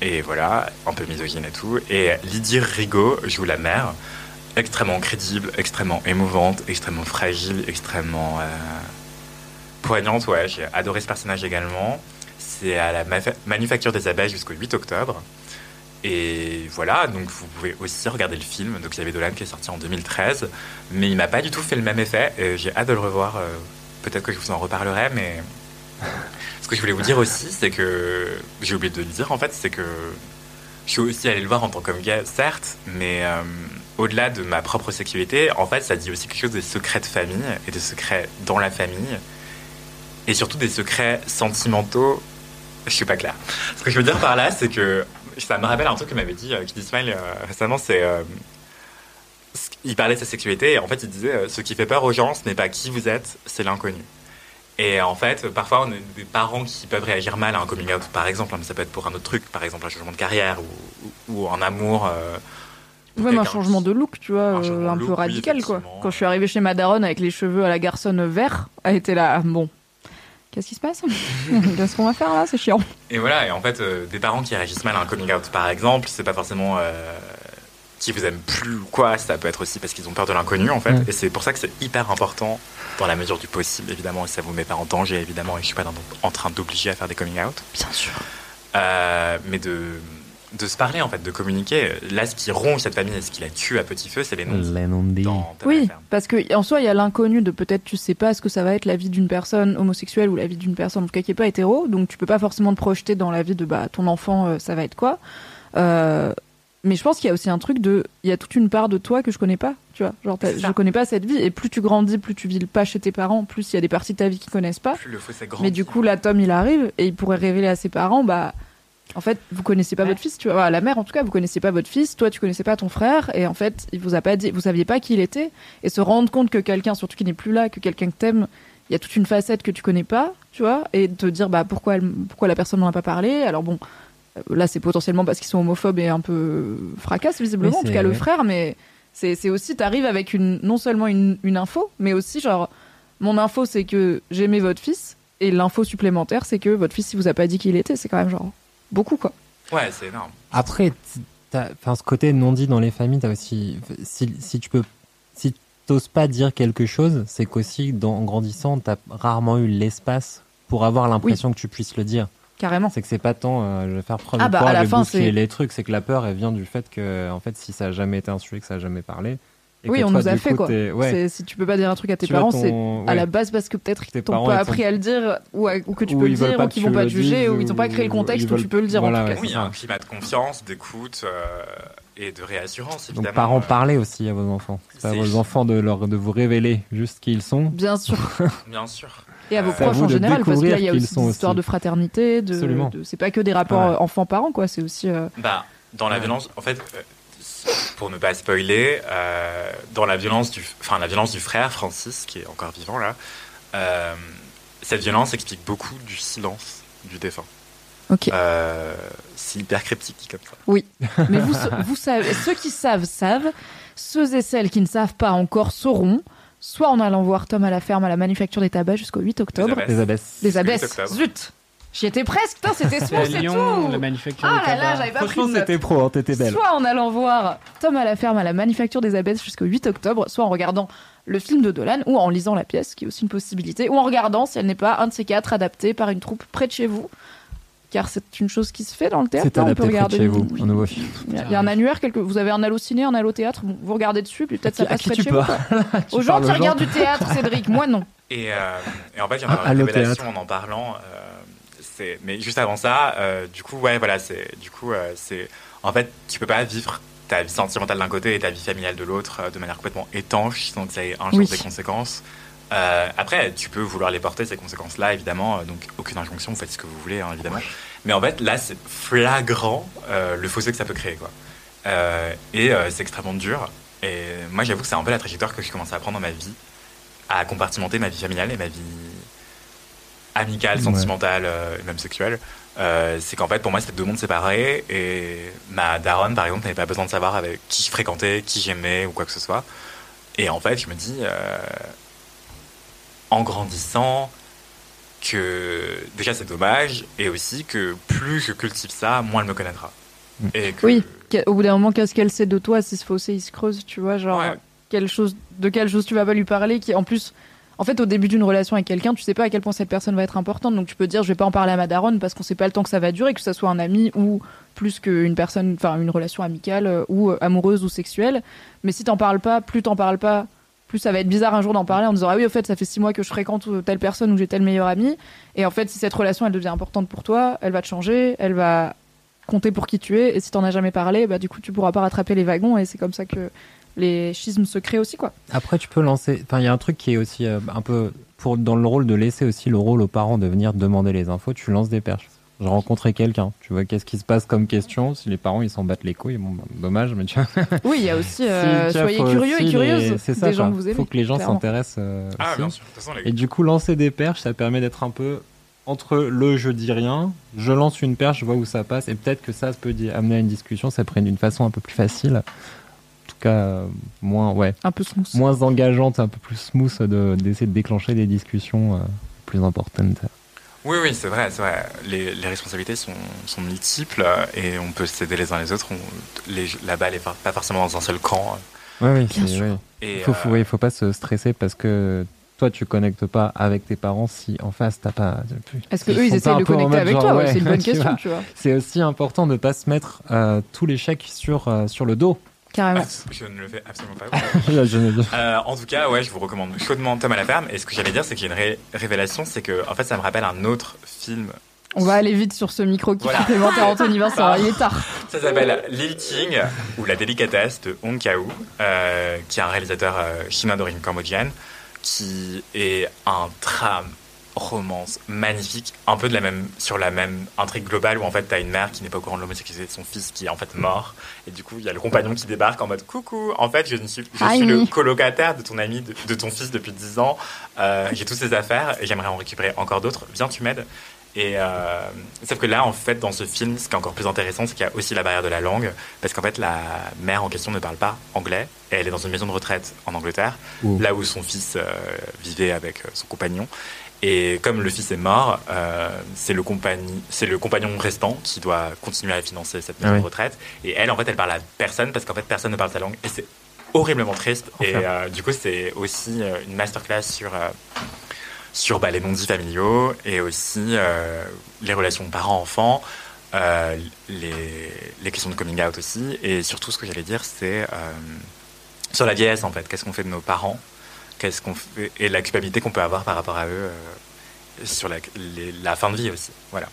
et voilà, un peu misogyne et tout. Et Lydie Rigaud joue la mère, extrêmement crédible, extrêmement émouvante, extrêmement fragile, extrêmement euh, poignante. Ouais, j'ai adoré ce personnage également. C'est à la Manufacture des Abeilles jusqu'au 8 octobre. Et voilà, donc vous pouvez aussi regarder le film. Donc il y avait Dolan qui est sorti en 2013, mais il m'a pas du tout fait le même effet. Et J'ai hâte de le revoir. euh, Peut-être que je vous en reparlerai, mais (laughs) ce que je voulais vous dire aussi, c'est que j'ai oublié de le dire en fait, c'est que je suis aussi allé le voir en tant qu'homme gay, certes, mais euh, au-delà de ma propre sexualité, en fait, ça dit aussi quelque chose des secrets de famille et des secrets dans la famille, et surtout des secrets sentimentaux. Je suis pas clair. Ce que je veux dire par là, c'est que ça me rappelle un truc que m'avait dit euh, Kid Smile euh, récemment, c'est euh, il parlait de sa sexualité et en fait il disait ce qui fait peur aux gens, ce n'est pas qui vous êtes, c'est l'inconnu. Et en fait, parfois, on a des parents qui peuvent réagir mal à un coming out, par exemple, hein, mais ça peut être pour un autre truc, par exemple un changement de carrière ou, ou, ou un amour. euh, pour Même un changement de look, tu vois, Un euh, un peu oui, radical, quoi. Quand je suis arrivée chez ma daronne avec les cheveux à la garçonne vert, elle était là, ah, bon, qu'est-ce qui se passe? (laughs) Qu'est-ce qu'on va faire là? C'est chiant. Et voilà, et en fait, euh, des parents qui réagissent mal à un coming out, par exemple, c'est pas forcément euh, qui vous aiment plus ou quoi, ça peut être aussi parce qu'ils ont peur de l'inconnu, en fait. Mm. Et c'est pour ça que c'est hyper important, dans la mesure du possible, évidemment, et ça vous met pas en danger, évidemment, et je suis pas dans- en train d'obliger à faire des coming out. Bien sûr. Euh, mais de, de se parler, en fait, de communiquer. Là, ce qui ronge cette famille et ce qui la tue à petit feu, c'est les noms. Les Oui, parce que en soi, il y a l'inconnu de peut-être tu sais pas ce que ça va être la vie d'une personne homosexuelle ou la vie d'une personne en tout cas qui est pas hétéro, donc tu peux pas forcément te projeter dans la vie de bah ton enfant, euh, ça va être quoi. Euh, mais je pense qu'il y a aussi un truc de, il y a toute une part de toi que je connais pas, tu vois. Genre, je connais pas cette vie, et plus tu grandis, plus tu vis pas chez tes parents, plus il y a des parties de ta vie qu'ils connaissent pas. Plus le. Mais du coup, là, Tom, il arrive et il pourrait révéler à ses parents, bah, en fait, vous connaissez pas votre fils, tu vois. La mère, en tout cas, vous connaissez pas votre fils. Toi, tu connaissais pas ton frère, et en fait, il vous a pas dit, vous saviez pas qui il était, et se rendre compte que quelqu'un, surtout qui n'est plus là, que quelqu'un que t'aimes, il y a toute une facette que tu connais pas, tu vois, et te dire, bah, pourquoi, elle- pourquoi la personne n'en a pas parlé. Alors bon, là, c'est potentiellement parce qu'ils sont homophobes et un peu fracasse visiblement, Oui, en tout cas le frère, mais c'est aussi, t'arrives avec une, non seulement une, une info, mais aussi genre, mon info c'est que j'aimais votre fils, et l'info supplémentaire c'est que votre fils il vous a pas dit qui il était, c'est quand même genre beaucoup quoi. Ouais, c'est énorme. Après, enfin, ce côté non dit dans les familles, t'as aussi, si, si tu peux, si t'oses pas dire quelque chose, c'est qu'aussi, dans- en grandissant, t'as rarement eu l'espace pour avoir l'impression que tu puisses le dire. Carrément. C'est que c'est pas tant, euh, je vais faire preuve Ah de bah, à bousculer c'est- les trucs, c'est que la peur, elle vient du fait que, en fait, si ça a jamais été instruit, que ça a jamais parlé. et oui, on toi, nous a fait coup, quoi. ouais. Si tu peux pas dire un truc à tes Tu parents, ton- c'est à la base parce que peut-être Tes qu'ils t'ont pas appris à le dire, ou, à- ou que tu Ou peux le dire, pas ou qu'ils vont pas le te juger, ou ils t'ont pas créé le contexte où tu peux le dire voilà, en tout ouais, cas. Oui, un climat de confiance, d'écoute euh, et de réassurance, évidemment. Donc, parents, parlez aussi à vos enfants. C'est à c'est- vos enfants de, leur, de vous révéler juste qui ils sont. Bien sûr. Bien sûr. Et à vos Euh, proches vous en général, parce que là, il y a aussi des histoires aussi. de fraternité, de, Absolument. de- c'est pas que des rapports Ouais. euh, enfants-parents, quoi, c'est aussi. euh, Bah, dans la violence, en fait, euh, pour ne pas spoiler, euh, dans la violence du, enfin la violence du frère Francis, qui est encore vivant là, euh, cette violence explique beaucoup du silence du défunt. Ok. Euh, c'est hyper cryptique comme ça. Oui. Mais vous, (laughs) vous savez, ceux qui savent, savent. Ceux et celles qui ne savent pas encore sauront. Soit en allant voir Tom à la ferme à la manufacture des tabacs jusqu'au 8 octobre. Les abeilles. Les Jusqu'au 8 abeilles. octobre. Zut J'y étais presque, putain, c'était (laughs) à c'est tout la manufacture Ah là là, j'avais pas pris Franchement, c'était pro, hein, t'étais belle. Soit en allant voir Tom à la ferme à la manufacture des abeilles jusqu'au 8 octobre, soit en regardant le film de Dolan, ou en lisant la pièce, qui est aussi une possibilité, ou en regardant si elle n'est pas un de ces quatre adaptés par une troupe près de chez vous. Car c'est une chose qui se fait dans le théâtre. C'est on peut regarder chez vous, un nouveau film. Il y, a, il y a un annuaire, quelque... vous avez un allo ciné, un allo théâtre, bon, vous regardez dessus, puis peut-être ça passe près de chez vous. (laughs) Aux gens qui regardent du théâtre, Cédric, moi non. Et, euh, et en fait, il y en Ah, a une révélation théâtre. en en parlant. euh, mais juste avant ça, euh, du coup, ouais, voilà, c'est, du coup, euh, c'est, en fait, tu peux pas vivre ta vie sentimentale d'un côté et ta vie familiale de l'autre euh, de manière complètement étanche, sans que ça ait un jour Oui. des conséquences. Euh, après, tu peux vouloir les porter ces conséquences-là, évidemment. euh, donc, aucune injonction, vous faites ce que vous voulez, hein, évidemment. Mais en fait, là, c'est flagrant euh, le fossé que ça peut créer, quoi. Euh, et c'est extrêmement dur. Et moi, j'avoue que c'est un peu la trajectoire que je commence à prendre dans ma vie, à compartimenter ma vie familiale et ma vie amicale, sentimentale, et même sexuelle. C'est qu'en fait, pour moi, c'était deux mondes séparés. Et ma daronne, par exemple, n'avait pas besoin de savoir avec qui je fréquentais, qui j'aimais ou quoi que ce soit. Et en fait, je me dis, en grandissant, que déjà c'est dommage, et aussi que plus je cultive ça, moins elle me connaîtra. Mm. Et que- Oui, au bout d'un moment, qu'est-ce qu'elle sait de toi si ce fossé il se creuse, tu vois, genre Ouais. quelle chose, de quelle chose tu vas pas lui parler, qui en plus, en fait, au début d'une relation avec quelqu'un, tu sais pas à quel point cette personne va être importante, donc tu peux dire je vais pas en parler à ma daronne parce qu'on sait pas le temps que ça va durer, que ce soit un ami ou plus qu'une personne, enfin une relation amicale euh, ou euh, amoureuse ou sexuelle. Mais si t'en parles pas, plus t'en parles pas, plus ça va être bizarre un jour d'en parler en disant ah oui au fait ça fait six mois que je fréquente telle personne ou j'ai tel meilleur ami et en fait si cette relation elle devient importante pour toi elle va te changer elle va compter pour qui tu es et si t'en as jamais parlé bah du coup tu pourras pas rattraper les wagons et c'est comme ça que les schismes se créent aussi quoi Après, tu peux lancer. Enfin, il y a un truc qui est aussi euh, un peu pour dans le rôle de laisser aussi le rôle aux parents de venir demander les infos. Tu lances des perches. Je rencontrais quelqu'un. Tu vois, qu'est-ce qui se passe comme question Si les parents ils s'en battent les couilles, bon, bah, dommage, mais tu vois. (laughs) Oui, il y a aussi. euh, Si, soyez curieux et les- c'est ça, des gens quoi. que vous aimez. faut que les gens s'intéressent euh, Ah, aussi. façon, les- Et du coup, lancer des perches, ça permet d'être un peu entre le je dis rien, je lance une perche, je vois où ça passe, et peut-être que ça peut amener à une discussion, ça prenne d'une façon un peu plus facile. En tout cas, euh, moins, ouais, Un peu smooth. moins engageante, un peu plus smooth de- d'essayer de déclencher des discussions euh, plus importantes. Oui, oui, c'est vrai, c'est vrai. Les, les responsabilités sont, sont multiples euh, et on peut s'aider les uns les autres. On- les- la balle est pas pas forcément dans un seul camp. Ouais, oui, Bien sûr. ouais. Et, Il faut, euh, faut, ouais, faut pas se stresser parce que toi, tu connectes pas avec tes parents si en face t'as pas. Est-ce que eux, ils essayent pas de connecter avec genre, toi Ouais, C'est une (laughs) bonne question, tu vois. C'est aussi important de pas se mettre euh, tout l'échec sur, euh, sur le dos. Carrément. ah, je ne le fais absolument (laughs) pas. Euh, en tout cas, ouais, je vous recommande chaudement Tom à la ferme. Et ce que j'allais dire, c'est qu'il y a une ré- révélation, c'est que, en fait, ça me rappelle un autre film. On va aller vite sur ce micro qui Voilà. complémentaire Anthony Vincent. Il est tard. Ça s'appelle Lilting ou La délicatesse de Hong Kao, euh, qui est un réalisateur euh, chinois d'origine cambodgienne, qui est un drame romance magnifique, un peu de la même, sur la même intrigue globale où en fait t'as une mère qui n'est pas au courant de l'homosexualité de son fils qui est en fait mort. Et du coup il y a le compagnon qui débarque en mode coucou. En fait je, ne suis, je Hi. suis le colocataire de ton ami de, de ton fils depuis 10 ans. Euh, j'ai toutes ces affaires et j'aimerais en récupérer encore d'autres. Viens tu m'aides. Et euh, sauf que là en fait dans ce film ce qui est encore plus intéressant c'est qu'il y a aussi la barrière de la langue. Parce qu'en fait la mère en question ne parle pas anglais. Et elle est dans une maison de retraite en Angleterre Ouh. là où son fils euh, vivait avec son compagnon et comme le fils est mort, euh, c'est le, compagnon restant qui doit continuer à financer cette maison Ah oui. de retraite. Et elle, en fait, elle parle à personne parce qu'en fait, personne ne parle sa langue. Et c'est horriblement triste. Et euh, du coup, c'est aussi euh, une masterclass sur, euh, sur bah, les non-dits familiaux et aussi les relations parents-enfants, les, les questions de coming out aussi. Et surtout, ce que j'allais dire, c'est sur la vieillesse, en fait. Qu'est-ce qu'on fait de nos parents Qu'est-ce qu'on fait et la culpabilité qu'on peut avoir par rapport à eux euh, sur la, les- la fin de vie aussi. Voilà.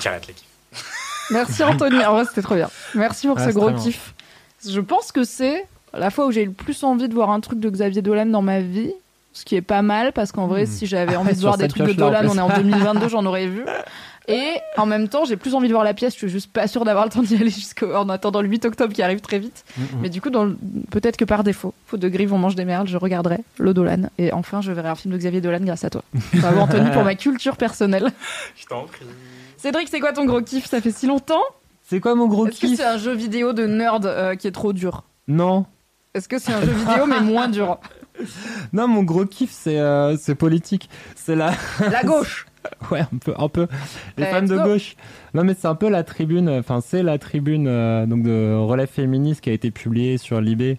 J'arrête les kiffs. Merci Anthony. (laughs) En vrai, c'était trop bien. Merci pour Ah, ce gros kiff. Je pense que c'est la fois où j'ai eu le plus envie de voir un truc de Xavier Dolan dans ma vie. Ce qui est pas mal parce qu'en vrai, Hmm. si j'avais Ah envie de voir des trucs de Dolan, on est en 2022, j'en aurais vu. (laughs) Et en même temps, j'ai plus envie de voir la pièce. Je suis juste pas sûre d'avoir le temps d'y aller jusqu'en en attendant le 8 octobre qui arrive très vite. Mhm. Mais du coup, dans le- peut-être que par défaut, faute de grive, on mange des merdes, je regarderai le Dolan. Et enfin, je verrai un film de Xavier Dolan grâce à toi. Bravo (laughs) Anthony pour ma culture personnelle. (laughs) Je t'en prie. Cédric, c'est quoi ton gros kiff? Ça fait si longtemps? C'est quoi mon gros Est-ce que kiff? c'est un jeu vidéo de nerd euh, qui est trop dur? Non. Est-ce que c'est un jeu vidéo mais moins dur? (laughs) Non, mon gros kiff, c'est euh, c'est politique. C'est la. La (laughs) gauche Ouais, un peu, un peu. Les femmes de go. gauche. Non, mais c'est un peu la tribune. Enfin, c'est la tribune euh, donc de relève féministe qui a été publiée sur Libé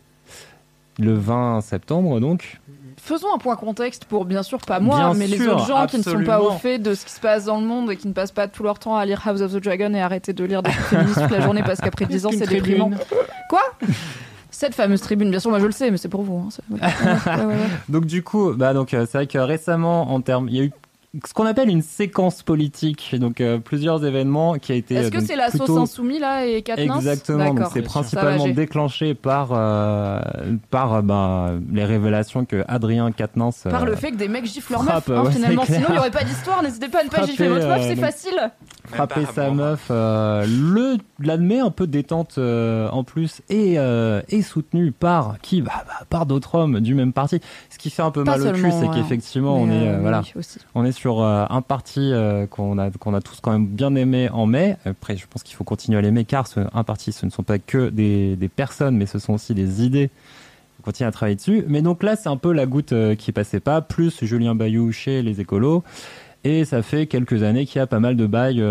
le 20 septembre, donc. Faisons un point contexte pour bien sûr pas moi, Bien mais les autres gens qui ne sont pas au fait de ce qui se passe dans le monde et qui ne passent pas tout leur temps à lire House of the Dragon et arrêter de lire des féministes toute la journée parce qu'après (laughs) 10 ans c'est déprimant. Quoi? Cette fameuse tribune, bien sûr, moi je le sais, mais c'est pour vous. hein, c'est- ouais. (laughs) Ouais, ouais, ouais. Donc du coup, bah donc euh, c'est vrai que récemment, en termes, il y a eu ce qu'on appelle une séquence politique, donc euh, plusieurs événements qui a été. Est-ce que c'est la plutôt- sauce insoumise là et Katniss? Exactement, donc c'est principalement déclenché par euh, par euh, ben, les révélations que Adrien Quatennens Par le fait que des mecs giflent leur meuf, frappe, hein, ouais, finalement. Sinon, il n'y aurait pas d'histoire. N'hésitez pas à ne pas Frapper, gifler votre meuf, c'est facile. frapper sa meuf, euh, le l'admet un peu détente euh, en plus et euh, est soutenu par qui? Bah, bah, par d'autres hommes du même parti. Ce qui fait un peu Pas mal au cul, c'est qu'effectivement on est euh, euh, voilà, oui, aussi. on est sur euh, un parti euh, qu'on a qu'on a tous quand même bien aimé en mai. Après, je pense qu'il faut continuer à l'aimer car ce, un parti, ce ne sont pas que des, des personnes, mais ce sont aussi des idées. Il faut continuer à travailler dessus. Mais donc là, c'est un peu la goutte qui passait pas, plus Julien Bayou chez les écolos. Et ça fait quelques années qu'il y a pas mal de bails,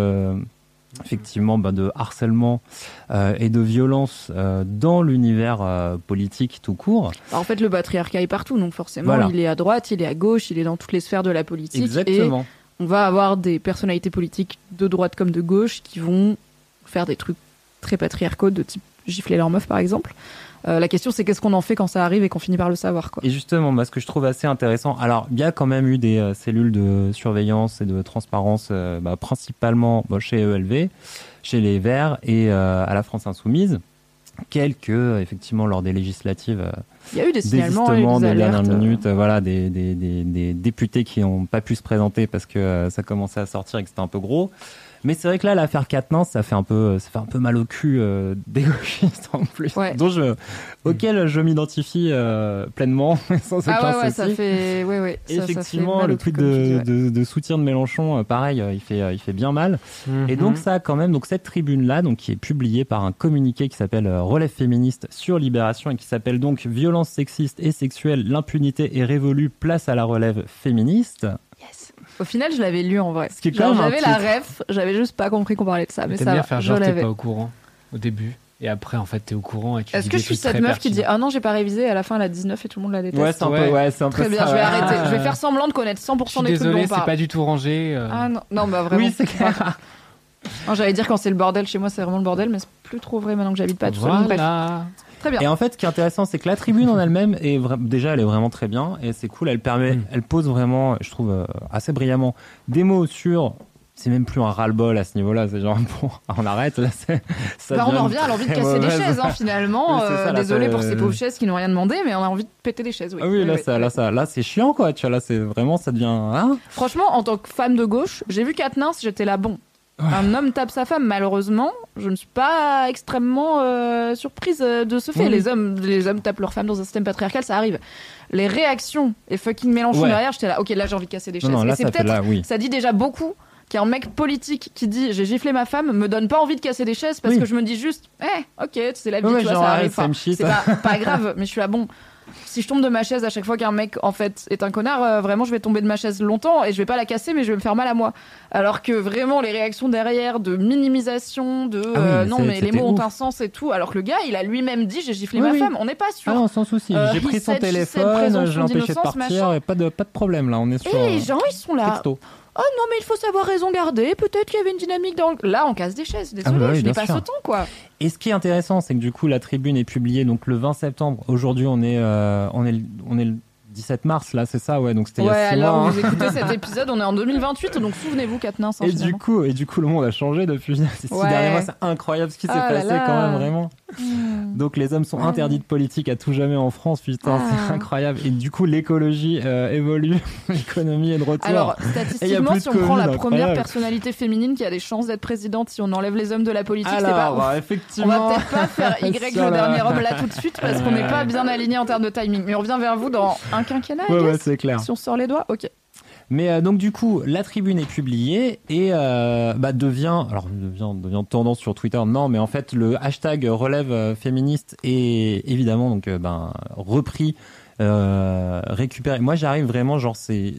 effectivement, bah, de harcèlement euh, et de violence euh, dans l'univers euh, politique tout court. Alors, en fait, le patriarcat est partout, donc forcément, Voilà. il est à droite, il est à gauche, il est dans toutes les sphères de la politique. Et Exactement. on va avoir des personnalités politiques de droite comme de gauche qui vont faire des trucs très patriarcaux, de type gifler leur meuf, par exemple. Euh, la question, c'est qu'est-ce qu'on en fait quand ça arrive et qu'on finit par le savoir, quoi. Et justement, moi, ce que je trouve assez intéressant, alors il y a quand même eu des euh, cellules de surveillance et de transparence, euh, bah, principalement bon, chez ELV, chez les Verts et euh, à la France Insoumise, quelques effectivement lors des législatives, Il y a eu des signalements, des des dernières minutes, voilà, des, des, des, des députés qui n'ont pas pu se présenter parce que ça commençait à sortir et que c'était un peu gros. Mais c'est vrai que là, l'affaire Quatennens, ça fait un peu, ça fait un peu mal au cul euh, (laughs) des gauchistes en plus, Ouais. dont je, auquel je m'identifie euh, pleinement, (laughs) sans aucun Ah ouais, ouais, ça fait. Ouais, ouais. ça- ça fait Effectivement, le dis, de, de, de soutien de Mélenchon, euh, pareil, euh, il fait, euh, il fait bien mal. Et donc ça, quand même, donc cette tribune-là, donc qui est publiée par un communiqué qui s'appelle Relève féministe sur Libération et qui s'appelle donc Violence sexiste et sexuelle, l'impunité est révolue, place à la relève féministe. Au final, je l'avais lu en vrai. qui est quand J'avais la ref, j'avais juste pas compris qu'on parlait de ça, mais T'aimes ça bien faire je genre t'es pas au courant au début. Et après, en fait, t'es au courant et tu Est-ce dis que je suis trucs cette meuf qui dit. Ah non, j'ai pas révisé, à la fin elle a 19 et tout le monde la déteste Ouais, c'est un peu, ouais, c'est un peu Très bien, ça, je vais arrêter. Je vais faire (laughs) semblant de connaître 100% Je suis des trucs dont désolé, on c'est pas du tout rangé. euh. Ah non, non, bah vraiment. Oui, c'est clair. Non, J'allais dire quand c'est le bordel chez moi, c'est vraiment le bordel, mais c'est plus trop vrai maintenant que j'habite pas tout seul. Très bien. Et en fait, ce qui est intéressant, c'est que la tribune en elle-même est vra- déjà, elle est vraiment très bien et c'est cool. Elle permet, Mm. elle pose vraiment, je trouve euh, assez brillamment des mots sur. C'est même plus un ras-le-bol à ce niveau-là. C'est genre (laughs) bon, on arrête. Là, c'est- ça Bah, on en revient à l'envie de casser des chaises, hein, finalement. Oui, Euh, ça, là, Désolé pour ces pauvres chaises qui n'ont rien demandé, mais on a envie de péter des chaises. Oui. Ah oui, Oui, là, oui. ça, là, ça, là, c'est chiant, quoi. Tu vois, là, c'est vraiment, ça devient. hein Franchement, en tant que femme de gauche, j'ai vu Katniss, j'étais là, bon. Un homme tape sa femme, malheureusement, je ne suis pas extrêmement euh, surprise euh, de ce fait. Oui. Les hommes, les hommes tapent leurs femmes dans un système patriarcal, ça arrive. Les réactions et fucking Mélenchon Ouais. derrière, j'étais là, ok, là j'ai envie de casser des Non, chaises. non, et là, c'est ça là, oui. ça dit déjà beaucoup qu'un mec politique qui dit j'ai giflé ma femme me donne pas envie de casser des chaises parce Oui. que je me dis juste, eh, ok, c'est la vie, Ouais, tu vois, genre, ça arrive. Shit. c'est pas, pas grave, mais je suis là, bon. Si je tombe de ma chaise à chaque fois qu'un mec en fait est un connard, euh, vraiment je vais tomber de ma chaise longtemps et je vais pas la casser, mais je vais me faire mal à moi. Alors que vraiment les réactions derrière de minimisation, de Ah oui, euh, mais non mais les mots ont un sens et tout. Alors que le gars il a lui-même dit j'ai giflé Oui, ma oui. femme. On n'est pas sûr. Ah non, sans souci. Euh, J'ai pris son téléphone, je l'ai empêché de partir, et pas de, pas de problème, là. On est sur. Et les gens ils sont là. texto. Oh non mais il faut savoir raison garder. Peut-être qu'il y avait une dynamique dans. le- Là on casse des chaises. Désolé, Ah bah oui, je n'ai pas temps quoi. Et ce qui est intéressant, c'est que du coup, la tribune est publiée donc le 20 septembre. Aujourd'hui, on est, euh, on est, le- on est le 17 mars, là, c'est ça, ouais. Donc c'était il y Ouais, a six alors mois. vous hein. écoutez cet (laughs) épisode, on est en 2028, donc souvenez-vous Katniss. hein, Et du coup, et du coup, le monde a changé depuis (laughs) ces six Ouais. derniers mois. C'est incroyable ce qui s'est Ah passé là. quand même, vraiment. Hmm. Donc les hommes sont Ouais. interdits de politique à tout jamais en France, putain, Ah. c'est incroyable. Et du coup, l'écologie euh, évolue, (laughs) l'économie est de retour. Alors, statistiquement, si on prend la première incroyable. personnalité féminine qui a des chances d'être présidente, si on enlève les hommes de la politique, c'est Alors, pas. On effectivement. va peut-être pas faire (laughs) Y le dernier homme là tout de suite parce qu'on n'est pas bien aligné en termes de timing. Mais on revient vers vous dans un quinquennat, Ouais, c'est clair. Si on sort les doigts, ok. Mais euh, donc du coup, la tribune est publiée et euh, bah, devient, alors devient, devient tendance sur Twitter. Non, mais en fait, le hashtag relève euh, féministe est évidemment donc ben repris, récupéré. Moi, j'arrive vraiment genre c'est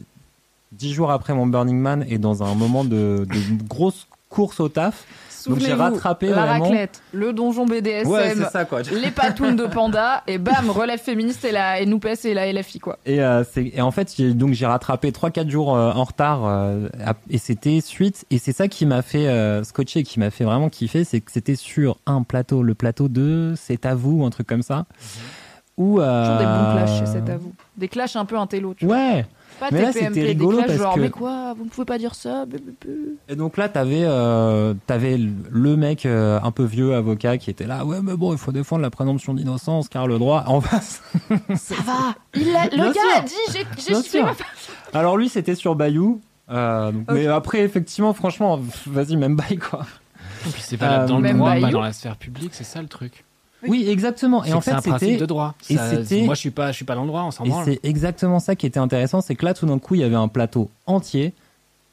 dix jours après mon Burning Man et dans un moment de grosse course au taf. Donc j'ai rattrapé la vraiment. raclette, le donjon BDSM, Ouais, c'est ça, quoi. les patounes de panda et bam, (laughs) relève féministe et la et NUPES et la LFI quoi. Et, euh, c'est- et en fait, donc j'ai rattrapé 3-4 jours euh, en retard euh, et c'était suite. Et c'est ça qui m'a fait scotcher, qui m'a fait vraiment kiffer, c'est que c'était sur un plateau, le plateau de C'est à vous, un truc comme ça. Euh, Toujours des bons clashs chez cet avou. Des clashs un peu intello. Tu vois. Pas Mais là, c'était rigolo parce genre que- mais quoi, vous ne pouvez pas dire ça. Et donc là, t'avais euh, t'avais le mec euh, un peu vieux avocat qui était là. Ouais, mais bon, il faut défendre la présomption d'innocence car le droit en face. (laughs) Ça va. Il a- le Bien gars sûr. a dit j'ai sûr. ma. Alors lui, c'était sur Bayou. Euh, donc- Mais après, effectivement, franchement, vas-y, même bail quoi. Et puis c'est valable dans le Même droit, pas dans la sphère publique, c'est ça le truc. Oui, exactement. Et en que c'est fait, un principe c'était de droit. et Moi, je suis pas, je suis pas dans le droit, on s'en Et branle. c'est exactement ça qui était intéressant, c'est que là, tout d'un coup, il y avait un plateau entier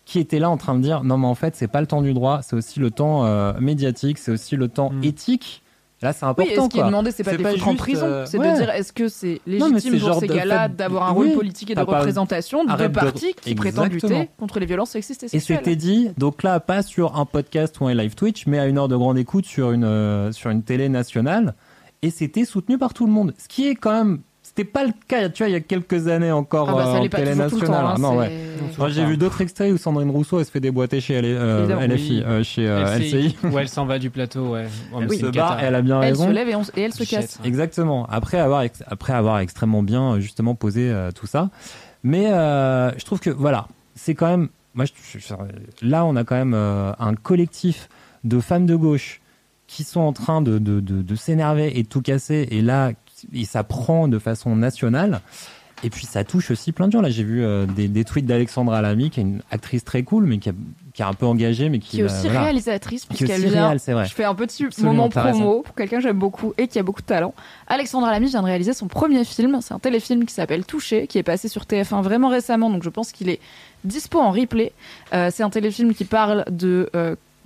qui était là en train de dire non, mais en fait, c'est pas le temps du droit, c'est aussi le temps euh, médiatique, c'est aussi le temps Mm. éthique. Là, c'est Oui, important. et ce qui est demandé, c'est pas de les foutre en prison, euh, c'est ouais. de dire est-ce que c'est légitime pour ces de gars-là fait- d'avoir un oui, rôle politique et de représentation de arrête de- partis qui prétendent lutter contre les violences sexistes et Et sexuelles. c'était dit, donc là, pas sur un podcast ou un live Twitch, mais à une heure de grande écoute sur une, euh, sur une télé nationale. Et c'était soutenu par tout le monde. Ce qui est quand même. C'était pas le cas, tu vois, il y a quelques années encore Ah bah, ça euh, en télé toujours tout le temps, nationale. hein, non, ouais. Moi, j'ai vu d'autres extraits où Sandrine Rousseau elle se fait déboîter chez euh. LFI, Oui. euh, chez euh, LCI. Où elle s'en va du plateau, ouais. Elle c'est se et elle a bien Elle raison. se lève et, on s- et elle se casse. Exactement. Après avoir, ex- après avoir extrêmement bien euh, justement posé euh, tout ça. Mais euh, je trouve que voilà, c'est quand même. Moi, je- je- là, on a quand même euh, un collectif de femmes de gauche qui sont en train de, de, de, de s'énerver et de tout casser. Et là, et ça prend de façon nationale. Et puis ça touche aussi plein de gens. Là, j'ai vu euh, des, des tweets d'Alexandra Lamy, qui est une actrice très cool, mais qui, a- qui est un peu engagée, mais qui, qui est aussi voilà. réalisatrice puisqu'elle vient. c'est vrai. Je fais un petit Absolument, moment raison. promo pour quelqu'un que j'aime beaucoup et qui a beaucoup de talent. Alexandra Lamy vient de réaliser son premier film. C'est un téléfilm qui s'appelle Touché, qui est passé sur TF1 vraiment récemment, donc je pense qu'il est dispo en replay. Euh, c'est un téléfilm qui parle de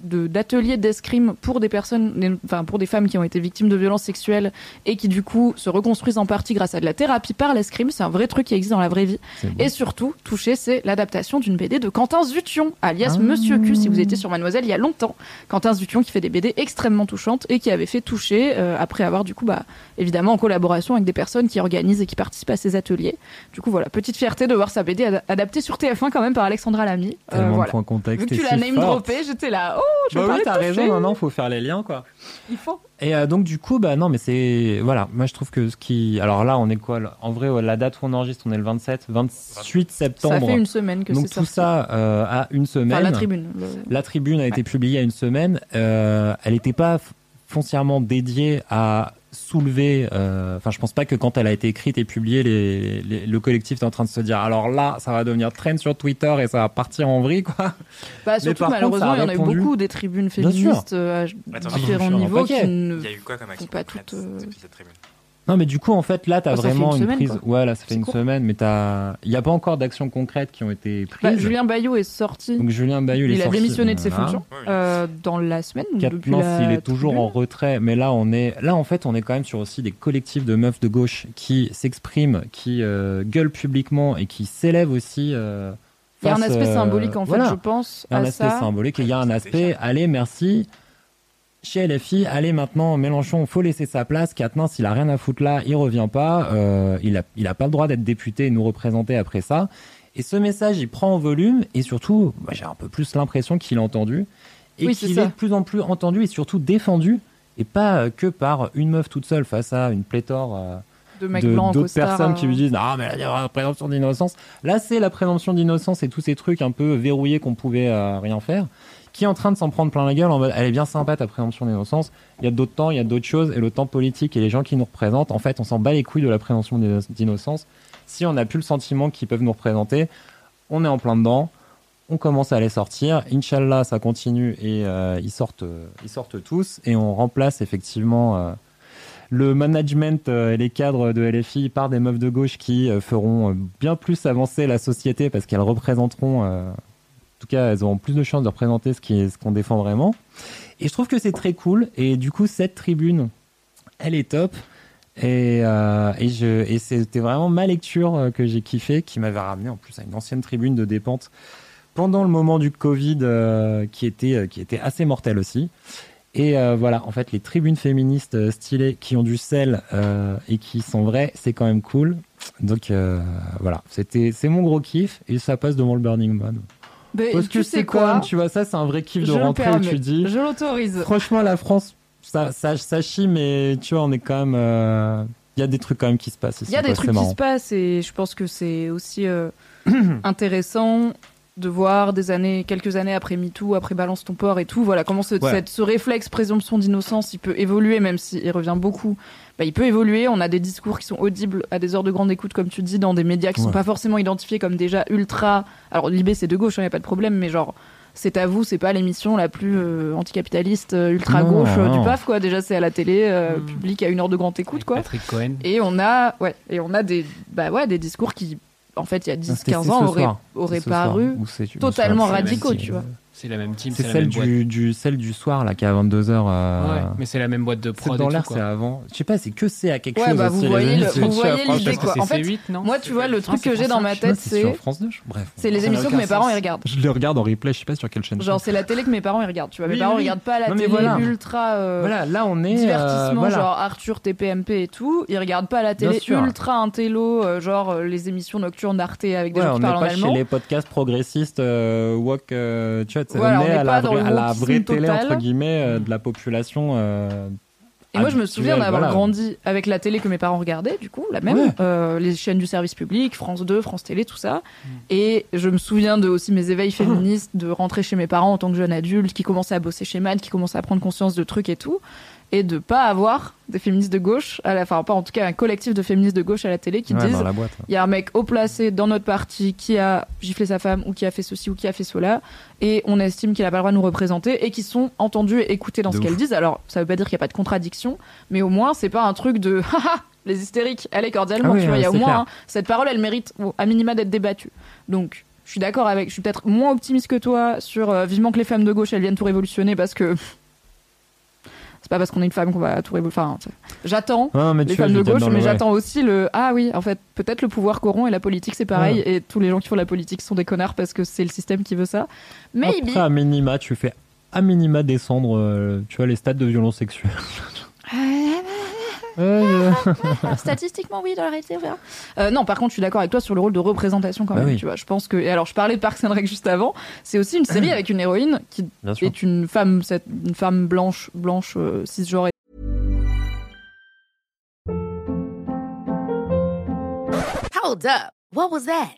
de- d'ateliers d'escrime pour des personnes, enfin pour des femmes qui ont été victimes de violences sexuelles et qui du coup se reconstruisent en partie grâce à de la thérapie par l'escrime. C'est un vrai truc qui existe dans la vraie vie. Et surtout, Touché, c'est l'adaptation d'une BD de Quentin Zution, alias Ah. Monsieur Q, si vous étiez sur Mademoiselle il y a longtemps. Quentin Zution qui fait des BD extrêmement touchantes et qui avait fait Touché euh, après avoir du coup, bah, évidemment en collaboration avec des personnes qui organisent et qui participent à ces ateliers. Du coup, voilà, petite fierté de voir sa BD ad- adaptée sur TF1 quand même par Alexandra Lamy. Euh, voilà. Vu que tu l'as name droppé, j'étais là, oh, je Bah veux oui, t'as raison, non, non, faut faire les liens, quoi. Il faut. Et euh, donc du coup, bah non, mais c'est voilà, moi je trouve que ce qui, alors là, on est quoi En vrai, la date où on enregistre, on est le 27, 28 septembre. Ça fait une semaine que donc tout sorti. ça euh, a une semaine. Enfin, la tribune. le- La tribune a été publiée a une semaine. Euh, elle n'était pas foncièrement dédiée à soulever. euh, Enfin, je pense pas que quand elle a été écrite et publiée, les, les- le collectif est en train de se dire alors là, ça va devenir trend sur Twitter et ça va partir en vrille, quoi. Bah, surtout, malheureusement, il y en a eu beaucoup des tribunes féministes euh, à Attends, différents attends, niveaux qui ne Il y a eu quoi comme action font pas toutes. euh, depuis cette tribune? Non, mais du coup, en fait, là, t'as Oh, vraiment une une, semaine, prise. quoi. Ouais, là, ça fait une court. semaine, mais t'as. Il n'y a pas encore d'actions concrètes qui ont été prises. Bah, Julien Bayou est sorti. Donc Julien Bayou, il, il est a sorti. démissionné de ses Voilà. fonctions euh, dans la semaine. ou depuis Katnans, la il est toujours tribune. en retrait, mais là on est, là en fait on est quand même sur aussi des collectifs de meufs de gauche qui s'expriment, qui euh, gueulent publiquement et qui s'élèvent aussi. euh, Il y a un face, aspect euh, symbolique en fait, voilà. je pense. Il y a un à aspect ça. symbolique et il y a un aspect, allez merci. Chez LFI, allez maintenant Mélenchon, faut laisser sa place. Katnins, il a rien à foutre là, il revient pas. euh, il a, il a pas le droit d'être député et nous représenter après ça. Et ce message, il prend en volume et surtout, moi, j'ai un peu plus l'impression qu'il est entendu et Oui, qu'il est de plus en plus entendu et surtout défendu et pas euh, que par une meuf toute seule face à une pléthore euh, De mecs blancs d'autres personnes qui lui disent ah mais là, il y aura la présomption d'innocence. Là, c'est la présomption d'innocence et tous ces trucs un peu verrouillés qu'on pouvait euh, rien faire qui est en train de s'en prendre plein la gueule en mode elle est bien sympa ta présomption d'innocence. Il y a d'autres temps, il y a d'autres choses et le temps politique et les gens qui nous représentent, en fait, on s'en bat les couilles de la présomption d'inno- d'innocence. Si on n'a plus le sentiment qu'ils peuvent nous représenter, on est en plein dedans. On commence à les sortir. Inch'Allah, ça continue et euh, ils, sortent, euh, ils sortent tous. Et on remplace effectivement euh, le management et les cadres de LFI par des meufs de gauche qui feront bien plus avancer la société parce qu'elles représenteront, en tout cas, elles auront plus de chances de représenter ce est- ce qu'on défend vraiment. Et je trouve que c'est très cool. Et du coup, cette tribune, elle est top. Et, euh, c'était vraiment ma lecture euh, que j'ai kiffé, qui m'avait ramené en plus à une ancienne tribune de dépente pendant le moment du Covid, euh, qui, était, assez mortel aussi. Et voilà, en fait, les tribunes féministes stylées qui ont du sel et qui sont vraies, c'est quand même cool. Donc voilà, c'était c'est mon gros kiff et ça passe devant le Burning Man. Mais Parce tu que sais c'est quoi tu vois, ça c'est un vrai kiff de Je rentrer où tu dis. Je l'autorise. Franchement, la France, ça, ça, ça chie, mais tu vois, on est quand même. euh, Il y a des trucs quand même qui se passent ici. Il y a des trucs qui se passent et je pense que c'est aussi euh, (clears throat) intéressant de voir des années, quelques années après MeToo, après Balance ton port et tout, voilà comment ce, Ouais. cette- ce réflexe présomption d'innocence, il peut évoluer, même s'il revient beaucoup. Bah, il peut évoluer. On a des discours qui sont audibles à des heures de grande écoute, comme tu dis, dans des médias qui sont Ouais. pas forcément identifiés comme déjà ultra. Alors Libé c'est de gauche, il n'y a pas de problème, mais genre. C'est à vous, c'est pas l'émission la plus euh, anticapitaliste, euh, ultra gauche euh, non. du PAF quoi. Déjà c'est à la télé, euh, Hmm. public à une heure de grande écoute quoi. Patrick Cohen. Et on a, ouais, et on a des, bah ouais, des discours qui, en fait, il y a 10, Ah, c'était- 15 c'est ans, auraient, auraient paru totalement radicaux, tu vois. C'est la même team, C'est celle du, du, celle du soir, là, qui est à 22h. Ouais, mais c'est la même boîte de prod. C'est dans l'air, c'est avant. Je sais pas, c'est que c'est à quelque Ouais, chose. bah vous les voyez, le- vous voyez l'idée quoi. En fait, C8, non? moi, tu vois, le truc que j'ai dans ma tête, c'est c'est, France 2. Bref. c'est les n'a émissions que mes parents ils regardent. Je le regarde en replay, je sais pas sur quelle chaîne. Genre, c'est la télé que mes parents ils regardent. Tu vois, mes parents regardent pas la télé voilà. ultra euh, Voilà, là on est. euh, divertissement, genre Arthur, TPMP et tout. Ils regardent pas la télé ultra intello, euh, genre euh, les émissions nocturnes d'Arte avec des gens qui parlent en pas chez allemand. les podcasts progressistes euh, euh, tu vois, Voilà, on on est à la, vraie, à vraie télé entre guillemets euh, de la population. euh, Et moi, je me souviens d'avoir voilà. grandi avec la télé que mes parents regardaient, du coup, la même, Ouais. euh, les chaînes du service public, France 2, France Télé, tout ça. Mm. Et je me souviens de aussi mes éveils féministes, de rentrer chez mes parents en tant que jeune adulte, qui commençait à bosser chez MAD, qui commençait à prendre conscience de trucs et tout. Et de pas avoir des féministes de gauche, à la, enfin pas en tout cas un collectif de féministes de gauche à la télé qui Ouais, disent il y a un mec haut placé dans notre parti qui a giflé sa femme ou qui a fait ceci ou qui a fait cela et on estime qu'il a pas le droit de nous représenter et qui sont entendus et écoutés dans De ce qu'elles disent. Alors ça veut pas dire qu'il y a pas de contradiction, mais au moins c'est pas un truc de (laughs) les hystériques, allez cordialement, Ah oui, tu vois, il y a au moins hein, cette parole elle mérite bon, à minima d'être débattue. Donc je suis d'accord avec, je suis peut-être moins optimiste que toi sur euh, vivement que les femmes de gauche elles viennent tout révolutionner parce que c'est pas parce qu'on est une femme qu'on va tout révolutionner. Enfin, j'attends mais les femmes de gauche, mais j'attends aussi le ah oui, en fait, peut-être le pouvoir corrompt et la politique c'est pareil Ouais. et tous les gens qui font la politique sont des connards parce que c'est le système qui veut ça. Maybe. Après, à minima, tu fais à minima descendre, euh, tu vois, les stades de violence sexuelle. (laughs) Statistiquement, oui, dans la réalité. Euh, non, par contre, je suis d'accord avec toi sur le rôle de représentation quand Bah même. oui. Tu vois, je pense que. Et alors, je parlais de Parks and Rec juste avant. C'est aussi une série (clears throat) avec une héroïne qui Bien sûr. est une femme, cette- une femme blanche, blanche, euh, cisgenre Hold up. What was that?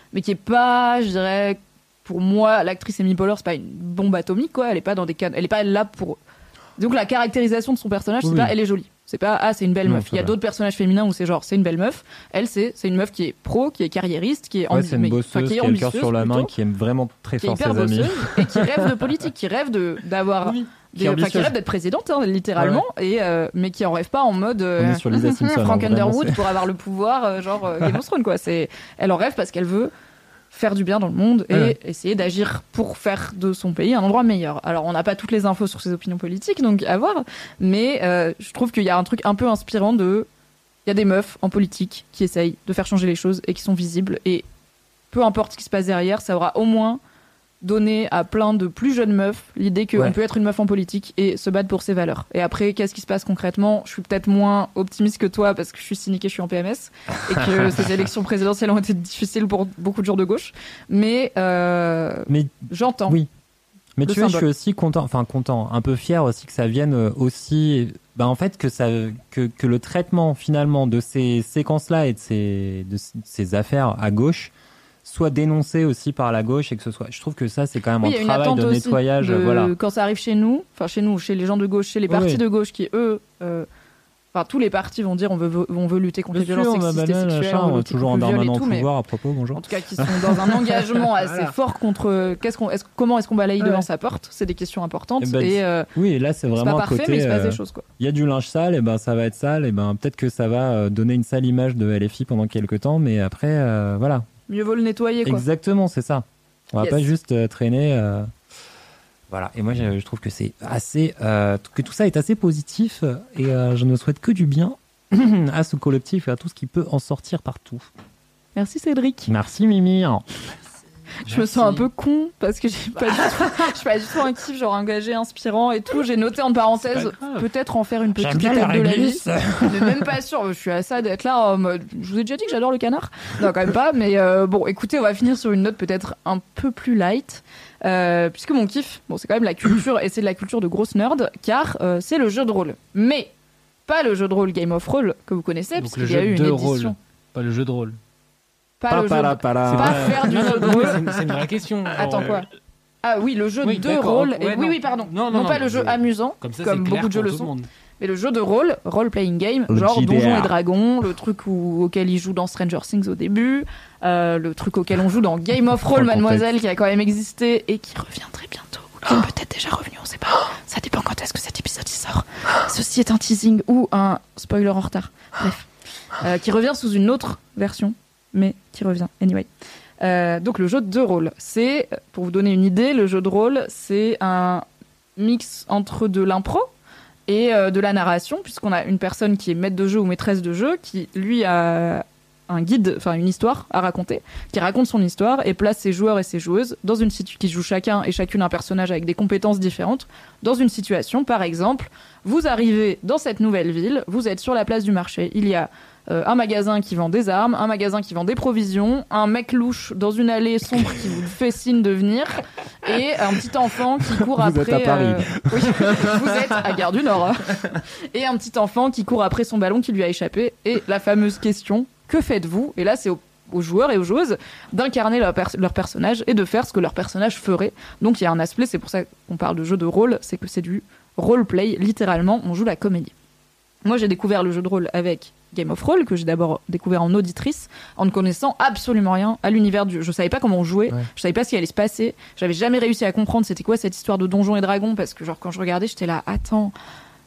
mais qui est pas, je dirais, pour moi, l'actrice Amy Poehler, c'est pas une bombe atomique, quoi. Elle est pas dans des can... elle est pas là pour. Donc la caractérisation de son personnage, c'est pas, elle est jolie. C'est pas ah c'est une belle Non, meuf. Il y a d'autres personnages féminins où c'est genre c'est une belle meuf. Elle c'est c'est une meuf qui est pro, qui est carriériste, qui est Ouais, c'est une bosseuse qui est a le cœur ambitieuse, sur la main, plutôt, qui aime vraiment très qui est fort ses amis. et qui rêve de politique, qui rêve de d'avoir Oui, qui enfin, qui rêve d'être présidente hein, littéralement et euh, mais qui en rêve pas en mode euh, sur Lisa (laughs) Simpson, hein, Frank Underwood pour avoir le pouvoir euh, genre euh, Game of Thrones quoi c'est elle en rêve parce qu'elle veut faire du bien dans le monde et Ouais. essayer d'agir pour faire de son pays un endroit meilleur. Alors on n'a pas toutes les infos sur ses opinions politiques donc à voir mais euh, je trouve qu'il y a un truc un peu inspirant de il y a des meufs en politique qui essayent de faire changer les choses et qui sont visibles et peu importe ce qui se passe derrière, ça aura au moins donné à plein de plus jeunes meufs l'idée qu'on Ouais. peut être une meuf en politique et se battre pour ses valeurs. Et après, qu'est-ce qui se passe concrètement? Je suis peut-être moins optimiste que toi parce que je suis cynique et je suis en PMS et que (laughs) ces élections présidentielles ont été difficiles pour beaucoup de gens de gauche. Mais, euh, Mais j'entends. Oui. Mais tu vois, je suis symbole. aussi content, enfin content, un peu fier aussi que ça vienne euh, aussi, ben en fait que ça, que, que le traitement finalement de ces séquences-là et de ces, de ces affaires à gauche soit dénoncé aussi par la gauche et que ce soit, je trouve que ça c'est quand même Oui, un travail de nettoyage, de- voilà. Quand ça arrive chez nous, enfin chez nous, chez les gens de gauche, chez les partis oui. de gauche qui, eux, euh, enfin tous les partis vont dire on veut, on veut lutter contre Bien les violences sexistes et sexuelles, on veut toujours tout, mais pouvoir à propos, bonjour. en tout cas qui sont dans un (laughs) engagement assez Voilà. fort contre qu'est-ce qu'on est comment est-ce qu'on balaye Ouais. devant sa porte? C'est des questions importantes Eh ben, et euh, Oui, et là c'est c'est vraiment pas un parfait côté. mais il se passe euh, des choses quoi Il y a du linge sale, et ben ça va être sale, et ben peut-être que ça va euh, donner une sale image de LFI pendant quelques temps, mais après, euh, voilà. Mieux vaut le nettoyer quoi Exactement, c'est ça. On va Yes. pas juste euh, traîner. euh, Voilà. Et moi, je, je trouve que c'est assez, euh, que tout ça est assez positif, et je ne souhaite que du bien (clears throat) à ce collectif et à tout ce qui peut en sortir partout. merci Cédric Merci Mimi. Je me sens un peu con parce que j'ai pas du (laughs) tout je suis pas du tout un kiff genre engagé inspirant et tout j'ai noté en parenthèse peut-être en faire une petite étape la de la vie mais même pas sûr. Je suis à ça d'être là en mode. Je vous ai déjà dit que j'adore le canard. Non, quand même pas. Mais euh, bon, écoutez, on va finir sur une note peut-être un peu plus light. Euh, puisque mon kiff, bon, c'est quand même la culture, et c'est de la culture de grosse nerd, car euh, c'est le jeu de rôle. Mais pas le jeu de rôle Game of Roll que vous connaissez, Donc le puisqu'il y a eu une de édition. rôle, pas le jeu de rôle. Pas le jeu Pas faire du jeu de rôle. c'est- une vraie (laughs) question. Attends, quoi Ah oui, le jeu de rôle. Oui, non. oui, pardon. Non, Non, non, non, pas le jeu je- amusant, Comme beaucoup de jeux le sont. Mais le jeu de rôle, role-playing game, Le genre. Donjons et Dragons, le truc où- auquel il joue dans Stranger Things au début, euh, le truc auquel on joue dans Game of Roll, Mademoiselle, qui a quand même existé et qui revient très bientôt, ou qui est peut-être déjà revenu, on sait pas. Ça dépend quand est-ce que cet épisode y sort. Ceci est un teasing ou un spoiler en retard. Bref. Euh, qui revient sous une autre version, mais qui revient, anyway. Euh, donc le jeu de rôle, c'est, pour vous donner une idée, le jeu de rôle, c'est un mix entre de l'impro et euh, de la narration, puisqu'on a une personne qui est maître de jeu ou maîtresse de jeu, qui lui a un guide, enfin une histoire à raconter, qui raconte son histoire et place ses joueurs et ses joueuses dans une situation qui jouent chacun et chacune un personnage avec des compétences différentes dans une situation. Par exemple, vous arrivez dans cette nouvelle ville, vous êtes sur la place du marché, il y a euh, un magasin qui vend des armes, un magasin qui vend des provisions, un mec louche dans une allée sombre qui vous fait signe de venir, et un petit enfant qui court Vous après. êtes à Paris. euh, (laughs) oui, vous êtes à Gare du Nord. Et un petit enfant qui court après son ballon qui lui a échappé. Et la fameuse question que faites-vous? Et là, c'est au- aux joueurs et aux joueuses d'incarner leur, pers- leur personnage et de faire ce que leur personnage ferait. Donc il y a un aspect, c'est pour ça qu'on parle de jeu de rôle, c'est que c'est du roleplay, littéralement, on joue la comédie. Moi, j'ai découvert le jeu de rôle avec Game of Roll, que j'ai d'abord découvert en auditrice, en ne connaissant absolument rien à l'univers du. Je savais pas comment on jouait, Ouais. je savais pas ce qui allait se passer, j'avais jamais réussi à comprendre c'était quoi cette histoire de donjons et dragons, parce que genre quand je regardais, j'étais là, attends,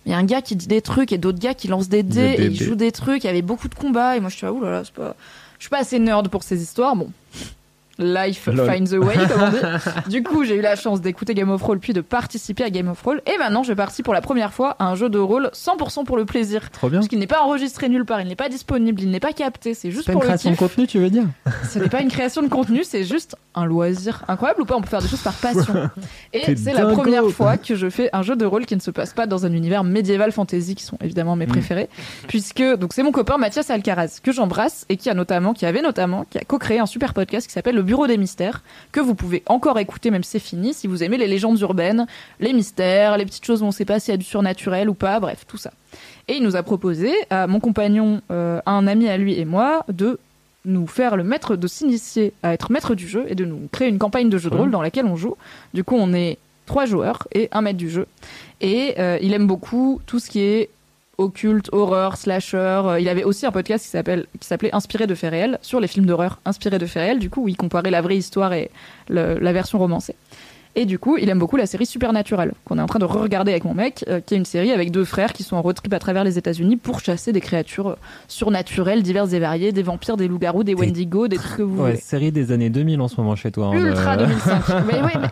il y a un gars qui dit des trucs et d'autres gars qui lancent des dés et ils jouent des trucs, il y avait beaucoup de combats, et moi je suis là, oulala, c'est pas... Je suis pas assez nerd pour ces histoires, bon. Life Lol. finds a way, comme on dit. (laughs) Du coup, j'ai eu la chance d'écouter Game of Roll puis de participer à Game of Roll. Et maintenant, je partie pour la première fois à un jeu de rôle 100% pour le plaisir. Trop bien. Parce qu'il n'est pas enregistré nulle part, il n'est pas disponible, il n'est pas capté, c'est juste C'est pas une le création de contenu, tu veux dire (laughs) Ce n'est pas une création de contenu, c'est juste un loisir. Incroyable ou pas On peut faire des choses par passion. (laughs) Et c'est la première fois que je fais un jeu de rôle qui ne se passe pas dans un univers médiéval fantasy, qui sont évidemment Mm. mes préférés, puisque donc c'est mon copain Mathias Alcaraz que j'embrasse et qui a notamment, qui avait notamment, qui a co-créé un super podcast qui s'appelle Le Bureau des Mystères que vous pouvez encore écouter même si c'est fini si vous aimez les légendes urbaines, les mystères, les petites choses où on sait pas s'il y a du surnaturel ou pas, bref tout ça. Et il nous a proposé à mon compagnon, euh, à un ami à lui et moi de nous faire le maître de s'initier à être maître du jeu et de nous créer une campagne de jeu de rôle dans laquelle on joue. Du coup, on est trois joueurs et un maître du jeu. Et euh, il aime beaucoup tout ce qui est occulte, horreur, slasher. Euh, Il avait aussi un podcast qui s'appelle qui s'appelait Inspiré de faits réels sur les films d'horreur inspirés de faits réels. Du coup, où il comparait la vraie histoire et le- la version romancée. Et du coup, il aime beaucoup la série Supernatural, qu'on est en train de re-regarder avec mon mec, euh, qui est une série avec deux frères qui sont en road trip à travers les États-Unis pour chasser des créatures euh, surnaturelles, diverses et variées, des vampires, des loups-garous, des wendigo, des trucs que vous Ouais, voulez. série des années 2000 en ce moment chez toi. hein, Ultra de- 2005. (laughs) mais ouais, mais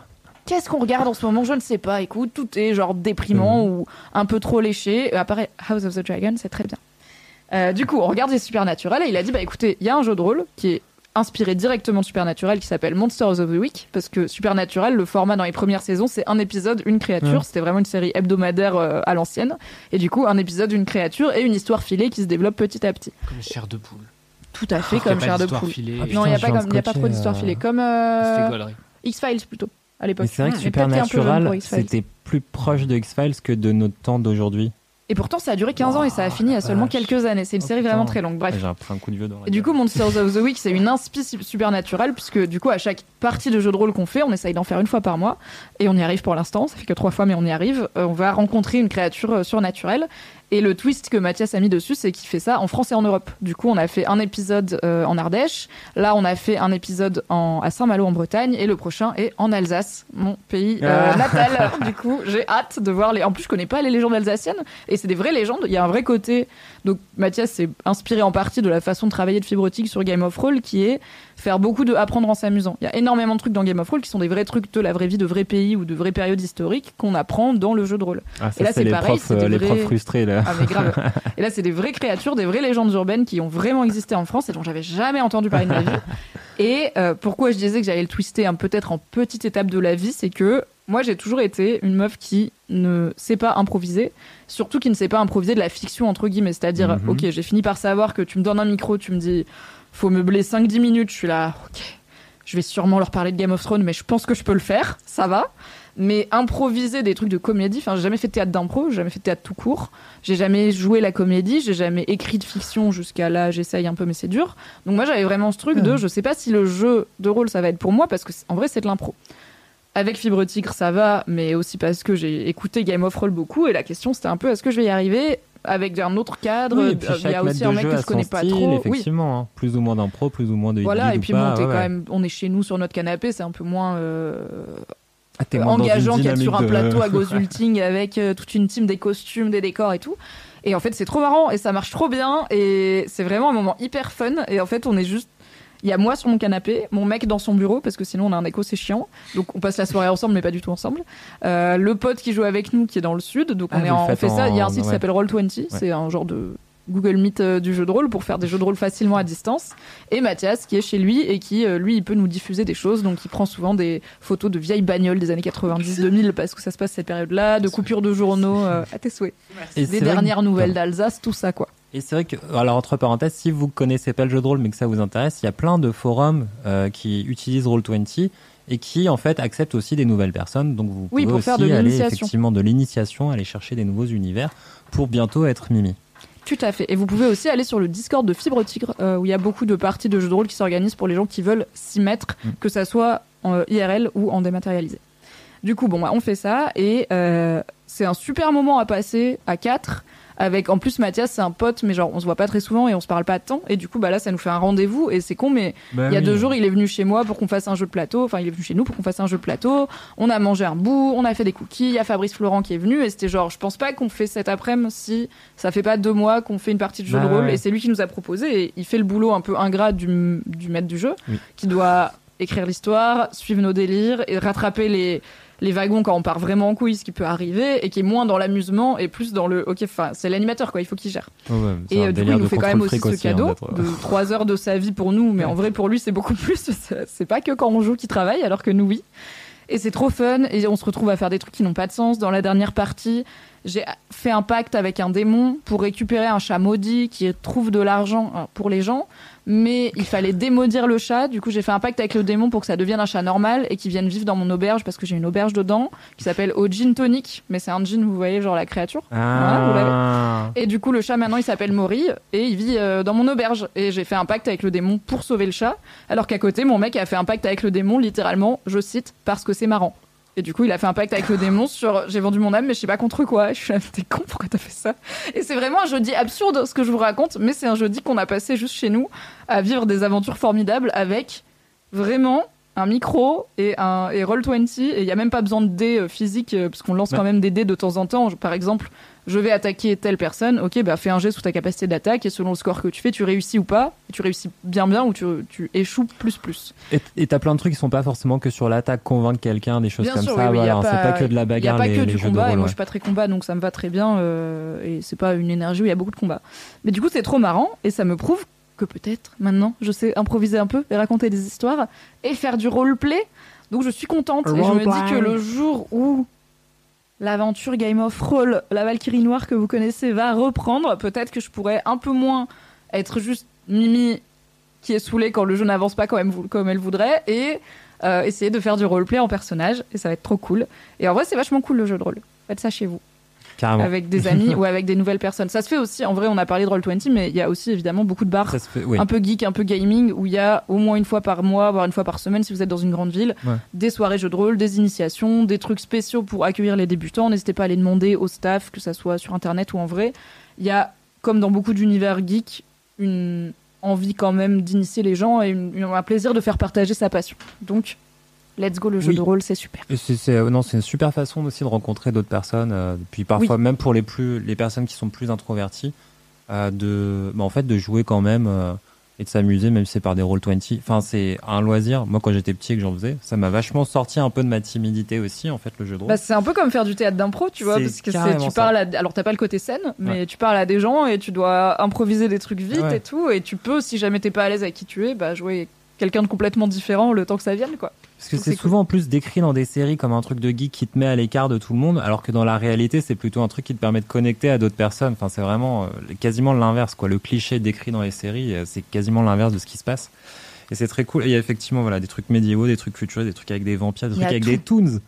qu'est-ce qu'on regarde en ce moment? Je ne sais pas. Écoute, tout est genre déprimant ou un peu trop léché. Euh, Apparaît House of the Dragon, c'est très bien. Euh, du coup, on regarde les Supernatural et il a dit bah écoutez, il y a un jeu de rôle qui est inspiré directement de Supernatural qui s'appelle Monsters of the Week parce que Supernatural, le format dans les premières saisons, c'est un épisode, une créature. Ouais. C'était vraiment une série hebdomadaire euh, à l'ancienne. Et du coup, un épisode, une créature et une histoire filée qui se développe petit à petit. Comme chair de poule. Tout à fait Oh, comme chair de poule. filée. non, Ah, il n'y a, putain, pas je viens comme- de y a pas trop d'histoire euh, filée. Comme euh, gaulerie. X-Files plutôt, à l'époque. C'est vrai que un pour Supernatural, c'était plus proche de X-Files que de notre temps d'aujourd'hui. Et pourtant, ça a duré 15 ans et ça a fini y a seulement vache. quelques années. C'est une Oh, série putain. vraiment très longue. Bref. J'ai pris un coup de vieux dans la Et du coup, Monsters of the Week, c'est une inspi su- supernatural, puisque du coup, à chaque partie de jeu de rôle qu'on fait, on essaye d'en faire une fois par mois. Et on y arrive pour l'instant, ça fait que trois fois, mais on y arrive. Euh, on va rencontrer une créature euh, surnaturelle. Et le twist que Mathias a mis dessus, c'est qu'il fait ça en France et en Europe. Du coup, on a fait un épisode euh, en Ardèche. Là, on a fait un épisode en, à Saint-Malo en Bretagne. Et le prochain est en Alsace, mon pays euh, Ah. natal. (laughs) du coup, j'ai hâte de voir les. En plus, je connais pas les légendes alsaciennes. Et c'est des vraies légendes. Il y a un vrai côté. Donc, Mathias s'est inspiré en partie de la façon de travailler de Fibrotique sur Game of Roll, qui est faire beaucoup de apprendre en s'amusant. Il y a énormément de trucs dans Game of Roll qui sont des vrais trucs de la vraie vie de vrais pays ou de vraies périodes historiques qu'on apprend dans le jeu de rôle. Ah, et là, c'est pareil, profs, c'est des euh, les vrais- profs frustrés, là. Ah mais grave. (laughs) Et là, c'est des vraies créatures, des vraies légendes urbaines qui ont vraiment existé en France et dont j'avais jamais entendu parler de ma vie. (laughs) Et euh, pourquoi je disais que j'allais le twister un peut-être en petite étape de la vie, c'est que moi j'ai toujours été une meuf qui ne sait pas improviser, surtout qui ne sait pas improviser de la fiction entre guillemets, c'est-à-dire Mhm. ok j'ai fini par savoir que tu me donnes un micro, tu me dis faut meubler 5-10 minutes, je suis là ok je vais sûrement leur parler de Game of Thrones, mais je pense que je peux le faire, ça va. Mais improviser des trucs de comédie, enfin, j'ai jamais fait de théâtre d'impro, j'ai jamais fait de théâtre tout court, j'ai jamais joué la comédie, j'ai jamais écrit de fiction jusqu'à là, j'essaye un peu, mais c'est dur. Donc moi, j'avais vraiment ce truc de, je sais pas si le jeu de rôle ça va être pour moi, parce que en vrai, c'est de l'impro. Avec Fibre Tigre, ça va, mais aussi parce que j'ai écouté Game of Roll beaucoup, et la question c'était un peu, est-ce que je vais y arriver? Avec un autre cadre Oui, Euh, Il y a aussi un mec que je connais pas style, trop. Oui, effectivement. hein. Plus ou moins d'impro, plus ou moins de voilà, et puis bon, ouais, quand même, on est chez nous sur notre canapé, c'est un peu moins euh, Ah, euh, engageant qu'être sur un de- plateau à (laughs) Gozulting avec euh, toute une team des costumes, des décors et tout. Et en fait, c'est trop marrant et ça marche trop bien et c'est vraiment un moment hyper fun. Et en fait, on est juste. Il y a moi sur mon canapé, mon mec dans son bureau, parce que sinon on a un écho, c'est chiant. Donc on passe la soirée ensemble, mais pas du tout ensemble. Euh, le pote qui joue avec nous, qui est dans le sud, donc Ah, on, est en- fait ça. Il y a un site qui s'appelle Roll20, Ouais. c'est un genre de Google Meet euh, du jeu de rôle pour faire des jeux de rôle facilement à distance. Et Mathias qui est chez lui et qui, euh, lui, il peut nous diffuser des choses. Donc il prend souvent des photos de vieilles bagnoles des années 90-2000 parce que ça se passe cette période-là, de coupures de journaux euh, à tes souhaits. Des dernières nouvelles d'Alsace, tout ça quoi. Et c'est vrai que, alors entre parenthèses, si vous connaissez pas le jeu de rôle mais que ça vous intéresse, il y a plein de forums euh, qui utilisent Roll20 et qui en fait acceptent aussi des nouvelles personnes. Donc vous Oui, pouvez aussi faire de aller effectivement de l'initiation, aller chercher des nouveaux univers pour bientôt être Mimi. Tout à fait. Et vous pouvez aussi aller sur le Discord de Fibre Tigre, euh, où il y a beaucoup de parties de jeux de rôle qui s'organisent pour les gens qui veulent s'y mettre, Mm. que ça soit en euh, IRL ou en dématérialisé. Du coup, bon, bah, on fait ça, et euh, c'est un super moment à passer à 4. Avec, en plus, Mathias, c'est un pote, mais genre, on se voit pas très souvent et on se parle pas tant. Et du coup, bah là, ça nous fait un rendez-vous. Et c'est con, mais Bah il y a oui. deux jours, il est venu chez moi pour qu'on fasse un jeu de plateau. Enfin, il est venu chez nous pour qu'on fasse un jeu de plateau. On a mangé un bout, on a fait des cookies. Il y a Fabrice Florent qui est venu. Et c'était genre, je pense pas qu'on fait cet après-midi si ça fait pas deux mois qu'on fait une partie de jeu Bah de rôle. ouais. Et c'est lui qui nous a proposé. Et il fait le boulot un peu ingrat du, du maître du jeu, Oui. qui doit écrire l'histoire, suivre nos délires et rattraper les, les wagons quand on part vraiment en couille, ce qui peut arriver, et qui est moins dans l'amusement et plus dans le ok, enfin, c'est l'animateur quoi, il faut qu'il gère. Ouais, Et euh, du coup, il nous fait quand même aussi ce cadeau d'être- de (laughs) 3 heures de sa vie pour nous, mais en vrai, pour lui, c'est beaucoup plus. (laughs) C'est c'est pas que quand on joue qu'il travaille, alors que nous, oui. Et c'est trop fun, et on se retrouve à faire des trucs qui n'ont pas de sens. Dans la dernière partie, j'ai fait un pacte avec un démon pour récupérer un chat maudit qui trouve de l'argent euh, pour les gens, mais il fallait démaudire le chat. Du coup, j'ai fait un pacte avec le démon pour que ça devienne un chat normal et qu'il vienne vivre dans mon auberge parce que j'ai une auberge dedans qui s'appelle au gin tonic, mais c'est un gin, vous voyez, genre la créature. Voilà, vous l'avez. Ah. Et du coup, le chat maintenant il s'appelle Maury et il vit euh, dans mon auberge. Et j'ai fait un pacte avec le démon pour sauver le chat, alors qu'à côté, mon mec a fait un pacte avec le démon, littéralement, je cite, parce que c'est marrant. Et du coup, il a fait un pacte avec le démon sur j'ai vendu mon âme, mais je sais pas contre quoi. Je suis là, (laughs) t'es con, pourquoi t'as fait ça? Et c'est vraiment un jeudi absurde ce que je vous raconte, mais c'est un jeudi qu'on a passé juste chez nous à vivre des aventures formidables avec vraiment un micro et un et Roll20 et il y a même pas besoin de dés euh, physiques euh, parce qu'on lance Ouais. quand même des dés de temps en temps par exemple je vais attaquer telle personne ok bah fais un jet sous ta capacité d'attaque et selon le score que tu fais tu réussis ou pas tu réussis bien bien ou tu, tu échoues plus plus Et t'as plein de trucs qui sont pas forcément que sur l'attaque, convaincre quelqu'un, des choses bien comme sûr ça. oui, a voilà, c'est pas que de la y a bagarre. pas les, que les du combat et rôle, moi ouais. je suis pas très combat donc ça me va très bien euh, et c'est pas une énergie où il y a beaucoup de combat mais du coup c'est trop marrant et ça me prouve que peut-être maintenant je sais improviser un peu et raconter des histoires et faire du roleplay donc je suis contente et je me dis que le jour où l'aventure Game of Roll, la Valkyrie Noire que vous connaissez, va reprendre, peut-être que je pourrais un peu moins être juste Mimi qui est saoulée quand le jeu n'avance pas comme elle, voudrait et euh, essayer de faire du roleplay en personnage et ça va être trop cool. Et en vrai, c'est vachement cool le jeu de rôle. Faites ça chez vous Carrément. avec des amis (laughs) ou avec des nouvelles personnes. Ça se fait aussi, en vrai, on a parlé de Roll20, mais il y a aussi évidemment beaucoup de bars fait, oui. un peu geek, un peu gaming, où il y a au moins une fois par mois, voire une fois par semaine, si vous êtes dans une grande ville, Ouais. des soirées jeux de rôle, des initiations, des trucs spéciaux pour accueillir les débutants. N'hésitez pas à les demander au staff, que ça soit sur internet ou en vrai. Il y a, comme dans beaucoup d'univers geek, une envie quand même d'initier les gens et une- un plaisir de faire partager sa passion. Donc, let's go, le jeu Oui. de rôle, c'est super. C'est, euh, non, c'est une super façon aussi de rencontrer d'autres personnes. euh, puis parfois, même pour les plus, les personnes qui sont plus introverties, euh, de, bah, en fait, de jouer quand même euh, et de s'amuser, même si c'est par des roll 20. Enfin, c'est un loisir. Moi, quand j'étais petit et que j'en faisais, ça m'a vachement sorti un peu de ma timidité aussi, en fait, le jeu de rôle. Bah, c'est un peu comme faire du théâtre d'impro, tu vois, parce que tu parles à, alors t'as pas le côté scène, mais Ouais. tu parles à des gens et tu dois improviser des trucs vite Ouais. et tout, et tu peux, si jamais t'es pas à l'aise avec qui tu es, bah jouer quelqu'un de complètement différent le temps que ça vienne, quoi. Parce que c'est souvent en plus décrit dans des séries comme un truc de geek qui te met à l'écart de tout le monde, alors que dans la réalité, c'est plutôt un truc qui te permet de connecter à d'autres personnes. Enfin, c'est vraiment euh, quasiment l'inverse, quoi. Le cliché décrit dans les séries, euh, c'est quasiment l'inverse de ce qui se passe. Et c'est très cool. Et il y a effectivement voilà, des trucs médiévaux, des trucs futuristes, des trucs avec des vampires, des trucs avec tout. des toons.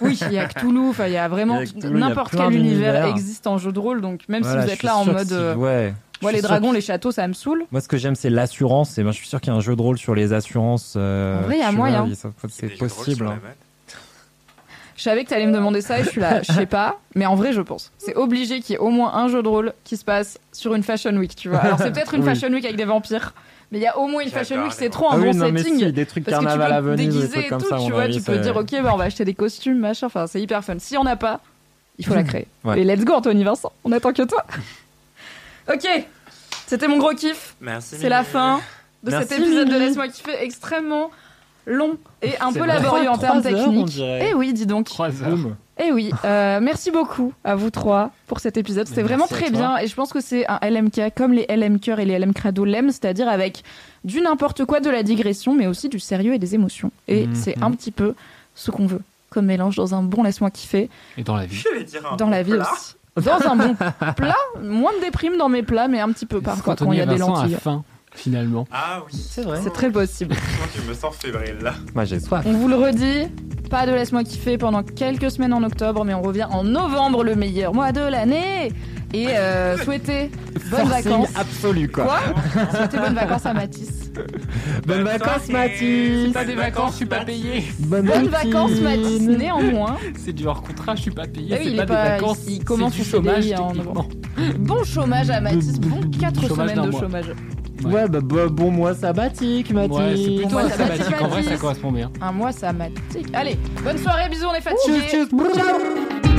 Oui, il y a (laughs) Cthulhu, enfin il y a vraiment n'importe quel univers existe en jeu de rôle, donc même Voilà, si vous êtes là en mode, si- euh, ouais. Moi les dragons, que- les châteaux, ça me saoule. Moi, ce que j'aime, c'est l'assurance. Et moi, je suis sûr qu'il y a un jeu de rôle sur les assurances. euh, En vrai, il y a tu moyen. C'est possible. hein. Je savais que t'allais me demander ça et je suis là, (laughs) je sais pas, mais en vrai je pense. C'est obligé qu'il y ait au moins un jeu de rôle qui se passe sur une Fashion Week, tu vois. Alors c'est peut-être une (laughs) Oui. Fashion Week avec des vampires, mais il y a au moins une Fashion Week, c'est trop un Ah oui, bon non, mais setting. si, des trucs parce que tu carnaval peux à des déguiser trucs et comme tout, ça, tu vois, avis, tu peux dire ok, bah on va acheter des costumes, machin, enfin c'est hyper fun. Si on n'a pas, il faut la (laughs) créer. Ouais. Et let's go Anthony Vincent, on attend que toi. Ok, c'était mon gros kiff. Merci. C'est la fin de Merci, cet épisode de. Laisse-moi kiffer extrêmement long et un peu vrai. laborieux en Trois termes techniques. Eh oui, dis donc. Trois heures. Eh Et oui, euh, merci beaucoup à vous trois pour cet épisode. C'était vraiment très bien et je pense que c'est un LMK comme les LM Cœur et les LM Crado l'aiment, c'est-à-dire avec du n'importe quoi, de la digression, mais aussi du sérieux et des émotions. Et Mhm. c'est un petit peu ce qu'on veut comme mélange dans un bon laisse-moi kiffer, Et dans la vie. Je vais dire un dans la vie plat. aussi. Dans un bon (laughs) plat, moins de déprime dans mes plats, mais un petit peu parfois quand il y a des lentilles. a faim, finalement. Ah oui. C'est vrai. C'est très possible. Moi, je me sens fébrile là. Moi, j'ai soif. On vous le redit, pas de laisse-moi kiffer pendant quelques semaines en octobre, mais on revient en novembre, le meilleur mois de l'année. Et euh, souhaitez bonnes Forcing vacances. absolu, quoi. Quoi? Souhaitez bonnes vacances à Mathis. Bonnes vacances, Mathis. Pas des vacances, je suis pas payé. Bonnes Bonnes vacances, Mathis. Néanmoins, C'est du hors contrat, je suis pas payé. Oui, c'est il pas est des pas- vacances. il- il commence c'est du chômage en bon chômage à Mathis, bon 4 Chômage semaines de mois. chômage. Ouais, bah, bah, bon mois sabbatique, Mathis. Ouais, c'est plutôt Bon, un moi, ça va, sabbatique. En vrai, ça correspond bien. Un mois, ça m'a. Allez, bonne soirée, bisous, on est fatigués. Tchuss, tchuss. Ciao.